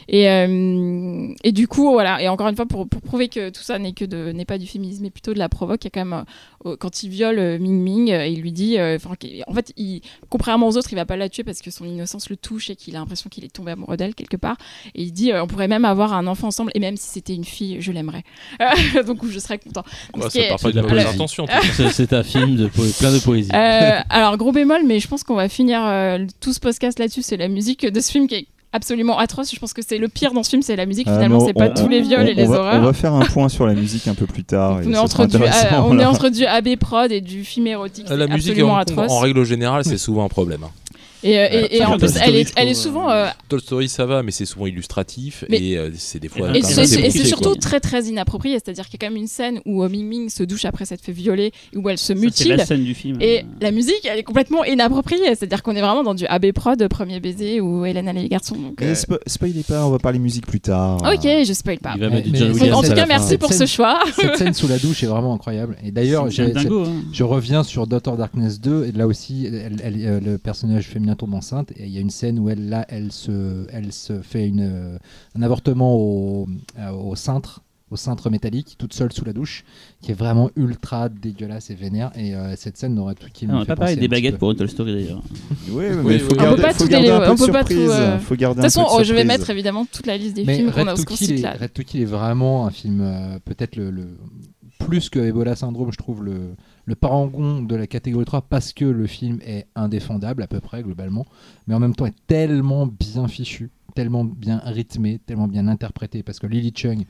Et, euh, et du coup, voilà. Et encore une fois, pour, pour prouver que tout ça n'est que de n'est pas du féminisme, mais plutôt de la provoque, il y a quand même euh, quand il viole euh, Ming Ming, euh, il lui dit, euh, en fait, il, contrairement aux autres, il va pas la tuer parce que son innocence le touche et qu'il a l'impression qu'il est tombé amoureux d'elle quelque part. Et il dit, euh, on pourrait même avoir un enfant ensemble et même si c'était une fille, je l'aimerais. Donc je serais content. Ce qui
Ça
est-
part pas
de la
intention.
C'est- un film de plein de poésie.
Euh, alors gros bémol, mais je pense qu'on va finir euh, tout ce podcast là-dessus. C'est la musique de ce film qui est absolument atroce. Je pense que c'est le pire dans ce film, c'est la musique.
Ah,
Finalement, c'est pas
on-
tous les viols
on-
et les
on va,
horreurs.
On va faire un point sur la musique un peu plus tard. et
On est, entre du,
intéressant,
euh, on est
là.
entre du AB prod et du film érotique.
La musique,
absolument
en,
atroce.
en règle générale, c'est souvent un problème. hein.
Et, euh, et- et
ça,
en plus,
Story,
elle est, elle souvent.
euh,
Toy Story, ça va, mais c'est souvent illustratif
Mais-
et euh, c'est des fois.
Et
c'est surtout
quoi.
très très inapproprié, c'est-à-dire qu'il y a quand même une scène où euh, Ming Ming se douche après s'être fait violer, où elle se
ça, C'est
mutile.
la scène du film.
Et
euh,
la musique, elle est complètement inappropriée, c'est-à-dire qu'on est vraiment dans du AB prod, premier baiser, ou Hélène et les garçons. Donc, euh,
spo- spoilez pas, on va parler musique plus tard.
Ok, je spoil pas.
Il va mettre du
Mais- mais-.
En tout cas, merci pour ce choix.
Cette scène sous la douche est vraiment incroyable. Et d'ailleurs,
hein.
Je reviens sur Daughter Darkness 2 et là aussi euh, le personnage féminin tombe enceinte et il y a une scène où elle là elle se elle se fait une euh, un avortement au euh, au cintre au cintre métallique toute seule sous la douche qui est vraiment ultra dégueulasse et vénère et euh, cette scène n'aurait tout qui
Ah,
me
on pas des baguettes
peu.
pour Toy Story d'ailleurs.
Ouais, mais
Oui,
il faut
oui.
On
garder,
peut pas
faut
tout
garder un peu de
tout,
surprise.
euh,
Faut garder
De toute façon, oh, je vais mettre évidemment toute la liste des
Mais
films qu'on a ce
est,
là.
Red to Kill est vraiment un film euh, peut-être le, le- plus que Ebola Syndrome je trouve le, parangon de la catégorie 3 parce que le film est indéfendable à peu près globalement mais en même temps est tellement bien fichu tellement bien rythmé tellement bien interprété parce que Lily Chung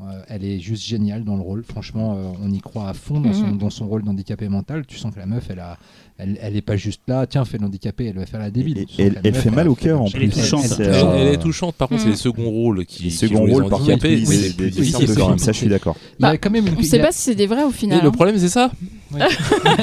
Euh, elle est juste géniale dans le rôle. Franchement, euh, on y croit à fond dans son,
Mhm.
dans son rôle d'handicapé mental. Tu sens que la meuf, elle a, elle, elle est pas juste là. Tiens, fais l'handicapé, elle va faire la débile.
Et- elle-
meuf,
fait mal au cœur, en
le-
Elle est
plus.
touchante.
Elle,
euh,
elle est touchante, par contre, c'est
Mm.
les seconds rôles qui,
Les seconds rôles, par
handicapés,
oui,
plus même.
même, ça je suis d'accord.
Bah,
quand même une
On sait pas si c'est des vrais au
Et
final.
le problème, c'est ça.
Oui.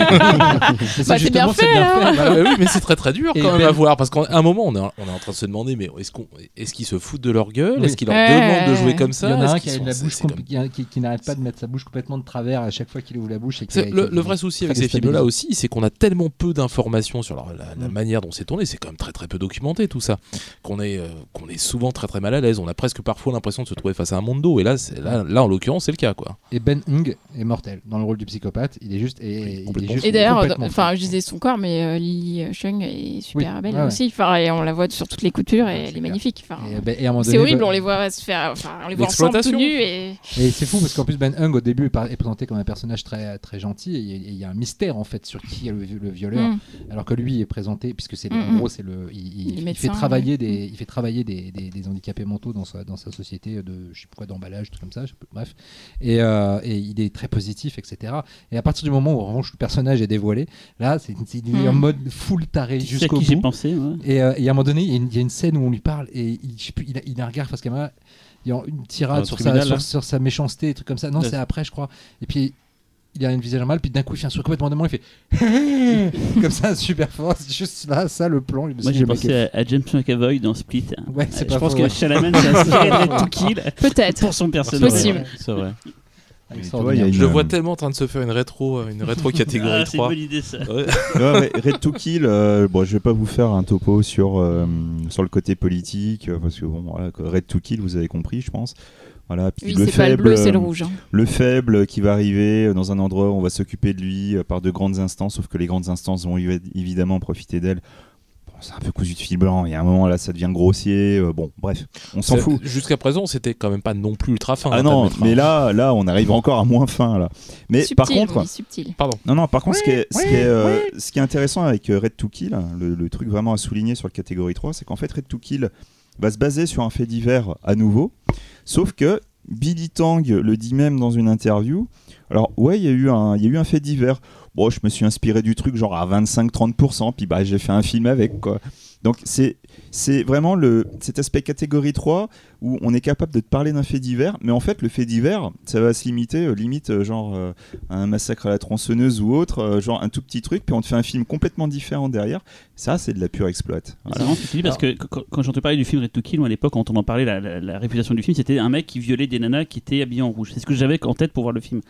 Bah, c'est
justement,
bien fait,
bien
hein.
fait. Voilà.
Ah oui, mais c'est très très dur
Et
quand même
Ben-
à voir parce qu'à un moment on est, on est en train de se demander mais est-ce qu'on est-ce qu'ils se foutent de leur gueule?
Oui.
Est-ce qu'ils leur
Ouais.
demandent de jouer comme ça
Il y en a un qui, a la bouche
comme-
qui, qui- n'arrête pas de mettre sa bouche complètement de travers à chaque fois qu'il ouvre la bouche. et
le, vrai souci avec ces films-là
déstabilisant.
aussi, c'est qu'on a tellement peu d'informations sur la, la
Mm.
manière dont c'est tourné, c'est quand même très très peu documenté tout ça, qu'on est, euh, qu'on est souvent très très mal à l'aise. On a presque parfois l'impression de se trouver face à un monde d'eau, et là, là, là en l'occurrence, c'est le cas quoi.
Et Ben Hung est mortel dans le rôle du psychopathe. Il est juste. Et, il est
complètement.
juste
Et d'ailleurs, enfin, je disais son corps, mais euh, Lily Chung est super
Oui,
belle
ouais,
aussi. Enfin, et on la voit sur toutes les coutures et
Ouais,
elle est magnifique. Enfin,
Et, ben- et
c'est
donné,
horrible,
Ben-
on les voit se faire, enfin, on les voit ensemble tout nus et
Et c'est fou parce qu'en plus Ben Hung au début est présenté comme un personnage très très gentil et il y a- un mystère en fait sur qui est le, le violeur
Mm.
alors que lui est présenté puisque c'est le-
Mm,
en gros c'est le il, fait travailler des il fait travailler des, des- des handicapés mentaux dans sa dans sa société de je sais pas quoi d'emballage tout comme ça je sais pas, bref. Et, euh, et il est très positif etc et à partir du moment où en revanche le personnage est dévoilé là c'est c'est- il est
Mm.
en mode full taré jusqu'au
qui j'ai
bout
pensé ouais.
et, euh, et à un moment donné, il y, a une, il y a une scène où on lui parle et il, je sais plus, il, a, il a un regard face caméra. Il y a une tirade
Au
sur sa,
tribunal,
sur,
là
sur sa méchanceté, des trucs comme ça. Non, c'est après, je crois. Et puis il a une visage mal, puis d'un coup il fait un sourire complètement démon, il fait comme ça, super fort. C'est juste là, ça le plan. je
Moi j'ai pensé à, à James McAvoy dans Split.
Ouais, c'est
je
pas
pense
faux,
que
ouais.
Chalamet s'est inspiré de Kill
peut-être.
pour son personnage.
Possible.
C'est vrai.
Toi, y a une-
Je le vois tellement en train de se faire une rétro, euh, une rétro catégorie
Ah, c'est une
3.
bonne idée ça.
Ouais.
Ouais, ouais, Red to Kill, euh, bon, je vais pas vous faire un topo sur, euh, sur le côté politique, euh, parce que bon, voilà, Red to Kill, vous avez compris, je pense. Voilà, puis
Oui,
le
c'est pas le
faible,
bleu, c'est le
euh,
rouge. hein.
le faible qui va arriver dans un endroit où on va s'occuper de lui euh, par de grandes instances, sauf que les grandes instances vont évi- évidemment profiter d'elle. C'est un peu cousu de fil blanc, il y a un moment là ça devient grossier, euh, bon bref, on s'en fout.
Jusqu'à présent, c'était quand même pas non plus ultra fin.
Ah
hein,
non, mais là, là on arrive encore à moins fin là. Mais
subtil,
par contre,
oui, subtil.
Non, non, par contre, ce, qui est, ce, qui est, euh, ce qui est intéressant avec euh, Red to Kill, hein, le, le truc vraiment à souligner sur le catégorie 3, c'est qu'en fait, Red to Kill va se baser sur un fait divers à nouveau, sauf que Billy Tang le dit même dans une interview. Alors, ouais, il y, a eu un- il y a eu un fait divers. Bon, je me suis inspiré du truc genre à 25-30%, puis bah, j'ai fait un film avec, quoi. Donc, c'est. C'est vraiment le, cet aspect catégorie 3 où on est capable de te parler d'un fait divers, mais en fait le fait divers, ça va se limiter, euh, limite euh, genre euh, à un massacre à la tronçonneuse ou autre, euh, genre un tout petit truc, puis on te fait un film complètement différent derrière. Ça, c'est de la pure exploite.
C'est marrant ce que tu dis parce que quand, quand j'entends parler du film Red to Kill, moi, à l'époque, quand on en parlait, la, la- la réputation du film, c'était un mec qui violait des nanas qui étaient habillées en rouge. C'est ce que j'avais en tête pour voir le film.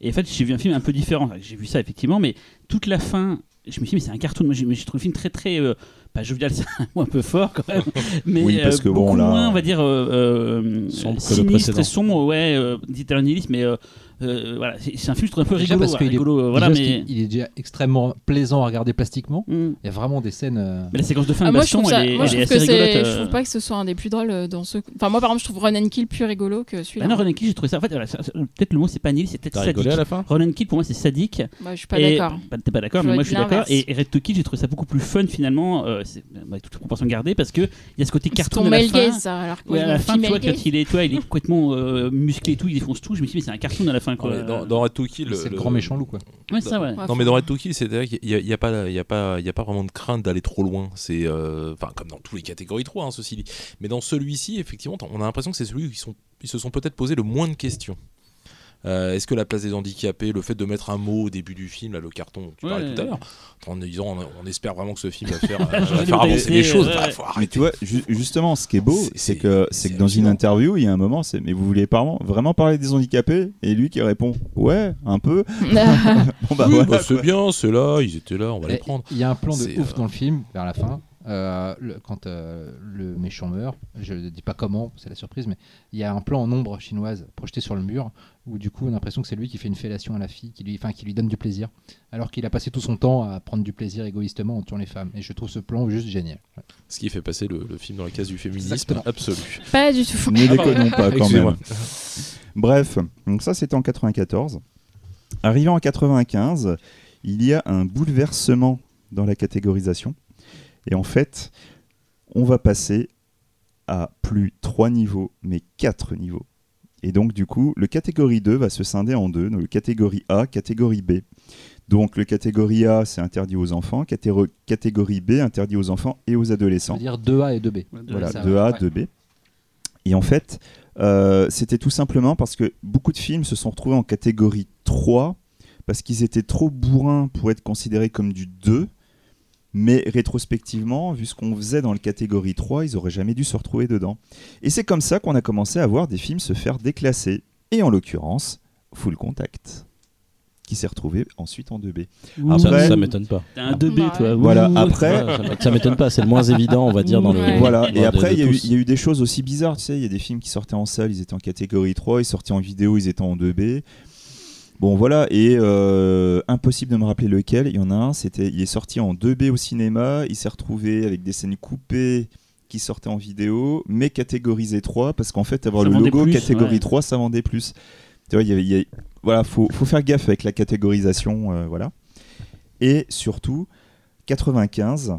Et en fait, j'ai vu un film un peu différent. J'ai vu ça effectivement, mais toute la fin, je me suis dit, mais c'est un cartoon. Moi, j'ai trouvé le film très, très. euh, pas jovial, c'est un mot un peu fort quand même. Mais
Oui, parce
euh,
que bon,
beaucoup
là-
moins, on va dire, euh, euh,
Sombre que le
sinistre,
précédent.
sombre, ouais, euh, nihiliste, mais voilà, c'est un film, je trouve un peu rigolo.
parce qu'il est-
rigolo, voilà,
déjà
mais.
parce qu'il- il est déjà extrêmement plaisant à regarder plastiquement.
Hmm.
Il y a vraiment des scènes. euh,
Mais la séquence de fin
Ah,
de
moi, je
baston, elle est, assez rigolote.
je trouve pas que ce soit un des plus drôles dans ce. Enfin, moi, par exemple, je trouve Run and Kill plus rigolo que
Ah
celui-là.
non, Ronan Kill, j'ai trouvé ça. En fait, peut-être le mot c'est pas nihil, c'est peut-être sadique.
à la fin?
Ronan Kill pour moi c'est sadique.
Moi, je suis pas d'accord.
bah, T'es pas d'accord, mais moi je suis d'accord. Et, Red to Kill, j'ai trouvé ça beaucoup plus fun finalement, c'est- bah, les proportions gardées, parce que il y a ce côté cartoon à la
male
fin.
gaze, ça. Alors que
Ouais,
moi,
à la fin, tu vois, quand il est, toi, il est complètement euh, musclé et tout, il défonce tout. Je me suis dit, mais c'est un cartoon à la fin, quoi.
Dans, dans Red Kill,
c'est le grand méchant loup quoi.
Ouais, ça, ouais.
Ouais,
Non mais dans Red to Kill, c'est-à-dire qu'il n'y a, il y a pas, il y a pas, il y a pas vraiment de crainte d'aller trop loin. C'est, euh, enfin comme dans tous les catégories 3, hein, ceci dit. Mais dans celui-ci, effectivement, on a l'impression que c'est celui où ils, sont, ils se sont peut-être posé le moins de questions. Euh, Est-ce que la place des handicapés, le fait de mettre un mot au début du film, là, le carton dont tu
Ouais,
parlais tout à
ouais.
l'heure, en disant on, on espère vraiment que ce film va faire, euh, va faire avancer les choses. Bah, faut
Mais tu vois, ju- justement, ce qui est beau,
C'est-
que, c'est que dans une interview, il y a un moment, c'est mais vous voulez vraiment, vraiment parler des handicapés? Et lui qui répond Ouais, un peu. Bon bah
Oui,
voilà,
bah, c'est bien, c'est là, ils étaient là, on va les prendre.
Il y a un plan de ouf
euh,
dans le film, vers la fin, euh, le- quand euh, le méchant meurt. Je ne dis pas comment, c'est la surprise, mais il y a un plan en ombre chinoise projeté sur le mur, où du coup on a l'impression que c'est lui qui fait une fellation à la fille, qui lui, enfin, qui lui donne du plaisir, alors qu'il a passé tout son temps à prendre du plaisir égoïstement en tuant les femmes. Et je trouve ce plan juste génial.
Ce qui fait passer le, le film dans la case du féminisme
Exactement.
absolu.
Pas du tout.
Ne déconnons pas quand même. Bref, donc ça c'était en 94. Arrivant en 95, il y a un bouleversement dans la catégorisation. Et en fait, on va passer à plus 3 niveaux, mais 4 niveaux. Et donc, du coup, le catégorie 2 va se scinder en deux. Donc, le catégorie A, catégorie B. Donc, le catégorie A, c'est interdit aux enfants. Catégorie B, interdit aux enfants et aux adolescents.
veut dire 2A et 2B.
Voilà,
ça,
2A,
ouais.
2B. Et en fait, euh, c'était tout simplement parce que beaucoup de films se sont retrouvés en catégorie 3 parce qu'ils étaient trop bourrins pour être considérés comme du 2. Mais rétrospectivement, vu ce qu'on faisait dans le catégorie 3, ils auraient jamais dû se retrouver dedans. Et c'est comme ça qu'on a commencé à voir des films se faire déclasser. Et en l'occurrence, Full Contact, qui s'est retrouvé ensuite en 2B.
Ouh.
Après-
Ça, ça m'étonne pas.
T'as un 2B, toi.
Voilà, après-
Ouais, ça m'étonne pas, c'est le moins évident, on va dire, dans le.
Voilà,
dans
et
de-
après, il y, y a eu des choses aussi bizarres, tu sais, il y a des films qui sortaient en salle, ils étaient en catégorie 3, ils sortaient en vidéo, ils étaient en 2B. Bon, voilà, et euh, impossible de me rappeler lequel, il y en a un, c'était, il est sorti en 2B au cinéma, il s'est retrouvé avec des scènes coupées qui sortaient en vidéo, mais catégorisé 3, parce qu'en fait, avoir
Ça
le logo
plus,
catégorie
ouais.
3, ça vendait plus. Tu vois, il y avait- il y a- voilà, faut, faut faire gaffe avec la catégorisation, euh, voilà. Et surtout, 95,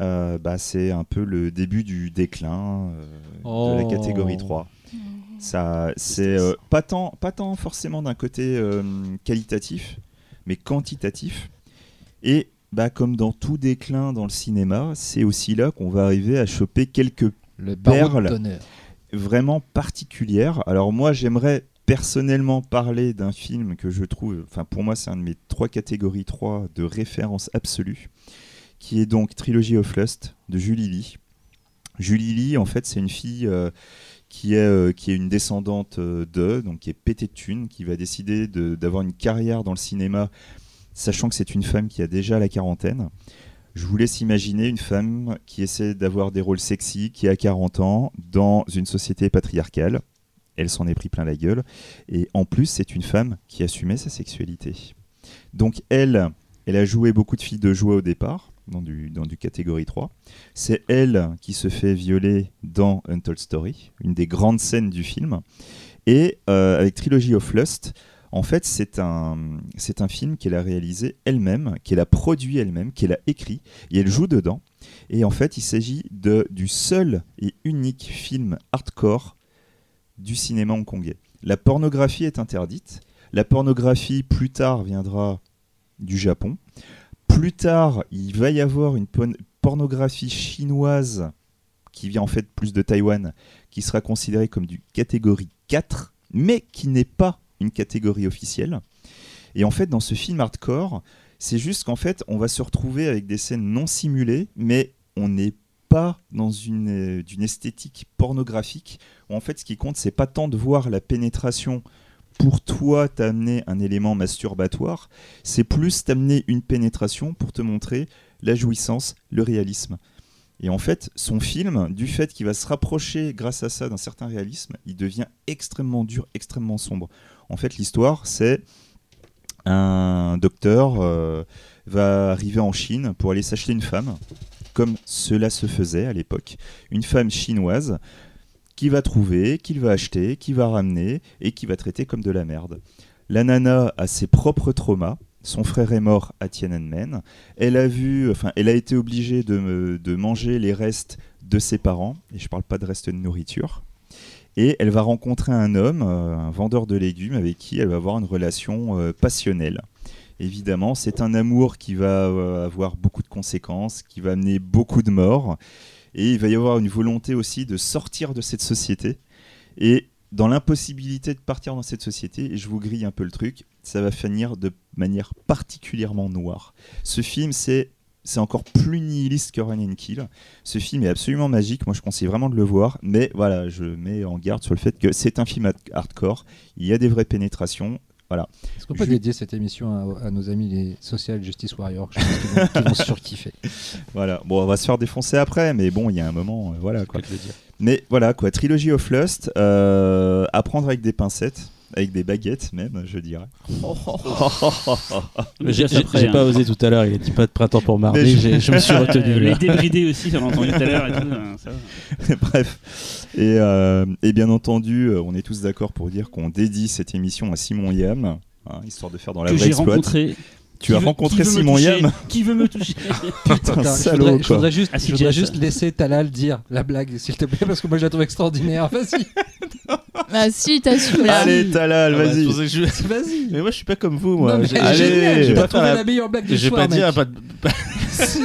euh, bah, c'est un peu le début du déclin euh, de la
Oh.
catégorie 3. Ça, c'est euh, pas tant, pas tant forcément d'un côté euh, qualitatif, mais quantitatif. Et bah, comme dans tout déclin dans le cinéma, c'est aussi là qu'on va arriver à choper quelques
Le barreau
Perle.
de tonnerre.
vraiment particulières. Alors moi, j'aimerais personnellement parler d'un film que je trouve, enfin pour moi, c'est un de mes trois catégories 3 de référence absolue, qui est donc Trilogy of Lust de Julie Lee. Julie Lee, en fait, c'est une fille euh, qui, est, euh, qui est une descendante euh, de, donc qui est pétée de thunes, qui va décider de- d'avoir une carrière dans le cinéma, sachant que c'est une femme qui a déjà la quarantaine. Je vous laisse imaginer une femme qui essaie d'avoir des rôles sexy, qui a 40 ans, dans une société patriarcale. Elle s'en est pris plein la gueule. Et en plus, c'est une femme qui assumait sa sexualité. Donc elle, elle a joué beaucoup de filles de joie au départ, dans du, dans du catégorie 3. C'est elle qui se fait violer dans Untold Story, une des grandes scènes du film. Et euh, avec Trilogy of Lust, en fait, c'est un, un film qu'elle a réalisé elle-même, qu'elle a produit elle-même, qu'elle a écrit, et elle joue dedans. Et en fait, il s'agit de, du seul et unique film hardcore du cinéma hongkongais. La pornographie est interdite. La pornographie, plus tard, viendra du Japon. Plus tard, il va y avoir une pornographie chinoise qui vient en fait plus de Taïwan, qui sera considérée comme du catégorie 4, mais qui n'est pas une catégorie officielle. Et en fait, dans ce film hardcore, c'est juste qu'en fait, on va se retrouver avec des scènes non simulées, mais on n'est pas dans une, euh, esthétique pornographique. Où en fait, ce qui compte, c'est pas tant de voir la pénétration pour toi t'amener un élément masturbatoire, c'est plus t'amener une pénétration pour te montrer la jouissance, le réalisme. Et en fait, son film, du fait qu'il va se rapprocher grâce à ça d'un certain réalisme, il devient extrêmement dur, extrêmement sombre. En fait, l'histoire, c'est un docteur euh, va arriver en Chine pour aller s'acheter une femme, comme cela se faisait à l'époque, une femme chinoise qu'il va trouver, qu'il va acheter, qu'il va ramener et qui va traiter comme de la merde. La nana a ses propres traumas. Son frère est mort à Tiananmen. Elle a vu, enfin, elle a été obligée de, de manger les restes de ses parents. Et je parle pas de restes de nourriture. Et elle va rencontrer un homme, euh, un vendeur de légumes, avec qui elle va avoir une relation euh, passionnelle. Évidemment, c'est un amour qui va euh, avoir beaucoup de conséquences, qui va amener beaucoup de morts. Et il va y avoir une volonté aussi de sortir de cette société. Et dans l'impossibilité de partir dans cette société, et je vous grille un peu le truc, ça va finir de manière particulièrement noire. Ce film, c'est c'est encore plus nihiliste que Run and Kill. Ce film est absolument magique. Moi, je conseille vraiment de le voir. Mais voilà, je mets en garde sur le fait que c'est un film hard- hardcore. Il y a des vraies pénétrations. Voilà.
Est-ce qu'on peut
Je-
dédier cette émission à, à nos amis les Social Justice Warriors Je pense qu'ils vont, qu'ils vont surkiffer.
Voilà. Bon, on va se faire défoncer après, mais bon, il y a un moment, euh, voilà quoi. Mais voilà quoi, Trilogy of Lust, euh, à prendre avec des pincettes, avec des baguettes même, je dirais.
J'ai pas osé tout à l'heure, il a dit pas de printemps pour mardi,
je-
j'ai- je me suis retenu
Euh, les débridés aussi, ça l'a entendu tout à l'heure et tout. hein.
Bref. Et, euh, et bien entendu, euh, on est tous d'accord pour dire qu'on dédie cette émission à Simon Yam, hein, histoire de faire dans la
Que
vraie
j'ai rencontré
Tu as
veut-
rencontré Simon Yam
Qui veut me toucher
Putain,
Attends, je
salaud,
voudrais, je voudrais juste,
Ah, si,
je voudrais
Jess.
juste laisser Talal dire la blague, s'il te plaît, parce que moi je la trouve extraordinaire. Vas-y,
Bah si, t'assumes là.
Allez, Talal,
Ah bah,
vas-y.
je-
vas-y.
Mais moi, je suis pas comme vous, moi.
Non, mais
J'ai-
Allez,
j'ai
je
pas
vais
trouvé la meilleure blague du
J'ai
soir,
pas dit
mec.
un pas de-
Si.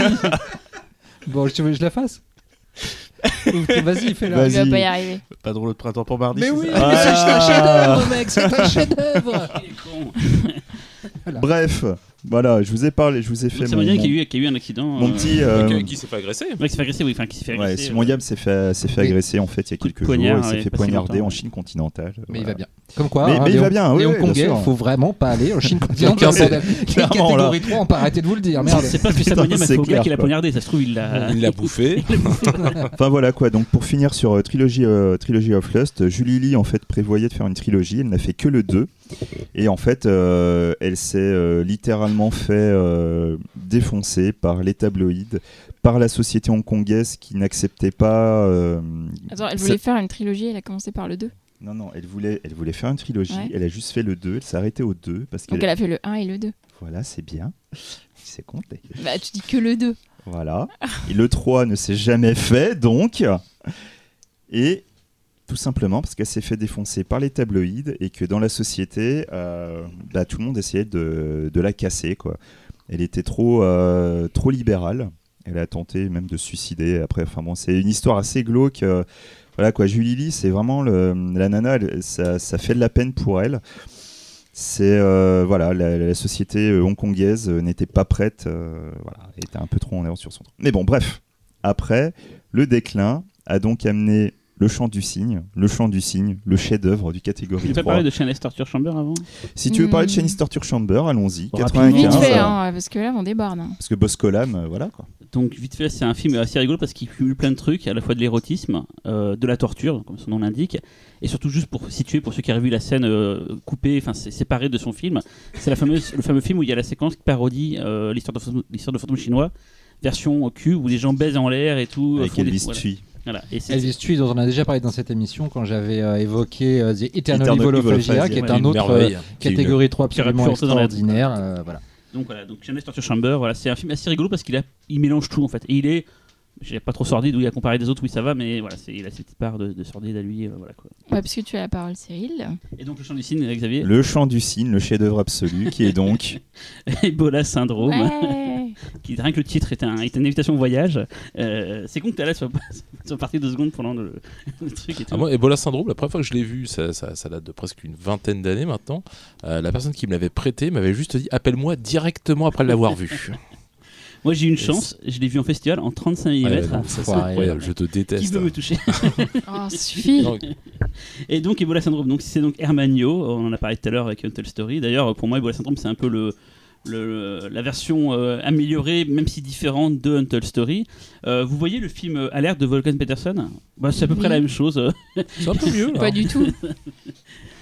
Bon, tu veux que je la fasse Vas-y, fais-la.
Il va
Vas-y.
pas y arriver.
pas drôle de printemps pour mardi.
Mais oui, c'est un
Ah.
chef-d'œuvre, mec, c'est un chef-d'œuvre.
Bref, voilà, je vous ai parlé, je vous ai fait
c'est
mon,
Moyen
mon-
qui a eu, a un accident.
mon
euh,
petit. euh,
Qui- Qui s'est fait agresser
Ouais, qui s'est fait agresser, oui. Enfin, qui s'est fait
Ouais,
agresser.
Simon
euh,
Yam s'est fait, s'est fait
Oui.
agresser en fait il y a quelques
poignard,
jours. Il s'est
ouais,
fait poignarder en Chine continentale.
Mais il va bien. Comme quoi,
Mais-
hein,
mais il va bien, oui,
Les Hongkongais, faut vraiment pas aller en Chine continentale.
Clairement, c'est-
bordel.
clairement, là.
Catégorie 3, on peut arrêter de vous le dire, merde.
C'est pas que Simon Yam a
c'est
fait au gars
clair,
qui l'a
quoi.
poignardé. Ça se trouve, il l'a.
Il l'a bouffé.
Enfin voilà quoi. Donc pour finir sur trilogie, trilogie of Lust, Julie Lee en fait prévoyait de faire une trilogie. Elle n'a fait que le 2 et en fait euh, elle s'est euh, littéralement fait euh, défoncer par les tabloïds, par la société hongkongaise qui n'acceptait pas.
Attends, elle
ça-
voulait faire une trilogie, elle a commencé par le 2.
Non non, elle voulait, elle voulait faire une trilogie.
Ouais.
Elle a juste fait le 2. Elle s'est arrêtée au 2 parce
Donc elle a fait le 1 et le 2.
voilà c'est bien. C'est compté.
Bah tu dis que le 2.
Voilà. Et le 3 ne s'est jamais fait, donc. Et tout simplement parce qu'elle s'est fait défoncer par les tabloïds et que dans la société, euh, bah, tout le monde essayait de, la casser. Quoi. Elle était trop, euh, trop libérale. Elle a tenté même de se suicider après. Enfin bon, c'est une histoire assez glauque. euh, voilà quoi, Julie Lee, c'est vraiment la nana, ça, fait de la peine pour elle. C'est voilà, la, la société hongkongaise n'était pas prête, voilà, était un peu trop en avance sur son temps. Mais bon, bref. Après, le déclin a donc amené le chant du cygne, le chant du cygne, le chef-d'œuvre du
Tu
catégorie
veux pas
3.
parler de Shameless Torture Chamber avant
Si tu veux parler de
Hmm.
Chinese Torture Chamber, allons-y.
Rapidement.
95.
Vite fait, hein, parce que là on déborde. hein.
Parce que Boscolam, euh, voilà quoi.
Donc vite fait, c'est un film assez rigolo parce qu'il cumule plein de trucs, à la fois de l'érotisme, euh, de la torture, comme son nom l'indique, et surtout juste pour situer pour ceux qui auraient vu la scène euh, coupée, enfin séparée de son film, c'est la fameuse, le fameux film où il y a la séquence qui parodie euh, l'histoire de de fantôme chinois, version cul où des gens baisent en l'air et tout.
Avec Elvis
voilà. Voilà. Et
Elvis Tui, dont on a déjà parlé dans cette émission quand j'avais euh, évoqué euh, The Eternal
Eternal
Evil of Asia, qui est
ouais,
un
une
autre euh.
Qui est une-
catégorie 3
qui aurait pu
absolument
rentrer dans la-
extraordinaire. euh, voilà.
Donc voilà, donc Shameless Torture Chamber, voilà, c'est un film assez rigolo parce qu'il a, il mélange tout en fait. Et il est, je dirais pas trop sordide, où il a comparé des autres, oui ça va, mais voilà, c'est, il a cette petite part de, de sordide à lui, euh, voilà quoi.
Ouais, parce que tu as la parole, Cyril.
Et donc le chant du cygne, Xavier,
Le chant du cygne, le chef-d'œuvre absolu, qui est donc
Ebola syndrome,
Ouais.
Qui rien que le titre est, un, est une invitation au voyage. Euh, c'est con que Thalès soit, soit parti deux secondes pendant le, le truc et tout.
Ah, moi, Ebola syndrome, la première fois que je l'ai vu, ça, ça- ça date de presque une vingtaine d'années maintenant. euh, la personne qui me l'avait prêté m'avait juste dit appelle-moi directement après l'avoir vu.
Moi j'ai eu une chance, je l'ai vu en festival en 35 mm.
Ouais, non, ça, c'est incroyable, je te
qui
déteste.
veut me toucher
Oh, suffit.
Et donc Ebola Syndrome, donc c'est donc Hermanio, on en a parlé tout à l'heure avec Untold Story. D'ailleurs, pour moi, Ebola Syndrome, c'est un peu le, le- la version euh, améliorée, même si différente de Untold Story. Euh, vous voyez le film euh, Alerte de Volkan Peterson? Bah, C'est à peu près la même chose.
c'est un peu mieux. là.
Pas du tout.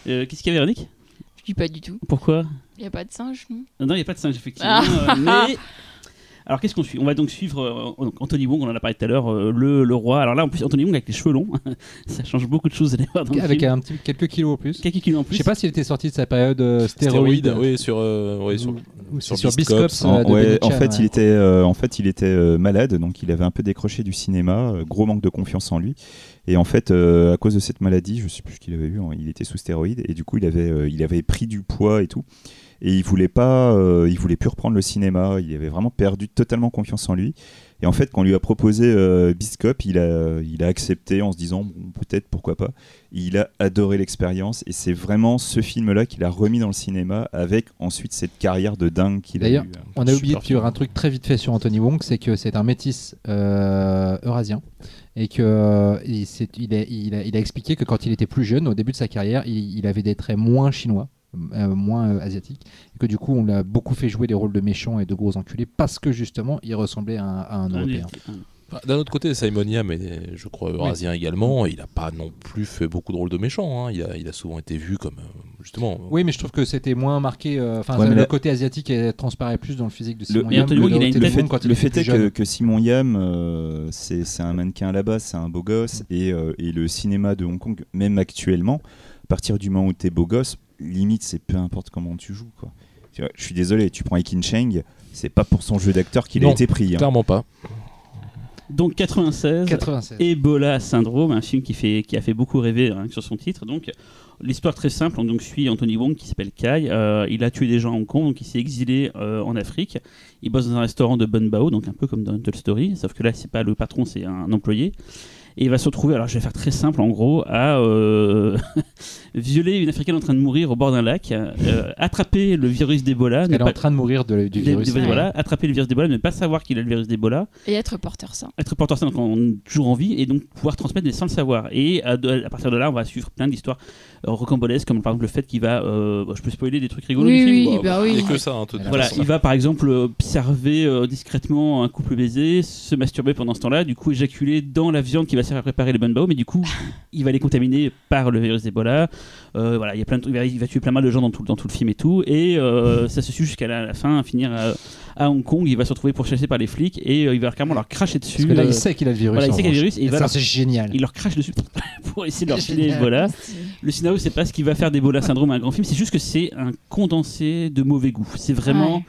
Euh, Qu'est-ce qu'il y a, Véronique?
Je dis pas du tout.
Pourquoi?
Il y a pas de singe, non?
Non, il n'y a pas de singe, effectivement.
Ah.
euh, mais. Alors qu'est-ce qu'on suit? On va donc suivre euh, donc Anthony Wong, on en a parlé tout à l'heure, euh, le, le roi. Alors là, en plus, Anthony Wong avec les cheveux longs, ça change beaucoup de choses d'aller voir dans le
Avec
film.
un petit, quelques kilos en plus.
Quelques kilos en
Je
plus.
sais pas s'il était sorti de sa période euh, stéroïde.
Stéroïde, oui, sur, euh, ouais, sur,
Ou- ou c'est
sur
sur
Biscops.
En,
de
ouais,
Benicia,
en fait,
ouais.
il était, euh, en fait, il était euh, malade, donc il avait un peu décroché du cinéma, gros manque de confiance en lui. Et en fait, euh, à cause de cette maladie, je sais plus ce qu'il avait eu, hein, il était sous stéroïdes et du coup, il avait, euh, il avait pris du poids et tout. Et il voulait pas, euh, il voulait plus reprendre le cinéma. Il avait vraiment perdu totalement confiance en lui. Et en fait, quand on lui a proposé euh, Biscop, il a, il a accepté en se disant bon, peut-être, pourquoi pas. Il a adoré l'expérience et c'est vraiment ce film-là qu'il a remis dans le cinéma avec ensuite cette carrière de dingue qu'il a
D'ailleurs,
eu.
On a oublié de dire un truc très vite fait sur Anthony Wong, c'est que c'est un métis euh, eurasien et que euh, il, s'est- il a, il a- il a expliqué que quand il était plus jeune, au début de sa carrière, il, il avait des traits moins chinois, euh, moins euh, asiatiques, et que du coup on l'a beaucoup fait jouer des rôles de méchants et de gros enculés parce que justement il ressemblait à un, à un
Un-
Européen.
Enfin, D'un autre côté, Simon Yam est, je crois, eurasien également. Il n'a pas non plus fait beaucoup de rôles de méchants. hein. Il, a, il a souvent été vu comme, euh, justement.
Oui, mais je trouve que c'était moins marqué. euh, Enfin,
Ouais,
ça-
mais
le côté asiatique transparaît plus dans le physique de Simon
et
Yam que
il a une
quand
le fait est que, que Simon Yam, euh, c'est un mannequin à la base, c'est un beau gosse. Et, euh, et le cinéma de Hong Kong, même actuellement, à partir du moment où t'es beau gosse, limite, c'est peu importe comment tu joues. Quoi. Tu vois, je suis désolé, tu prends Ekin Cheng, c'est pas pour son jeu d'acteur qu'il a été pris. hein.
Clairement pas.
Donc 96,
96.
Ebola Syndrome, un film qui, fait, qui a fait beaucoup rêver hein, sur son titre. Donc, l'histoire très simple, on donc suit Anthony Wong qui s'appelle Kai. Euh, il a tué des gens à Hong Kong, donc il s'est exilé euh, en Afrique. Il bosse dans un restaurant de Bun Bao, donc un peu comme dans Toy Story, sauf que là, c'est pas le patron, c'est un employé. Et il va se retrouver, alors je vais faire très simple en gros, à euh, violer une africaine en train de mourir au bord d'un lac, euh, attraper le virus d'Ebola,
Elle est
pas-
en train de mourir de- du virus.
voilà, attraper le virus d'Ebola, ne pas savoir qu'il a le virus d'Ebola,
Et être porteur sain.
être porteur sain, donc en, toujours en vie, et donc pouvoir transmettre mais sans le savoir. Et à, partir de là, on va suivre plein d'histoires euh, rocambolesques, comme par exemple le fait qu'il va. euh, bon, je peux spoiler des trucs rigolos
Oui,
du film
oui,
Bon,
bah
Il n'y
oui.
a que ça, hein,
Voilà,
façon.
il va par exemple observer euh, discrètement un couple baiser, se masturber pendant ce temps-là, du coup éjaculer dans la viande qui va servir à préparer les bunbao, mais du coup il va les contaminer par le virus d'Ebola. Euh, voilà, il y a plein de trucs, il va- il va tuer plein mal de gens dans tout, dans tout le film et tout, et euh, ça se suit jusqu'à la, la fin, à finir à, à Hong Kong. Il va se retrouver pourchassé par les flics et euh, il va carrément leur cracher dessus.
Parce que là,
euh,
il sait qu'il a le virus.
voilà, il sait qu'il a le virus et il va
ça, c'est génial.
il leur crache dessus pour essayer de leur filer. Ebola. Le scénario, c'est pas ce qui va faire d'Ebola Syndrome un grand film, c'est juste que c'est un condensé de mauvais goût. C'est vraiment
Ouais.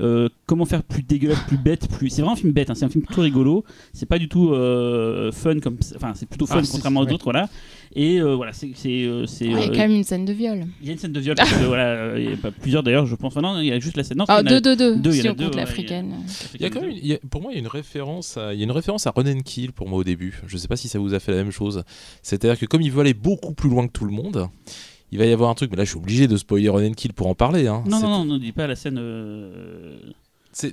Euh, comment faire plus dégueulasse, plus bête, plus. C'est vraiment un film bête, hein, c'est un film plutôt rigolo. C'est pas du tout euh, fun comme. Enfin, c'est plutôt fun
Ah, c'est-
contrairement aux
ouais.
autres, voilà. Et euh, voilà, c'est. c'est, c'est,
Ouais, Il y a quand même une scène de viol.
il y a une scène de viol, parce que, voilà, il y a pas plusieurs d'ailleurs, je pense. Enfin, non, il y a juste la scène. Non,
Ah, deux, deux, deux.
deux, il y en
Si
a
on
deux,
compte
ouais,
l'africaine.
Il y a quand même, une- il y a- pour moi, il y a une référence, à, il y a une référence à Run and Kill pour moi au début. Je sais pas si ça vous a fait la même chose. C'est-à-dire que comme il veut aller beaucoup plus loin que tout le monde, il va y avoir un truc. Mais là, je suis obligé de spoiler Run and Kill pour en parler. Hein.
Non, non, non, ne dis pas la scène. euh,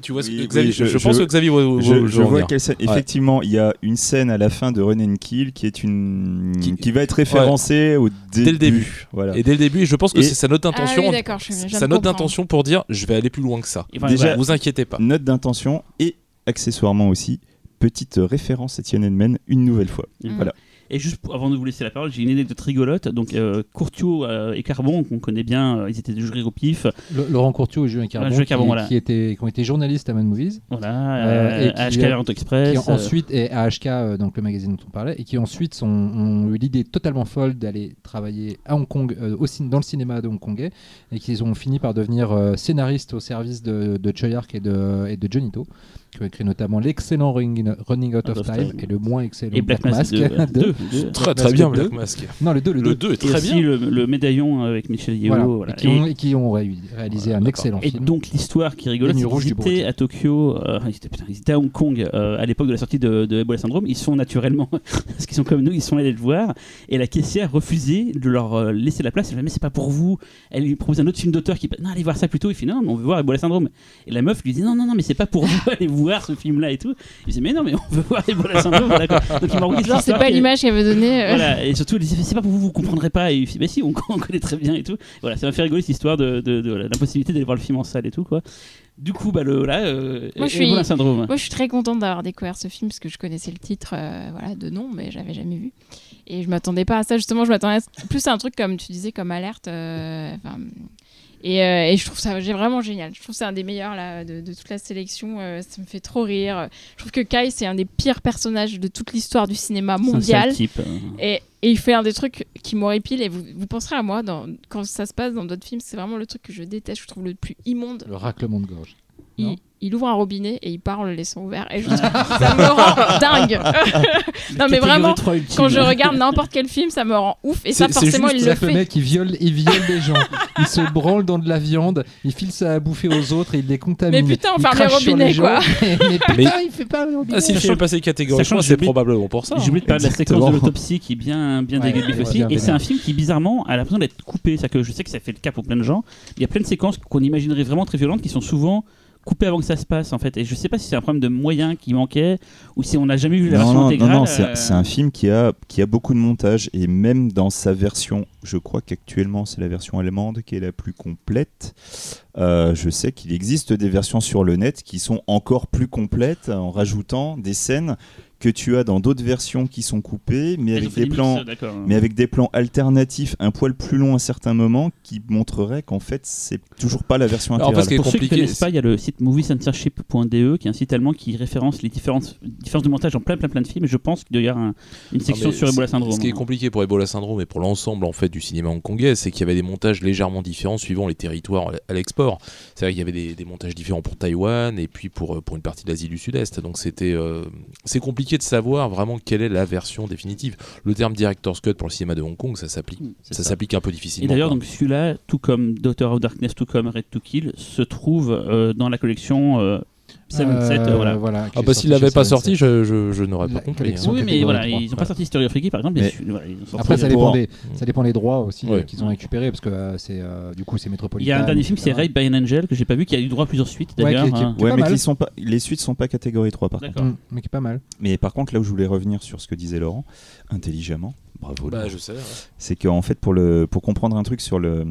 Tu vois, ce
Oui,
que
oui,
Xavier-
je-
je,
je-
pense que Xavier
Je, vois quelle scène. Effectivement, il y a une scène à la fin de Run and Kill qui est une
Qui-
qui, va être référencée au début.
Dès le début.
Voilà.
Et dès le début, je pense que
Et-
c'est sa note
Ah
d'intention.
oui, d'accord, je je viens de
sa note d'intention pour dire je vais aller plus loin que ça.
enfin,
Déjà-
voilà.
Vous inquiétez pas.
Note d'intention et accessoirement aussi petite référence à Tiananmen une nouvelle fois.
Mm.
Voilà.
Et juste pour- avant de vous laisser la parole, j'ai une anecdote rigolote. Donc, euh, Courtiot euh, et Carbon, qu'on connaît bien, euh, ils étaient des jurés au pif.
Le- Laurent Courtieu et Julien Carbon,
Julien Carbon,
qui,
voilà.
qui étaient, qui ont été journalistes à Mad Movies,
Voilà,
Euh, et qui,
HK Express.
qui ensuite, et AHK, euh, donc le magazine dont on parlait, et qui ensuite sont- ont eu l'idée totalement folle d'aller travailler à Hong Kong, au dans le cinéma de hongkongais, et qu'ils ont fini par devenir scénaristes au service de, de Choi Ark et de, et de qui ont écrit notamment l'excellent Running, Running Out of,
Out of
Time,
Time.
et le moins excellent
et Black Mask.
Mask. de-
deux, deux.
Très
Black
très
Mask
bien,
2.
Black Mask.
Non, le 2, le 2.
Le 2 est
Et
très
aussi
bien.
le, le médaillon avec Michel Yeo.
Voilà,
voilà.
et, qui ont, et qui ont ré- réalisé un excellent
Et
film.
donc l'histoire qui est rigolote,
Les
c'est qu'ils
du
étaient à Tokyo, euh, ils, étaient, putain, ils étaient à Hong Kong euh, à l'époque de la sortie de, de Ebola Syndrome. Ils sont naturellement, parce qu'ils sont comme nous, ils sont allés le voir. Et la caissière refusait de leur euh, laisser la place. Elle dit mais c'est pas pour vous. Elle lui propose un autre film d'auteur qui non allez voir ça plutôt. Il fait non mais on veut voir Ebola Syndrome. Et la meuf lui dit non non non mais c'est pas pour vous allez voir ce film là et tout. Il dit mais non mais on veut voir Ebola Syndrome. Voilà, quoi. Donc il m'a
Genre, c'est pas l'image qu'elle veut donner. euh.
voilà, et surtout, elle disait, c'est pas pour vous, vous comprendrez pas. Et il fait, bah si, on, on connaît très bien et tout. Voilà, ça m'a fait rigoler cette histoire de, de, de l'impossibilité d'aller voir le film en salle et tout, quoi. Du coup, bah, le, voilà, euh,
Moi, je
Ebola
suis-
syndrome.
Moi, je suis très contente d'avoir découvert ce film parce que je connaissais le titre euh, voilà, de nom, mais j'avais jamais vu. Et je m'attendais pas à ça. Justement, je m'attendais plus à un truc comme tu disais, comme alerte. euh, et, euh, et je trouve ça j'ai vraiment génial. Je trouve que c'est un des meilleurs là, de, de toute la sélection. euh, ça me fait trop rire. Je trouve que Kai, c'est un des pires personnages de toute l'histoire du cinéma
C'est un
mondial.
sale type. euh.
Et, et il fait un des trucs qui m'horripile. Et vous, vous penserez à moi dans, quand ça se passe dans d'autres films. C'est vraiment le truc que je déteste. Je trouve le plus immonde.
Le raclement de gorge.
Il. Il ouvre un robinet et il part en le laissant ouvert. Et je ça me rend dingue. non, mais vraiment,
3 ultime.
quand je regarde n'importe quel film, ça me rend ouf. Et ça, forcément,
juste
il le
C'est-à-dire que le
fait.
mec, il viole, il viole des gens. Il se branle dans de la viande, il file ça à bouffer aux autres et il les contamine.
Mais putain, on ferme les robinets, quoi.
mais, mais putain,
Mais-
il fait pas le robinet.
Ah, si
Sachant
3,
que
c'est probablement pour ça.
J'ai oublié de parler de la séquence de l'autopsie qui est bien, bien
Ouais,
dégueulasse
ouais,
aussi.
bien
Et c'est un film qui, bizarrement, a l'impression d'être coupé. C'est que je sais que ça fait le cas pour plein de gens. Il y a plein de séquences qu'on imaginerait vraiment très violentes qui sont souvent coupées avant que ça se passe, en fait. Et je sais pas si c'est un problème de moyens qui manquait ou si on n'a jamais vu la
Non,
version
non, non,
intégrale.
non, c'est
euh,
c'est un film qui a, qui a beaucoup de montage et même dans sa version, je crois qu'actuellement c'est la version allemande qui est la plus complète. Euh, je sais qu'il existe des versions sur le net qui sont encore plus complètes en rajoutant des scènes que tu as dans d'autres versions qui sont coupées, mais
ont
avec des plans,
d'accord.
mais avec des plans alternatifs, un poil plus long à certains moments, qui montreraient qu'en fait c'est toujours pas la version
Alors, parce
intégrale.
que-
Pour ceux qui
compliqué,
connaissent pas, il y a le site moviecensorship.de qui est un site allemand qui référence les différences, différences de montage en plein plein plein de films. Et je pense qu'il doit y avoir un- une
Non,
section sur Ebola syndrome.
Ce qui est compliqué pour Ebola syndrome et pour l'ensemble en fait du cinéma hongkongais, c'est qu'il y avait des montages légèrement différents suivant les territoires à l'export. C'est vrai qu'il y avait des, des montages différents pour Taïwan et puis pour, euh, pour une partie de l'Asie du Sud-Est. Donc c'était euh, c'est compliqué de savoir vraiment quelle est la version définitive. Le terme director's cut pour le cinéma de Hong Kong, ça s'applique
C'est
ça
ça.
s'applique un peu
Et
difficilement.
d'ailleurs,
quoi.
donc celui-là, tout comme Daughter of Darkness, tout comme Red to Kill, se trouve euh, dans la collection euh, 7,
Euh,
voilà.
ah bah s'il l'avait pas
7.
sorti, je, je, je n'aurais
La
pas compris. hein.
Oui, mais voilà,
3.
ils n'ont pas sorti Story of Freaky par exemple, mais,
Mais-
celui- voilà, ils ont sorti-
Après, ça dépend, des, ça dépend des droits aussi
Ouais.
qu'ils ont récupérés, parce que euh, c'est euh, du coup c'est
Il
métropolitain.
y a un dernier film, c'est. Raid by an Angel, que j'ai pas vu, qui a eu droit à plusieurs suites
Ouais,
d'ailleurs.
qui- qui-
hein.
qui-
Ouais, mais qui sont pas, les suites sont pas catégorie 3 par contre.
D'accord.
Mm, mais qui est pas mal.
Mais par contre, là où je voulais revenir sur ce que disait Laurent, intelligemment, bravo.
Bah, je sais. ouais.
c'est qu'en fait pour le pour comprendre un truc sur le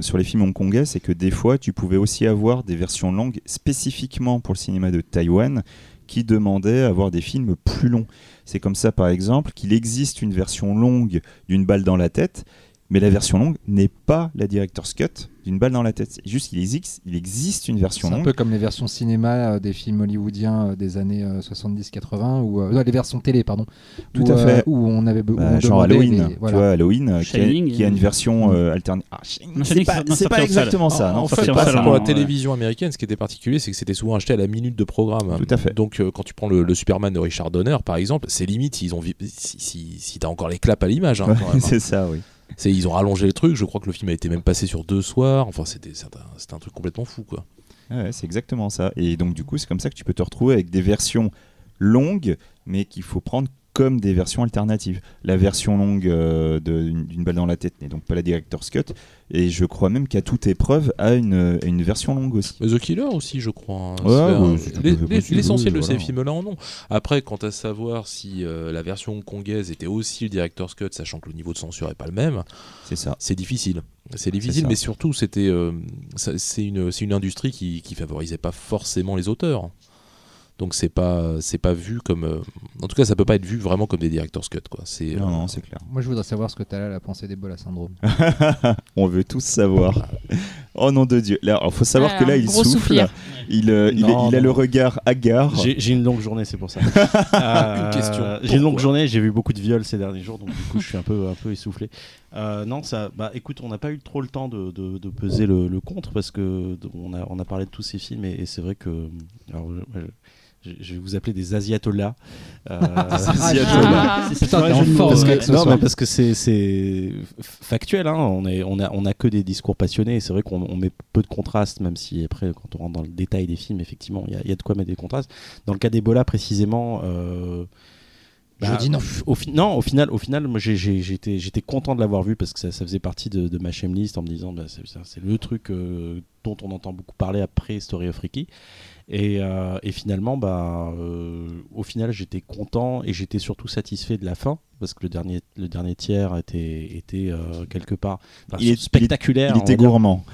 sur les films hongkongais c'est que des fois tu pouvais aussi avoir des versions longues spécifiquement pour le cinéma de Taïwan qui demandaient à avoir des films plus longs c'est comme ça par exemple qu'il existe une version longue d'une balle dans la tête mais la version longue n'est pas la director's cut d'une balle dans la tête c'est juste qu'il existe il existe une version
C'est un
longue
peu comme les versions cinéma euh, des films hollywoodiens euh, des années 70-80 ou euh, non, les versions télé pardon.
Tout
où,
à fait.
où on avait où
Bah,
on
genre Halloween,
les-
tu
voilà.
vois Halloween qui, a,
Shining,
qui a une version euh, alternative. Ah, c'est pas, pas exactement ça.
En,
non,
en
sorti
fait,
en
pour la
ouais.
télévision américaine, ce qui était particulier, c'est que c'était souvent acheté à la minute de programme.
Tout à fait.
Donc, euh, quand tu prends le, le Superman de Richard Donner, par exemple, c'est limite s'ils ont vi- si, si, si t'as encore les claps à l'image. hein,
Ouais,
quand même, hein.
c'est ça, oui.
Ils ont rallongé le truc. Je crois que le film a été même passé sur deux soirs. Enfin, c'était c'était un, c'était un truc complètement fou, quoi.
Ouais, c'est exactement ça. Et donc, du coup, c'est comme ça que tu peux te retrouver avec des versions longues, mais qu'il faut prendre comme des versions alternatives. La version longue euh, d'une balle dans la tête n'est donc pas la director's cut. Et je crois même qu'à toute épreuve a une, a une version longue aussi.
The Killer aussi, je crois. hein.
Ouais, ouais,
L'essentiel de ces films-là en ont. Après, quant à savoir si euh, la version hongkongaise était aussi le director's cut, sachant que le niveau de censure est pas le même,
C'est ça.
c'est difficile. C'est difficile, mais surtout, c'était, euh, c'est une, c'est une industrie qui, qui favorisait pas forcément les auteurs. Donc c'est pas, c'est pas vu comme, euh, en tout cas, ça peut pas être vu vraiment comme des director's cut, quoi. C'est,
Non,
euh,
non, c'est clair.
Moi je voudrais savoir ce que tu as à la pensée d'Ebola syndrome.
On veut tous savoir. Oh nom de Dieu. Là, il faut savoir que là, il souffle.
soupir.
Il, euh, il,
Non,
il a
non.
le regard hagard.
J'ai une longue journée, c'est pour ça. Euh,
question.
J'ai une longue journée, j'ai vu beaucoup de viols ces derniers jours, donc du coup je suis un peu, un peu essoufflé. Euh, non, ça, bah écoute, on n'a pas eu trop le temps de, de- de peser le, le contre parce que on a, on a parlé de tous ces films et, et c'est vrai que. Alors, je, je- vais vous appeler des asiatolas. Euh,
Asiatolas. Forme,
mots.
parce que, non, mais parce que c'est c'est factuel, hein. on, est, on, a, on a que des discours passionnés et c'est vrai qu'on on met peu de contrastes, même si après, quand on rentre dans le détail des films, effectivement, il y, a- il y a de quoi mettre des contrastes. Dans le cas d'Ebola, précisément. euh,
Je dis non.
Au, fi- non, au final, au final moi j'ai- j'ai- j'étais j'étais content de l'avoir vu parce que ça, ça faisait partie de, de ma shame list en me disant bah, c'est le truc euh, dont on entend beaucoup parler après Story of Ricky. Et, euh, et finalement, bah, euh, au final, j'étais content et j'étais surtout satisfait de la fin parce que le dernier, le dernier tiers était, était euh, quelque part enfin,
Il est-
spectaculaire.
Il
va
était
dire
gourmand.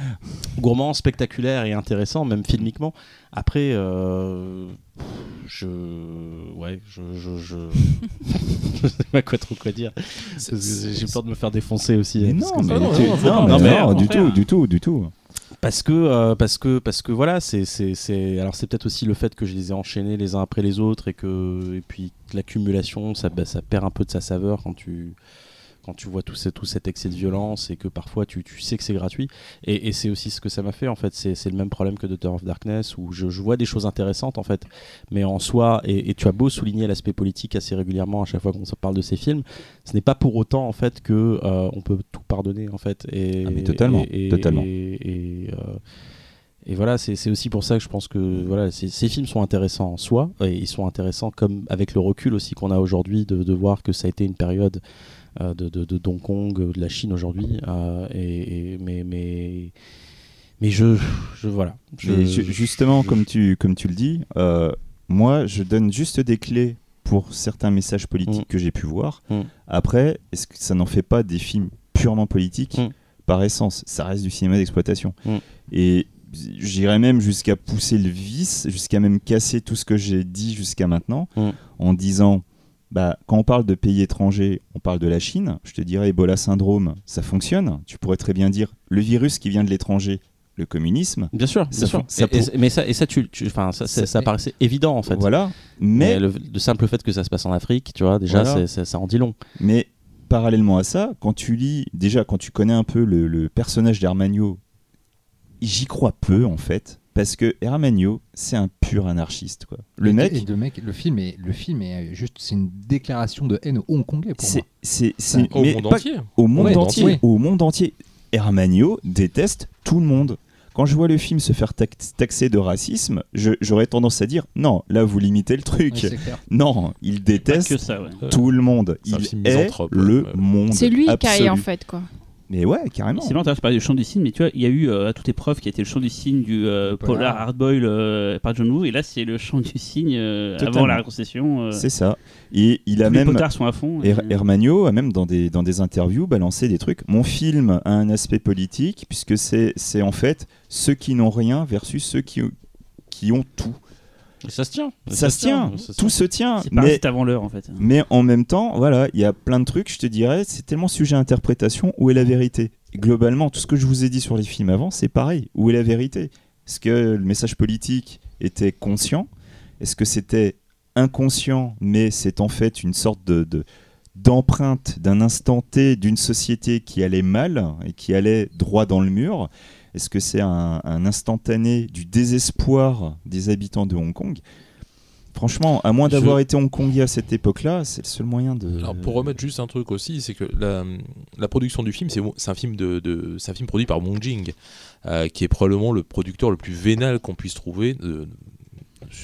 gourmand, spectaculaire et intéressant, même filmiquement. Après, euh, je, ouais, je, je, je, je sais pas quoi trop quoi dire. J'ai peur de me faire défoncer aussi.
Mais non, mais
non, non, non,
mais
Non,
du tout, du tout, du tout.
Parce que euh, parce que parce que voilà c'est c'est alors c'est peut-être aussi le fait que je les ai enchaînés les uns après les autres et que et puis l'accumulation ça bah, ça perd un peu de sa saveur quand tu quand tu vois tout, ce- tout cet excès de violence et que parfois tu, tu sais que c'est gratuit. Et, et c'est aussi ce que ça m'a fait en fait. C'est le même problème que Daughter of Darkness où je, je vois des choses intéressantes en fait. Mais en soi et, et tu as beau souligner l'aspect politique assez régulièrement à chaque fois qu'on parle de ces films ce n'est pas pour autant en fait que euh, on peut tout pardonner en fait. Et
Ah, mais totalement,
et,
totalement.
et- euh, et voilà, c'est aussi pour ça que je pense que voilà, ces, films sont intéressants en soi, et ils sont intéressants comme avec le recul aussi qu'on a aujourd'hui de, de voir que ça a été une période de, de, de Hong Kong, euh, de la Chine aujourd'hui, euh, et, et- mais mais mais je, je voilà. Je-
Mais ju-
je-
justement, comme tu, comme tu le dis, euh, moi, je donne juste des clés pour certains messages politiques
Mm.
que j'ai pu voir.
Mm.
Après, est-ce que ça n'en fait pas des films purement politiques
Mm.
par essence? Ça reste du cinéma d'exploitation. Et j'irais même jusqu'à pousser le vice, jusqu'à même casser tout ce que j'ai dit jusqu'à maintenant, en disant, bah, quand on parle de pays étrangers, on parle de la Chine. Je te dirais Ebola syndrome, ça fonctionne. Tu pourrais très bien dire le virus qui vient de l'étranger, le communisme.
Bien sûr,
Ça
bien sûr.
ça
Et- mais ça, et ça, tu, tu- ça, paraissait évident en fait.
Voilà.
Mais
Mais,
le, le simple fait que ça se passe en Afrique, tu vois, déjà,
Voilà.
ça en dit long.
mais parallèlement à ça, quand tu lis, déjà quand tu connais un peu le, le personnage d'Hermanio, j'y crois peu en fait. Parce que Hermanio, c'est un pur anarchiste. Quoi. Le
Et-
mec,
et le mec, le film est, le film est juste, c'est une déclaration de haine hongkongais pour
c'est,
moi.
c'est, c'est-
Au
mais
monde
pas-
entier.
au monde
Ouais,
entier.
oui.
Au monde entier. Hermanio déteste tout le monde. Quand je vois le film se faire tax- taxer de racisme, je- j'aurais tendance à dire non, là vous limitez le truc.
Ouais,
non, il déteste
que ça, ouais.
tout le monde. Il est
misanthrope,
le
ouais.
monde.
C'est lui qui en fait, quoi.
Mais ouais, carrément.
C'est marrant, tu parlais du chant du cygne, mais tu vois, il y a eu euh, à toute épreuve qui a été le chant du cygne du euh,
Polar.
Hardboil euh, par John Woo, et là c'est le chant du cygne euh, avant la réconcession.
C'est ça. Et il a
tous les
même
potards sont à fond. et-
Her- Hermanio a même dans des, dans des interviews balancé des trucs. Mon film a un aspect politique puisque c'est c'est en fait ceux qui n'ont rien versus ceux qui, qui ont tout.
Et ça se tient.
Ça, se tient,
ça
tout se tient.
C'est
Mais,
avant l'heure en fait.
mais en même temps, voilà, il y a plein de trucs, je te dirais, c'est tellement sujet à interprétation. Où est la vérité? Globalement, tout ce que je vous ai dit sur les films avant, c'est pareil. Où est la vérité? Est-ce que le message politique était conscient? Est-ce que c'était inconscient, mais c'est en fait une sorte de, de- d'empreinte d'un instant T d'une société qui allait mal et qui allait droit dans le mur? Est-ce que c'est un, un instantané du désespoir des habitants de Hong Kong? Franchement, à moins
Je-
d'avoir été hongkongais à cette époque-là, c'est le seul moyen de.
Alors pour remettre juste un truc aussi, c'est que la, la production du film, c'est un film de, un film produit par Wong Jing, euh, qui est probablement le producteur le plus vénal qu'on puisse trouver. de-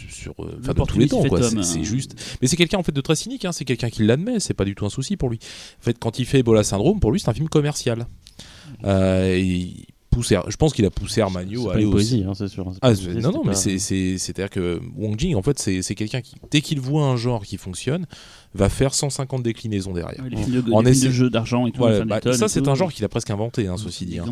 sur euh, enfin, dans tous les temps quoi
homme,
c'est
hein.
juste mais c'est quelqu'un en fait de très cynique hein. c'est quelqu'un qui l'admet c'est pas du tout un souci pour lui en fait quand il fait Ebola syndrome pour lui c'est un film commercial Euh, et je pense qu'il a poussé Hermanio à aller
poésie, hein, c'est sûr. Pas
ah,
poésie,
non, non, mais c'est- c'est- c'est-à-dire que Wong Jing, en fait, c'est c'est quelqu'un qui, dès qu'il voit un genre qui fonctionne, va faire 150 déclinaisons derrière.
Ouais, les films de,
En
les films de jeux d'argent et tout.
Voilà, bah, ça, c'est un genre qu'il a presque inventé, hein, ceci dit. hein.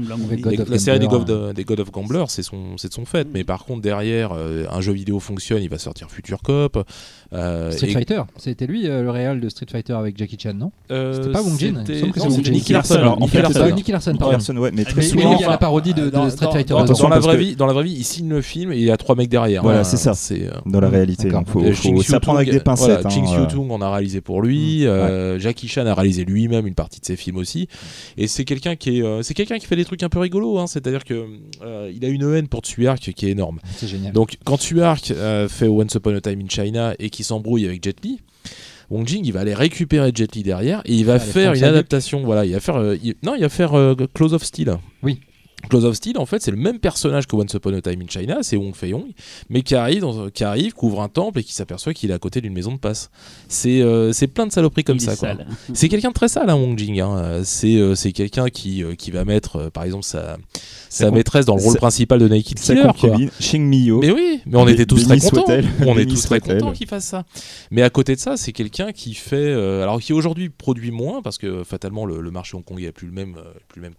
La, série des God, of- des God of Gambler, c'est son, c'est de son fait. Mais par contre, derrière, euh, un jeu vidéo fonctionne, il va sortir Future Cop. euh,
Street
et-
Fighter, c'était lui euh, le réal de Street Fighter avec Jackie Chan, non?
Euh,
C'était pas Wong Jin,
c'était-. Nicky Larson. Nicky
fait,
Larson.
Nicky Larson, pardon.
Ouais, mais très souvent.
il y a la parodie de, Street Fighter.
dans- la vraie vie, dans la vraie vie, il signe le film et il y a trois mecs derrière.
Voilà,
hein.
c'est ça.
C'est,
Dans la réalité, il faut,
Euh,
faut s'apprendre avec des pincettes. hein,
Ching
euh.
Xiu-Tung en a réalisé pour lui. euh, Jackie Chan a réalisé lui-même une partie de ses films aussi. Et c'est quelqu'un qui est, euh, c'est quelqu'un qui fait des trucs un peu rigolos. hein. C'est-à-dire que euh, il a une haine pour Tsuark qui est énorme.
C'est génial.
Donc quand Tsuark euh, fait Once Upon a Time in China et qui s'embrouille avec Jet Li. Wong Jing, il va aller récupérer Jet Li derrière et il va
Faire
une adaptation. Voilà, il va faire, euh, il- non, il va faire euh, Close of Steel.
Oui.
Close of Steel, en fait, c'est le même personnage que Once Upon a Time in China, c'est Wong Fei-Hong, mais qui arrive, dans- qui arrive, couvre un temple et qui s'aperçoit qu'il est à côté d'une maison de passe. C'est euh, c'est plein de saloperies comme
Il
ça. C'est quelqu'un de très sale, hein, Wong Jing. hein. Euh, C'est euh, c'est quelqu'un qui, euh, qui va mettre, euh, par exemple, sa, sa
con-
maître dans le rôle principal de Naked
Sa
Killer. quoi.
Shing Mio.
Mais oui, mais on était tous très contents. On est tous très contents qu'il fasse ça. Mais à côté de ça, c'est quelqu'un qui fait, euh, alors qui aujourd'hui produit moins parce que fatalement le, le marché hongkongais est plus le même, plus le même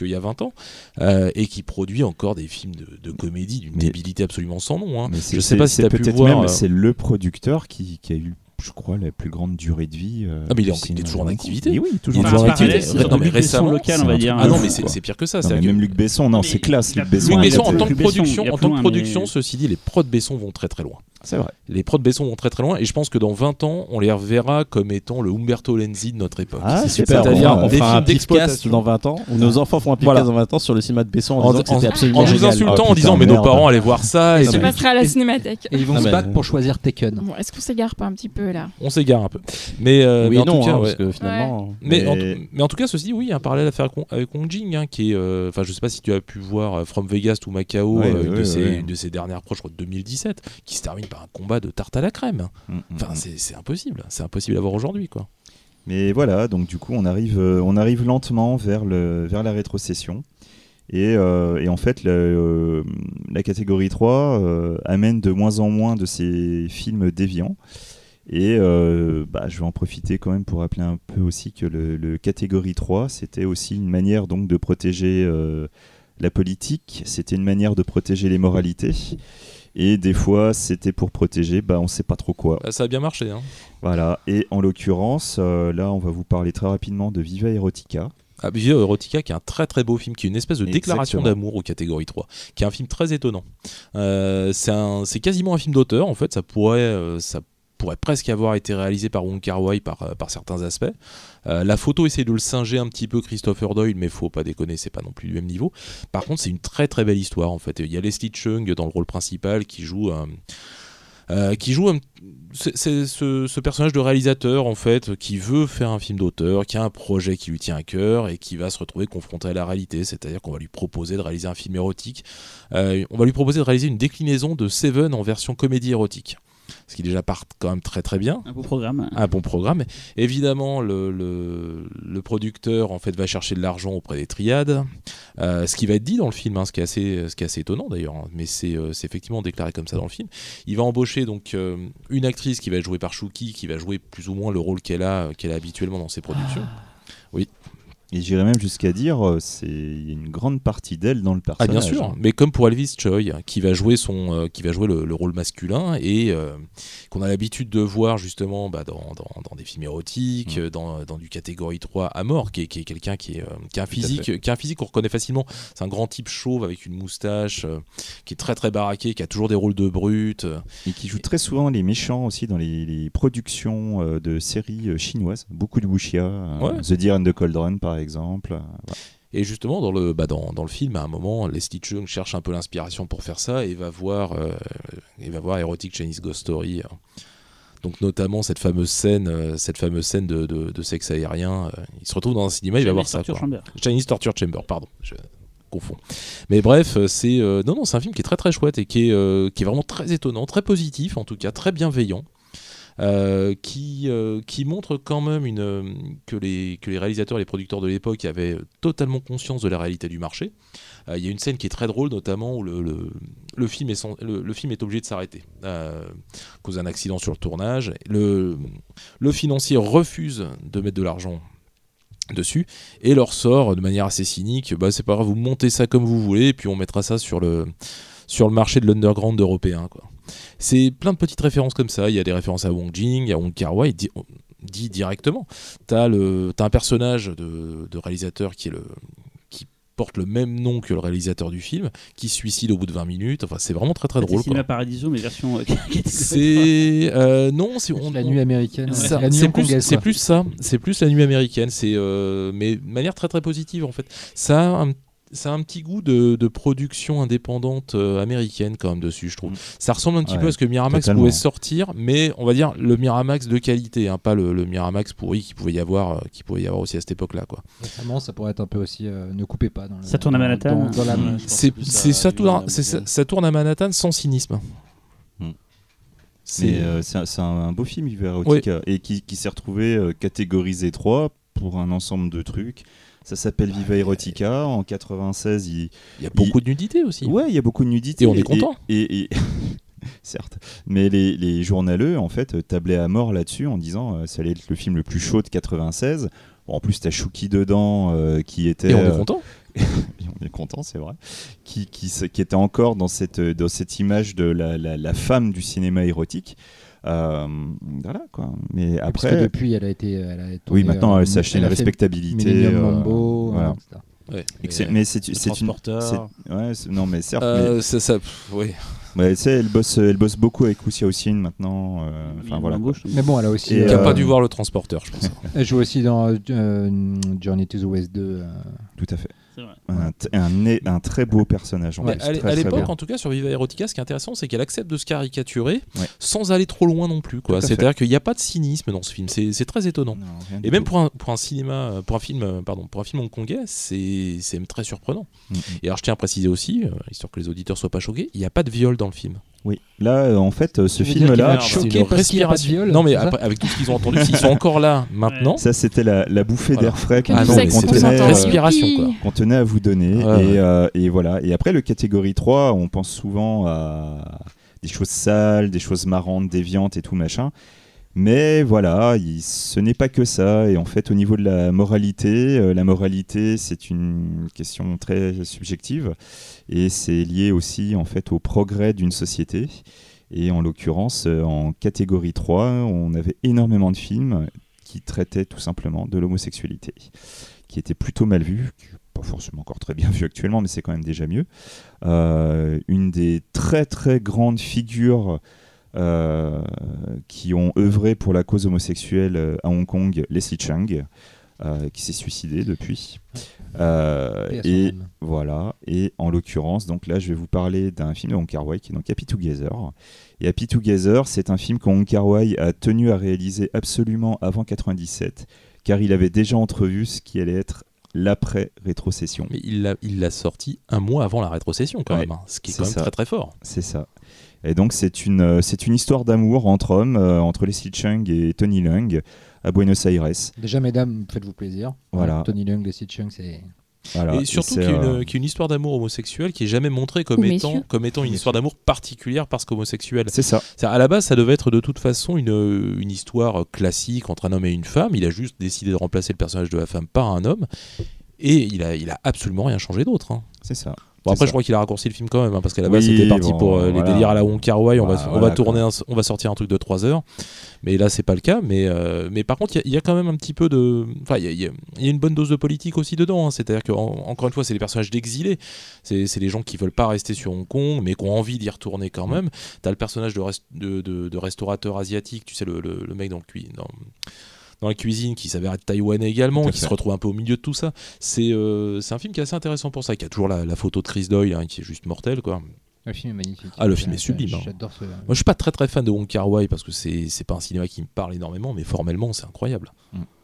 qu'il y a 20 ans, euh, et qui produit encore des films de, de comédie d'une débilité absolument sans nom. hein.
Mais
Je sais pas
c'est-
si tu as
c'est
pu
peut-être
voir.
même
euh,
c'est le producteur qui, qui a eu, je crois, la plus grande durée de vie. euh,
Ah, mais il est il est toujours en activité.
Et oui,
Il
toujours
est
en
toujours en
activité.
Non, mais récemment,
local,
c'est
on va dire.
Ah non, mais c'est pire que ça.
Non, même Luc Besson, non, c'est classe,
il
Luc Besson.
Luc
il
Besson, en tant que production,
il
en tant que production, ceci dit, les prods Besson vont très très loin.
C'est vrai.
Les prods Besson vont très très loin et je pense que dans 20 ans, on les reverra comme étant le Umberto Lenzi de notre époque.
Ah,
C'est
super.
C'est-à-dire
on
des
fera un
films
podcast
d'exploitation.
dans 20 ans où nos enfants font un podcast
Voilà.
dans 20 ans sur le cinéma de Besson en,
En,
disant que
en-
c'était absolument
en nous insultant, en
putain,
disant mais nos parents allaient voir ça et
Je
tout.
passerai à la cinémathèque.
Et ils vont
Ah
se battre pour choisir Taken.
Bon, est-ce qu'on s'égare pas un petit peu là?
On s'égare un peu. Mais, euh,
oui
mais
et
en
non,
tout cas,
hein,
ouais.
parce que finalement.
Mais, en,
Mais-
tout- mais en tout cas, ceci dit, oui, un parallèle à faire avec, Wong Jing, hein, qui est, euh, enfin, je sais pas si tu as pu voir euh, From Vegas to Macao, euh, une, de ses, dernières crois, de 2017, qui se termine par un combat de tarte à la crème.
Mm, mm,
Enfin,
mm.
c'est impossible, c'est impossible à voir aujourd'hui, quoi.
Mais voilà, donc du coup, on arrive, euh, on arrive lentement vers, le, vers la rétrocession. Et, euh, et en fait, le- euh, la catégorie 3 euh, amène de moins en moins de ces films déviants. Et euh, bah, je vais en profiter quand même pour rappeler un peu aussi que le, le catégorie 3, c'était aussi une manière donc de protéger euh, la politique, c'était une manière de protéger les moralités. Et des fois, c'était pour protéger, bah, on sait pas trop quoi.
Bah, ça a bien marché. Hein.
Voilà. Et en l'occurrence, euh, là, on va vous parler très rapidement de Viva Erotica.
Ah, Viva Erotica, qui est un très très beau film, qui est une espèce de déclaration d'amour aux catégories 3, qui est un film très étonnant. Euh, c'est quasiment un film d'auteur, en fait, ça pourrait, euh, ça pourrait presque avoir été réalisé par Wong Kar Wai par, euh, certains aspects. Euh, la photo essaie de le singer un petit peu Christopher Doyle, mais faut pas déconner, c'est pas non plus du même niveau. Par contre, c'est une très très belle histoire, en fait. Il y a Leslie Chung dans le rôle principal qui joue euh, qui joue ce, personnage de réalisateur en fait qui veut faire un film d'auteur, qui a un projet qui lui tient à cœur et qui va se retrouver confronté à la réalité, c'est-à-dire qu'on va lui proposer de réaliser un film érotique, on va lui proposer de réaliser une déclinaison de Seven en version comédie érotique, ce qui déjà part quand même très très bien
Un beau programme.
un bon programme. Évidemment, le, le, le producteur en fait va chercher de l'argent auprès des triades, Euh, ce qui va être dit dans le film, hein, ce qui est assez, ce qui est assez étonnant d'ailleurs, hein, mais c'est euh, effectivement déclaré comme ça dans le film. Il va embaucher donc euh, une actrice qui va être jouée par Shuki, qui va jouer plus ou moins le rôle qu'elle a, qu'elle a habituellement dans ses productions.
Et j'irais même jusqu'à dire, euh, c'est il y a une grande partie d'elle dans le
Ah
personnage.
bien sûr, mais comme pour Elvis Choi, qui va jouer son, euh, qui va jouer le, le rôle masculin et euh, qu'on a l'habitude de voir justement bah, dans, dans, dans des films érotiques,
Mm.
dans, dans du catégorie 3 à mort, qui est, qui est quelqu'un qui, est, euh, qui a un physique, qui a un physique qu'on reconnaît facilement. C'est un grand type chauve avec une moustache, qui est très très baraqué, qui a toujours des rôles de brute.
Et qui joue très souvent les méchants aussi dans les, les productions de séries chinoises. Beaucoup de wuxia.
Ouais.
The Deer and the Cauldron, par exemple.
Et justement, dans le, bah, dans, dans le film, à un moment, Leslie Chung cherche un peu l'inspiration pour faire ça et va voir, euh, et va voir Erotic Chinese Ghost Story. euh. Donc notamment cette fameuse scène, euh, cette fameuse scène de, de, de sexe aérien. euh, il se retrouve dans un cinéma, il va voir ça.
Chamber.
Chinese Torture Chamber, pardon. Je confonds. Mais bref, euh, c'est euh, non non, c'est un film qui est très très chouette et qui est, euh, qui est vraiment très étonnant, très positif en tout cas, très bienveillant. Euh, qui, euh, qui montre quand même que, les, réalisateurs et les producteurs de l'époque avaient totalement conscience de la réalité du marché. Euh, Il y a une scène qui est très drôle, notamment où le, film, est obligé de s'arrêter cause d'un accident sur le tournage. Le, financier refuse de mettre de l'argent dessus et leur sort de manière assez cynique bah c'est pas grave vous montez ça comme vous voulez et puis on mettra ça sur le marché de l'underground européen c'est plein de petites références comme ça il y a des références à Wong Jing à Wong Kar Wai dit, dit directement t'as le t'as un personnage de, de réalisateur qui est le qui porte le même nom que le réalisateur du film qui se suicide au bout de 20 minutes enfin c'est vraiment très très
C'est
drôle quoi.
Cinéma Paradiso, mais version. euh,
c'est euh, non c'est on-
la nuit américaine. la
c'est c'est plus ça, c'est plus la nuit américaine, c'est euh, mais de manière très très positive en fait. Ça a un, ça a un petit goût de, de production indépendante euh, américaine quand même dessus, je trouve.
Mm.
Ça ressemble un petit
Ouais,
peu à ce que Miramax
totalement.
pouvait sortir, mais on va dire le Miramax de qualité, hein, pas le, le Miramax pourri qui pouvait y avoir, euh, qui pouvait y avoir aussi à cette époque-là, quoi.
Récemment, ça pourrait être un peu aussi. euh, ne coupez pas. Dans le-
Ça tourne à Manhattan.
dans- dans la-.
Je pense
C'est, ça, ça, ça tourne à Manhattan sans cynisme.
Mm.
C'est
euh, c'est un, beau film, Viva Erotica, et qui, qui s'est retrouvé euh, catégorisé 3 pour un ensemble de trucs. Ça s'appelle Viva Erotica. En 96, il...
il y a beaucoup de nudité aussi.
Ouais, il y a beaucoup de nudité.
Et on est content.
Et, et- Certes. Mais les, les journaleux, en fait, tablaient à mort là-dessus en disant euh, ça allait être le film le plus chaud de 96. Bon, en plus, t'as Chouki dedans euh, qui était.
Et on est
euh,
content.
on est content, c'est vrai, qui, qui, qui était encore dans cette, dans cette image de la, la, la femme du cinéma érotique. Euh, voilà quoi. Mais
Parce que
après,
depuis, elle a été. Elle a
oui, maintenant
euh,
elle s'est acheté
elle
une respectabilité. Euh,
Mambo,
voilà.
euh, etc.
Ouais.
Mais c'est une. Ouais, non, mais certes.
Euh, ça, ça, ouais.
mais, tu sais, elle bosse, elle bosse beaucoup avec Lucia Ossine maintenant. euh, voilà.
Mais bon, elle a aussi.
Et,
Qui a
euh,
pas dû voir le transporteur, je pense.
Elle joue aussi dans euh, Journey to the West 2. euh,
Tout à fait.
C'est vrai.
Un, très beau personnage. en
Ouais,
plus,
à l'é-
très,
à
très
l'époque, en tout cas, sur Viva Erotica, ce qui est intéressant, c'est qu'elle accepte de se caricaturer
Ouais.
sans aller trop loin non plus. quoi.
Tout à
C'est-à-dire qu'il n'y a pas de cynisme dans ce film. C'est c'est très étonnant.
Non,
Et même pour un, pour un cinéma, pour un film, pardon, pour un film hongkongais, c'est très surprenant.
Mm, mm.
Et alors, je tiens à préciser aussi, euh, histoire que les auditeurs soient pas choqués, il n'y a pas de viol dans le film.
Oui, là, euh, en fait, euh, ce film-là,
choqué parce qu'il y a pas de
respiration.
viol,
Non, mais après, avec tout ce qu'ils ont entendu, s'ils sont encore là maintenant,
ça c'était la, la bouffée
Voilà.
d'air frais qu'on
Ah
tenait, euh,
Respiration, quoi.
qu'on tenait à vous donner.
Ouais,
et,
ouais.
euh, et voilà. Et après, le catégorie 3, on pense souvent à des choses sales, des choses marrantes, déviantes et tout machin. Mais voilà, il- ce n'est pas que ça. Et en fait, au niveau de la moralité, euh, la moralité, c'est une question très subjective. Et c'est lié aussi, en fait, au progrès d'une société. Et en l'occurrence, euh, en catégorie 3, on avait énormément de films qui traitaient tout simplement de l'homosexualité, qui étaient plutôt mal qui- pas forcément encore très bien vus actuellement, mais c'est quand même déjà mieux. Euh, une des très très grandes figures euh, qui ont œuvré pour la cause homosexuelle à Hong Kong, Leslie Chang, euh, qui s'est suicidé depuis. Euh,
à son
et voilà, et en l'occurrence, donc là, je vais vous parler d'un film de Wong Kar Wai qui est donc Happy Together. Et Happy Together, c'est un film que Wong Kar Wai a tenu à réaliser absolument avant 97, car il avait déjà entrevu ce qui allait être l'après rétrocession.
Mais il l'a il l'a sorti un mois avant la rétrocession quand
Ouais,
même, hein, ce qui est quand même
ça.
très très fort.
C'est ça. Et donc c'est une, euh, c'est une histoire d'amour entre hommes, euh, entre Leslie Chung et Tony Leung à Buenos Aires.
Déjà, mesdames, faites-vous plaisir.
Voilà.
Tony Leung, Leslie Chung, c'est.
Voilà.
et surtout qu'il y,
euh,
qu'il y a une histoire d'amour homosexuel qui est jamais montrée comme
Ou
étant,
messieurs.
comme étant une histoire d'amour particulière parce qu'homosexuelle.
C'est ça.
À la base, ça devait être de toute façon une, une histoire classique entre un homme et une femme. Il a juste décidé de remplacer le personnage de la femme par un homme. Et il a, il a absolument rien changé d'autre. hein.
C'est ça.
Bon, après,
ça.
je crois qu'il a raccourci le film quand même, hein, parce qu'à la base,
Oui,
c'était parti
bon,
pour euh, les délires à la Wong Kar Wai. On,
Bah,
va, on,
voilà,
va tourner un- on va sortir un truc de 3 heures. Mais là, c'est pas le cas. Mais, euh, mais par contre, il y a- il y, a quand même un petit peu de. Enfin, il y a, y y une bonne dose de politique aussi dedans. hein. C'est-à-dire que, en- encore une fois, c'est les personnages d'exilés. C'est les gens qui veulent pas rester sur Hong Kong, mais qui ont envie d'y retourner quand même. T'as le personnage de, rest- de, de- de restaurateur asiatique, tu sais, le, le- le mec dans, le cui- dans, la cuisine qui s'avère être taïwanais également, qui se retrouve un peu au milieu de tout ça. C'est euh, c'est un film qui est assez intéressant pour ça, qui a toujours la, la photo de Chris Doyle, hein, qui est juste mortelle, quoi.
Le film est magnifique.
Ah, le film est sublime, hein.
J'adore ce.
Moi, je suis pas très très fan de Wong Kar Wai parce que c'est c'est pas un cinéma qui me parle énormément, mais formellement, c'est incroyable.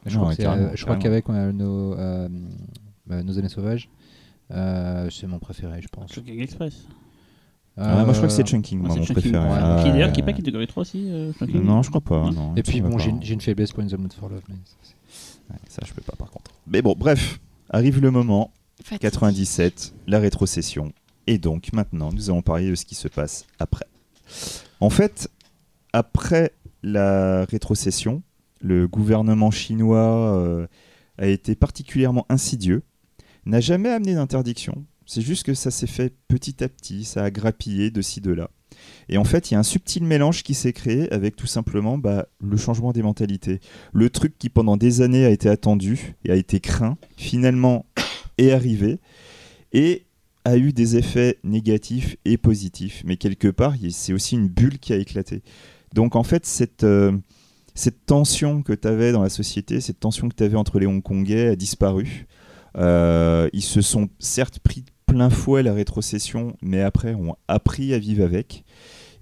Je crois
carrément,
euh, je crois qu'avec euh, nos, euh, euh, nos années sauvages, euh, c'est mon préféré, je pense.
Shocking Express.
Ah, moi, je crois que c'est
Euh,
Chunking, moi,
c'est
mon
Chunking.
préféré.
Ouais.
Ah,
Qui d'ailleurs
ouais,
qui est pas
ouais.
catégorie 3 aussi euh, Chunking
Non, je crois pas.
Ouais.
non,
Et puis bon, j'ai une, j'ai une faiblesse pour In the Mood for Love. Mais
Ouais, ça, je peux pas par contre. Mais bon, bref, arrive le moment,
Fatigue.
97, la rétrocession. Et donc, maintenant, nous allons parler de ce qui se passe après. En fait, après la rétrocession, le gouvernement chinois euh, a été particulièrement insidieux, n'a jamais amené d'interdiction. C'est juste que ça s'est fait petit à petit, ça a grappillé de ci, de là. Et en fait, il y a un subtil mélange qui s'est créé avec tout simplement bah, le changement des mentalités. Le truc qui pendant des années a été attendu et a été craint, finalement est arrivé et a eu des effets négatifs et positifs. Mais quelque part, c'est aussi une bulle qui a éclaté. Donc en fait, cette, euh, cette tension que tu avais dans la société, cette tension que tu avais entre les Hongkongais a disparu. Euh, ils se sont certes pris plein fouet la rétrocession, mais après ont appris à vivre avec.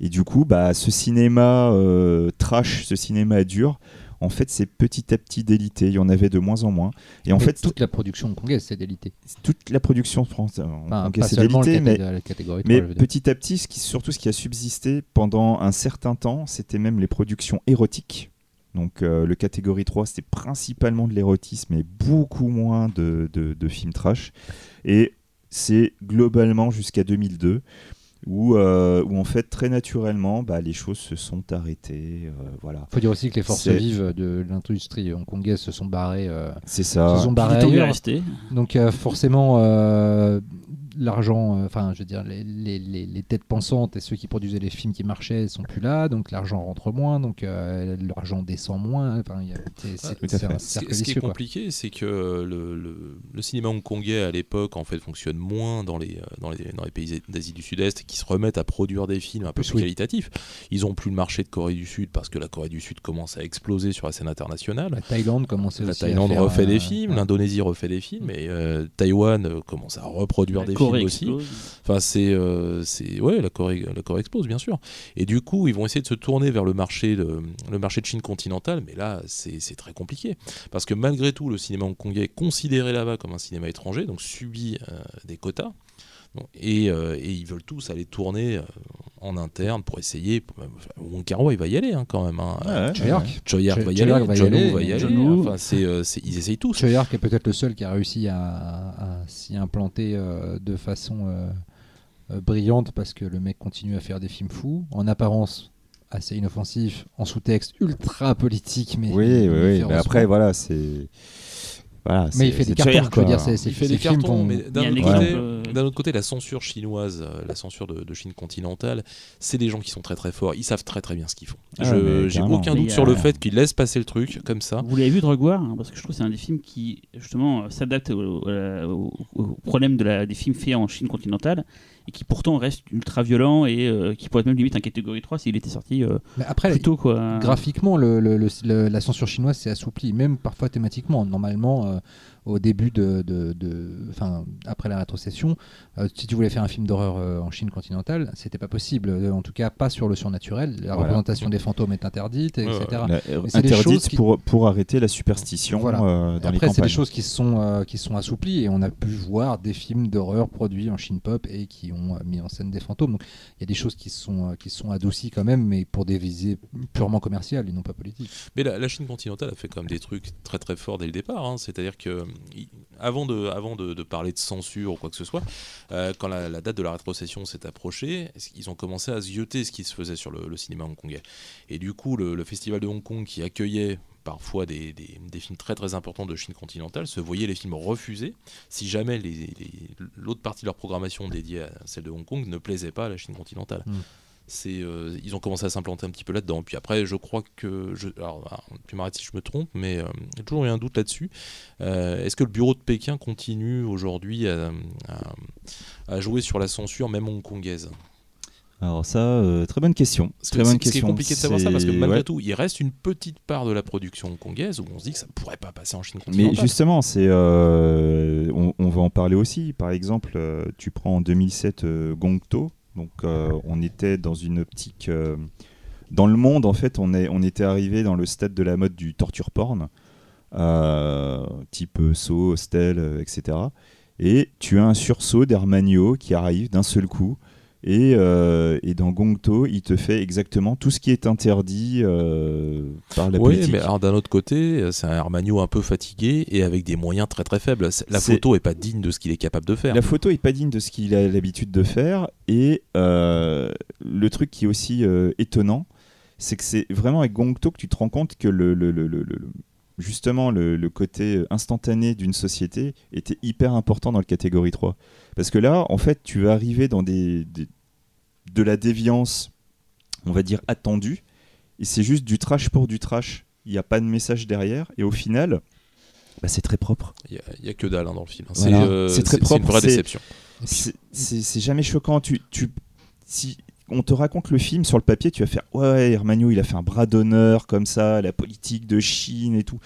Et du coup, bah, ce cinéma euh, trash, ce cinéma dur, en fait, c'est petit à petit délité. Il y en avait de moins en moins. Et en
Mais
fait,
toute la production hongkongaise, c'est délité.
toute la production française,
Enfin, seulement le
délité, mais
caté- la catégorie 3.
mais
je veux dire.
petit à petit, ce qui, surtout ce qui a subsisté pendant un certain temps, c'était même les productions érotiques. Donc euh, le catégorie 3, c'était principalement de l'érotisme et beaucoup moins de, de- de films trash. Et c'est globalement jusqu'à 2002 où, euh, où en fait très naturellement bah, les choses se sont arrêtées. euh, voilà,
faut dire aussi que les forces
c'est-
vives de l'industrie hongkongaise se sont barrées. euh,
c'est
se
ça.
sont
Il
barrées ailleurs. Donc euh, forcément, euh, l'argent, euh, enfin je veux dire, les, les- les- les têtes pensantes et ceux qui produisaient les films qui marchaient sont plus là, donc l'argent rentre moins, donc euh, l'argent descend moins. Enfin, il y a- c'est- un
Ce
cercle
qui, ce qui est compliqué, c'est que le, le- le cinéma hongkongais à l'époque en fait fonctionne moins dans les, euh, dans les, dans les pays d'Asie du Sud-Est qui se remettent à produire des films un peu
Plus, oui.
qualitatifs. Ils ont plus le marché de Corée du Sud parce que la Corée du Sud commence à exploser sur la scène internationale.
La Thaïlande commençait
La
aussi à
Thaïlande
faire,
refait des films,
ouais.
l'Indonésie refait des films, et euh, Taïwan commence à reproduire
La
des
Corée
films aussi. Enfin, c'est, euh, c'est, ouais, la Corée, la Corée explose bien sûr. Et du coup, ils vont essayer de se tourner vers le marché de, le marché de Chine continentale, mais là, c'est, c'est très compliqué parce que malgré tout, le cinéma hongkongais est considéré là-bas comme un cinéma étranger, donc subit euh, des quotas. Et, euh, et ils veulent tous aller tourner euh, en interne pour essayer. Wong Kar Wai va y aller hein, quand même. Hein.
Ouais, ouais,
Choyark.
Va y aller,
Ark va y
John
aller,
Woo va y aller.
John Woo.
Enfin, c'est, euh, c'est- ils essayent tous.
Choyark est peut-être le seul qui a réussi à, à s'y implanter euh, de façon euh, brillante parce que le mec continue à faire des films fous, en apparence assez inoffensif, en sous-texte ultra politique, mais.
Oui, oui,
il
oui. Mais après, voilà, c'est. Voilà,
Mais il fait des cartons,
cher,
je veux
quoi.
dire, c'est- c'est-
Il fait des
films
cartons, mais d'un autre, côté,
euh,
d'un autre côté, la censure chinoise, euh, la censure de, de Chine continentale, c'est des gens qui sont très très forts. Ils savent très très bien ce qu'ils font.
Ah,
Je- J'ai aucun
Mais
doute sur
a-
le fait qu'ils laissent passer le truc comme ça.
Vous l'avez vu Drug War hein, Parce que je trouve que c'est un des films qui justement euh, s'adapte au, au- au- au problème de la, des films faits en Chine continentale et qui pourtant reste ultra violent et euh, qui pourrait être même limite un catégorie 3 s'il était sorti euh,
Mais après,
plus tôt quoi.
graphiquement, le- le- le- le- la censure chinoise s'est assouplie, même parfois thématiquement. Normalement, euh, au début de, de- de- enfin, après la rétrocession, euh, si tu voulais faire un film d'horreur euh, en Chine continentale, c'était pas possible. Euh, en tout cas, pas sur le surnaturel. La
Voilà.
représentation des fantômes est interdite, etc.
La-
Mais c'est des
interdite
qui-
pour, pour arrêter la superstition
Voilà.
euh, dans
Après, c'est des choses qui se sont, euh, qui sont assouplies et on a pu voir des films d'horreur produits en Chine pop et qui ont mis en scène des fantômes. Donc il y a des choses qui se sont, euh, qui sont adoucies quand même, mais pour des visées purement commerciales et non pas politiques.
Mais la, la Chine continentale a fait quand même des trucs très très forts dès le départ. hein. C'est-à-dire que avant de, avant de, parler de censure ou quoi que ce soit, euh, quand la, date de la rétrocession s'est approchée, ils ont commencé à zioter ce qui se faisait sur le, cinéma hongkongais? Et du coup, le, festival de Hong Kong qui accueillait parfois des, films très très importants de Chine continentale se voyait les films refusés si jamais l'autre partie de leur programmation dédiée à celle de Hong Kong ne plaisait pas à la Chine continentale.
Mm.
C'est, euh, ils ont commencé à s'implanter un petit peu là-dedans. Puis après, je crois que, je, alors, tu m'arrêtes si je me trompe, mais euh, j'ai toujours eu un doute là-dessus. Euh, Est-ce que le bureau de Pékin continue aujourd'hui à, à- à jouer sur la censure, même hongkongaise?
Alors ça, euh, très bonne question. Très bonne
c'est-
question.
compliqué de savoir ça, parce que
C'est-
malgré
ouais.
tout, il reste une petite part de la production hongkongaise où on se dit que ça pourrait pas passer en Chine
Mais
continentale.
justement, c'est, on, on va en parler aussi. Par exemple, tu prends en 2007 euh, Gongto. Donc, euh, on était dans une optique. euh, dans le monde, en fait, on, était arrivé dans le stade de la mode du torture porn, euh, type Saw, Hostel, etc. Et tu as un sursaut d'Hermanio qui arrive d'un seul coup. Et, euh, et dans Gongto, il te fait exactement tout ce qui est interdit euh, par la
Oui,
politique.
mais alors d'un autre côté, euh, c'est un Armagno un peu fatigué et avec des moyens très très faibles. La photo est pas digne de ce qu'il est capable de faire.
La photo est pas digne de ce qu'il a l'habitude de faire et le truc qui est aussi étonnant, c'est que c'est vraiment avec Gongto que tu te rends compte que le, le- le- le- le- justement le, le côté instantané d'une société était hyper important dans le catégorie 3. Parce que là, en fait, tu vas arriver dans des, des- de la déviance, on va dire attendue, et c'est juste du trash pour du trash. Il n'y a pas de message derrière, et au final, bah, c'est très propre.
Il n'y a, que dalle hein, dans le film.
Voilà.
C'est euh,
C'est très
c'est- c'est une
propre,
vraie déception.
C'est jamais choquant. Tu, tu, si on te raconte le film sur le papier, tu vas faire ouais, Hermanio, il a fait un bras d'honneur comme ça, la politique de Chine et tout.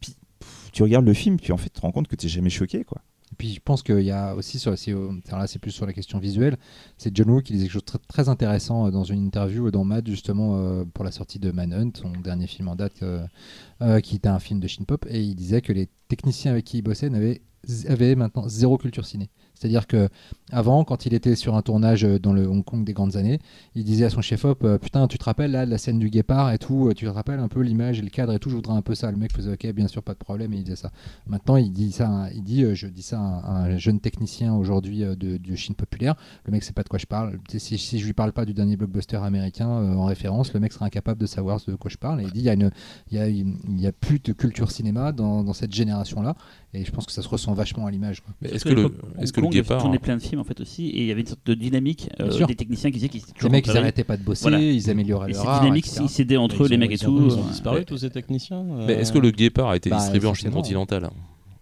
Puis pff, tu regardes le film, puis en fait, tu te rends compte que tu jamais choqué, quoi.
Et puis je pense qu'il y a aussi, sur, alors là c'est plus sur la question visuelle, c'est John Woo qui disait quelque chose de très, intéressant euh, dans une interview dans Mad justement euh, pour la sortie de Manhunt, son dernier film en date, euh, qui était un film de Shin Pop, et il disait que les techniciens avec qui il bossait n'avaient avaient maintenant zéro culture ciné. C'est-à-dire que avant, quand il était sur un tournage euh, dans le Hong Kong des grandes années, il disait à son chef-op euh, Putain, tu te rappelles là la scène du guépard et tout, euh, tu te rappelles un peu l'image et le cadre et tout, je voudrais un peu ça. Le mec faisait Ok, bien sûr, pas de problème, et il disait ça. Maintenant, il dit ça, il dit, je dis ça à un, un jeune technicien aujourd'hui de, Chine populaire. Le mec sait pas de quoi je parle. Si, je lui parle pas du dernier blockbuster américain en référence, le mec sera incapable de savoir de quoi je parle. Et il dit, il y a une, il y a, il y a plus de culture cinéma dans cette génération-là. Et je pense que ça se ressent vachement à l'image.
est-ce que, le, est-ce que le guépard.
tournait plein de films en fait aussi, et il y avait une sorte de dynamique euh, des techniciens qui disaient qu'ils étaient
Les mecs, ils
travaillés.
arrêtaient pas de bosser,
Voilà.
ils amélioraient leur
cette
art,
dynamique, ils s'aidaient entre eux, les mecs et tout.
Ils ont
euh,
disparu
ouais.
tous ces techniciens.
Mais est-ce que le guépard a été
bah,
distribué en Chine continentale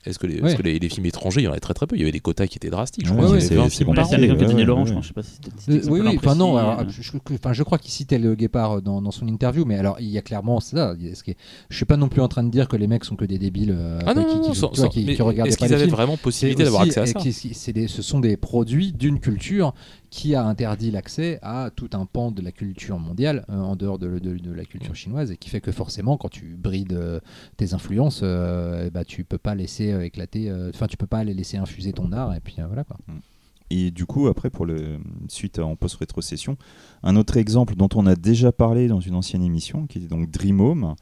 Est-ce que, les,
Ouais.
est-ce que les, les films étrangers, il y en avait très très peu Il y avait des quotas qui étaient drastiques. Je crois
ouais,
qu'il y
c'est-
avait 20
c'est
films par
c'est
an.
ouais,
Laurent, je sais pas si c'était-
Euh,
c'était
oui, oui, enfin non, alors,
euh,
je, je- enfin, je crois qu'il citait le guépard dans, dans son interview, mais alors il y a clairement ça. est- je suis pas non plus en train de dire que les mecs sont que des débiles euh,
Ah non,
qui, qui-
sans-
vois,
sans-
qui- qui regardaient
est-ce
pas
qu'ils
les
avaient
films.
vraiment
C'est
possibilité d'avoir accès à ça
ce sont des produits d'une culture qui a interdit l'accès à tout un pan de la culture mondiale euh, en dehors de, de- de la culture chinoise et qui fait que forcément quand tu brides euh, tes influences, euh, bah, tu peux pas laisser euh, éclater, euh, enfin tu peux pas les laisser infuser ton art et puis euh, voilà quoi.
Et du coup, après, pour le suite en post-rétrocession, un autre exemple dont on a déjà parlé dans une ancienne émission, qui était donc Dream Home,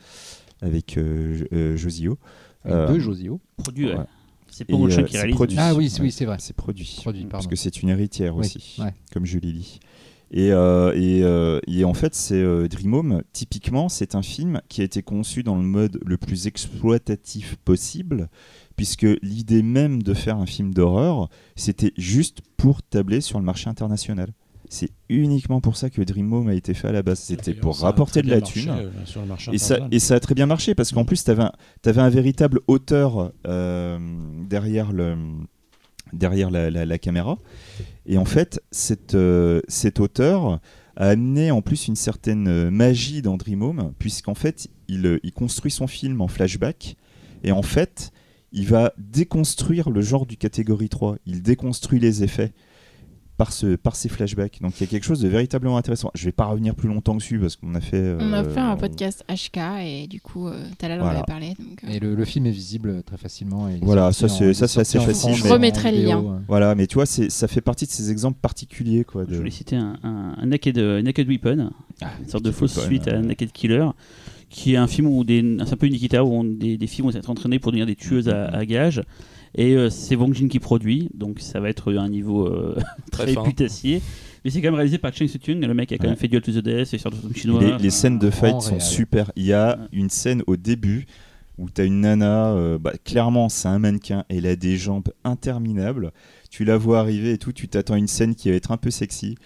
avec euh, euh, Josio. Euh,
de Josio.
produit, ouais. C'est pas Motion
euh,
qui réalise.
produit.
Ah oui,
Ouais.
oui c'est vrai.
C'est produit.
Produit,
Parce que c'est une héritière
Oui,
aussi,
ouais.
comme Julie dit. Et, euh, et, euh, et en fait, c'est euh, Dream Home, typiquement, c'est un film qui a été conçu dans le mode le plus exploitatif possible, puisque l'idée même de faire un film d'horreur, c'était juste pour tabler sur le marché international. C'est uniquement pour ça que Dream Home a été fait à la base. C'était pour rapporter de la
marché,
thune.
euh, sur le marché
Et ça,
international.
et ça a très bien marché parce qu'en plus, tu avais, un véritable auteur euh, derrière, le, derrière la, la- la caméra. Et en fait, cet, euh, cet auteur a amené en plus une certaine euh, magie dans Dream Home, puisqu'en fait, il, il construit son film en flashback. Et en fait, il va déconstruire le genre du catégorie 3. Il déconstruit les effets par, ce, par ces flashbacks. Donc il y a quelque chose de véritablement intéressant. Je vais pas revenir plus longtemps dessus parce qu'on a fait.
On a
euh,
fait un podcast HK et du coup, euh, Talal en
Voilà.
avait parlé. donc, euh,
Et le, le film est visible très facilement. et
Voilà, ça,
en-
c'est- assez
en
facile,
Je
en
remettrai les
vidéo,
liens.
euh.
Voilà, mais tu vois, ça fait partie de ces exemples particuliers. Quoi, de...
Je voulais citer un, un- un Naked, euh, Naked Weapon, une sorte de fausse
Weapon,
suite à. Naked Killer, qui est un film où des, c'est un peu une Nikita où on- des, des filles vont être entraînées pour devenir des tueuses à, à gages. Et euh, c'est Wong Jin qui produit, donc ça va être un niveau euh,
Très
très putassier. Mais c'est quand même réalisé par Cheng Sutun, le mec a quand
Ouais.
même fait Duel to the Death et sur le chinois.
les, scènes de fight sont
réel.
super. Il y a
Ouais.
une scène au début où tu as une nana, euh, bah, clairement c'est un mannequin, elle a des jambes interminables. Tu la vois arriver et tout, tu t'attends à une scène qui va être un peu sexy.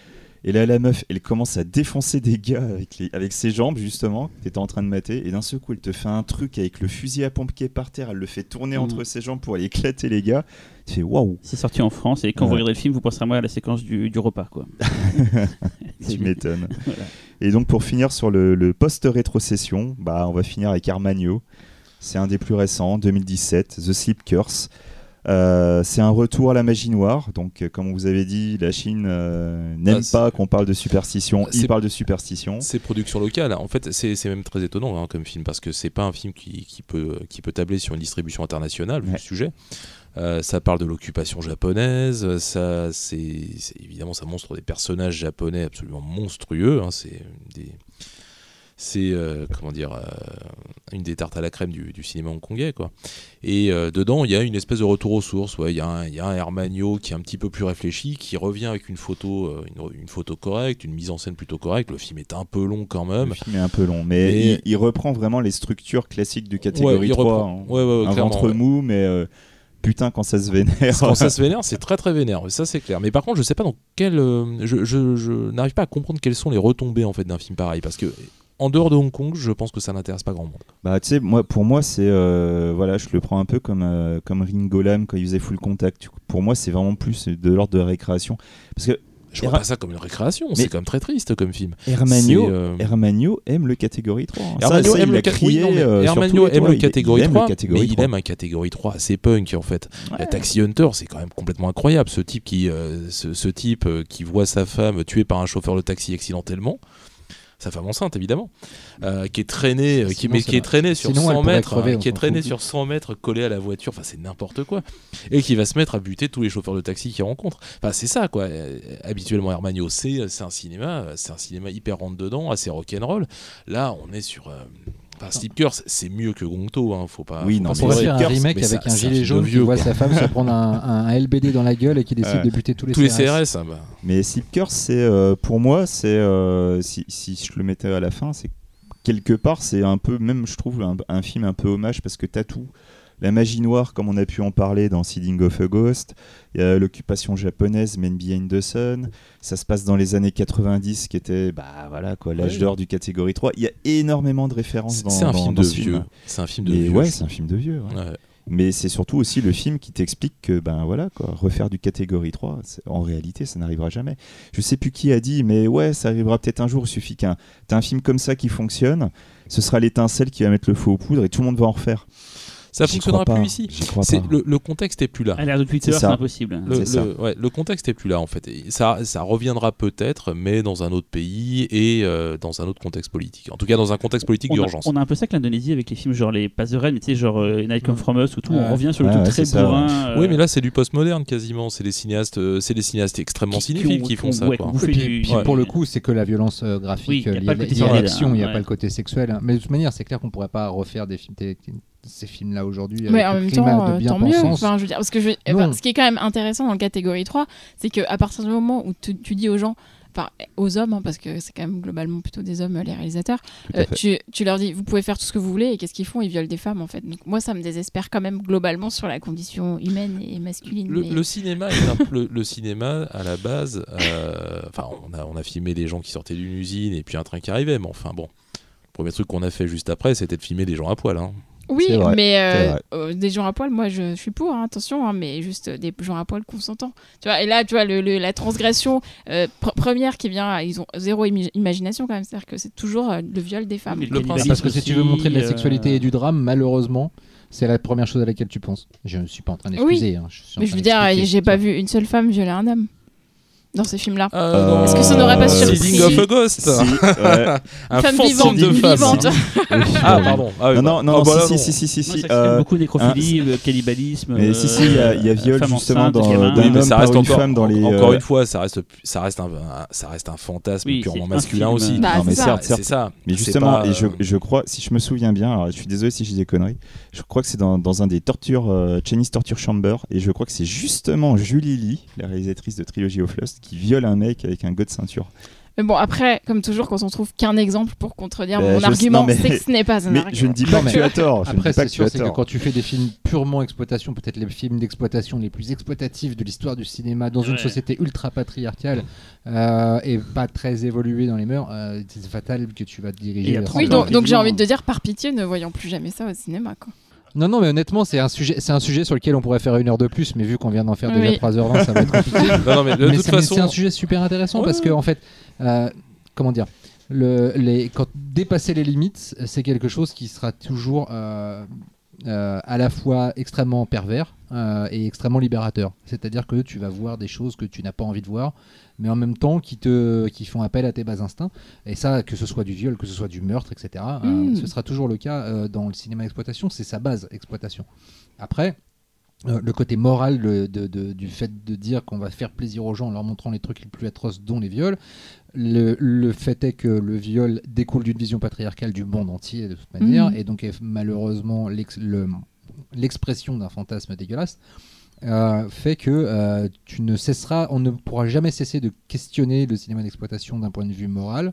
Et là, la meuf, elle commence à défoncer des gars avec, les, avec ses jambes, justement, que t'étais en train de mater. Et d'un seul coup, elle te fait un truc avec le fusil à pompe qui est par terre. Elle le fait tourner
Mhm.
entre ses jambes pour aller éclater les gars. Tu fais waouh,
C'est sorti en France et quand vous
Ouais.
regarderez le film, vous penserez à moi à la séquence du, du repas. Quoi.
tu m'étonnes.
Voilà.
Et donc pour finir sur le, le post-rétrocession, bah, on va finir avec Armagno. C'est un des plus récents, 2017, The Sleep Curse. Euh, c'est un retour à la magie noire. Donc, euh, comme vous avez dit, la Chine euh, n'aime
Ah,
pas qu'on parle de superstition. Il parle de superstition.
C'est production locale. En fait, c'est même très étonnant hein, comme film parce que c'est pas un film qui, qui peut, qui peut tabler sur une distribution internationale vu
Ouais.
le sujet. Euh, ça parle de l'occupation japonaise. Ça, c'est- évidemment ça montre des personnages japonais absolument monstrueux. hein, c'est des c'est euh, comment dire euh, une des tartes à la crème du, du cinéma hongkongais quoi. Et euh, dedans il y a une espèce de retour aux sources. ouais. Il y, a un- il y a un Hermagno qui est un petit peu plus réfléchi, qui revient avec une photo, une, une photo correcte, une mise en scène plutôt correcte. Le film est un peu long quand même.
Le film est un peu long, mais
Mais-
il, il reprend vraiment les structures classiques du catégorie
Ouais, il
3.
reprend.
hein.
Ouais,
un ventre mou, mais putain, quand ça se vénère.
Quand ça se vénère, c'est très très vénère, ça c'est clair. Mais par contre, je sais pas dans quel. euh, je je, je n'arrive pas à comprendre quelles sont les retombées en fait d'un film pareil. Parce que en dehors de Hong Kong, je pense que ça n'intéresse pas grand monde.
Bah, tu sais, moi, pour moi, c'est. euh, voilà, je le prends un peu comme, euh, comme Ringo Lam quand il faisait full contact. Pour moi, c'est vraiment plus de l'ordre de la récréation. Parce que
Je vois pas ça comme une récréation, c'est quand même très triste comme film.
Hermagno,
euh,
Hermagno aime le catégorie 3. hein.
Hermagno
ça,
aime
il
le
crié.
oui, non,
euh,
Hermagno aime
toits.
le
Il-
catégorie
il aime
3,
le catégorie
mais il
3.
aime un catégorie 3 assez punk en fait. Euh, Taxi Hunter, c'est quand même complètement incroyable. Ce type qui, euh, ce, ce type qui voit sa femme tuée par un chauffeur de taxi accidentellement. Sa femme enceinte évidemment, euh, qui est traîné, euh, qui,
Sinon,
mais
c'est
qui est
vrai.
traîné sur
Sinon, elle
100
pourrait
mètres,
crever,
hein, qui est
s'en
traîné
fout.
sur 100 mètres collé à la voiture, enfin c'est n'importe quoi, et qui va se mettre à buter tous les chauffeurs de taxi qu'il rencontre. Enfin c'est ça quoi. Euh, habituellement Hermagno, c'est un cinéma, c'est un cinéma hyper rentre dedans, assez rock'n'roll. Là on est sur Enfin, Curse, c'est mieux que Gongto, hein, faut pas.
Oui,
faut
non,
pas
On pourrait faire un remake avec
ça-
un gilet jaune
de
qui
vieux,
voit sa femme se prendre un, un LBD dans la gueule et qui décide de buter tous les
Tous les
CRS.
Hein, bah.
Mais Curse, c'est euh, pour moi, c'est euh, si, si je le mettais à la fin, c'est quelque part, c'est un peu, même je trouve, un, un film un peu hommage parce que t'as tout. La magie noire, comme on a pu en parler dans Seeding of a Ghost, l'occupation japonaise, Men Behind the Sun, ça se passe dans les années 90, qui était, bah voilà, quoi, l'âge
Ouais.
d'or du catégorie 3. Il y a énormément de références dans
un
dans-
film
dans
de
ce
vieux.
film.
C'est un film de vieux.
ouais, c'est un film de vieux. ouais.
trouve. Ouais.
Mais c'est surtout aussi le film qui t'explique que ben voilà quoi, refaire du catégorie 3, c'est- en réalité ça n'arrivera jamais. Je sais plus qui a dit mais ouais, ça arrivera peut-être un jour, il suffit qu'un t'as un film comme ça qui fonctionne, ce sera l'étincelle qui va mettre le feu aux poudres et tout le monde va en refaire.
Ça fonctionnera
crois pas,
plus ici. Le, le contexte est plus là.
À l'ère de Twitter,
C'est
impossible.
Le,
C'est ça.
le- ouais, le contexte est plus là en fait. Et Ça, ça reviendra peut-être, mais dans un autre pays et euh, dans un autre contexte politique. En tout cas, dans un contexte politique d'urgence.
on a un peu ça avec l'Indonésie avec les films genre les Passes de Rennes, tu sais, genre euh, Night Come From Us, où tout,
Ouais.
on revient sur le
Ouais,
tout
ouais,
très bourrin. euh,
Oui, mais là, c'est du postmoderne quasiment. C'est des cinéastes, euh, c'est des cinéastes extrêmement cinéphiles qui, font ça. quoi.
puis,
du-
puis
Ouais.
pour le coup, c'est que la violence graphique, il n'y a pas le côté sexuel. Mais de toute manière, c'est clair qu'on pourrait pas refaire des films, ces films-là aujourd'hui.
Mais en
le
même temps,
de
euh,
bien
tant mieux.
pensance.
Enfin, je veux dire, parce que je,
Non.
enfin, ce qui est quand même intéressant dans le catégorie 3, c'est qu'à partir du moment où tu, tu dis aux gens, enfin, aux hommes, hein, parce que c'est quand même globalement plutôt des hommes, euh, les réalisateurs, euh, tu, tu leur dis, vous pouvez faire tout ce que vous voulez, et qu'est-ce qu'ils font? Ils violent des femmes, en fait. Donc, moi, ça me désespère quand même globalement sur la condition humaine et masculine.
Le,
mais-
le cinéma, est un- le, le cinéma à la base, euh, enfin, on a, on a filmé des gens qui sortaient d'une usine et puis un train qui arrivait, mais enfin bon. Le premier truc qu'on a fait juste après, c'était de filmer des gens à poil. hein.
Oui,
vrai,
mais euh, euh, des gens à poil, moi je, je suis pour, hein, attention, hein, mais juste euh, des gens à poil consentants. Tu vois, et là, tu vois, le, le- la transgression euh, pr- première qui vient, ils ont zéro imagination quand même, c'est-à-dire que c'est toujours euh, le viol des femmes.
Le
Parce que si tu veux montrer de la sexualité
euh,
et du drame, malheureusement, c'est la première chose à laquelle tu penses. Je ne suis pas en train d'excuser. hein,
Mais je veux dire, j'ai pas vu une seule femme violer un homme dans ces films-là.
Euh,
Est-ce que ça n'aurait pas surpris
Seeding of a Ghost
Si, ouais.
Un
Femme vivante,
de femme.
vivante.
Ah, pardon. Ah, oui,
Non, non, non,
ah, bah
si,
non.
si, si, si, si, euh,
beaucoup nécrophilie, euh, cannibalisme.
mais
euh,
si, si, il y a- y a viol,
femme
justement,
enceinte,
dans-
Oui, mais
homme
ça reste
une
encore,
femme dans les,
encore
euh,
une fois, ça reste, ça reste un, un- ça reste un fantasme
Oui,
purement
un
masculin aussi.
Bah,
non, mais
c'est ça.
certes,
C'est
certes.
ça.
Mais justement, et je,
euh,
je crois, si je me souviens bien, alors je suis désolé si je dis des conneries, je crois que c'est dans, dans un des tortures, euh, Chinese Torture Chamber, et je crois que c'est justement Julie Lee, la réalisatrice de Trilogy of Lost, qui viole un mec avec un go de ceinture.
Mais bon, après, comme toujours, quand on trouve qu'un exemple pour contredire
Ben,
mon
je-
argument, c'est que ce n'est pas un
Mais
argument.
je ne dis
Non,
pas que
mais-
tu as tort.
Après, c'est sûr, c'est que quand tu fais des films purement exploitation, peut-être les films d'exploitation les plus exploitatifs de l'histoire du cinéma, dans une société ultra patriarcale euh, et pas très évoluée dans les mœurs, euh, c'est fatal que tu vas te diriger
Oui, donc, donc j'ai envie de te dire, par pitié, ne voyons plus jamais ça au cinéma. Quoi.
Non, non, mais honnêtement, c'est un sujet, c'est un sujet sur lequel on pourrait faire une heure de plus, mais vu qu'on vient d'en faire déjà
Oui.
3h20, ça va être compliqué.
Non, non, mais de
mais
toute
c'est mais
façon,
c'est un sujet super intéressant parce que en fait, euh, comment dire, le, les, quand dépasser les limites, c'est quelque chose qui sera toujours euh, euh, à la fois extrêmement pervers euh, et extrêmement libérateur. C'est-à-dire que tu vas voir des choses que tu n'as pas envie de voir, mais en même temps qui te, qui font appel à tes bas instincts. Et ça, que ce soit du viol, que ce soit du meurtre, etc. euh,
Mm.
ce sera toujours le cas euh, dans le cinéma exploitation. C'est sa base exploitation. Après. euh, le côté moral le- de- de- du fait de dire qu'on va faire plaisir aux gens en leur montrant les trucs les plus atroces, dont les viols. Le, le fait est que le viol découle d'une vision patriarcale du monde entier de toute manière,
Mhm.
et donc est malheureusement l'ex- le- l'expression d'un fantasme dégueulasse. Euh, fait que euh, tu ne cesseras, on ne pourra jamais cesser de questionner le cinéma d'exploitation d'un point de vue moral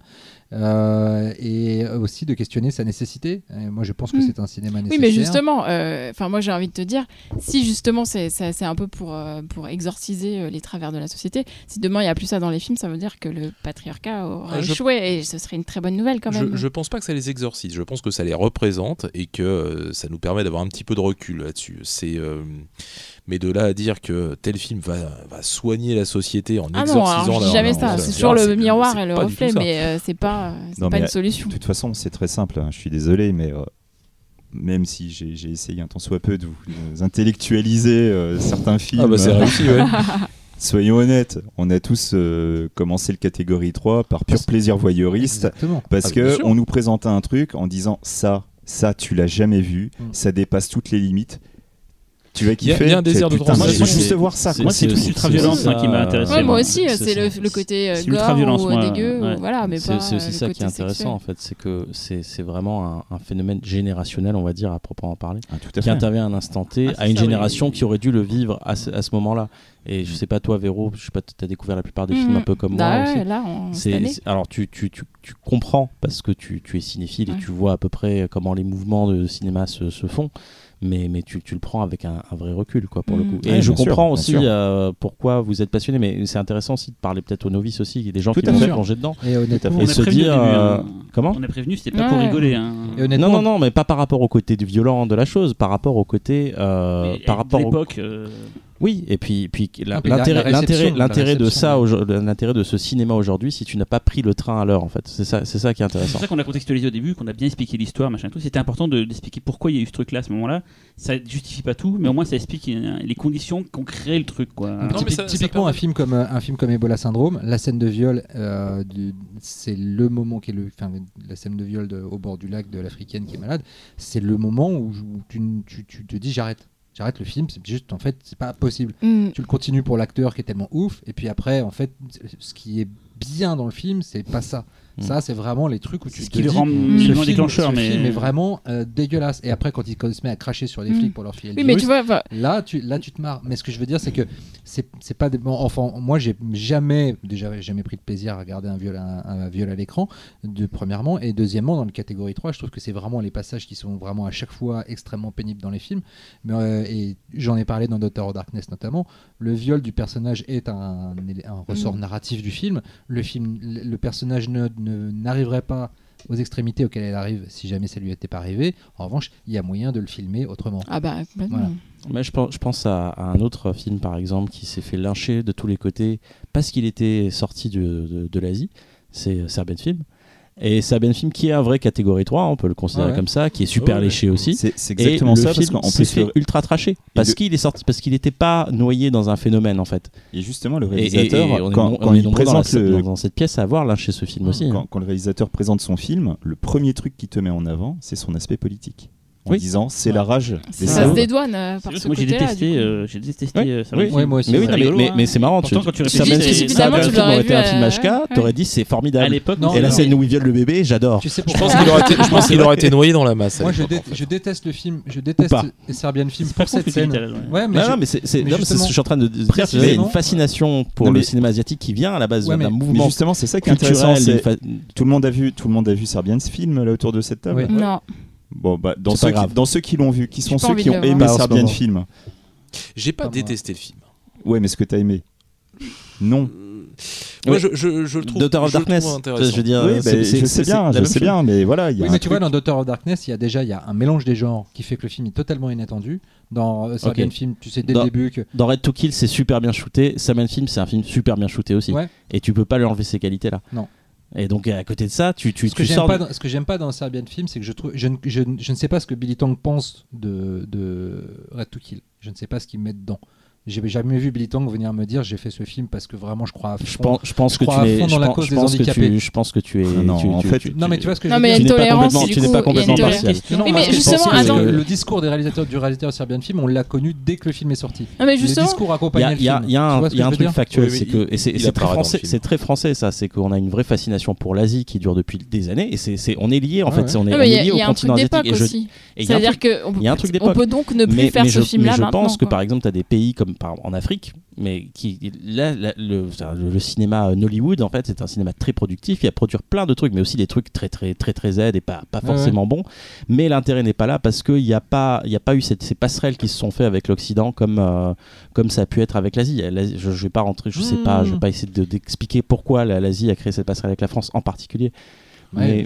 euh, et aussi de questionner sa nécessité. Et moi, je pense que
Mm.
c'est un cinéma
Oui,
nécessaire.
mais justement, euh, enfin moi j'ai envie de te dire, si justement c'est un peu pour, euh, pour exorciser les travers de la société, si demain il n'y a plus ça dans les films, ça veut dire que le patriarcat aura
je-
échoué et ce serait une très bonne nouvelle quand même.
je pense pas que ça les exorcise. Je pense que ça les représente et que euh, ça nous permet d'avoir un petit peu de recul là-dessus. C'est euh, mais de là à dire que tel film va, va soigner la société en
Ah non,
exorcisant
alors, je dis
la-
jamais
la-
ça. C'est toujours le miroir et le reflet, mais euh, c'est pas, c'est pas
mais
une solution.
De toute façon, c'est très simple. hein. Je suis désolé, mais euh, même si j'ai essayé un tant soit peu de vous intellectualiser euh, certains films,
Ah bah c'est
euh,
réussi, ouais.
soyons honnêtes, on a tous euh, commencé le catégorie 3 par pur
Parce-
plaisir voyeuriste,
Exactement.
parce
Ah,
que on nous présentait un truc en disant ça, ça tu l'as jamais vu,
Mm.
ça dépasse toutes les limites. Tu vas kiffer.
il y a un désir de
putain, moi, je veux
transgression.
juste voir ça.
C'est-
Moi, c'est tout
c'est-
l'ultra-violence
c'est
qui m'a intéressé.
Ouais, moi aussi, euh,
c'est
c'est le, côté euh,
C'est
gore
l'ultra-violence,
ou
moi,
dégueu, voilà, mais
C'est
pas
c'est
euh,
aussi ça qui est intéressant en fait, c'est que c'est c'est vraiment un, phénomène générationnel, on va dire, à proprement parler,
Ah,
qui intervient à un instant T,
Ah, c'est
à une génération qui aurait dû le vivre à ce, à ce moment-là. Et je sais pas toi, Véro, je sais pas, tu as découvert la plupart des films
Mhm.
un peu comme
Bah
moi
ouais,
aussi.
là,
C'est- c'est- alors tu, tu, tu, tu comprends parce que tu, tu es cinéphile
Ouais.
et tu vois à peu près comment les mouvements de cinéma se, se font, mais, mais tu, tu le prends avec un, un vrai recul quoi pour le
Mm.
coup. Et
Ouais,
je
sûr,
comprends aussi euh, pourquoi vous êtes passionné, mais c'est intéressant aussi de parler peut-être aux novices aussi, il y a des gens
Tout
qui vont se plonger dedans.
Et honnêtement,
On
Et
a
se dire, euh,
hein.
comment
On a prévenu, c'était pas pour rigoler. hein.
Et
Non, non, non, mais pas par rapport au côté du violent de la chose, par rapport au côté, euh, par rapport au
euh,
Oui, et puis, puis
Ah,
l'intérêt, de ça, l'intérêt de ce cinéma aujourd'hui, si tu n'as pas pris le train à l'heure, en fait, c'est ça, c'est ça qui est
C'est
intéressant.
pour ça qu'on a contextualisé au début, qu'on a bien expliqué l'histoire, machin tout. C'était important de- d'expliquer pourquoi il y a eu ce truc-là à ce moment-là. Ça justifie pas tout, mais au moins ça explique euh, les conditions qui ont créé le truc, quoi.
Non,
typi-
ça-
typiquement, un film comme un film comme Ebola Syndrome, la scène de viol, euh, c'est le moment qui est le, enfin, la scène de viol de- au bord du lac de l'africaine qui est malade, c'est le moment où, où tu, tu- tu te dis j'arrête, j'arrête le film, c'est juste en fait c'est pas possible.
Mm.
Tu le continues pour l'acteur qui est tellement ouf, et puis après en fait ce qui est bien dans le film, c'est pas ça.
Mm.
Ça, c'est vraiment les trucs où tu
Ce
te
qui le
dis,
rend
ce
déclencheur.
ce
mais...
film est vraiment euh, dégueulasse. Et après, quand il se met à cracher sur les
Mm.
flics pour leur filer le
Oui, mais tu vois,
Là tu, là, tu te marres. Mais ce que je veux dire, c'est que c'est c'est pas des. bon, enfin, moi, j'ai jamais, déjà, jamais pris de plaisir à regarder un viol, un, un viol à l'écran, de, premièrement. Et deuxièmement, dans le catégorie 3, je trouve que c'est vraiment les passages qui sont vraiment à chaque fois extrêmement pénibles dans les films. Mais, euh, et j'en ai parlé dans Doctor of Darkness notamment. Le viol du personnage est un, un ressort
Mm.
narratif du film. Le, film, le le personnage ne- ne- n'arriverait pas aux extrémités auxquelles elle arrive si jamais ça lui était pas arrivé. En revanche, il y a moyen de le filmer autrement.
ah bah complètement.
Voilà.
Mais je pense, je pense à, à un autre film, par exemple, qui s'est fait lyncher de tous les côtés parce qu'il était sorti de, de l'Asie. C'est Serbian Film. Et Serbian Film, qui est un vrai catégorie 3, on peut le considérer
Ouais.
comme ça, qui est super
Ouais, ouais.
léché aussi.
C'est c'est
Et
exactement
le
ça, parce
film
qu'en
s'est
plus,
fait
le-
ultra traché parce
le-
qu'il est sorti, parce qu'il n'était pas noyé dans un phénomène en fait.
et justement, le
Et, et- et
réalisateur,
on
quand, quand
on est
il
nombreux dans, la-
présente le,
dans- dans cette pièce à avoir lynché ce film aussi.
quand,
hein.
quand le réalisateur présente son film, le premier truc qu'il te met en avant, c'est son aspect politique. En
Oui.
disant, c'est la rage des
Ça se dédouane euh, par ce
moi j'ai détesté, euh, j'ai détesté
Oui.
euh, ça
Oui.
Ouais, moi aussi.
Mais oui, mais,
rigolo,
mais,
hein.
mais c'est marrant.
Pourtant,
tu,
quand tu
évidemment, tu
Film
l'aurais
aurait été un film
euh,
HK,
ouais.
t'aurais dit c'est formidable.
À l'époque,
Et la scène où il viole le bébé, j'adore.
Je pense qu'il aurait été, je pense qu'il aurait été noyé dans la masse.
Moi, je, déteste le film. Je déteste Serbian Film pour cette scène.
ouais.
Ouais, mais
non, mais c'est je suis en train de dire. c'est qu'il y a
précisément-
une fascination pour le cinéma asiatique qui vient à la base
Ouais,
d'un mouvement
justement, c'est ça qui est intéressant. Tout le monde a vu, tout le monde a vu Serbian Film là autour de cette table.
Oui.
Non.
Bon, bah, dans
C'est
ceux
pas
qui,
grave.
dans ceux qui l'ont vu, qui sont ceux qui ont aimé Serbian. Film.
J'ai pas
Pas moi.
détesté le film.
Ouais, mais ce que t'as aimé. Non.
Moi,
Ouais.
je, je, je le trouve.
Daughter of
je
Darkness.
intéressant.
Je veux dire,
oui, bah,
c'est-
je
c'est-
sais bien, je sais bien, mais voilà, il y a
Oui, mais tu vois, dans Daughter of Darkness, il y a déjà il y a un mélange des genres qui fait que le film est totalement inattendu. Dans euh, Serbian
Ok.
Film, tu sais dès
Dans-
le début que.
Dans Red to Kill, c'est super bien shooté. Serbian Film, c'est un film super bien shooté aussi.
Ouais.
Et tu peux pas lui enlever ces qualités-là.
Non.
Et donc à côté de ça, tu, tu,
Ce
tu sors.
pas, dans- ce que j'aime pas dans Serbian Film, c'est que je trouve, je, ne- je, je ne sais pas ce que Billy Tong pense de, de Red to Kill. Je ne sais pas ce qu'il met dedans. J'ai jamais vu Billy Tong venir me dire j'ai fait ce film parce que vraiment je crois à fond.
Je pense, je pense
Je
que tu
à
es.
fond dans
je
la cause des handicapés.
tu- Je pense que tu es.
Ah non,
tu-
en
tu-
fait-
tu-
Non mais tu vois ce que
Non,
je veux
mais
dire
Tu n'es pas complètement- partial.
Non,
mais justement, attends.
que le discours des réalisateurs du réalisateur de Serbian Film, on l'a connu dès que le film est sorti.
Non, mais
le
justement,
discours
Il y
accompagnait
a,
le
il y a-
film.
il y a y a un truc factuel, c'est que et c'est très français, ça, c'est qu'on a une vraie fascination pour l'Asie qui dure depuis des années et c'est on est lié en
Ouais,
fait, on est, lié au continent asiatique. Et je-
aussi.
et il y a un
C'est-à-dire
truc-
qu'on peut donc ne plus faire ce film-là
mais je pense que par exemple, tu as des pays comme par, en Afrique, mais qui là, là, le, cinéma euh, Nollywood, en fait, c'est un cinéma très productif. Il va produire plein de trucs, mais aussi des trucs très très très très aides et pas, pas
Ouais,
forcément bons. Mais l'intérêt n'est pas là parce qu'il n'y a pas il y a pas eu cette, ces passerelles qui se sont faites avec l'Occident comme euh, comme ça a pu être avec l'Asie. Je, je vais pas rentrer, je sais pas, je vais pas essayer de- d'expliquer pourquoi la- l'Asie a créé cette passerelle avec la France en particulier.
Ouais,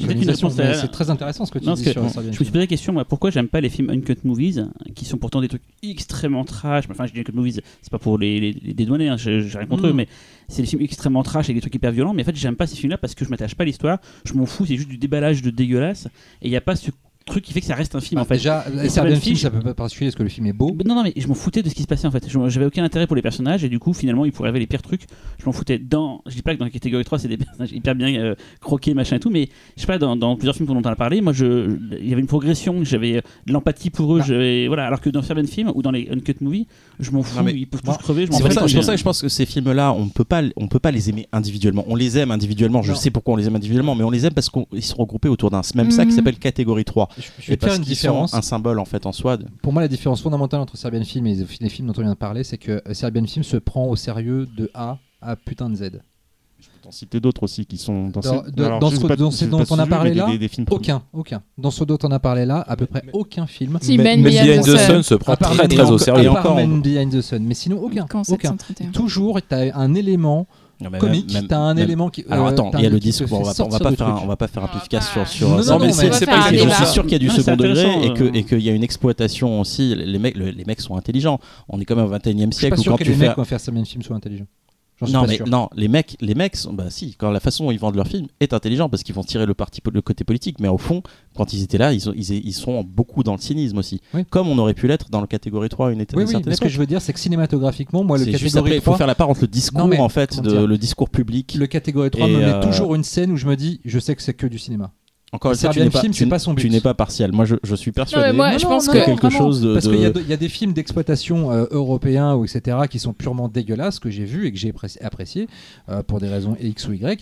C'est très intéressant ce que tu
Non,
dis
que
sur Serbian
je me suis posé la question moi, pourquoi j'aime pas les films uncut movies qui sont pourtant des trucs extrêmement trash. Enfin, je dis uncut movies, c'est pas pour les, les, les dédouaner, hein, j'ai rien contre
Mm.
eux, mais c'est des films extrêmement trash avec des trucs hyper violents. Mais en fait, j'aime pas ces films-là parce que je m'attache pas à l'histoire. Je m'en fous, c'est juste du déballage de dégueulasse et il y a pas ce truc qui fait que ça reste un film en fait.
Déjà, Serbian
Serbian
Film,
Film,
ça peut pas particulier parce que le film est beau.
Non, non, mais je m'en foutais de ce qui se passait en fait. Je- J'avais aucun intérêt pour les personnages et du coup, finalement, ils pourraient arriver les pires trucs. Je m'en foutais. Dans, je dis pas que dans la catégorie 3, c'est des personnages hyper bien euh, croqués, machin et tout, mais je sais pas, dans, dans plusieurs films dont on a parlé, moi, je, il y avait une progression, j'avais euh, de l'empathie pour eux,
Bah.
j'avais- voilà. Alors que dans certains films ou dans les uncut movies, je m'en fous,
Non, mais
ils peuvent tous crever,
C'est pour, ça, c'est que je pense que ces films-là, on peut pas, on peut pas les aimer individuellement. On les aime individuellement. Je
Non.
sais pourquoi on les aime individuellement, mais on les aime parce qu'ils sont regroupés autour d'un même sac qui
Mhm.
s'appelle catégorie 3.
Je, vais faire une différence.
un symbole en fait en soi. de-
Pour moi, la différence fondamentale entre Serbian Film et les films dont on vient de parler, c'est que euh, Serbian Film se prend au sérieux de A à putain de Z.
Je peux t'en citer d'autres aussi qui sont dans,
Dans-
ces-
de-
alors,
dans
je
ce
pas-
dont on a parlé là,
des- des, des films
Aucun, aucun. Dans ce dont on a parlé là, à peu près aucun film.
Si, Men Behind the
the
Sun.
Se prend
part
très très au
à
sérieux.
part
encore,
Men Behind the Sun. Mais sinon, aucun.
Quand
aucun.
731.
Toujours, tu as un élément
Non, mais
comique,
même-
tu as un
même-
élément qui.
Alors
euh,
attends,
t'as
il y a le
fait
On va, on va pas faire un, on va pas faire un
va
podcast
pas-
sur sur.
Non, non, non, mais
c'est-
sûr qu'il y a du second degré et que et qu'il y a une exploitation aussi. Les mecs, le- les mecs sont intelligents. On est quand même au 21e
Je suis
siècle
pas sûr
quand
que
tu
les
fais
mecs qui vont faire Serbian Film soient intelligents.
Non mais
sûr.
non les mecs les mecs sont bah si quand la façon dont ils vendent leurs films est intelligent parce qu'ils vont tirer le parti le côté politique mais au fond quand ils étaient là ils, ont- ils, ils sont beaucoup dans le cynisme aussi
Oui.
comme on aurait pu l'être dans le catégorie 3 à une étape
Oui, oui, mais ce que je veux dire, c'est que cinématographiquement, moi, le catégorie
après il faut
3,
faire la part entre le discours
Non, mais,
en fait de, le discours public
le catégorie 3
Et,
me met
euh,
toujours une scène où je me dis, je sais que c'est que du cinéma.
Encore une fois, tu n'es
le
pas,
film,
tu
pas son but.
Tu n'es pas partial. Moi, je, je suis persuadé.
moi,
Non,
je
non,
pense
non,
que-
quelque
vraiment,
chose de-
Parce qu'il y, a y des films d'exploitation euh, européens ou etc. qui sont purement dégueulasses que j'ai vus et que j'ai appréci- appréciés euh, pour des raisons X ou Y.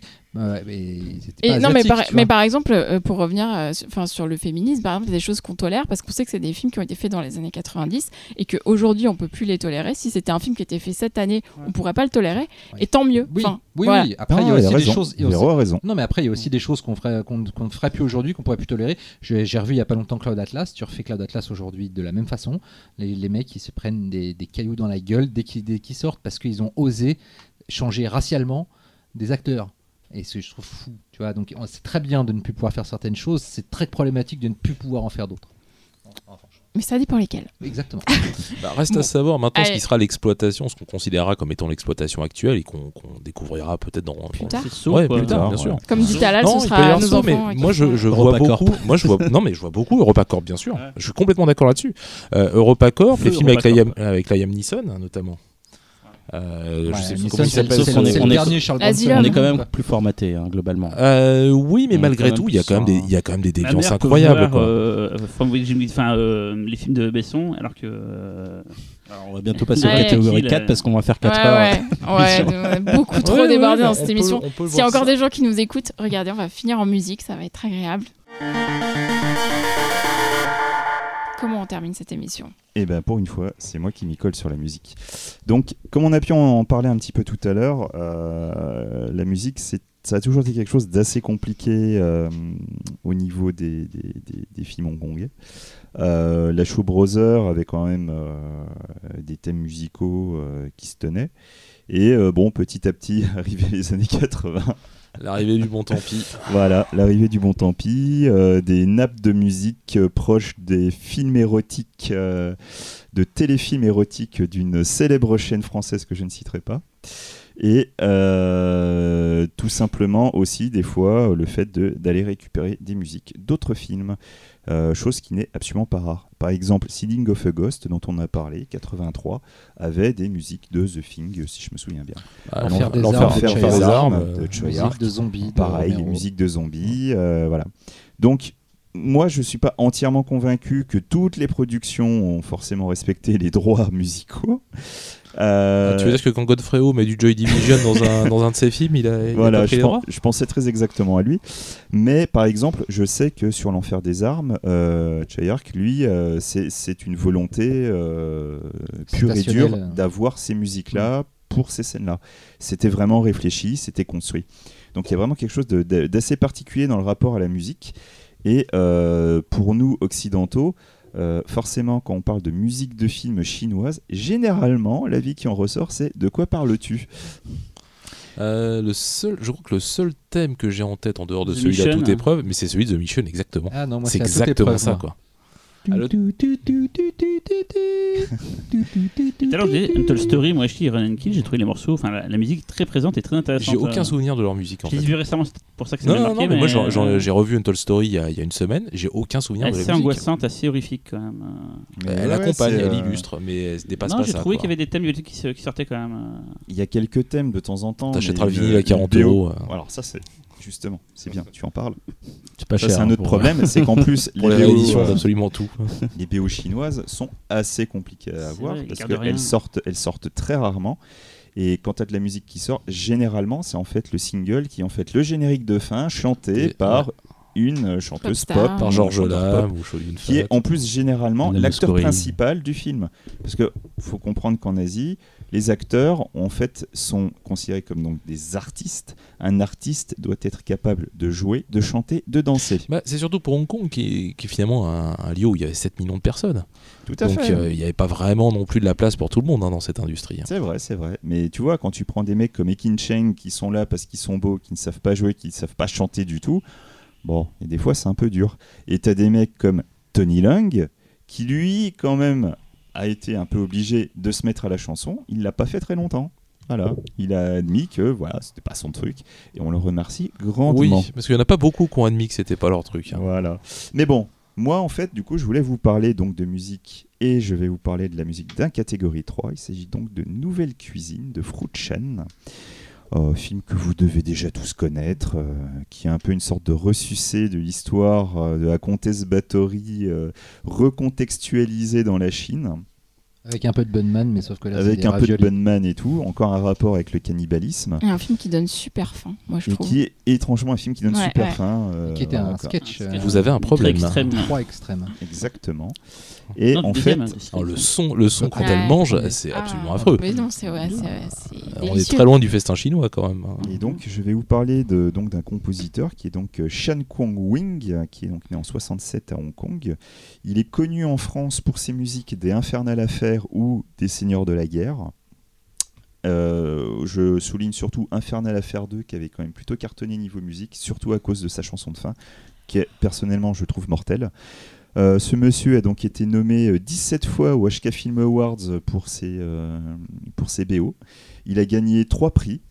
Et pas
non, mais par, mais par exemple, euh, pour revenir euh, sur, enfin, sur le féminisme, par exemple, il y a des choses qu'on tolère parce qu'on sait que c'est des films qui ont été faits dans les années 90 et qu'aujourd'hui on peut plus les tolérer. Si c'était un film qui était fait cette année, on pourrait pas le tolérer. Et tant mieux.
Oui,
Enfin,
oui,
voilà.
oui. Après, il y a aussi des
raison.
choses. il y a aussi-
raison.
Non, mais après, il y a aussi des choses qu'on ferait, qu'on, qu'on ne ferait plus aujourd'hui, qu'on pourrait plus tolérer. J'ai, revu il y a pas longtemps Cloud Atlas. Tu refais Cloud Atlas aujourd'hui de la même façon. Les, les mecs, ils se prennent des, des cailloux dans la gueule dès qu'ils, dès qu'ils sortent parce qu'ils ont osé changer racialement des acteurs. Et ce, je trouve fou, tu vois. Donc, c'est très bien de ne plus pouvoir faire certaines choses. C'est très problématique de ne plus pouvoir en faire d'autres. Enfin,
Mais ça dépend lesquels.
Exactement.
Bah, reste
Bon.
à savoir maintenant ce qui sera l'exploitation, ce qu'on considérera comme étant l'exploitation actuelle et qu'on découvrira peut-être dans.
Plus tard.
Saut,
Ouais, plus tard, bien sûr.
Comme dit Talal,
Non,
ce sera nos
ça,
enfants.
mais moi je, vois beaucoup. Moi je vois non mais je vois beaucoup EuropaCorp bien sûr.
Ouais.
Je suis complètement d'accord là-dessus. Euh, EuropaCorp, les films avec. Liam, avec Liam Neeson hein, notamment. Euh, je
Ouais,
sais plus
qu'on est-
c'est
on est-.
Bronson.
On est quand même
Quoi.
plus formaté, hein, globalement.
Euh, oui, mais
On est
malgré tout, il y a quand même des, il y a quand même des déviances incroyables.
voir,
quoi.
euh, enfin, euh, les films de Besson, alors que. euh,
Alors, on va bientôt passer
Ouais.
aux catégories
Qu'il,
4
euh,
parce qu'on va faire 4
Ouais,
heures.
ouais, ouais, on a beaucoup trop
Ouais,
débordé
ouais,
dans cette
peut-
émission. S'il y a encore
ça.
des gens qui nous écoutent, regardez, on va finir en musique, ça va être agréable. Comment on termine cette émission
Et ben pour une fois, c'est moi qui m'y colle sur la musique. Donc, comme on a pu en parler un petit peu tout à l'heure, euh, la musique, ça a toujours été quelque chose d'assez compliqué euh, au niveau des, films hongkongais. Euh, la Show Brother avait quand même des thèmes musicaux qui se tenaient. Et bon, petit à petit, arrivé les années 80,
L'arrivée du bon tant
voilà, l'arrivée du bon tant pis, euh, des nappes de musique euh, proches des films érotiques, euh, de téléfilms érotiques d'une célèbre chaîne française que je ne citerai pas. Et tout simplement aussi, des fois, le fait d'aller récupérer des musiques d'autres films, euh, chose qui n'est absolument pas rare. Par exemple, Seeding of a Ghost, dont on a parlé, 83, avait des musiques de The Thing, si je me souviens bien.
Ah,
L'enfer des armes de
l'enfer
Choi
des
Armes,
de
euh,
Musique de zombies. de
Pareil, les musiques de zombies, euh, voilà. Donc, moi, je suis pas entièrement convaincu que toutes les productions ont forcément respecté les droits musicaux. Euh,
Tu veux dire que quand Godfrey Ho met du Joy Division dans un, dans un de ses films, il a, il a
voilà,
pas pris
je,
les droits
je pensais très exactement à lui. Mais par exemple, je sais que sur l'enfer des armes, euh, Chayark, lui, euh, c'est c'est une volonté euh, pure et dure d'avoir ces musiques-là pour ces scènes-là. C'était vraiment réfléchi, c'était construit. Donc il y a vraiment quelque chose d'assez particulier dans le rapport à la musique. Et euh, pour nous occidentaux, euh, forcément, quand on parle de musique de film chinoise, généralement, l'avis qui en ressort, c'est de quoi parles-tu?
Euh, le seul, je crois que le seul thème que j'ai en tête en dehors de
The
celui à
Mission.
toute épreuve, mais c'est celui de The Mission exactement.
Ah non, moi
c'est
toute
exactement
épreuve,
ça
moi.
quoi. Le-
Tout à l'heure, Untold Story, moi, je dis Run and Kill, j'ai trouvé les morceaux, enfin, la, la musique très présente et très intéressante.
J'ai aucun
euh.
souvenir de leur musique en
J'ai vu récemment, c'est pour ça que ça m'a marqué.
non, mais moi j'ai revu Untold Story il y, a, il y a une semaine, j'ai aucun souvenir de la
assez
musique.
angoissante, assez horrifique quand même. euh.
Mais
Elle
ouais,
accompagne, elle
euh,
illustre, mais elle se dépasse
Non,
pas
j'ai trouvé qu'il y avait des thèmes qui, qui sortaient quand même.
Il y a quelques thèmes de temps en temps.
T'achèteras le vinyle à
une
40
BO
euros.
Alors ça c'est justement, c'est bien, tu en parles.
C'est pas
Ça
cher.
c'est un
hein,
autre
pour-
problème, c'est qu'en plus
Pour les
BO,
rééditions
euh,
d'absolument tout.
les BO chinoises sont assez compliquées à
C'est
avoir
vrai,
parce
rien.
qu'elles sortent, elles sortent très rarement. Et quand tu as de la musique qui sort, généralement c'est en fait le single qui est en fait le générique de fin chanté
Et-
par une euh, chanteuse
Popstar.
pop,
Par
un
Georges
chanteur pop,
Lame ou Shoyun
qui est
Fat.
en plus généralement
Madame
l'acteur principal du film. Parce que faut comprendre qu'en Asie, les acteurs en fait sont considérés comme donc des artistes. Un artiste doit être capable de jouer, de chanter, de danser.
Bah, c'est surtout pour Hong Kong qui est, qui est finalement un, un lieu où il y avait 7 millions de personnes.
Tout à
Donc
fait.
euh, il n'y avait pas vraiment non plus de la place pour tout le monde hein, dans cette industrie. hein.
C'est vrai, c'est vrai. Mais tu vois, quand tu prends des mecs comme Ekin Cheng qui sont là parce qu'ils sont beaux, qui ne savent pas jouer, qui ne savent pas chanter du tout, bon, et des fois c'est un peu dur. Et tu as des mecs comme Tony Lung qui lui, quand même, a été un peu obligé de se mettre à la chanson. Il l'a pas fait très longtemps. Voilà, il a admis que voilà, c'était pas son truc et on le remercie grandement.
Oui, parce qu'il n'y en a pas beaucoup qui ont admis que c'était pas leur truc. hein.
Voilà. Mais bon, moi en fait, du coup, je voulais vous parler donc de musique et je vais vous parler de la musique d'un catégorie 3. Il s'agit donc de Nouvelle Cuisine de Fruit Chen. Film que vous devez déjà tous connaître, euh, qui est un peu une sorte de ressucé de l'histoire euh, de la comtesse Bathory euh, recontextualisée dans la Chine,
Avec un peu de Bunman, mais sauf que là, c'est
avec un peu de. Bunman et tout, encore un rapport avec le cannibalisme,
Et un film qui donne super faim, moi je
et
trouve.
qui est étrangement un film qui donne
Ouais,
super
ouais.
faim. euh,
Qui était un sketch.
Un
euh,
sketch.
Vous avez un problème.
extrême.
Trois extrêmes.
Exactement. Et
Non,
en fait,
hein,
le son, le son quand
Ouais.
elle mange, c'est
Ah,
absolument affreux.
Mais non, c'est ouais, c'est- c'est
On est très loin du festin chinois quand même. hein.
Et donc, je vais vous parler de, donc d'un compositeur qui est donc euh, Shan Kwong Wing, euh, qui est donc né en 67 à Hong Kong. Il est connu en France pour ses musiques des Infernal Affaires ou des Seigneurs de la Guerre. Euh, je souligne surtout Infernal Affaire 2 qui avait quand même plutôt cartonné niveau musique, surtout à cause de sa chanson de fin, qui est personnellement je trouve mortelle. Euh, ce monsieur a donc été nommé euh, 17 fois au HK Film Awards pour ses, euh, pour ses BO. Il a gagné 3 prix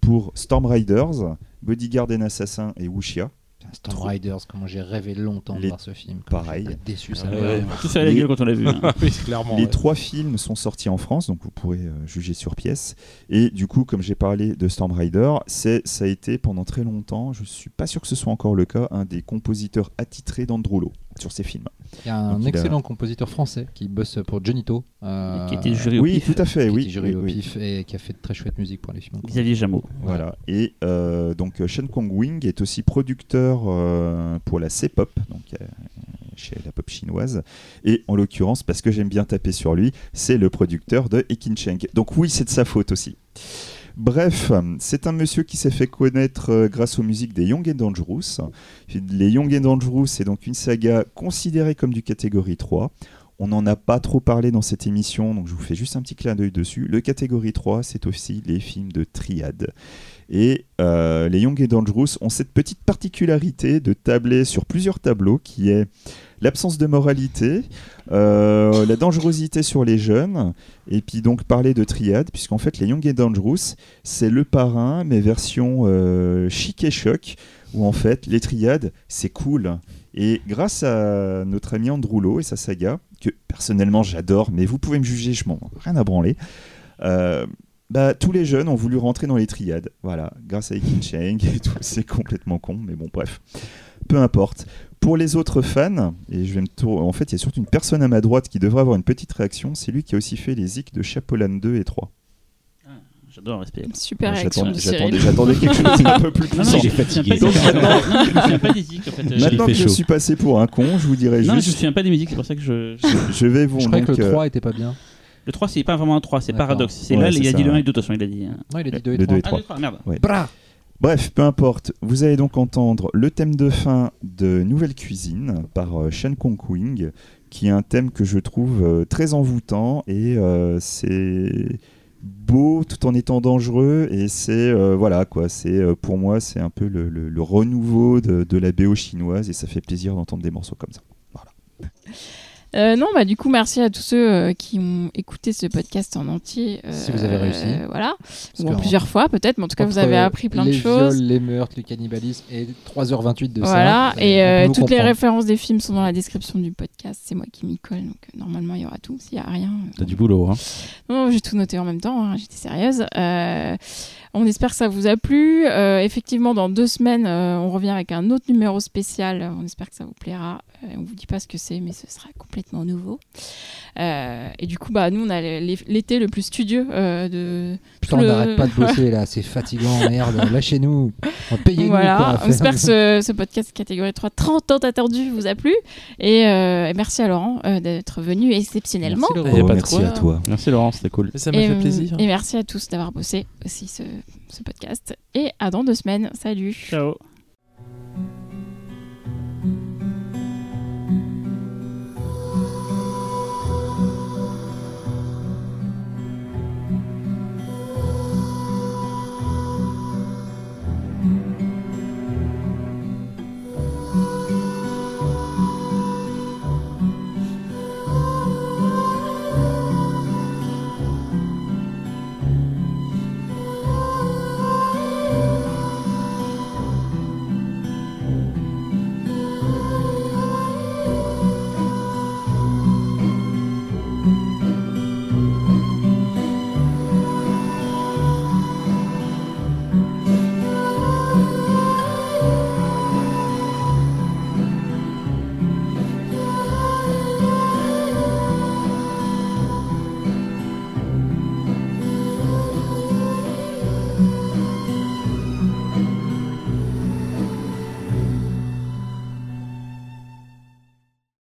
pour Storm Riders, Bodyguard and Assassin et Wuxia.
Storm Riders, comment j'ai rêvé longtemps de voir ce film.
Pareil.
déçu, ça.
Ouais,
me-
ouais.
On a tous fait la
Les-
gueule quand on l'a vu. hein.
oui, clairement.
Les
ouais.
trois films sont sortis en France, donc vous pourrez euh, juger sur pièce. Et du coup, comme j'ai parlé de Storm Rider, c'est, ça a été pendant très longtemps, je suis pas sûr que ce soit encore le cas, un des compositeurs attitrés d'Androulo sur ses films.
Il y a un
Donc, il a-
excellent compositeur français qui bosse pour Johnito. euh,
Qui était jury au
oui,
pif.
tout à fait,
qui
oui.
était jury
oui,
au
oui.
pif et qui a fait de très chouette musique pour les films.
Xavier Jameau.
Voilà. Et euh, donc euh, Shen Kong Wing est aussi producteur euh, pour la C-pop, donc euh, chez la pop chinoise. Et en l'occurrence, parce que j'aime bien taper sur lui, c'est le producteur de Ekin Cheng. Donc oui, c'est de sa faute aussi. Bref, c'est un monsieur qui s'est fait connaître euh, grâce aux musiques des Young and Dangerous. Les Young and Dangerous, c'est donc une saga considérée comme du catégorie 3. On n'en a pas trop parlé dans cette émission, donc je vous fais juste un petit clin d'œil dessus. Le catégorie 3, c'est aussi les films de triade. Et euh, les Young and Dangerous ont cette petite particularité de tabler sur plusieurs tableaux qui est l'absence de moralité, euh, la dangerosité sur les jeunes, et puis donc parler de triade, puisqu'en fait les Young and Dangerous, c'est le parrain, mais version euh, chic et choc, où en fait les triades, c'est cool. Et grâce à notre ami Androulo et sa saga, que personnellement j'adore, mais vous pouvez me juger, je m'en rien à branler, euh, bah, tous les jeunes ont voulu rentrer dans les triades. Voilà, grâce à Ekin Cheng et tout, c'est complètement con, mais bon, bref. Peu importe. Pour les autres fans, et je vais me tour- en fait, il y a surtout une personne à ma droite qui devrait avoir une petite réaction, c'est lui qui a aussi fait les zik de Chapolan 2 et 3.
J'adore respect.
Super
Ouais,
réaction de
j'attendais- quelque chose d'un peu plus puissant.
je
J'ai fatigué.
Donc maintenant-
Non, je me souviens pas des musiques en fait. Euh,
Maintenant que je suis passé pour un con, je vous dirais
Non, je me
juste,
souviens pas des musiques, c'est pour ça que je.
je vais vous
Je croyais que le
euh,
3 était pas bien.
Le 3, c'est pas vraiment un 3, c'est paradoxe. C'est
Ouais,
là, il a
ça,
dit le 1
ouais.
et 2, de toute façon, il a dit.
Non, il a dit 2 et
le
3.
deux et
Ah,
trois.
d'accord, merde.
Bra
Bref, peu importe. Vous allez donc entendre le thème de fin de Nouvelle Cuisine par euh, Shen Kong Wing, qui est un thème que je trouve euh, très envoûtant et euh, c'est beau tout en étant dangereux et c'est voilà quoi. C'est pour moi c'est un peu le, renouveau de, de la BO chinoise et ça fait plaisir d'entendre des morceaux comme ça.
Euh, non, bah du coup, merci à tous ceux euh, qui ont écouté ce podcast en entier. euh,
Si vous avez réussi.
Voilà. Ou en plusieurs fois, peut-être, mais en tout cas, vous avez appris plein de
les
choses.
Viols, les meurtres, le cannibalisme et 3h28 de
Voilà,
ça.
et euh,
peut vous
toutes les références des films sont dans la description du podcast. C'est moi qui m'y colle, donc normalement il y aura tout. S'il y a rien, euh,
T'as du boulot, hein.
non, j'ai tout noté en même temps. hein, J'étais sérieuse. Euh, on espère que ça vous a plu. Euh, effectivement, dans deux semaines, euh, on revient avec un autre numéro spécial. On espère que ça vous plaira. Euh, on vous dit pas ce que c'est, mais ce sera complètement nouveau. Euh, et du coup, bah nous, on a l'é- l'été le plus studieux euh, de.
Putain, on n'arrête pas de bosser là, c'est fatigant, merde, lâchez-nous, payez-nous.
Voilà, on espère que ce, ce podcast catégorie 3 30 ans attendu vous a plu. Et, euh, et merci à Laurent euh, d'être venu exceptionnellement.
Merci,
Il y a
Laurent.
pas de
merci
quoi.
à toi.
Merci Laurent, c'était cool.
Ça m'a fait
euh,
plaisir.
Et merci à tous d'avoir bossé aussi ce, ce podcast. Et à dans deux semaines. Salut.
Ciao.